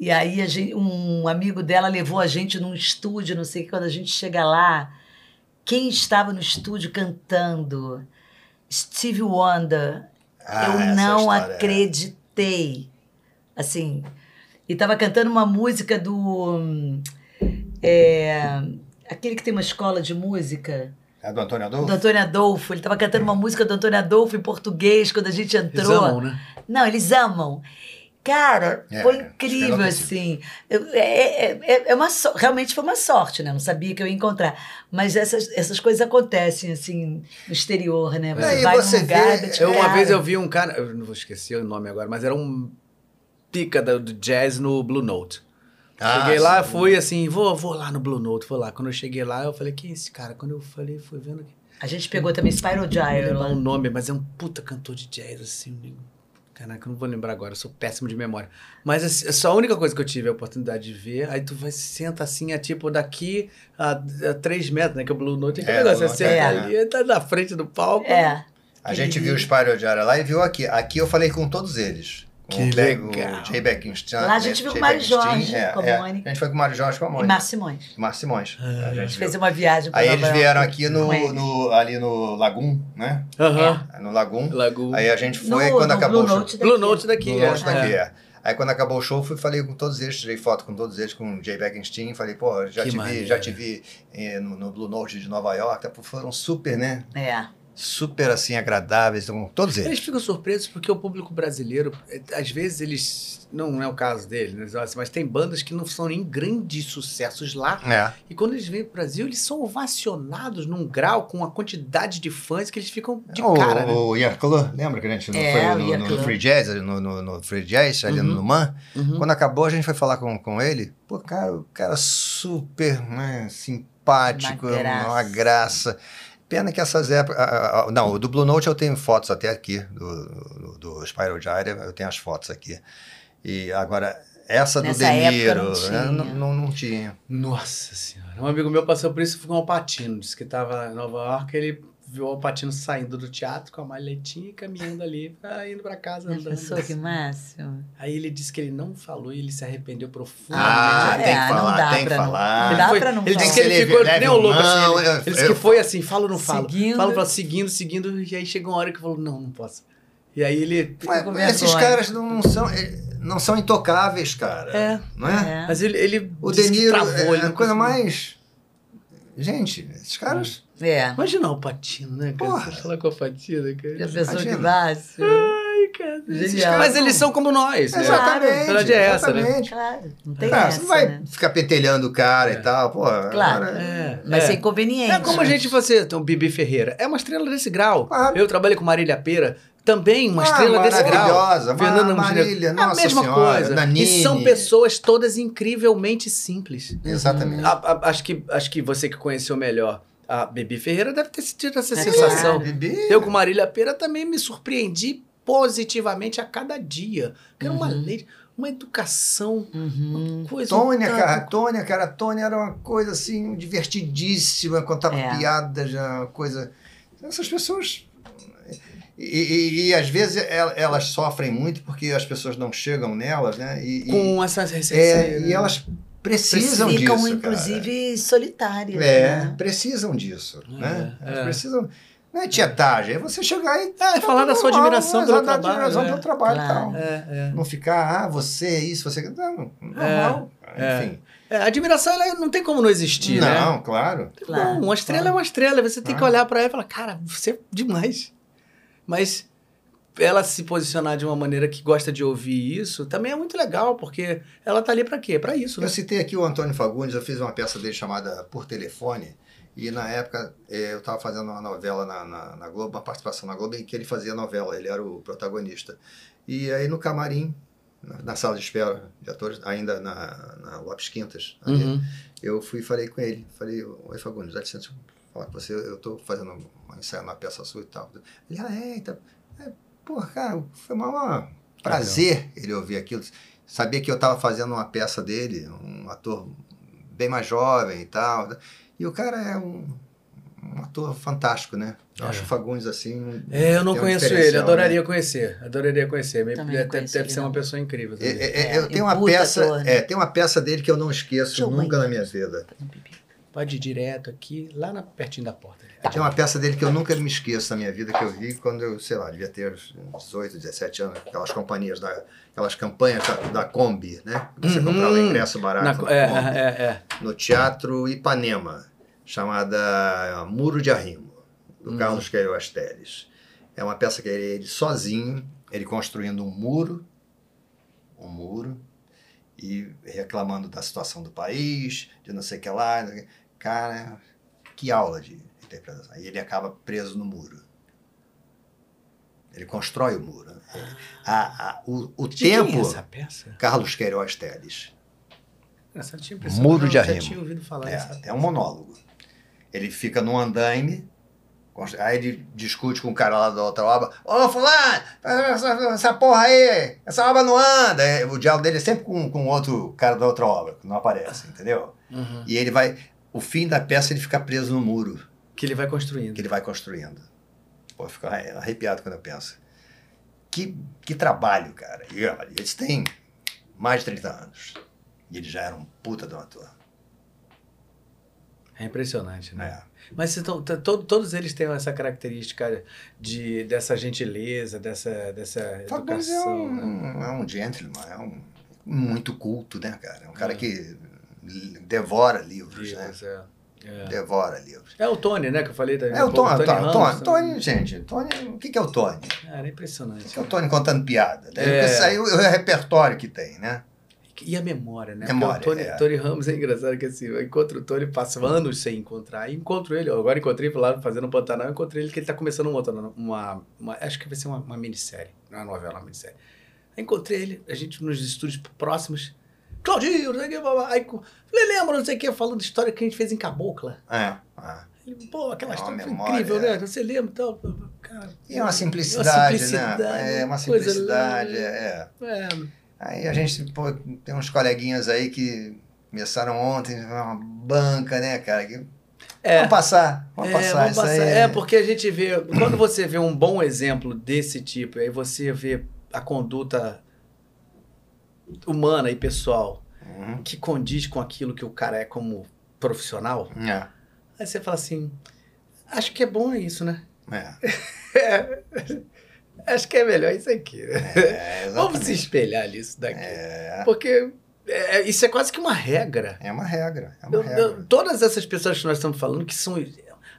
e aí a gente- um amigo dela levou a gente num estúdio, não sei o que, quando a gente chega lá, quem estava no estúdio cantando? Steve Wonder. Ah, eu não história acreditei. Assim, e tava cantando uma música do. é, aquele que tem uma escola de música. É do Antônio Adolfo? Do Antônio Adolfo. Ele estava cantando uma música do Antônio Adolfo em português quando a gente Eles entrou. amam, né? Não, eles amam. Cara, É, foi que incrível, é assim. Eu- é, é- é- é uma so- realmente foi uma sorte, né? Não sabia que eu ia encontrar. Mas essas, essas coisas acontecem, assim, no exterior, né? Você É, vai você num lugar... vê- de Eu, uma cara. vez eu vi um cara, eu não vou esquecer o nome agora, mas era um pica do, jazz no Blue Note. Ah, cheguei lá, sim. fui assim, vou, vou lá no Blue Note, vou lá. Quando eu cheguei lá, eu falei, quem é esse cara? Quando eu falei, fui vendo que. A gente pegou também Spyro Não lembrar lá. o nome, mas é um puta cantor de jazz, assim. um- Caraca, eu não vou lembrar agora, eu sou péssimo de memória. Mas assim, é só a única coisa que eu tive a oportunidade de ver, aí tu vai, senta assim, é tipo daqui a, a 3 metros, né? Que o Blue Note é aquele É, negócio, você senta é. ali, tá na frente do palco. É. A gente viu o Spyro Gyra lá e viu aqui. Aqui eu falei com todos eles. Com Que o legal. O Jay Beckinston. Lá a gente viu Jay com o Mário Jorge, é, com a é. Mônica. A gente foi com o Mário Jorge com a E Mônica. Márcio Simões. Márcio Simões. a A gente gente viu. fez uma viagem pra Aí eles vieram aqui no, no- ali no Lagum, né? Aham. No Lagum. Lagoon. Aí a gente foi, No- quando no acabou Blue o show. Note daqui. Blue Note daqui, Blue é. Note daqui, é. é. Aí quando acabou o show, fui falei com todos eles, tirei foto com todos eles, com o Jay Beckenstein, falei, pô, já Que te vi, já te vi eh, no, no Blue Note de Nova York, tá, foram super, né? É. super assim agradáveis, então, todos eles. Eles ficam surpresos porque o público brasileiro, eh, às vezes eles. Não é o caso dele, né? mas tem bandas que não são nem grandes sucessos lá. É. E quando eles vêm pro Brasil, eles são ovacionados num grau com a quantidade de fãs que eles ficam de o, cara, né? o Ian Club, lembra que a gente É, foi o no, no. Free Jazz, ali no, no, no Free Jazz, ali Uhum. no Man? Uhum. Quando acabou, a gente foi falar com, com ele. Pô, cara, o cara super né, simpático, Uma graça. uma graça. Pena que essas épocas. ah, ah, Não, o do Blue Note eu tenho fotos até aqui, do, do, do Spiral Gyre, eu tenho as fotos aqui. E agora, essa do Nessa época Demiro, não né, tinha. não, não, não tinha. Nossa senhora. Um amigo meu passou por isso com o Alpatino. Disse que estava em Nova York, ele viu o Alpatino saindo do teatro com a maletinha e caminhando ali, [LAUGHS] ah, indo pra casa andando. pensou que máximo? Aí ele disse que ele não falou e ele se arrependeu profundamente. Ah, é, tem que não falar, dá tem que pra não- falar. não Ele dá foi- pra não ele falar. disse que ele ficou nem o louco. assim, ele, eu- ele disse eu- que foi assim, fala ou não fala. Seguindo. Fala, fala, seguindo, seguindo. E aí chegou uma hora que falou, não, não posso. E aí ele... Mas com esses caras não, são, eh, não são intocáveis, cara. É. Não é? É. Mas ele, ele O disse De que Niro travou, é ele a coisa mais. Gente, esses caras. É. Imagina o Patino, né, cara? Porra. Você falar com a Patina, cara. Pensou que Imagina. máximo? Ai, cara. Genial. Mas eles são como nós. né? Exatamente. A verdade é essa, né? exatamente. Claro, não tem Cara, essa, você não vai né? ficar pentelhando o cara É. e tal, pô. Claro. agora- É, Mas é. sem inconveniente. É como a gente, você, então, Bibi Ferreira. É uma estrela desse grau. Claro. Eu trabalhei com Marília Pera, também uma Ah, estrela desse grau. maravilhosa. Fernanda Ma- Marília, nossa É a mesma senhora, coisa. Nanini. E são pessoas todas incrivelmente simples. Exatamente. A- a- acho, que, acho que você que conheceu melhor a Bibi Ferreira deve ter sentido essa É sensação. Bibi. Eu com Marília Pera também me surpreendi positivamente a cada dia. Que era uma Uhum. lei, uma educação, Uhum. uma coisa. Tônia, um cara, Tônia, cara, Tônia era uma coisa assim, divertidíssima, contava É. piadas, já, uma coisa. Essas pessoas. E, e- e, às vezes el- elas sofrem muito porque as pessoas não chegam nelas, né? E, e- Com essa receita. é, e elas precisam Ficam, disso. inclusive, solitárias. cara. É, né? precisam disso. né? É, Elas é. precisam. Não é tietagem, é você chegar e. É, falar da sua normal, admiração pelo da trabalho. admiração é. pelo trabalho e Claro. tal. É, é. Não ficar, ah, você é isso, você. Não, normal. é. Enfim. É, a admiração ela não tem como não existir, né? não, claro. Claro, Não, uma estrela é uma estrela. Você tem que Claro. olhar pra ela e falar, cara, você é demais. Mas ela se posicionar de uma maneira que gosta de ouvir isso também é muito legal, porque ela tá ali pra quê? Pra isso, né? Eu citei aqui o Antônio Fagundes, eu fiz uma peça dele chamada Por Telefone, e na época eh, eu estava fazendo uma novela na, na, na Globo, uma participação na Globo, em que ele fazia novela, ele era o protagonista. E aí no camarim, na, na sala de espera de atores, ainda na, na Lopes Quintas, ali, Uhum. eu fui e falei com ele, falei, oi Fagundes, dá licença, falar com você, eu estou fazendo um ensaio na peça sua e tal. Ele, ah, é, então, é, porra, cara, foi uma, uma prazer ele ouvir aquilo. Sabia que eu estava fazendo uma peça dele, um ator bem mais jovem e tal. E o cara é um, um ator fantástico, né? Eu É. acho o Fagundes assim. um- É, eu não um conheço ele, adoraria né? conhecer. Adoraria conhecer. Me- Também Deve, conheço deve ele, ser uma pessoa incrível. É, é, é, É, eu tenho um uma peça, ator, né? é, tem uma peça dele que eu não esqueço Deixa eu nunca na minha vida. Pode ir direto aqui, lá na, pertinho da porta. Tem uma peça dele que eu nunca me esqueço na minha vida, que eu vi quando eu, sei lá, devia ter uns 18, 17 anos, aquelas companhias, da, aquelas campanhas da, da Kombi, né? Você Uhum. comprava ingresso barato Na- na é, Kombi, é, é. no Teatro Ipanema, chamada Muro de Arrimo, do Hum. Carlos Queiroz Teles. É uma peça que ele, ele sozinho, ele construindo um muro, um muro, e reclamando da situação do país, de não sei o que lá. Cara, que aula de interpretação. E ele acaba preso no muro. Ele constrói o muro. A, a- o o De quem é tempo, essa peça? Carlos Queiroz Teles. Eu tinha Muro de já Arrimo. tinha ouvido falar dessa É, é um monólogo. Ele fica num andaime, aí ele discute com o cara lá da outra obra. Ô, fulano, essa, essa porra aí, essa obra não anda. É, O diálogo dele é sempre com, com outro cara da outra obra, que não aparece, entendeu? Uhum. E ele vai, o fim da peça ele fica preso no muro Que ele vai construindo. que ele vai construindo. Pô, eu fico arre- arrepiado quando eu penso. Que, que trabalho, cara. E olha, eles têm mais de 30 anos. E ele já era um puta de um ator. É impressionante, né? né? Mas então, todos eles têm essa característica de, dessa gentileza, dessa, dessa Fagundes é educação. né? um, é um gentleman, é um muito culto, né, cara? É um cara É. que devora livros, né? Livros, é. É. Devora livros. É o Tony, né? Que eu falei também. É o Tony, Tony, Ramos, Tony, né? Tony, gente, Tony, o que que é o Tony? Cara, é impressionante. O que é o Tony contando piada? Daí É. Isso aí é o repertório que tem, né? E a memória, né? Memória, Porque o Tony, é. Tony Ramos é engraçado que assim, eu encontro o Tony, passo anos sem encontrar. E encontro ele, agora encontrei lá fazendo um Pantanal, encontrei ele que ele tá começando um outro, uma, uma- acho que vai ser uma, uma minissérie, é uma novela, uma minissérie. Aí encontrei ele, a gente nos estúdios próximos. Claudinho, não sei o que, blá, blá. aí falei, lembra, não sei o que, falando de história que a gente fez em Cabocla. É. é. Ele, pô, aquela É uma história foi memória, incrível, é. né? Você lembra e tal. Cara, E é uma simplicidade, simplicidade, né? É uma simplicidade, é. É, Aí a gente, pô, tem uns coleguinhas aí que começaram ontem, uma banca, né, cara? Que... é. Vamos passar, vamos É, passar vamos isso passar. aí. É, porque a gente vê. Quando você vê um bom exemplo desse tipo, aí você vê a conduta humana e pessoal Uhum. que condiz com aquilo que o cara é como profissional, É, aí você fala assim: acho que é bom isso, né? é. [LAUGHS] Acho que é melhor isso aqui. É, [LAUGHS] Vamos se espelhar nisso daqui. É, Porque é, isso é quase que uma regra. é uma regra, é uma Eu- regra. eu- todas essas pessoas que nós estamos falando, que são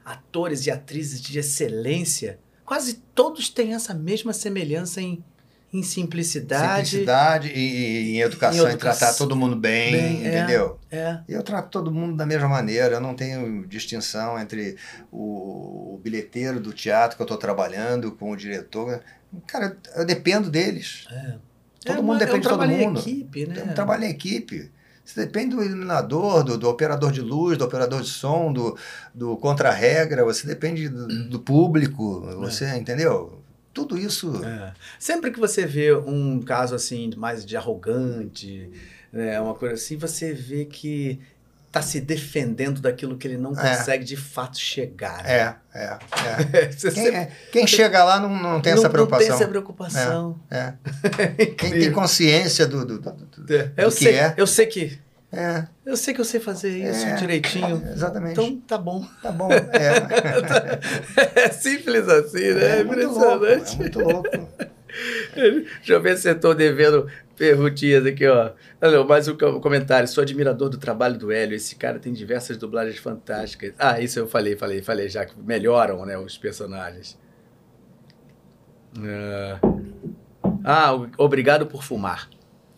atores e atrizes de excelência, quase todos têm essa mesma semelhança em, em simplicidade. Simplicidade e, e em educação, Em em, tratar todo mundo bem, Bem, é. entendeu? É. Eu trato todo mundo da mesma maneira, eu não tenho distinção entre o, o bilheteiro do teatro que eu estou trabalhando com o diretor. Cara, eu dependo deles. é. Todo É mundo depende é de todo mundo. equipe, né? É um trabalho em equipe. Você depende do iluminador, do, do operador de luz, do operador de som, do, do contra-regra, você depende do, do público, você entendeu? Tudo isso. É. Sempre que você vê um caso assim, mais de arrogante, né, uma coisa assim, você vê que tá se defendendo daquilo que ele não É. consegue de fato chegar. né? É, é, é. [LAUGHS] Quem, sempre- é- quem chega lá não, não tem não, essa Não preocupação. tem essa preocupação. É. É [LAUGHS] Quem tem consciência do, do, do, do- É, eu do que sei, é. eu sei que É, eu sei que eu sei fazer isso É, direitinho. exatamente. Então tá bom. tá bom. [LAUGHS] É, É simples assim, né? É, é muito louco. impressionante. É muito louco. Deixa eu ver se eu tô devendo perguntinhas aqui, ó. Ah, não, mais um co- comentário. Sou admirador do trabalho do Hélio. Esse cara tem diversas dublagens fantásticas. Ah, isso eu falei, falei, falei já que melhoram, né, os personagens. Ah, Ah, obrigado por fumar.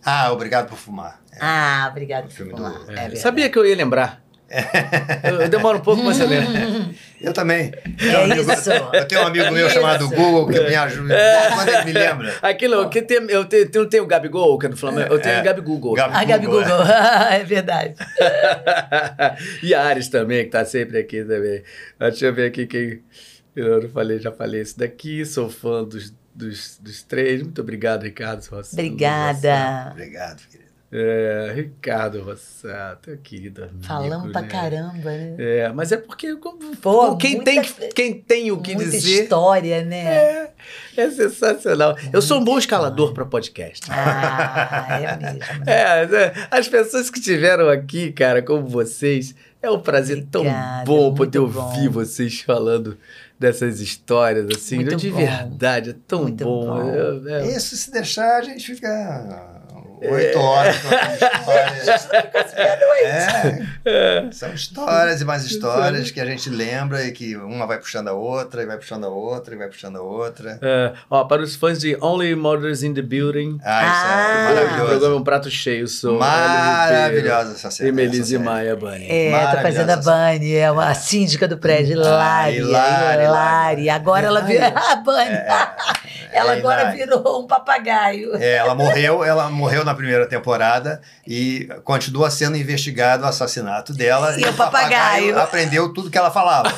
Ah, obrigado por fumar. Ah, obrigado O filme do- falar. É, É. Sabia que eu ia lembrar. Eu, [LAUGHS] eu demoro um pouco, mas você lembra. Eu também. É isso. Eu tenho um amigo meu chamado. Google que me ajuda. Quando ele me lembra. Aquilo, que tem, eu tenho, eu tenho o Gabigol, que é do Flamengo. Eu tenho É. o Gabi Google. Gabi- A Gabi Google, Google. [LAUGHS] é verdade. [LAUGHS] e a Ares também, que tá sempre aqui também. Deixa eu ver aqui quem. Eu não falei, já falei isso daqui. Sou fã dos, dos, dos três. Muito obrigado, Ricardo. Obrigada. Obrigado, querido. É, Ricardo Rossato, querido amigo. Falamos pra né? caramba, né? É, mas é porque como- Pô, quem, muita- tem, que- quem tem o que Muita dizer história, né? é, é sensacional. Eu sou um bom escalador para podcast. Ah, é mesmo. [LAUGHS] É, é, as pessoas que estiveram aqui, cara, como vocês, é um prazer tão Obrigada, bom muito poder bom. ouvir vocês falando dessas histórias, assim, Muito de bom. verdade, é tão Muito bom. bom. É- Isso, se deixar, a gente fica oito horas contando histórias. [LAUGHS] É, é. são histórias e mais histórias que a gente lembra e que uma vai puxando a outra, e vai puxando a outra, e vai puxando a outra. É, ó, para os fãs de Only Mothers in the Building, Ah, isso Ah. é o programa é maravilhoso. um prato cheio. Sou Maravilhosa essa cena. E Melise série. Maia Bunny. É, tô Maravilhosa fazendo a Bunny, é uma síndica do prédio, Hilária. Hilária, Hilária. Hilária. Agora ela virou a Bunny. Ela é agora Hilária. virou um papagaio. É, ela morreu, ela morreu na primeira temporada e continua sendo investigado o assassinato dela. E o papagaio. aprendeu tudo que ela falava.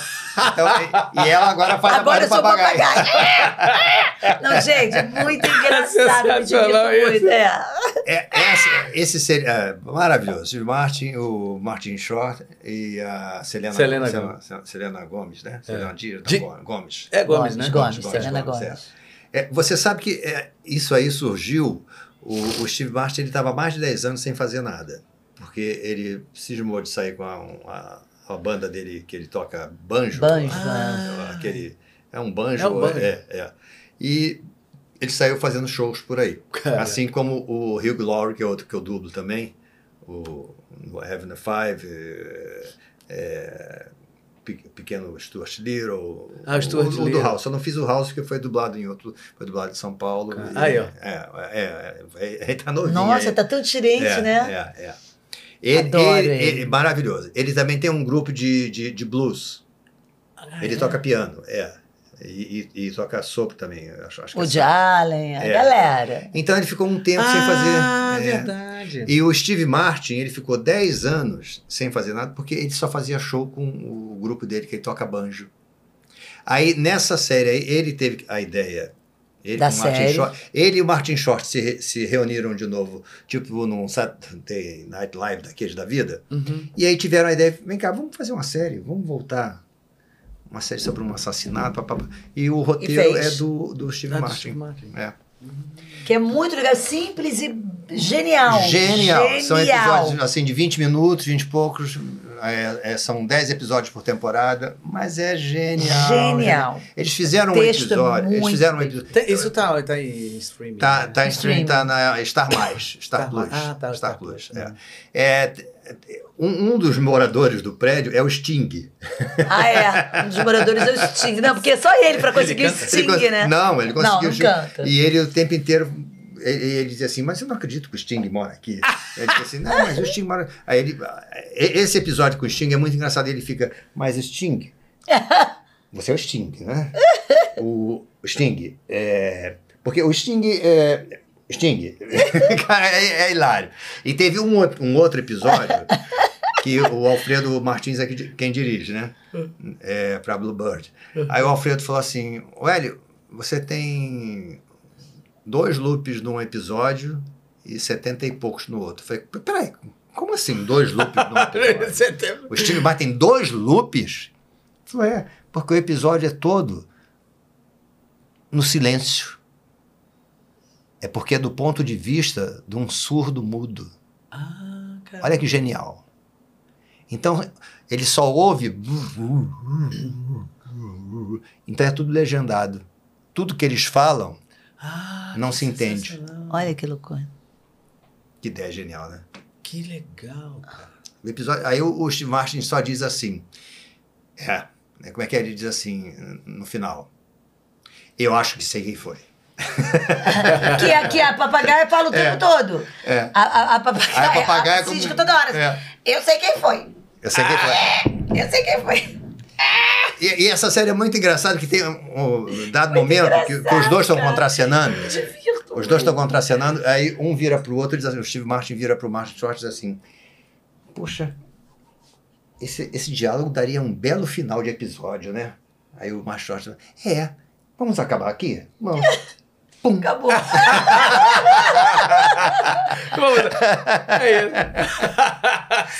Então, e, e ela agora faz Agora eu a voz sou do papagaio. papagaio. Não, gente, muito engraçado. Sensacional isso. muito. É. É, essa- esse seria é, maravilhoso. Steve Martin, o Martin Short e a Selena, Selena Selena, Selena Gomes, né? Selena Di- Di- Gomes. É Gomes, né? Gomes, Gomes, Selena Gomes, Gomes. É, você sabe que é, isso aí surgiu. O, o Steve Martin ele estava mais de 10 anos sem fazer nada. Porque ele cismou de sair com a, uma- a banda dele, que ele toca banjo. Banjo, Ah, aquele, é um banjo. É um banjo. É, é. E ele saiu fazendo shows por aí. Cara. Assim como o Hugh Laurie, que é outro que eu dublo também, o, o Heaven Five. é, Pe- Pequeno Stuart Little. Ah, o Stuart o, o do. House. Eu não fiz o House porque foi dublado em outro. Foi dublado em São Paulo. Cara, E- aí, ó. É, é, é, ele tá novinho. Nossa, aí. tá tão diferente, é, né? É, é. Ele, Adoro ele- ele. ele- maravilhoso. Ele também tem um grupo de, de, de blues. Ah, ele é? toca piano, é. E, e- e toca sopro também. Acho, acho que O é. Allen, a É. galera. Então ele ficou um tempo sem Ah, fazer. é. verdade. E o Steve Martin, ele ficou 10 anos sem fazer nada, porque ele só fazia show com o grupo dele, que ele toca banjo. Aí, nessa série aí, ele teve a ideia. Ele, Da com o Martin série. Short, ele e o Martin Short se, re- se reuniram de novo, tipo num Saturday Night Live daqueles da vida. Uhum. E aí tiveram a ideia, vem cá, vamos fazer uma série, vamos voltar. Uma série sobre um assassinato. papapá. E o roteiro fez. é do, do Steve do Martin. Steve Martin. É. Que é muito legal, simples e genial. Genial. São Genial. episódios assim de 20 minutos, 20 e poucos. É, é, são 10 episódios por temporada, mas é genial. Genial. Eles fizeram um é episódio. Eles fizeram um episódio. Tem- Isso tá, tá em streaming. Tá, né? tá em streaming, Streaming. tá na Star Mais, Star Star Plus. Ah, tá, Star Star Plus. Plus. é. Um, um dos moradores do prédio é o Sting. Ah, é. Um dos moradores é o Sting. Não, porque é só ele pra conseguir Ele o canta? Sting, Ele né? Não, ele conseguiu. Não, não canta. E ele o tempo inteiro. Ele, ele dizia assim, mas eu não acredito que o Sting mora aqui. Ele disse assim, não, mas o Sting mora. Aí ele. e- Esse episódio com o Sting é muito engraçado. Ele fica, mas o Sting. [LAUGHS] Você é o Sting, né? O, o Sting. É, porque o Sting. É, Sting. [LAUGHS] Cara, é, é hilário. E teve um, outro- um outro episódio que o Alfredo Martins é quem dirige, né? É, pra Bluebird. Aí o Alfredo falou assim: "Ô, Hélio, você tem dois loops num episódio e setenta e poucos no outro. Eu falei, peraí, como assim dois loops num [LAUGHS] episódio? O Steve Martin tem dois loops? Falei, é, porque o episódio é todo no silêncio. É porque é do ponto de vista de um surdo mudo. Ah, cara. Olha que genial. Então, ele só ouve. Então é tudo legendado. Tudo que eles falam, Ah, não se entende. Olha que loucura. que ideia genial, né? Que legal, cara. O episódio, aí o, o Steve Martin só diz assim. É, né, como é que é? Ele diz assim no final. Eu acho que sei quem foi. [LAUGHS] Que a, que a papagaia fala o tempo É. todo. É. A, a, a papagaia, Aí a papagaia a, como- toda hora. É. Eu sei quem foi. Eu sei quem foi. Eu sei quem foi. E, e essa série é muito engraçada, que tem um, dado momento que, que os dois estão contracenando. Os dois estão contracenando, aí um vira pro outro e diz assim, o Steve Martin vira pro Martin Short e diz assim, poxa, esse, esse diálogo daria um belo final de episódio, né? Aí o Martin Short diz, é, vamos acabar aqui? Vamos. [LAUGHS] Pum. Acabou. [LAUGHS] Vamos lá. É isso.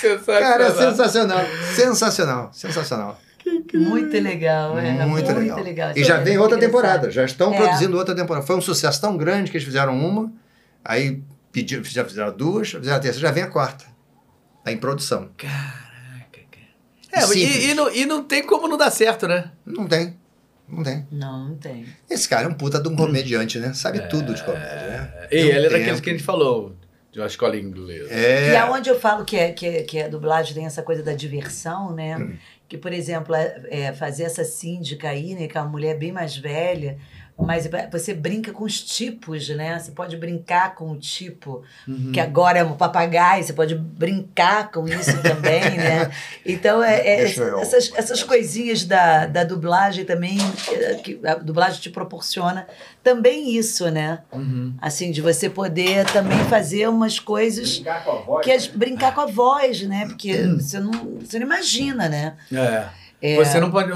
[LAUGHS] Sensacional. Cara, é sensacional, sensacional, sensacional. Muito legal, é. Muito, legal. legal. E já vem Muito outra temporada, já estão É. produzindo outra temporada. Foi um sucesso tão grande que eles fizeram uma, aí pediram, já fizeram duas, fizeram a terceira, já vem a quarta. Tá em produção. Caraca, cara. É, Simples. e, e, não, e não tem como não dar certo, né? Não tem, não tem. Não, não tem. Esse cara é um puta de um comediante, né? Sabe tudo de comédia, né? E um ele é daqueles que a gente falou, de uma escola inglesa. É. E aonde eu falo que, é, que, é, que a dublagem tem essa coisa da diversão, né? Hum. Que, por exemplo, é, é, fazer essa síndica aí, né? Que é uma mulher bem mais velha, mas você brinca com os tipos, né? Você pode brincar com o tipo, Uhum. que agora é um papagaio, você pode brincar com isso também, né? [LAUGHS] Então, é, é- essas, essas coisinhas da, da dublagem também, é, que a dublagem te proporciona também isso, né? Uhum. Assim, de você poder também fazer umas coisas Brincar com a voz. que as- brincar com a voz, né? Porque você não, você não imagina, né? É. É. Você não pode.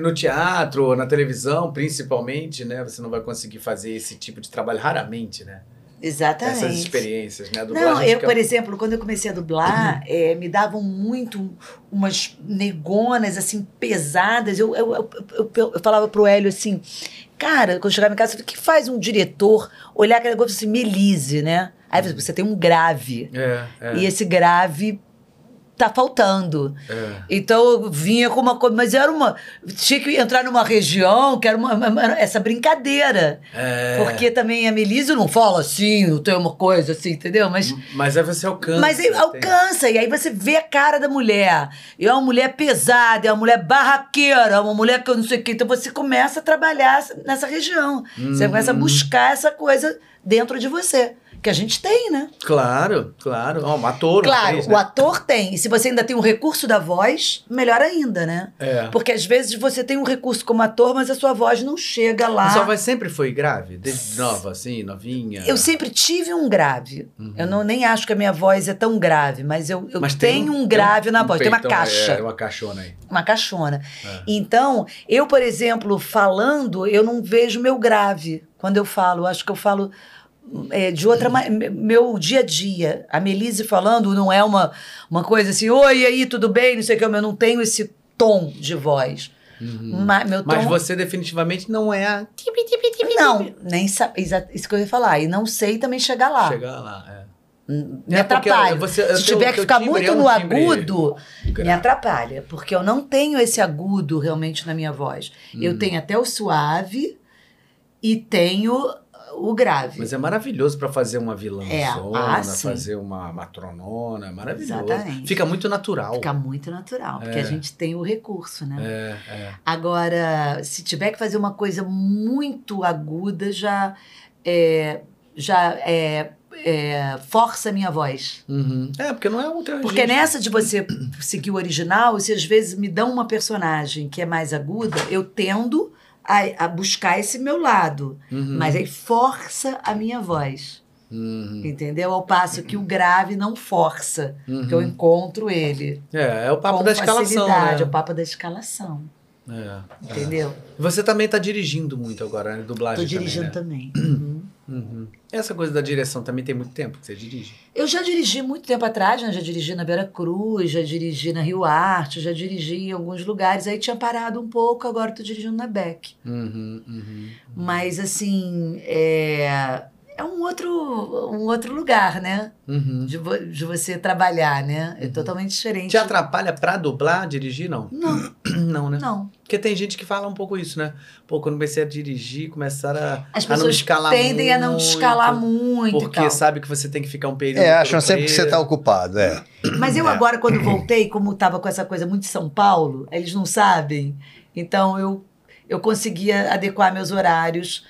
No teatro, na televisão, principalmente, né? Você não vai conseguir fazer esse tipo de trabalho raramente, né? Exatamente. Essas experiências, né? A Não, eu, fica- por exemplo, quando eu comecei a dublar, eh, me davam muito umas negonas, assim, pesadas. Eu, eu, eu, eu, eu- falava pro Hélio assim, cara, quando eu chegava em casa, o que faz um diretor olhar aquele negócio assim, Melise, né? Aí você tem um grave. É, é. E esse grave tá faltando. É. Então eu vinha com uma coisa, mas era uma. Tinha que entrar numa região que era uma, uma- essa brincadeira. É. Porque também a Melise não fala assim, não tem uma coisa assim, entendeu? Mas. Mas aí você alcança. Mas aí tem- alcança, e aí você vê a cara da mulher. E é uma mulher pesada, é uma mulher barraqueira, é uma mulher que eu não sei o quê. Então você começa a trabalhar nessa região. Você começa a buscar essa coisa dentro de você. Que a gente tem, né? Claro, claro. Ó, um ator, Claro, o né? ator tem. E se você ainda tem o recurso da voz, melhor ainda, né? É. Porque às vezes você tem um recurso como ator, mas a sua voz não chega lá. A sua voz sempre foi grave? Desde nova, assim, novinha? Eu sempre tive um grave. Uhum. Eu não, nem acho que a minha voz é tão grave, mas eu, eu Mas tenho um grave na um voz, tem uma peitão, caixa. É, uma caixona aí. Uma caixona. É. Então, eu, por exemplo, falando, eu não vejo meu grave quando eu falo. Eu acho que eu falo é, de outra maneira. Meu dia a dia. A Melise falando não é uma, uma coisa assim, oi, e aí, tudo bem? Não sei o que, eu não tenho esse tom de voz. Ma- meu tom, Uhum. Mas você definitivamente não é a... Não, nem sabe. Isso que eu ia falar. E não sei também chegar lá. Chegar lá, é. Me É, atrapalha. você- Se teu- tiver que ficar timbre muito é um no agudo, me atrapalha. Porque eu não tenho esse agudo realmente na minha voz. Hum. Eu tenho até o suave e tenho o grave. Mas é maravilhoso pra fazer uma vilã É, ah, fazer uma matronona, é maravilhoso. Exatamente. Fica muito natural. Fica muito natural, porque É. a gente tem o recurso, né? É, é. Agora, se tiver que fazer uma coisa muito aguda, já é, já é, é, força a minha voz. Uhum. É, porque não é um teu Porque registro. nessa de você seguir o original, se às vezes me dão uma personagem que é mais aguda, eu tendo a, a buscar esse meu lado. Uhum. Mas aí força a minha voz. Uhum. Entendeu? Ao passo que o grave não força. Uhum. Que eu encontro ele. É, é o papo da escalação, né? É o papo da escalação. É. Entendeu? Você também tá dirigindo muito agora, né? Dublagem Tô dirigindo também, né? também. [CLEARS THROAT] Uhum. Uhum. Essa coisa da direção também tem muito tempo que você dirige. Eu já dirigi muito tempo atrás, né? Já dirigi na Vera Cruz, já dirigi na Rio Arte, já dirigi em alguns lugares. Aí tinha parado um pouco, agora tô dirigindo na Beck. Uhum, uhum. Mas assim, é, é um outro, um outro lugar, né? Uhum. De, vo- de você trabalhar, né? É totalmente diferente. Te atrapalha pra dublar, dirigir? Não. Não, [CLEARS THROAT] Não, né? não. Porque tem gente que fala um pouco isso, né? Pô, quando comecei a dirigir, começaram a, As a não pessoas escalar tendem a não muito, escalar muito Porque tal. sabe que você tem que ficar um período. É, acham sempre que você está ocupado, é. [CLEARS THROAT] Mas eu É. agora, quando voltei, como tava com essa coisa muito de São Paulo, eles não sabem. Então eu, eu conseguia adequar meus horários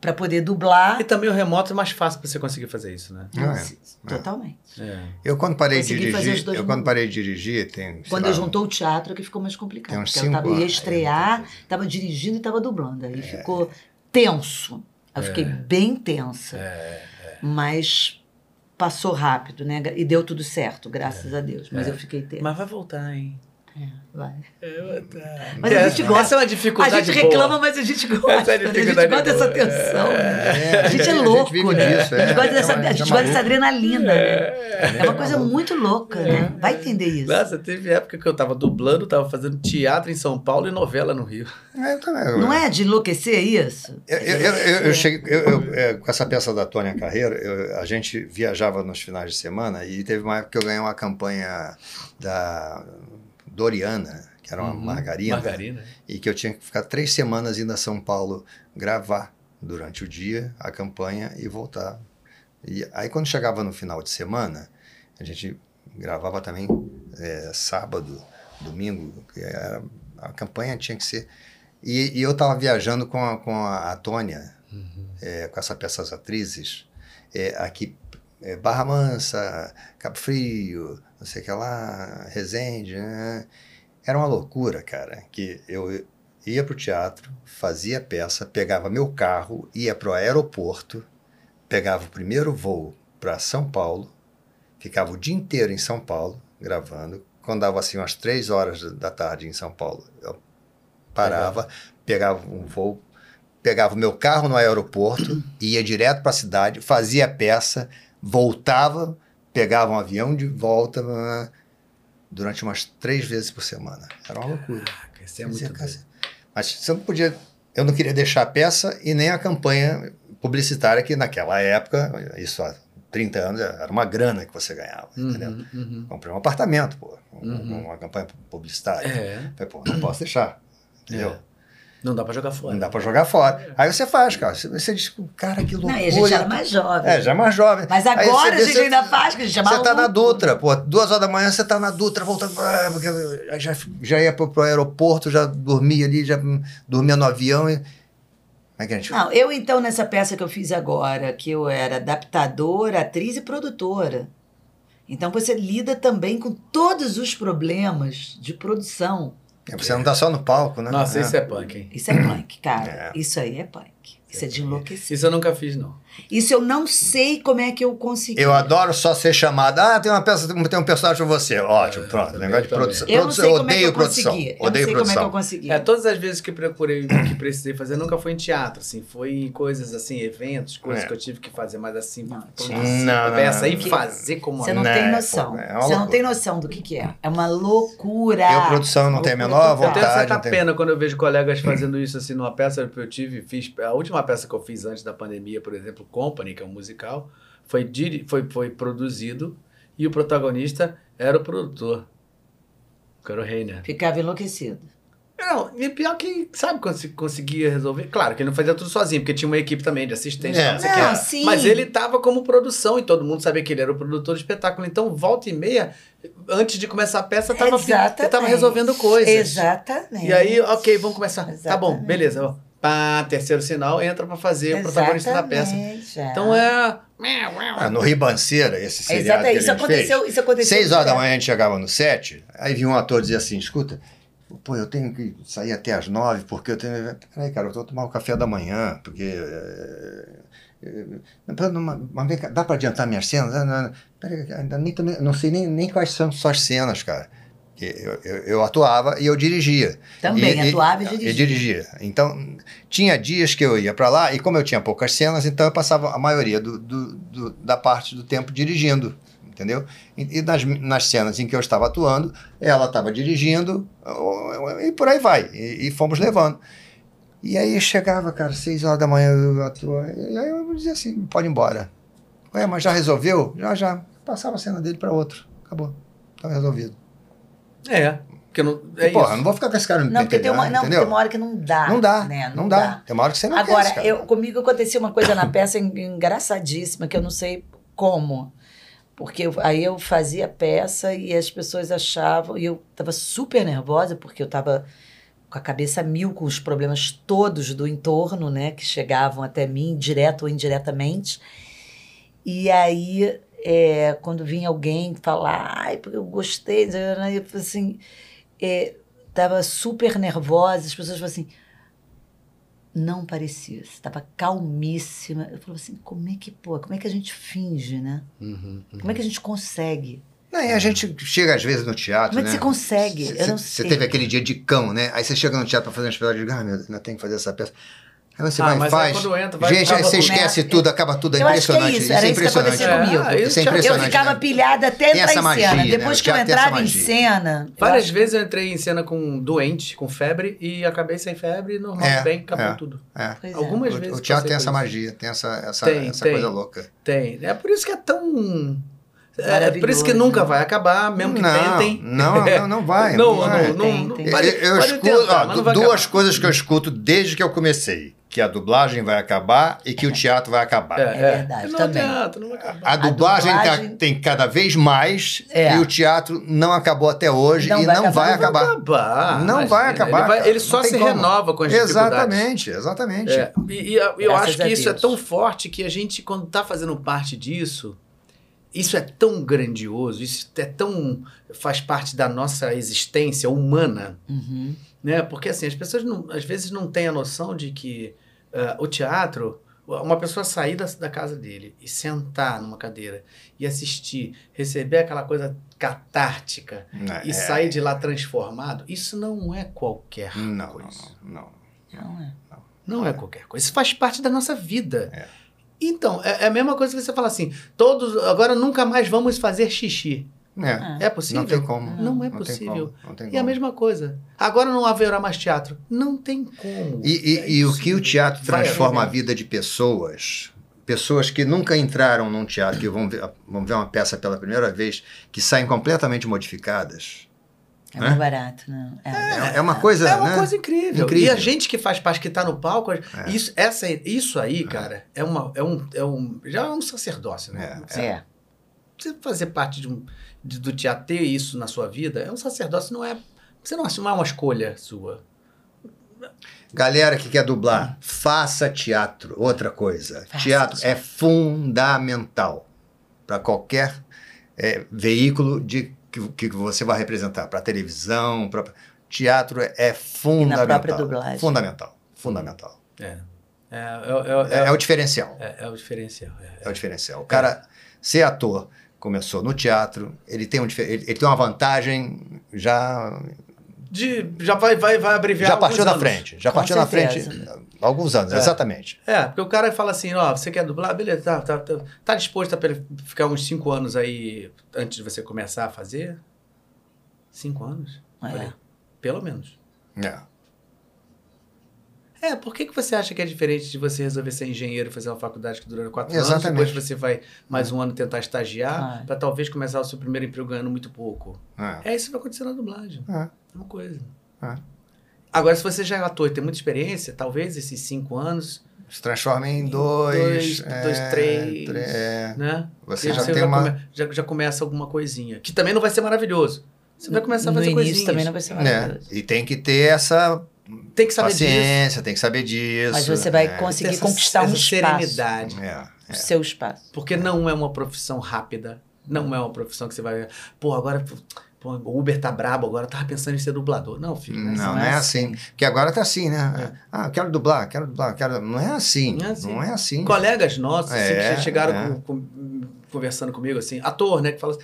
para poder dublar. E também o remoto é mais fácil pra você conseguir fazer isso, né? Ah, é. Totalmente. É. Eu quando parei de Consegui fazer os dirigir, eu quando parei de dirigir, tem, Quando lá, eu juntou o teatro, que ficou mais complicado. Tem uns porque eu tava, cinco ia estrear, estava dirigindo e estava dublando. Aí ficou tenso. Eu fiquei bem tensa. Mas passou rápido, né? E deu tudo certo, graças a Deus. Mas eu fiquei tensa. Mas vai voltar, hein? Vai. É, tá. Mas a gente gosta. Essa é uma A dificuldade gente boa. reclama, mas a gente gosta. Essa é a né? a gente gosta dessa boa. tensão. né? É, A gente é a gente louco, vive né? disso, a gente é. gosta dessa, É a gente é gosta dessa adrenalina, né? É uma coisa muito louca, né? Vai entender isso. Nossa, teve época que eu tava dublando, tava fazendo teatro em São Paulo e novela no Rio. É, eu também. Não é de enlouquecer isso? Eu, eu, eu, eu- cheguei, eu- eu, é, com essa peça da Tônia Carreiro, eu- a gente viajava nos finais de semana e teve uma época que eu ganhei uma campanha da Doriana, que era uma Uhum. margarina, Margarina. e que eu tinha que ficar três semanas indo a São Paulo gravar durante o dia a campanha e voltar. E aí quando chegava no final de semana, a gente gravava também é, sábado, domingo, era- a campanha tinha que ser. E, e eu estava viajando com a, com a, Tônia, é, com essa peças atrizes, é, aqui é, Barra Mansa, Cabo Frio, não sei o que lá, Resende, né? Era uma loucura, cara, que eu ia pro teatro, fazia peça, pegava meu carro, ia pro aeroporto, pegava o primeiro voo para São Paulo, ficava o dia inteiro em São Paulo gravando. Quando dava assim umas três horas da tarde em São Paulo, eu parava, pegava um voo, pegava o meu carro no aeroporto, ia direto para a cidade, fazia a peça, voltava, pegava um avião de volta durante umas três vezes por semana. Era uma loucura. Caraca, Isso é Dizia, muito "Cara, doido. Mas você não podia. Eu não queria deixar a peça e nem a campanha publicitária, que naquela época, isso há 30 anos era uma grana que você ganhava, entendeu? Uhum, uhum. Comprei um apartamento, pô, um- Uhum. uma campanha publicitária. É, Falei, pô, não posso deixar, entendeu? É. não dá pra jogar fora. Não dá pra jogar fora. Aí você faz, cara. Você, você diz, cara, que Não, loucura. e a gente era mais jovem. É, já é mais jovem. Mas agora você a gente você- ainda faz, que a gente é Você tá na. Dutra, pô, duas horas da manhã você tá na Dutra, voltando, ah, porque eu já, já ia pro, pro aeroporto, já dormia ali, já dormia no avião e... Como é que a gente... Não, eu então, nessa peça que eu fiz agora, que eu era adaptadora, atriz e produtora. Então você lida também com todos os problemas de produção. Você não tá só no palco, né? Nossa, É. isso é punk, hein? Isso é punk, cara. É. Isso aí é punk. Isso é de enlouquecer. Isso eu nunca fiz, não. Isso eu não sei como é que eu consegui. Eu adoro só ser chamado. Ah, tem uma peça, tem um personagem pra você. Ótimo, É, pronto. também, Negócio de produção. Eu não produção sei eu como é que odeio eu produção. consegui. Eu não Odeio sei como é que produção. eu consegui. É, todas as vezes que procurei, que precisei fazer, nunca foi em teatro, assim, foi em coisas assim, eventos, coisas É. que eu tive que fazer, mas assim, Não, produzir não, a não, peça não, e não. fazer como Você não Né, tem pô, noção. é uma Você não tem noção do que, que é. É uma loucura. Eu, produção, não tenho a menor Loucura Eu tenho vontade. certa não pena quando eu vejo colegas fazendo isso assim numa peça que eu tive, fiz a última peça que eu fiz antes da pandemia, por exemplo, Company, que é um musical, foi diri- foi foi produzido e o protagonista era o produtor. Que era o Reiner. Ficava enlouquecido. Não, e pior que, sabe quando se conseguia resolver? Claro que ele não fazia tudo sozinho, porque tinha uma equipe também de assistente, É. não. Não, sim. Mas ele tava como produção e todo mundo sabia que ele era o produtor do espetáculo. Então, volta e meia, antes de começar a peça, tava, fi- ele tava Exatamente. resolvendo coisas. Exatamente. E aí, ok, vamos começar. Tá bom, Exatamente. beleza. ó. Pá, terceiro sinal, entra pra fazer o protagonista da peça. Exatamente, é. Então é. Ah, no Ribanceira, esse seriado Exato, que a isso gente aconteceu, fez, isso aconteceu. seis horas da manhã a gente chegava no set, aí vinha um ator e dizia assim, escuta, pô, eu tenho que sair até às nove, porque eu tenho... Peraí, cara, eu vou tomar o café da manhã, porque... é, é, Mas, mas vem cá, dá pra adiantar minhas cenas? Ah. Peraí, ainda nem, também- não sei nem, nem quais são suas cenas, cara. Eu, eu, eu atuava e eu dirigia. Também, atuava e dirigia. E dirigia. Então, tinha dias que eu ia para lá, e como eu tinha poucas cenas, então eu passava a maioria do, do- do- da parte do tempo dirigindo, entendeu? E, e nas, nas cenas em que eu estava atuando, ela estava dirigindo, e por aí vai. E, e fomos levando. E aí chegava, cara, seis horas da manhã eu atuo, e aí eu dizia assim, pode ir embora. Ué, mas já resolveu? Já, já. Passava a cena dele para outro. Acabou. Estava resolvido. É. Porque não. É Porra, isso. não vou ficar com esse cara no Não, porque tem uma, não, entendeu? tem uma hora que não dá. Não dá, né? não, dá. Tem uma hora que você não quer Agora, cara. eu, comigo aconteceu uma coisa na peça en- engraçadíssima, que eu não sei como. Porque eu- aí eu fazia a peça e as pessoas achavam, e eu estava super nervosa, porque eu estava com a cabeça mil com os problemas todos do entorno, né, que chegavam até mim, direto ou indiretamente. E aí, é, quando vinha alguém falar, ai, porque eu gostei, eu falei assim, é, tava super nervosa, as pessoas falavam assim, não parecia, estava calmíssima. Eu falava assim, como é que, pô, como é que a gente finge, né? Uhum, uhum. Como é que a gente consegue? Não, e a gente chega às vezes no teatro, Como é que né? você consegue? Você teve aquele dia de cão, né? Aí você chega no teatro pra fazer um espetáculo e diz, ah, meu Deus, ainda tem que fazer essa peça. Aí você Ah, vai e faz. entra, vai gente, aí você esquece tudo, acaba tudo, é Eu acho que é impressionante. isso, era é isso que impressionante. acontecia É, comigo. ah, Isso é isso- Eu impressionante. ficava né? pilhada até Tem entrar essa em magia, cena. né? Depois que eu entrava em cena. eu Várias acho- vezes eu entrei em cena com doente, com febre, e acabei sem febre, normal, É, bem, acabou é. tudo. É. É. Algumas O, vezes. o teatro tem essa magia, tem essa, essa, Tem, essa tem. coisa louca. Tem. É por isso que é tão. É, por isso que nunca né? vai acabar, mesmo que não, tentem. Não, [LAUGHS] não, não vai. Não, não não, não, Tem, não- tem. Eu, pode- eu pode escuto tentar, ó, mas não vai duas acabar. coisas que eu escuto desde que eu comecei: que a dublagem vai acabar e que o teatro vai acabar. É verdade, não também. adianta, não vai acabar. A dublagem, tá- dublagem- tem cada vez mais É. e o teatro não acabou até hoje Não e vai não acabar. vai Não vai acabar. acabar. Não vai acabar. Ele, vai- ele só se como. renova com as dificuldades. Exatamente, exatamente. É, e, e eu- Graças acho a que isso é tão forte que a gente, quando tá fazendo parte disso, isso é tão grandioso, isso é tão. faz parte da nossa existência humana, Uhum. Né? Porque assim, as pessoas não- às vezes não têm a noção de que ah, o teatro, uma pessoa sair da, da casa dele e sentar numa cadeira e assistir, receber aquela coisa catártica É, e sair de lá transformado, isso não é qualquer Não, coisa. não, não. Não é. Não é qualquer coisa. Isso faz parte da nossa vida. É. Então, é, é a mesma coisa que você fala assim: todos. Agora nunca mais vamos fazer xixi. É, É possível? não tem como. Não é tem possível. como, não tem E a mesma coisa. Agora não haverá mais teatro. Não tem como. E, e- É e o que o teatro transforma a vida de pessoas, pessoas que nunca entraram num teatro, que vão ver, vão ver uma peça pela primeira vez, que saem completamente modificadas. É Né? mais barato, né? É. É, é uma coisa, É uma né? coisa incrível. Incrível. E a gente que faz parte, que tá no palco, isso, essa, isso aí, cara, é, uma, é, um, é um. Já é um sacerdócio, né? É, É. Você fazer parte de um, de- do teatro, ter isso na sua vida, é um sacerdócio, não é. Você não, não é uma escolha sua. Galera que quer dublar, faça teatro. Outra coisa, Faça teatro é fundamental para qualquer é, veículo de que, que você vai representar, para televisão, para teatro é, é fundamental. própria dublagem. Fundamental, fundamental. É. É, é, É, é o diferencial. é- é o diferencial. é. É o diferencial. O cara ser ator começou no teatro, ele tem um ele, ele tem uma vantagem já De, já vai, vai, vai abreviar já partiu da anos. frente, já Com partiu na certeza. frente há alguns anos, É. exatamente. É, porque o cara fala assim, ó, você quer dublar? Beleza, tá, tá, tá, tá disposto a ficar uns cinco anos aí antes de você começar a fazer? Cinco anos? É. Falei, pelo menos. É. É, por que, que você acha que é diferente de você resolver ser engenheiro e fazer uma faculdade que dura quatro anos, Exatamente. depois você vai mais um ano tentar estagiar, Ah. pra talvez começar o seu primeiro emprego ganhando muito pouco? É. É isso que vai acontecer na dublagem. É. Uma coisa. É. Agora, se você já é ator e tem muita experiência, talvez esses cinco anos, Se transforma em dois, Dois, é, dois, três. é. né? Você já tem uma come- já, já começa alguma coisinha. Que também não vai ser maravilhoso. Você vai começar a no fazer início coisinhas. também não vai ser maravilhoso. E tem que ter essa Tem que saber disso. paciência, tem que saber disso. Mas você vai é. conseguir essa- conquistar um essa espaço. serenidade. É, O seu espaço. Porque não é uma profissão rápida. Não é uma profissão que você vai. Pô, agora. Pô, o Uber tá brabo, agora eu tava pensando em ser dublador. Não, filho. Não, é não, assim. é assim. Porque agora tá assim, né? Ah, eu quero dublar, quero dublar, quero. Não é assim. Não é assim. Não é assim. Colegas nossos, assim, É, que chegaram é. com- com- conversando comigo, assim, ator, né? Que fala assim,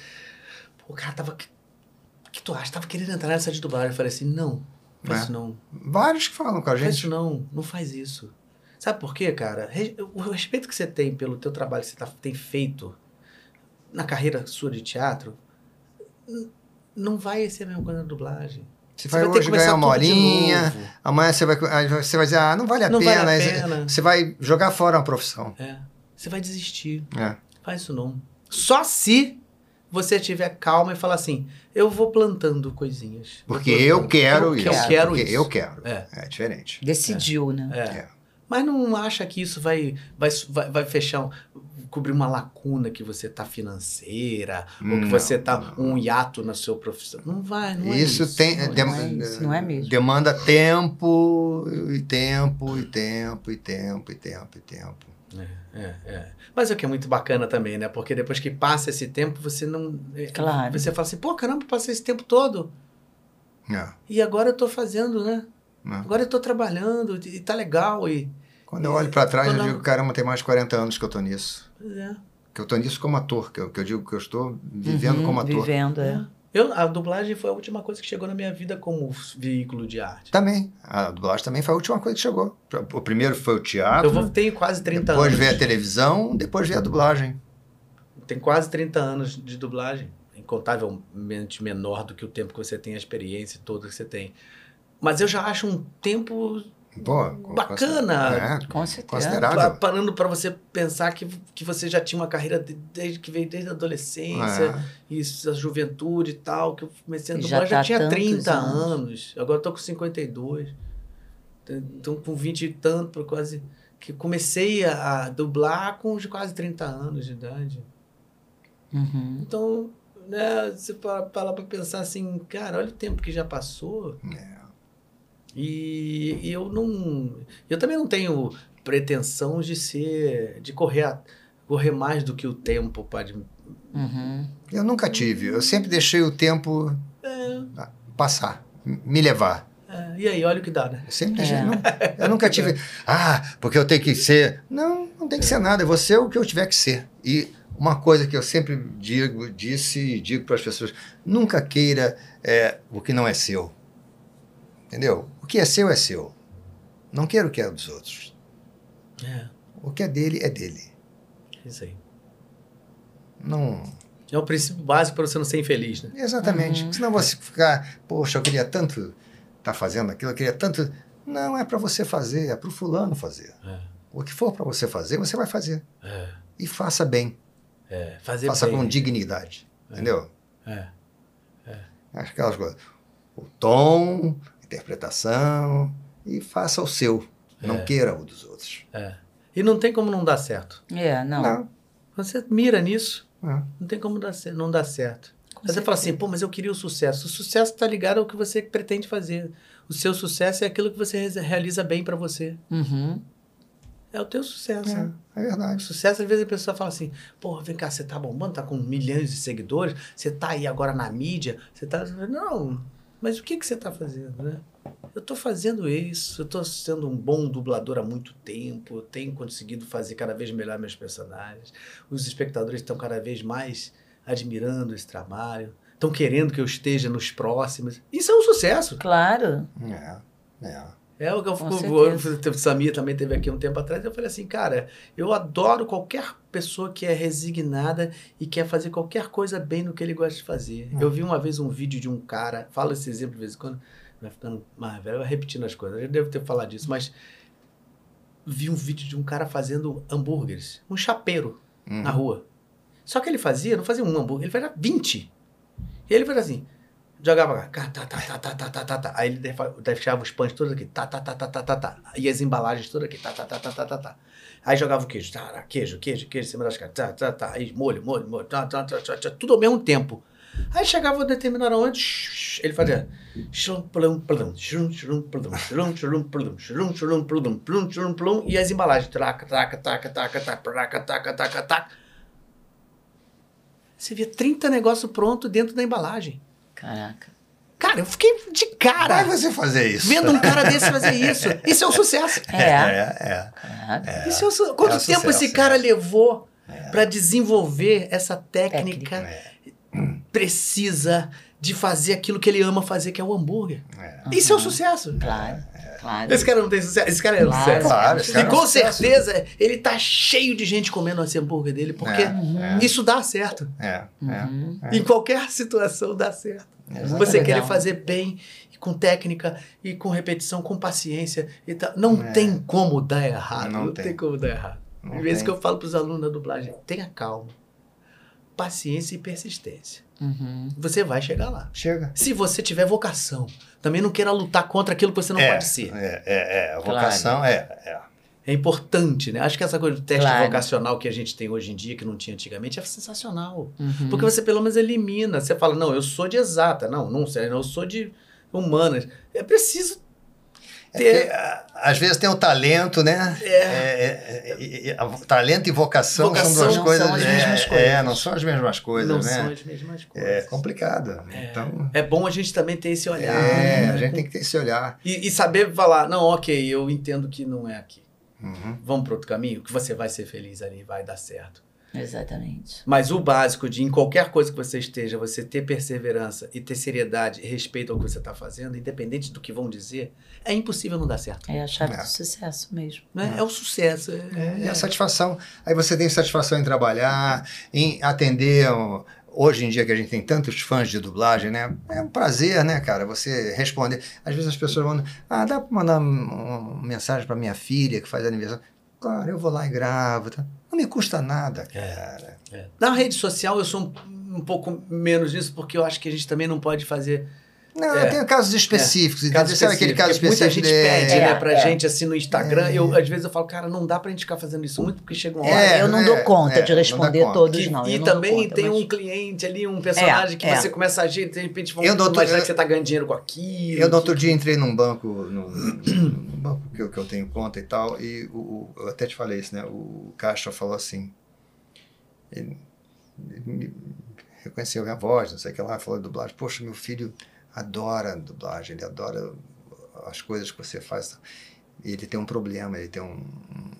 pô, o cara tava. O que tu acha? Tava querendo entrar nessa de dublagem. Eu falei assim, não, faz É. isso não. Vários que falam com a Faz gente. isso não, não faz isso. Sabe por quê, cara? O respeito que você tem pelo teu trabalho que você tá, tem feito na carreira sua de teatro, não vai ser a mesma coisa na dublagem. Você vai vai hoje ganhar uma horinha, amanhã você vai, você vai dizer, ah, não vale a Não pena. vale a pena. Você vai jogar fora uma profissão. É. Você vai desistir. É. Faz isso não. Só se você tiver calma e falar assim, eu vou plantando coisinhas. Porque eu plantando. quero eu, isso. Eu quero porque isso. eu quero. É. É diferente. Decidiu, né? É. É. Mas não acha que isso vai, vai, vai, vai fechar, cobrir uma lacuna que você tá financeira, ou que você tá um hiato na sua profissão. Não vai, não é isso, isso. tem não dem- é isso, não é mesmo. demanda tempo e tempo e tempo e tempo e tempo e tempo. É, é. Mas é o que é muito bacana também, né? Porque depois que passa esse tempo, você não. é, Claro. Você fala assim, pô, caramba, passei esse tempo todo. É. E agora eu tô fazendo, né? É. Agora eu tô trabalhando e tá legal. E. Quando eu olho pra trás, eu eu- digo, caramba, tem mais de 40 anos que eu tô nisso. Pois é. Que eu tô nisso como ator, que eu, que eu digo que eu estou vivendo Uhum, como ator. Vivendo, é. Eu, a dublagem foi a última coisa que chegou na minha vida como veículo de arte. Também. A dublagem também foi a última coisa que chegou. O primeiro foi o teatro, Eu vou, tenho quase 30 depois anos. veio a televisão, depois veio a dublagem. Tem quase 30 anos de dublagem. Incontavelmente menor do que o tempo que você tem, a experiência toda que você tem. Mas eu já acho um tempo Pô, Bacana. É, Com certeza. Considerável. pa- parando para você pensar que, que você já tinha uma carreira de- desde que veio desde a adolescência, É. isso, a juventude e tal, que eu comecei a dublar, já já, tá tinha tantos 30 anos. anos. Agora eu tô com 52. Então com 20 e tanto, quase que comecei a, dublar com uns quase 30 anos de idade. Uhum. Então, né, você para para pensar assim, cara, olha o tempo que já passou. É. E, e eu não. Eu também não tenho pretensão de ser. de correr, a- correr mais do que o tempo pode. Uhum. Eu nunca tive. Eu sempre deixei o tempo É, passar, me levar. é, e aí, olha o que dá, né? Eu sempre deixei. É. não- eu nunca tive. [LAUGHS] Ah, porque eu tenho que ser. Não, não tem que ser nada. Eu vou ser o que eu tiver que ser. E uma coisa que eu sempre digo, disse e digo para as pessoas: nunca queira é, o que não é seu. Entendeu? O que é seu é seu. Não queira o que é dos outros. É, O que é dele é dele. isso aí. Não. É o princípio básico para você não ser infeliz, né? Exatamente. Uhum. Senão você ficar, poxa, eu queria tanto estar fazendo aquilo, eu queria tanto. Não é para você fazer, é para o fulano fazer. É. O que for para você fazer, você vai fazer. É, E faça bem. é, fazer faça bem. com dignidade. Entendeu? É, Aquelas coisas. O tom, interpretação. E faça o seu. Não É. queira o dos outros. é. E não tem como não dar certo. É, não. Não. Você mira nisso, É. não tem como dar, não dar certo. Com você fala assim, pô, mas eu queria o sucesso. O sucesso está ligado ao que você pretende fazer. O seu sucesso é aquilo que você re- realiza bem para você. Uhum. É o teu sucesso. né? É, é O verdade. sucesso, às vezes a pessoa fala assim, pô, vem cá, você tá bombando, tá com milhões de seguidores, você tá aí agora na mídia, você tá. Não, mas o que, que você tá fazendo, né? Eu tô fazendo isso, eu tô sendo um bom dublador há muito tempo, eu tenho conseguido fazer cada vez melhor meus personagens. Os espectadores estão cada vez mais admirando esse trabalho, estão querendo que eu esteja nos próximos. Isso é um sucesso. Claro. É, é. É o que eu fico. Samir também teve aqui um tempo atrás. Eu falei assim, cara, eu adoro qualquer pessoa que é resignada e quer fazer qualquer coisa bem no que ele gosta de fazer. Hum. Eu vi uma vez um vídeo de um cara, falo esse exemplo de vez em quando, vai ficando mais velho, vai repetindo as coisas. Eu devo ter falado disso, mas vi um vídeo de um cara fazendo hambúrgueres, um chapeiro Hum. na rua. Só que ele fazia, não fazia um hambúrguer, ele fazia 20. E ele fazia assim, jogava tá, tá, tá, tá, tá, tá, tá, tá. Aí ele deixava os pães todos aqui, tá, tá, tá, tá, tá, tá, tá. E as embalagens todas aqui, tá, tá, tá, tá, tá, tá, tá. Aí jogava o queijo, tá, queijo, queijo, queijo em cima das caras, tá, tá, tá. Aí molho, molho, molho, tá, tá, tá, tá, tá, tudo ao mesmo tempo. Aí chegava um determinado shh, ele fazia shrum, plum, plum, shrum, shrum, plum, shrum, shrum, plum, shrum, shrum, plum, plum, shrum, plum, e as embalagens, traca, traca, taca, taca, taca, traca, taca, taca, taca. Você via 30 negócios prontos dentro da embalagem. Caraca. Cara, eu fiquei de cara Vai você fazer isso. vendo um cara desse fazer isso. [LAUGHS] Isso é um sucesso. É. É, é. Caraca. Isso é um su- Quanto é um tempo sucesso, esse cara é. levou pra desenvolver essa técnica, É. precisa de fazer aquilo que ele ama fazer, que é o hambúrguer? É. Isso é um sucesso. Claro, claro. Esse cara não tem sucesso. Esse cara é um Claro. sucesso. Claro, E é com sucesso. certeza ele tá cheio de gente comendo esse hambúrguer dele, porque É, isso dá certo. É, é. Uhum. Em qualquer situação dá certo. Você querer fazer bem, com técnica, e com repetição, com paciência. E tal. Não É. tem como dar errado. Não, Não tem. tem. como dar errado. Às vezes que eu falo para os alunos da dublagem, tenha calma, paciência e persistência. Uhum. Você vai chegar lá. Chega. Se você tiver vocação, também não queira lutar contra aquilo que você não é, pode ser. É, é, é. A vocação é, é. É importante, né? Acho que essa coisa do teste Claro. vocacional que a gente tem hoje em dia, que não tinha antigamente, é sensacional. Uhum. Porque você pelo menos elimina. Você fala, não, eu sou de exata. Não, não sei, eu sou de humanas. É preciso ter. porque, a- às vezes tem o talento, né? É. É, é, é, é, talento e vocação, Vocação são duas coisas. são as é, é, não são as mesmas coisas, não né? são as mesmas coisas. É complicado. É. Então, É bom a gente também ter esse olhar. é, né? a gente tem que ter esse olhar. E, e saber falar, não, ok, eu entendo que não é aqui. Uhum. Vamos para outro caminho, que você vai ser feliz ali, vai dar certo. Exatamente. Mas o básico de em qualquer coisa que você esteja, você ter perseverança e ter seriedade e respeito ao que você está fazendo, independente do que vão dizer, é impossível não dar certo. É a chave É. do sucesso mesmo. Né? É. o sucesso. É, E a satisfação. Aí você tem satisfação em trabalhar, em atender. Hoje em dia que a gente tem tantos fãs de dublagem, né? É um prazer, né, cara? Você responder. Às vezes as pessoas mandam, ah, dá pra mandar uma, uma mensagem pra minha filha que faz aniversário. Claro, eu vou lá e gravo. Tá? Não me custa nada, cara. É. Na rede social eu sou um, um pouco menos disso, porque eu acho que a gente também não pode fazer Não, É. tem casos específicos. entendeu? Caso Sabe aquele caso específico, porque específico? Muita gente de- pede, É, né, pra é. gente assim no Instagram. É. Eu, às vezes eu falo, cara, não dá pra gente ficar fazendo isso muito, porque chega uma hora. É, eu não é, dou conta é, de não responder conta. todos, Que- não. e eu não também conta, tem mas- um cliente ali, um personagem que é. você começa a agir, de repente vão no outro- imaginar eu- que você tá ganhando dinheiro com aquilo. Eu no outro que- dia entrei num banco, no, no banco que eu, que eu tenho conta e tal, e o, o- eu até te falei isso, né? O caixa falou assim. Ele, ele reconheceu minha voz, não sei o que lá, falou de dublagem. Poxa, meu filho adora dublagem, ele adora as coisas que você faz. Ele tem um problema, ele tem um, um-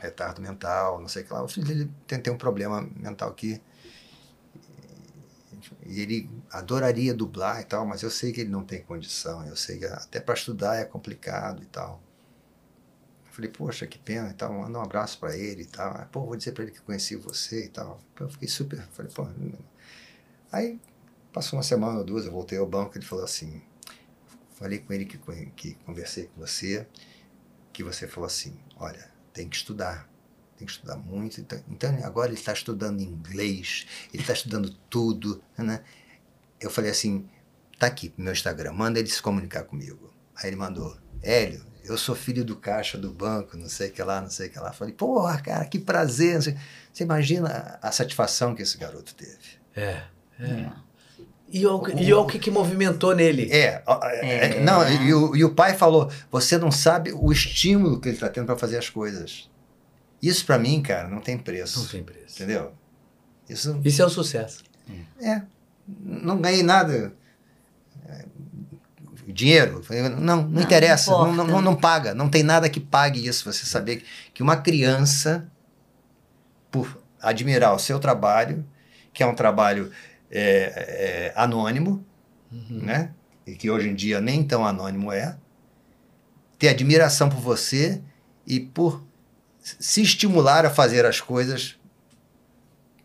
retardo mental, não sei o que lá. O filho dele tem, tem um problema mental que e ele adoraria dublar e tal, mas eu sei que ele não tem condição, eu sei que até para estudar é complicado e tal. Eu falei, poxa, que pena e tal, manda um abraço para ele e tal. Ah, Pô, vou dizer para ele que conheci você e tal. Eu fiquei super, falei, pô. Aí passou uma semana ou duas, eu voltei ao banco, ele falou assim, falei com ele que, que conversei com você, que você falou assim, olha, tem que estudar, tem que estudar muito. Então, então agora ele está estudando inglês, ele está estudando tudo, né? Eu falei assim, tá aqui no meu Instagram, manda ele se comunicar comigo. Aí ele mandou, Hélio, eu sou filho do caixa do banco, não sei o que lá, não sei o que lá. Falei, porra, cara, que prazer. Você imagina a satisfação que esse garoto teve. É, é. E o, e o que, que movimentou nele? É, é, é não, e o, e o pai falou: você não sabe o estímulo que ele está tendo para fazer as coisas. Isso para mim, cara, não tem preço. Não tem preço. Entendeu? Isso, Isso é o sucesso. É. Não ganhei nada. É, dinheiro. Não, não, não interessa. Não, não, não, não, paga. Não tem nada que pague isso. Você saber que uma criança, por admirar o seu trabalho, que é um trabalho é, é, anônimo, uhum. né? E que hoje em dia nem tão anônimo é, ter admiração por você e por se estimular a fazer as coisas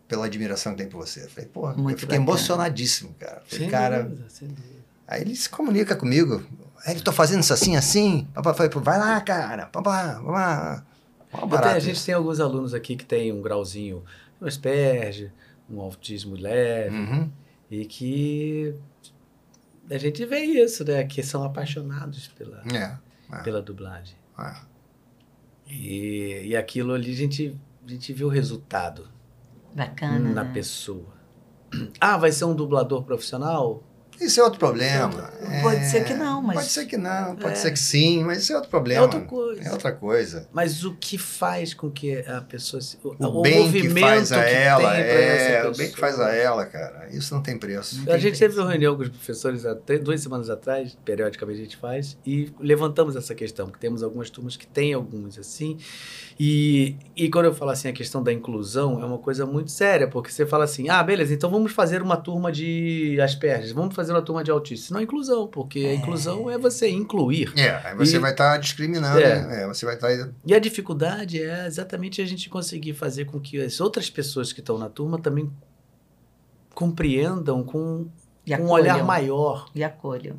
pela admiração que tem por você. Eu falei, porra, eu fiquei bacana. emocionadíssimo, cara. Falei, sem cara. Dúvida, sem dúvida. Aí ele se comunica comigo. Aí ele tô fazendo isso assim, assim. Papai falei, vai lá, cara. Papai, vamos lá. a gente tem alguns alunos aqui que tem um grauzinho, um Asperger, um autismo leve, uhum. e que a gente vê isso, né? Que são apaixonados pela, é, é. pela dublagem. É. E, e aquilo ali a gente, a gente vê o resultado. Bacana. Na né? pessoa. Ah, vai ser um dublador profissional? Isso é outro problema. Pode é, ser que não, mas. Pode ser que não, pode é. ser que sim, mas isso é outro problema. É outra coisa. É outra coisa. Mas o que faz com que a pessoa. Se, o, o, bem que faz a que ela, é. O bem que faz a ela, cara. Isso não tem preço. Não a gente preço. teve uma reunião com os professores há duas semanas atrás, periodicamente a gente faz, e levantamos essa questão, porque temos algumas turmas que têm alguns assim. E, e quando eu falo assim, a questão da inclusão é uma coisa muito séria, porque você fala assim: ah, beleza, então vamos fazer uma turma de Asperger, vamos fazer uma turma de autistas. Não é inclusão, porque é. a inclusão é você incluir. É, aí você e, vai estar tá discriminando, é. Né? é. você vai estar. Tá... E a dificuldade é exatamente a gente conseguir fazer com que as outras pessoas que estão na turma também compreendam com, com um olhar maior. E acolham.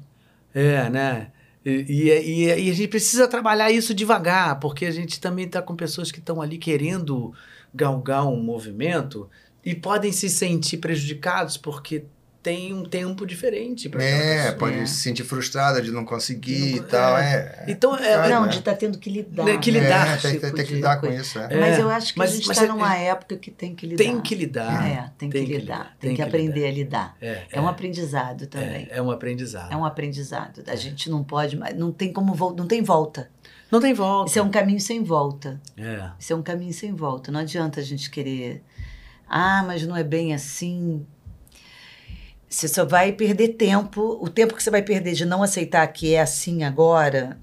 É, né? E, e, e, a gente precisa trabalhar isso devagar, porque a gente também está com pessoas que estão ali querendo galgar um movimento e podem se sentir prejudicados porque tem um tempo diferente para É, pode é. se sentir frustrada de não conseguir não, e tal. É. é. Então, é, não, de estar tá tendo que lidar. Né, que lidar. É, tem, tem, tem, que lidar com isso. É. Mas eu acho que mas, a gente está numa época que tem que lidar. Tem que lidar. É, tem, tem que, lidar. Tem, que, que aprender lidar. a lidar. É, um aprendizado também. É, um aprendizado. É um aprendizado. A gente não pode mais, não tem como não tem volta. Não tem volta. Isso é um caminho sem volta. É. Isso é um caminho sem volta. Não adianta a gente querer. Ah, mas não é bem assim você só vai perder tempo. O tempo que você vai perder de não aceitar que é assim agora,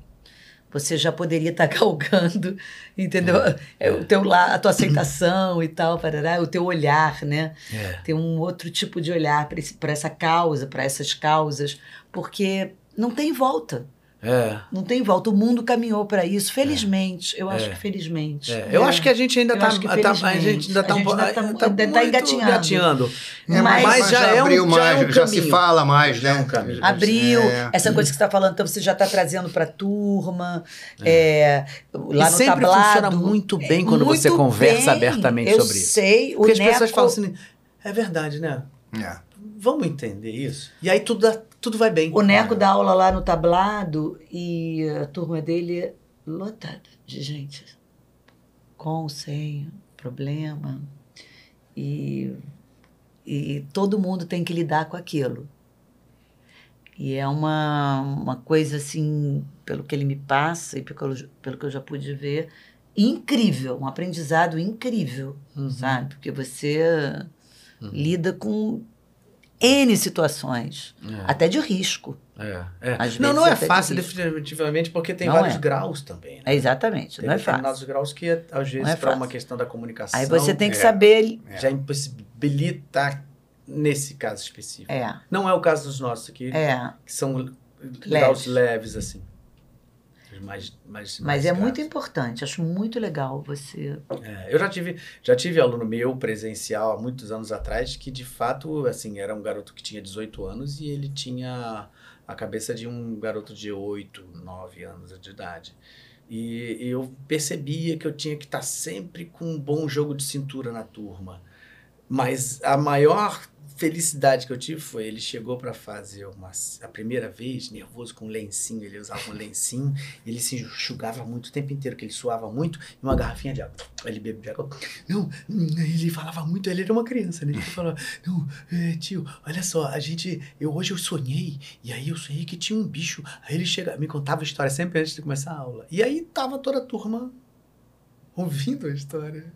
você já poderia estar tá [LAUGHS] galgando, entendeu? É, é. O teu, a tua aceitação e tal, parará, o teu olhar, né? É. Tem um outro tipo de olhar para essa causa, para essas causas, porque não tem volta. É. Não tem volta. O mundo caminhou para isso, felizmente. Eu acho é. que felizmente. É. Eu acho que a gente ainda está. Tá, a gente ainda está um pouco. Tá, tá, tá engatinhando. engatinhando. É, mas, mas, já, já, é um, mais, já, é um já se fala mais, né? Um Abriu. Essa coisa que você está falando, então você já está trazendo para a turma. É. lá e no sempre tablado. funciona muito bem quando muito você conversa bem. abertamente eu sobre isso. sei. Porque o as Neco... pessoas falam assim. É verdade, né? É. Vamos entender isso. E aí tudo dá tudo vai bem. O Neco dá aula lá no tablado e a turma dele é lotada de gente. Com, sem, problema. E, e todo mundo tem que lidar com aquilo. E é uma, uma coisa assim, pelo que ele me passa e pelo, pelo que eu já pude ver, incrível, um aprendizado incrível, uhum. sabe? Porque você uhum. lida com N situações, é. até de risco. É, é. não, não é fácil, definitivamente, porque tem não vários é. graus também. Né? É exatamente, tem não é fácil. Tem determinados graus que, às vezes, é para uma questão da comunicação. Aí você tem que saber. Já impossibilita nesse caso específico. É. Não é o caso dos nossos aqui, que são leves. graus leves, assim Mas mais é muito importante, acho muito legal você. É, eu já tive, já tive aluno meu presencial há muitos anos atrás que de fato assim era um garoto que tinha 18 anos e ele tinha a cabeça de um garoto de 8, 9 anos de idade. E, e eu percebia que eu tinha que estar sempre com um bom jogo de cintura na turma. Mas a maior felicidade que eu tive foi ele chegou para fazer uma, a primeira vez, nervoso com um lencinho, ele usava um lencinho, ele se enxugava muito o tempo inteiro, que ele suava muito, e uma garrafinha de água. Ele bebia água. Não, ele falava muito, ele era uma criança, né? Ele falava, não, é, tio, olha só, a gente, eu hoje eu sonhei, e aí eu sonhei que tinha um bicho. Aí ele chega, me contava a história sempre antes de começar a aula. E aí tava toda a turma ouvindo a história.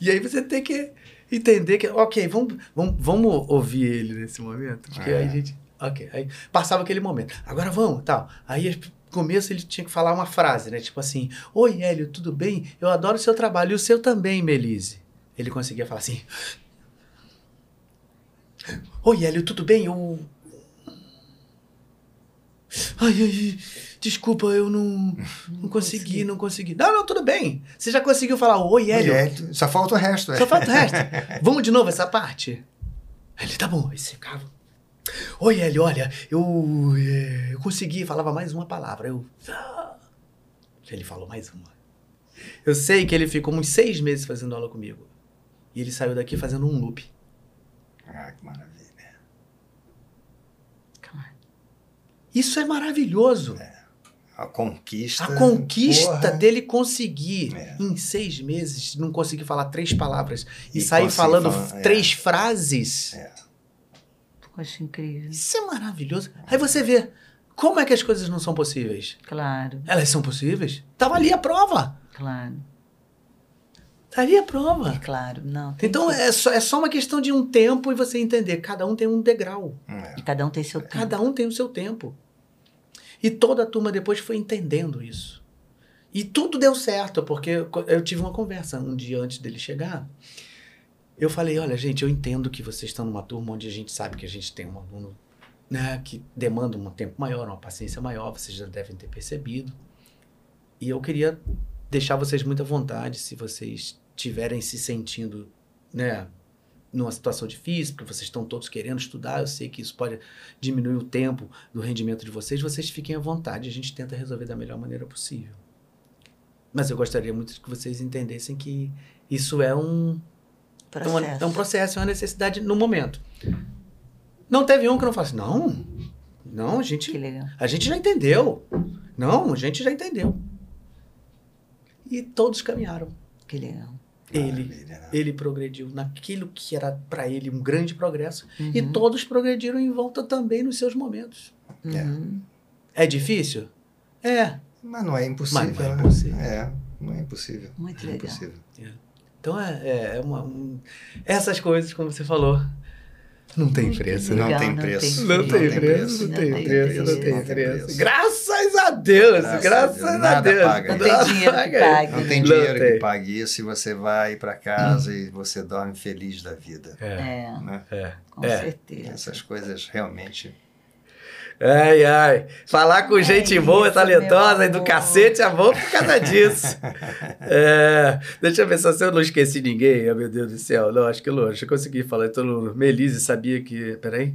E aí você tem que entender que, ok, vamos, vamos, vamos ouvir ele nesse momento. Porque É. aí a gente. Ok. Aí passava aquele momento. Agora vamos, tal. Aí no começo ele tinha que falar uma frase, né? Tipo assim: Oi, Hélio, tudo bem? Eu adoro o seu trabalho. E o seu também, Melise. Ele conseguia falar assim. Oi, Hélio, tudo bem? Eu. Ai, ai, desculpa, eu não, [LAUGHS] não consegui, não consegui. Não, não, tudo bem. Você já conseguiu falar oi, Hélio? Só falta o resto. Só falta o resto. [LAUGHS] Vamos de novo essa parte? Ele, tá bom. Você ficava. Oi, Hélio, olha, eu, eh, eu consegui, falava mais uma palavra. Eu. "Ah." Ele falou mais uma. Eu sei que ele ficou uns seis meses fazendo aula comigo. E ele saiu daqui fazendo um loop. Ah, que maravilha. Isso é maravilhoso. A conquista. A conquista porra. dele conseguir, É. em seis meses, não conseguir falar três palavras e, E sair falando falar, é. três frases. É. Poxa, incrível. Isso é maravilhoso. Aí você vê como é que as coisas não são possíveis. Claro, Elas são possíveis? Tava ali a prova. claro. Tá ali a É prova. claro. Não. Então que- é só, é só uma questão de um tempo e você entender. Cada um tem um degrau. É. E cada um tem seu tempo. Cada um tem o seu tempo. E toda a turma depois foi entendendo isso. E tudo deu certo, porque eu- tive uma conversa um dia antes dele chegar. Eu falei, olha, gente, eu entendo que vocês estão numa turma onde a gente sabe que a gente tem um aluno né, que demanda um tempo maior, uma paciência maior, vocês já devem ter percebido. E eu queria deixar vocês muito à vontade, se vocês estiverem se sentindo, né, numa situação difícil, porque vocês estão todos querendo estudar, eu sei que isso pode diminuir o tempo do rendimento de vocês, vocês fiquem à vontade, a gente tenta resolver da melhor maneira possível. Mas eu gostaria muito que vocês entendessem que isso é um, é, Processo. é um processo, é uma necessidade no momento. Não teve um que não falasse, não, não, a gente, a gente já entendeu. Não, a gente já entendeu. E todos caminharam. Que legal. Ele, Maravilha, né? ele progrediu naquilo que era para ele um grande progresso. E Uhum. todos progrediram em volta também nos seus momentos. Uhum. É difícil? É. Mas não é impossível. Mas não é né? impossível. É, não é impossível. Muito é legal. impossível. Então é, é, é uma. um- essas coisas, como você falou, não tem preço, né? Não tem preço. Não tem preço, não tem preço, não tem preço. Graças a Deus, Graças a graças Deus. Não tem dinheiro que pague. Não tem Não dinheiro tem. que pague isso e você vai para casa e você dorme feliz da vida. É, É, Né? é. com É. certeza. Essas coisas realmente. Ai, ai. Falar com gente É boa, isso, talentosa e do cacete é bom por causa disso. [LAUGHS] É, deixa eu ver só se eu não esqueci ninguém. Oh, meu Deus do céu. Não, acho que longe. Eu consegui falar. Então, Melise sabia que. Peraí.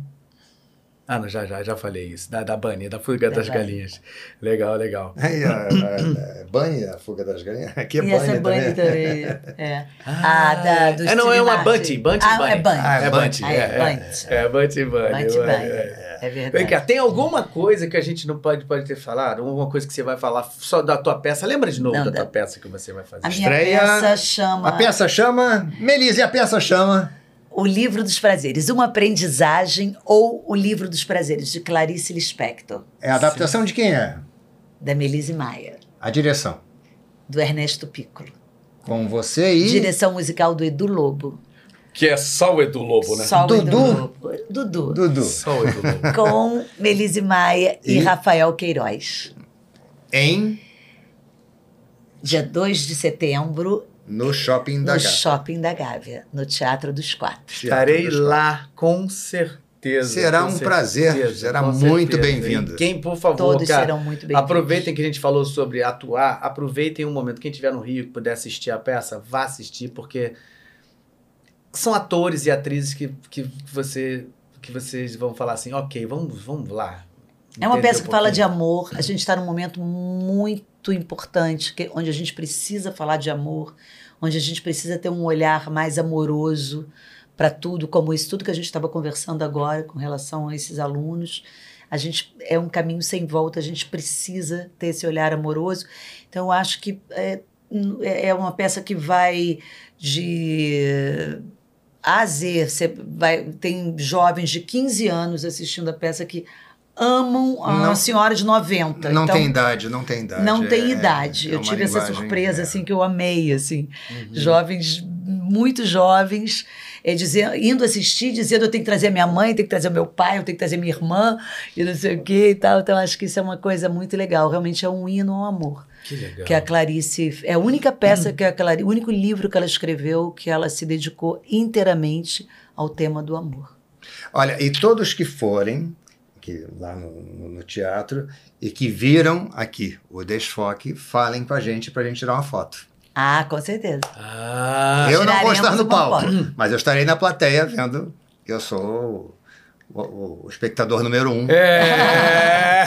Ah, não, já, já, já falei isso. Da, da Bunny, da Fuga Da das Bunny. Galinhas. Legal, legal. Aí a, a, a banha, a fuga das galinhas. Aqui é e essa Bunny também. também. É. [LAUGHS] Ah, da, do É, não, é uma. Bunty. Bunty Ah, Bunny. é Bunny. Ah, É Bunty. Bunty. Ah, É, é é, Bunty. é Bunty Bunny. Bunty Bunny, Bunny. É. Verdade. Vem cá, tem alguma coisa que a gente não pode, pode ter falado? Alguma coisa que você vai falar só da tua peça? Lembra de novo Não, da da- tua peça que você vai fazer? A minha Estreia- peça chama A peça chama. Melise, a peça chama. O Livro dos Prazeres, Uma Aprendizagem ou O Livro dos Prazeres, de Clarice Lispector, É a adaptação de quem é? da Melise Maia, A direção. do Ernesto Piccolo. Com você e. Direção musical do Edu Lobo. Que é só o Edu Lobo, né? Só o Edu Dudu? Lobo. Dudu. Dudu. Só o Edu Lobo. [LAUGHS] Com Melise Maia e, E? Rafael Queiroz. Em. Dia 2 de setembro, No shopping da no Gávea. Shopping da Gávea, no Teatro dos Quatro. Estarei lá, com certeza. Será com um certeza, prazer, será muito certeza. bem-vindo. E Quem, por favor, Todos cara, serão muito bem aproveitem que a gente falou sobre atuar, aproveitem um momento. Quem estiver no Rio, que puder assistir a peça, vá assistir, porque são atores e atrizes que, que, você, que vocês vão falar assim, ok, vamos, vamos lá. É uma peça um que fala de amor. A gente está num momento muito muito importante, que, onde a gente precisa falar de amor, onde a gente precisa ter um olhar mais amoroso para tudo, como isso tudo que a gente estava conversando agora com relação a esses alunos. A gente é um caminho sem volta, a gente precisa ter esse olhar amoroso. Então, eu acho que é, é uma peça que vai de A a Z. Você vai, tem jovens de 15 anos assistindo a peça que amam a Não- senhora de 90. Não então, tem idade, não tem idade. não tem É- idade. é eu tive essa surpresa, é. assim, que eu amei, assim. Jovens, muito jovens, é, dizer, indo assistir, dizendo eu tenho que trazer minha mãe, tenho que trazer meu pai, eu tenho que trazer minha irmã, e não sei o quê e tal. Então, acho que isso é uma coisa muito legal. Realmente é um hino ao amor. Que legal. Que a Clarice... É a única peça que a Clarice... O único livro que ela escreveu que ela se dedicou inteiramente ao tema do amor. Olha, e todos que forem que, lá no, no- no teatro e que viram aqui o desfoque, falem com a gente para a gente tirar uma foto. Ah, com certeza. Ah, eu não vou estar no palco, mas eu estarei na plateia vendo que eu sou o, o- espectador número um. É,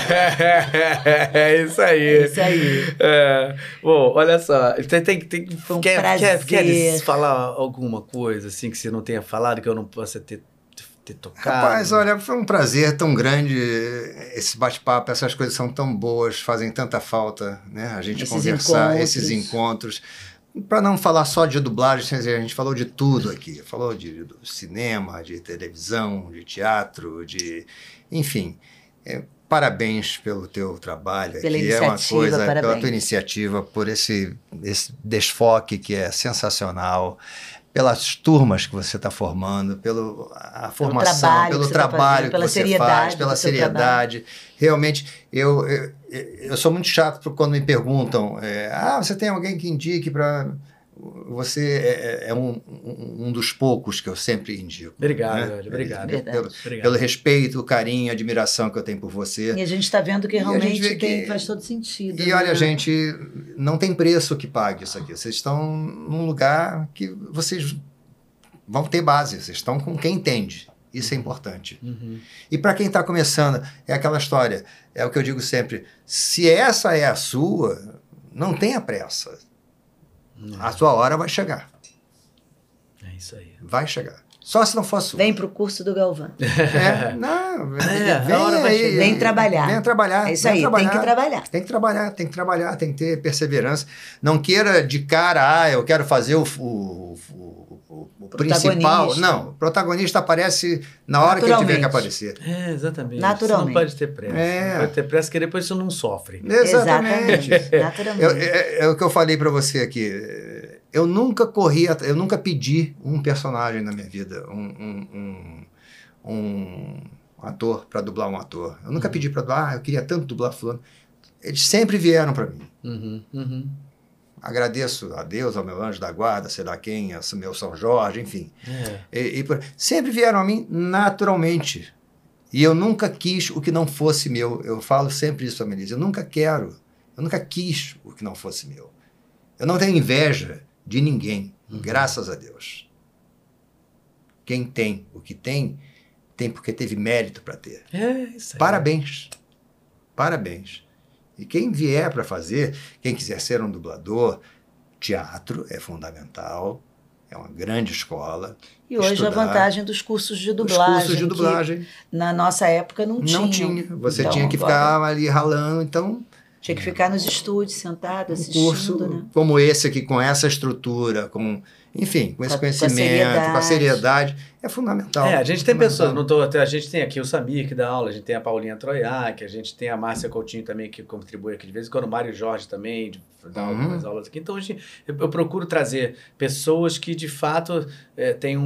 é isso aí. Isso aí. É. Bom, olha só. Tem, tem, tem, Foi um quer, prazer. quer, queres falar alguma coisa assim que você não tenha falado, que eu não possa ter, ter tocado? Rapaz, olha, foi um prazer tão grande esse bate-papo, essas coisas são tão boas, fazem tanta falta, né? A gente Esses conversar, encontros. esses encontros. Para não falar só de dublagem, a gente falou de tudo aqui. Falou de, do cinema, de televisão, de teatro, de. Enfim. é, parabéns pelo teu trabalho Pela aqui. É uma coisa, pela parabéns. tua iniciativa, por esse, esse desfoque que é sensacional pelas turmas que você está formando, pelo a formação, trabalho pelo que você tá trabalho fazendo, que pela você faz, pela seriedade. Realmente, eu, eu, eu sou muito chato por quando me perguntam, é, ah, você tem alguém que indique para você é, é um, um um dos poucos que eu sempre indico. Obrigado, né? velho, obrigado. Pelo, Verdade. Obrigado. pelo respeito, o carinho, a admiração que eu tenho por você. E a gente está vendo que realmente tem, que- faz todo sentido. E né? olha, gente, não tem preço que pague isso aqui. Vocês estão num lugar que vocês vão ter base, vocês estão com quem entende. Isso é importante. Uhum. E para quem está começando, é aquela história, é o que eu digo sempre: se essa é a sua, não tenha pressa. A sua hora vai chegar. É isso aí. Vai chegar. Só se não for a sua. Vem para o curso do Galvão. [LAUGHS] É, não, [LAUGHS] É, vem aí. Vem trabalhar. Vem trabalhar. É isso aí, tem que trabalhar. Tem que trabalhar, tem que trabalhar, tem que ter perseverança. Não queira de cara, ah, eu quero fazer o, o, o- o- o Protagonista. principal. Não, o protagonista aparece na hora que ele tiver que aparecer. É, exatamente. Naturalmente. Você não pode ter pressa. É. Não pode ter pressa, que depois você não sofre. Exatamente. Naturalmente. Eu- é, é o que eu falei pra você aqui. Eu nunca corri, eu nunca pedi um personagem na minha vida, um, um- um- um ator pra dublar um ator. Eu nunca pedi pra dublar, ah, eu queria tanto dublar fulano. Eles sempre vieram pra mim. Uhum, uhum. Agradeço a Deus, ao meu anjo da guarda, sei lá quem, ao meu São Jorge, enfim. É. E- e por- sempre vieram a mim naturalmente. E eu nunca quis o que não fosse meu. Eu falo sempre isso a Melissa. Eu nunca quero. Eu nunca quis o que não fosse meu. Eu não tenho inveja de ninguém, graças a Deus. Quem tem o que tem, tem porque teve mérito para ter. É isso aí. Parabéns. Parabéns. E quem vier para fazer, quem quiser ser um dublador, teatro é fundamental. É uma grande escola. E hoje estudar. a vantagem dos cursos de Os dublagem. cursos de dublagem na nossa época não, não tinham. tinha. Você Então, tinha que agora ficar ali ralando. Então, Tinha que ficar nos estúdios, sentado, um assistindo, curso né? como esse aqui, com essa estrutura, com, enfim, com esse conhecimento, com a seriedade, é fundamental. É, a gente tem Fundamental. pessoas, não tô, a gente tem aqui o Samir que dá aula, a gente tem a Paulinha Troiac, a gente tem a Márcia Coutinho também que contribui aqui de vez em quando, o Mário Jorge também de- dá Uhum. algumas aulas aqui. Então a gente, eu, eu procuro trazer pessoas que de fato eh, têm um,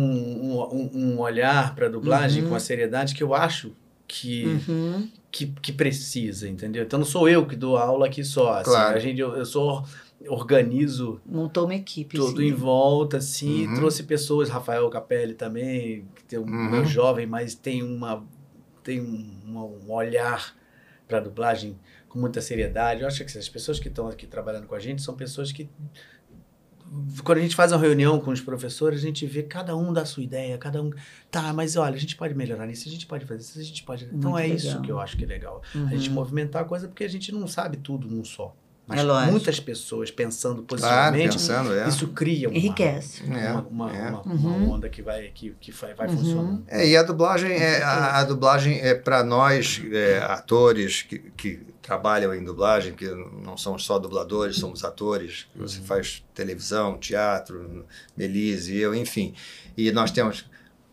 um, um- olhar para dublagem Uhum. com a seriedade que eu acho que, Uhum. que, que precisa, entendeu? Então não sou eu que dou aula aqui só, assim, Claro. a gente, eu, eu só organizo Montou uma equipe. tudo em volta, assim, Uhum. trouxe pessoas, Rafael Capelli também, que tem um Uhum. meu jovem, mas tem uma tem um, um olhar para dublagem com muita seriedade. Eu acho que as pessoas que estão aqui trabalhando com a gente são pessoas que quando a gente faz uma reunião com os professores, a gente vê cada um da sua ideia, cada um, tá, mas olha, a gente pode melhorar nisso, a gente pode fazer isso, a gente pode. Então Muito é isso legal. que eu acho que é legal. Uhum. A gente movimentar a coisa porque a gente não sabe tudo num só. Mas É lógico. muitas pessoas pensando Claro, positivamente, pensando, é. isso cria uma, Enriquece. É, uma, uma, é. uma- uma onda que vai, que, que vai, vai funcionando. É, e a dublagem é a, a dublagem é para nós é, atores que, que trabalham em dublagem, que não somos só dubladores, somos atores. Você faz televisão, teatro, Melise, eu, enfim. E nós temos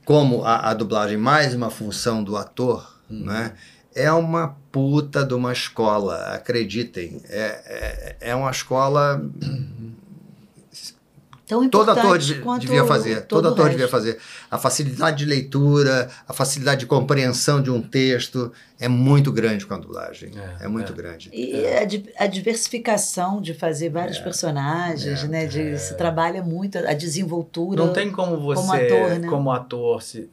como a, a dublagem mais uma função do ator, né? É uma puta de uma escola, acreditem. É, é, é uma escola Tão todo importante ator devia, quanto devia fazer. Todo, ator devia fazer. A facilidade de leitura, a facilidade de compreensão de um texto é muito grande com a dublagem. É, É, muito é. grande. E a, di- a diversificação de fazer vários personagens, é, né? De, Se trabalha muito a desenvoltura. Não tem como você, como ator, né? como ator, se,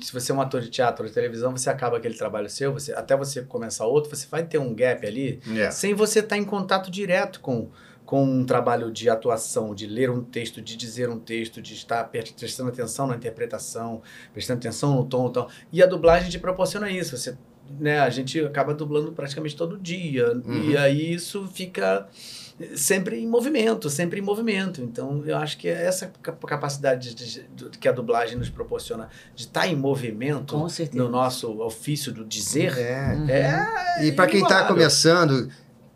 se você é um ator de teatro ou de televisão, você acaba aquele trabalho seu, você, até você começar outro, você vai ter um gap ali, É. sem você estar em contato direto com, com um trabalho de atuação, de ler um texto, de dizer um texto, de estar prestando atenção na interpretação, prestando atenção no tom e tal. E a dublagem te proporciona isso. Você, né, a gente acaba dublando praticamente todo dia. Uhum. E aí isso fica sempre em movimento, sempre em movimento. Então, eu acho que é essa ca- capacidade de- de- que a dublagem nos proporciona de estar em movimento Com certeza. no nosso ofício do dizer É. é. E para quem está começando,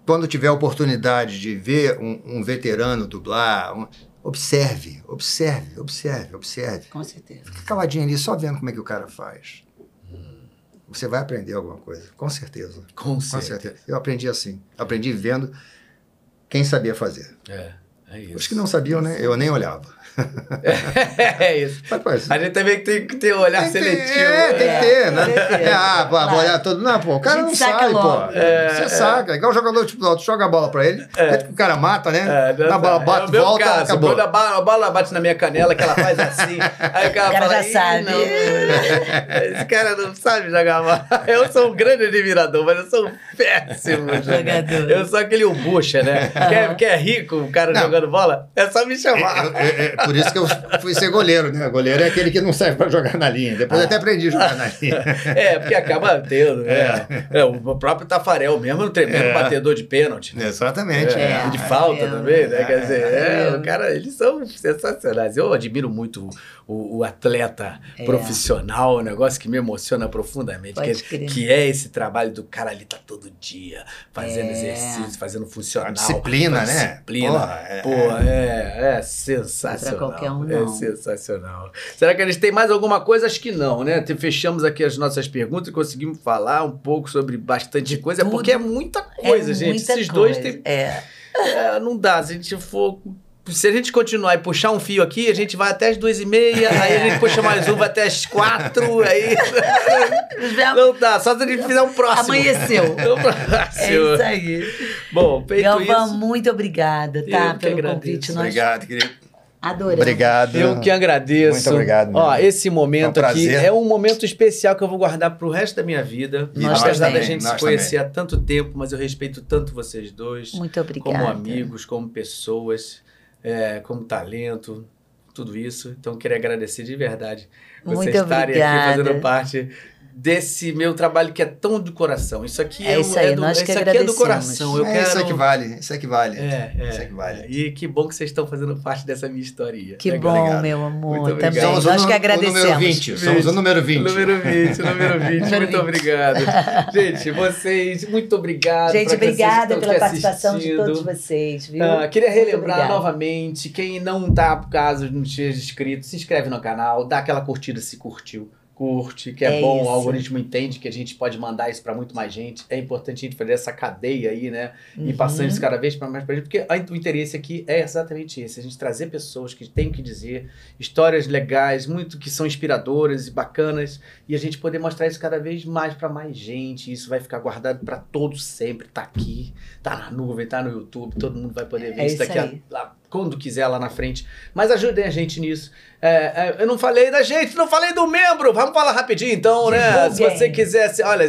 quando tiver a oportunidade de ver um, um veterano dublar, um- observe, observe, observe, observe. Com certeza. Fica caladinho ali só vendo como é que o cara faz. Você vai aprender alguma coisa, com certeza. Com Com certeza. certeza. Eu aprendi assim. Aprendi vendo quem sabia fazer. É, é isso. Os que não sabiam, né? Eu nem olhava. [LAUGHS] é isso. Mas, pô, A gente também tem que ter um olhar tem que ter- seletivo. É, tem que ter, né? Tem que ter. É, ah, pô, Claro. olhar todo. Não, pô, o cara A não saca logo. pô. Você saca. É igual o jogador de futebol, tu joga a bola pra ele, aí o cara mata, né? É, Na bola é bate, volta, caso, acabou. quando a bola, a bola bate na minha canela, que ela faz assim. [LAUGHS] aí o cara, O cara fala, já "Ih, sabe." não, [LAUGHS] esse cara não sabe jogar bola. Eu sou um grande admirador, mas eu sou um péssimo Jogador. Eu sou aquele bucha, né? Quer, quer rico, o cara Não. jogando bola? É só me chamar. É, é, é, por isso que eu fui ser goleiro, né? Goleiro é aquele que não serve pra jogar na linha. Depois eu até aprendi a jogar na linha. [LAUGHS] É, porque acaba tendo, né? É, o próprio Tafarel mesmo é um tremendo É. batedor de pênalti. né? Exatamente. É, É, de falta é, também, né? Quer dizer, é. é, o cara, eles são sensacionais. Eu admiro muito o, o atleta É. profissional, um negócio que me emociona profundamente, que, que é esse trabalho do cara ali tá todo dia, fazendo É. exercício, fazendo funcional. A disciplina, a né? Disciplina. Porra, é- Pô, é, é sensacional. Qualquer um, é não. sensacional. Será que eles têm mais alguma coisa? Acho que não, né? Fechamos aqui as nossas perguntas e conseguimos falar um pouco sobre bastante coisa, tudo. porque é muita coisa, é gente. muita Esses dois coisa. têm É. é, não dá. Se a gente for. Se a gente continuar e puxar um fio aqui, a gente vai até as duas e meia, aí a gente puxa mais um, vai até as quatro, aí. Não dá, só se a gente fizer um próximo. Amanheceu. [LAUGHS] Um próximo. É isso aí. Bom, feito Galvão, isso. muito obrigada, Eu tá? que Pelo agradeço. convite. Nós Obrigado, querido. Adoramos. Obrigado. Eu que agradeço. Muito obrigado, meu Ó, esse momento Foi um aqui é um momento especial que eu vou guardar pro resto da minha vida. E nós Apesar também. da gente Nós se conhecer há tanto tempo, mas eu respeito tanto vocês dois. Muito obrigada. como amigos, como pessoas, é, como talento, tudo isso. Então, eu queria agradecer de verdade vocês Muito estarem obrigada. aqui fazendo parte desse meu trabalho que é tão do coração. Isso aqui é, É isso aí, do, nós que isso aqui é do coração. Eu é quero... isso que vale, isso que vale. É, é, Isso que vale. é. E que bom que vocês estão fazendo parte dessa minha história. Que Legal. bom, Obrigado. meu amor. Muito. Também. Somos Nós o, que agradecemos. o número 20. Somos o número 20. Número 20, número 20. [LAUGHS] Número muito 20. obrigado. [LAUGHS] Gente, vocês, muito obrigado. Gente, obrigada pela participação de assistindo. todos vocês, viu? Ah, queria relembrar novamente, quem não tá, por caso não esteja inscrito, se inscreve no canal, dá aquela curtida se curtiu. Curte, que é, É bom, isso. o algoritmo entende que a gente pode mandar isso para muito mais gente. É importante a gente fazer essa cadeia aí, né? E Uhum. passando isso cada vez para mais pra gente, porque a- o interesse aqui é exatamente esse: a gente trazer pessoas que têm o que dizer, histórias legais, muito que são inspiradoras e bacanas, e a gente poder mostrar isso cada vez mais para mais gente. Isso vai ficar guardado para todos sempre. Tá aqui, tá na nuvem, tá no YouTube, todo mundo vai poder ver É isso isso daqui a, aí. Quando quiser lá na frente. Mas ajudem a gente nisso. É, é, eu não falei da gente, não falei do membro. Vamos falar rapidinho então, né? Se você quiser, se- olha,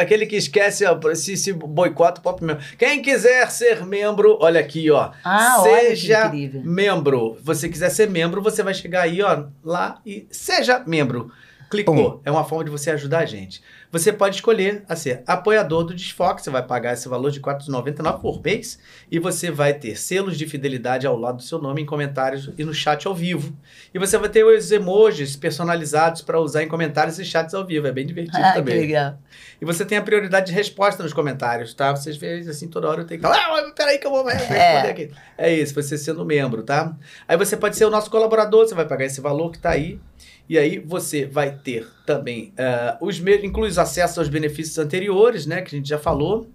aquele que esquece, ó, se, se boicota o pop membro. Quem quiser ser membro, olha aqui, ó. Ah, olha que seja membro. Você quiser ser membro, você vai chegar aí, ó, lá e seja membro. Clicou. É uma forma de você ajudar a gente. Você pode escolher a ser apoiador do Desfoque. Você vai pagar esse valor de R$ 4,99 por mês e você vai ter selos de fidelidade ao lado do seu nome em comentários e no chat ao vivo. E você vai ter os emojis personalizados para usar em comentários e chats ao vivo. É bem divertido Ah, que também. legal. E você tem a prioridade de resposta nos comentários, tá? Vocês veem assim, toda hora eu tenho que falar, ah, peraí que eu vou responder É. aqui. É isso, você sendo membro, tá? Aí você pode ser o nosso colaborador, você vai pagar esse valor que tá aí. E aí você vai ter também ah, os inclui os acessos aos benefícios anteriores, né? Que a gente já falou.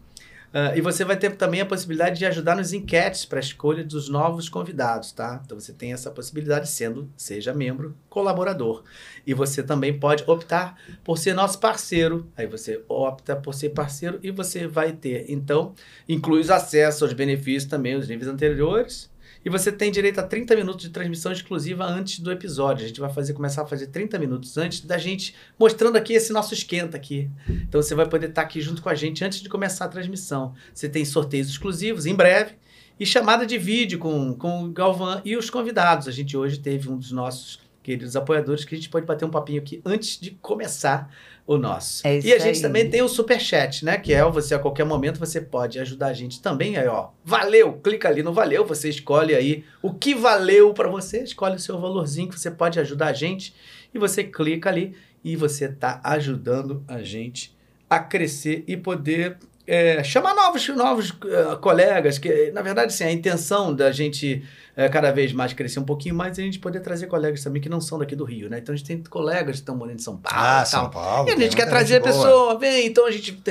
Ah, e você vai ter também a possibilidade de ajudar nos enquetes para a escolha dos novos convidados, tá? Então você tem essa possibilidade sendo, seja membro, colaborador. E você também pode optar por ser nosso parceiro. Aí você opta por ser parceiro e você vai ter, então, inclui os acessos aos benefícios também, os níveis anteriores. E você tem direito a 30 minutos de transmissão exclusiva antes do episódio. A gente vai fazer começar a fazer 30 minutos antes da gente mostrando aqui esse nosso esquenta aqui. Então você vai poder estar aqui junto com a gente antes de começar a transmissão. Você tem sorteios exclusivos em breve e chamada de vídeo com, com o Galvão e os convidados. A gente hoje teve um dos nossos queridos apoiadores que a gente pode bater um papinho aqui antes de começar o nosso. É isso e a gente aí. também tem o Superchat, né? Que é você a qualquer momento você pode ajudar a gente também. Aí, ó, valeu, clica ali no valeu, você escolhe aí o que valeu para você, escolhe o seu valorzinho que você pode ajudar a gente e você clica ali e você tá ajudando a gente a crescer e poder é, chamar novos, novos eh, colegas, que na verdade assim, a intenção da gente eh, cada vez mais crescer um pouquinho mais é a gente poder trazer colegas também que não são daqui do Rio, né? Então a gente tem colegas que estão morando em São Paulo. Ah, e. São Paulo. E a gente quer trazer a pessoa, vem, então a gente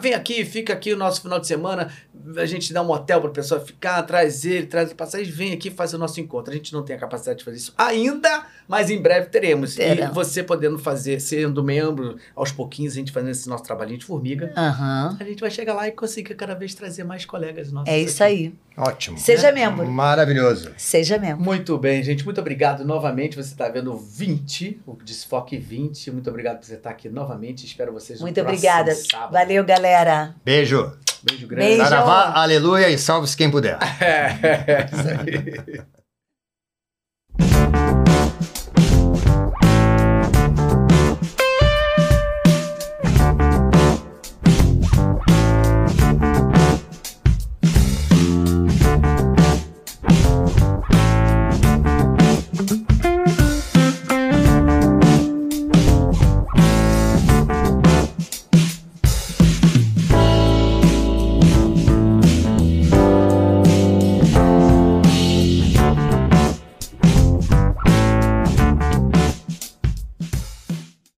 vem aqui, fica aqui o nosso final de semana, a gente dá um hotel para a pessoa ficar, traz ele, traz passagem, vem aqui fazer o nosso encontro. A gente não tem a capacidade de fazer isso ainda, mas em breve teremos. Teremos. E você podendo fazer, sendo membro, aos pouquinhos, a gente fazendo esse nosso trabalhinho de formiga, Aham. a gente vai chegar lá e conseguir cada vez trazer mais colegas nossos. É isso aqui. aí. Ótimo. Seja membro. Maravilhoso. Seja membro. Muito bem, gente. Muito obrigado novamente. Você está vendo o 20, o Desfoque 20. Muito obrigado por você estar aqui novamente. Espero vocês no Muito obrigada. sábado. Valeu, galera. Beijo. Beijo grande. Beijo. Saravá, aleluia e salve-se quem puder. [LAUGHS] É, isso aí.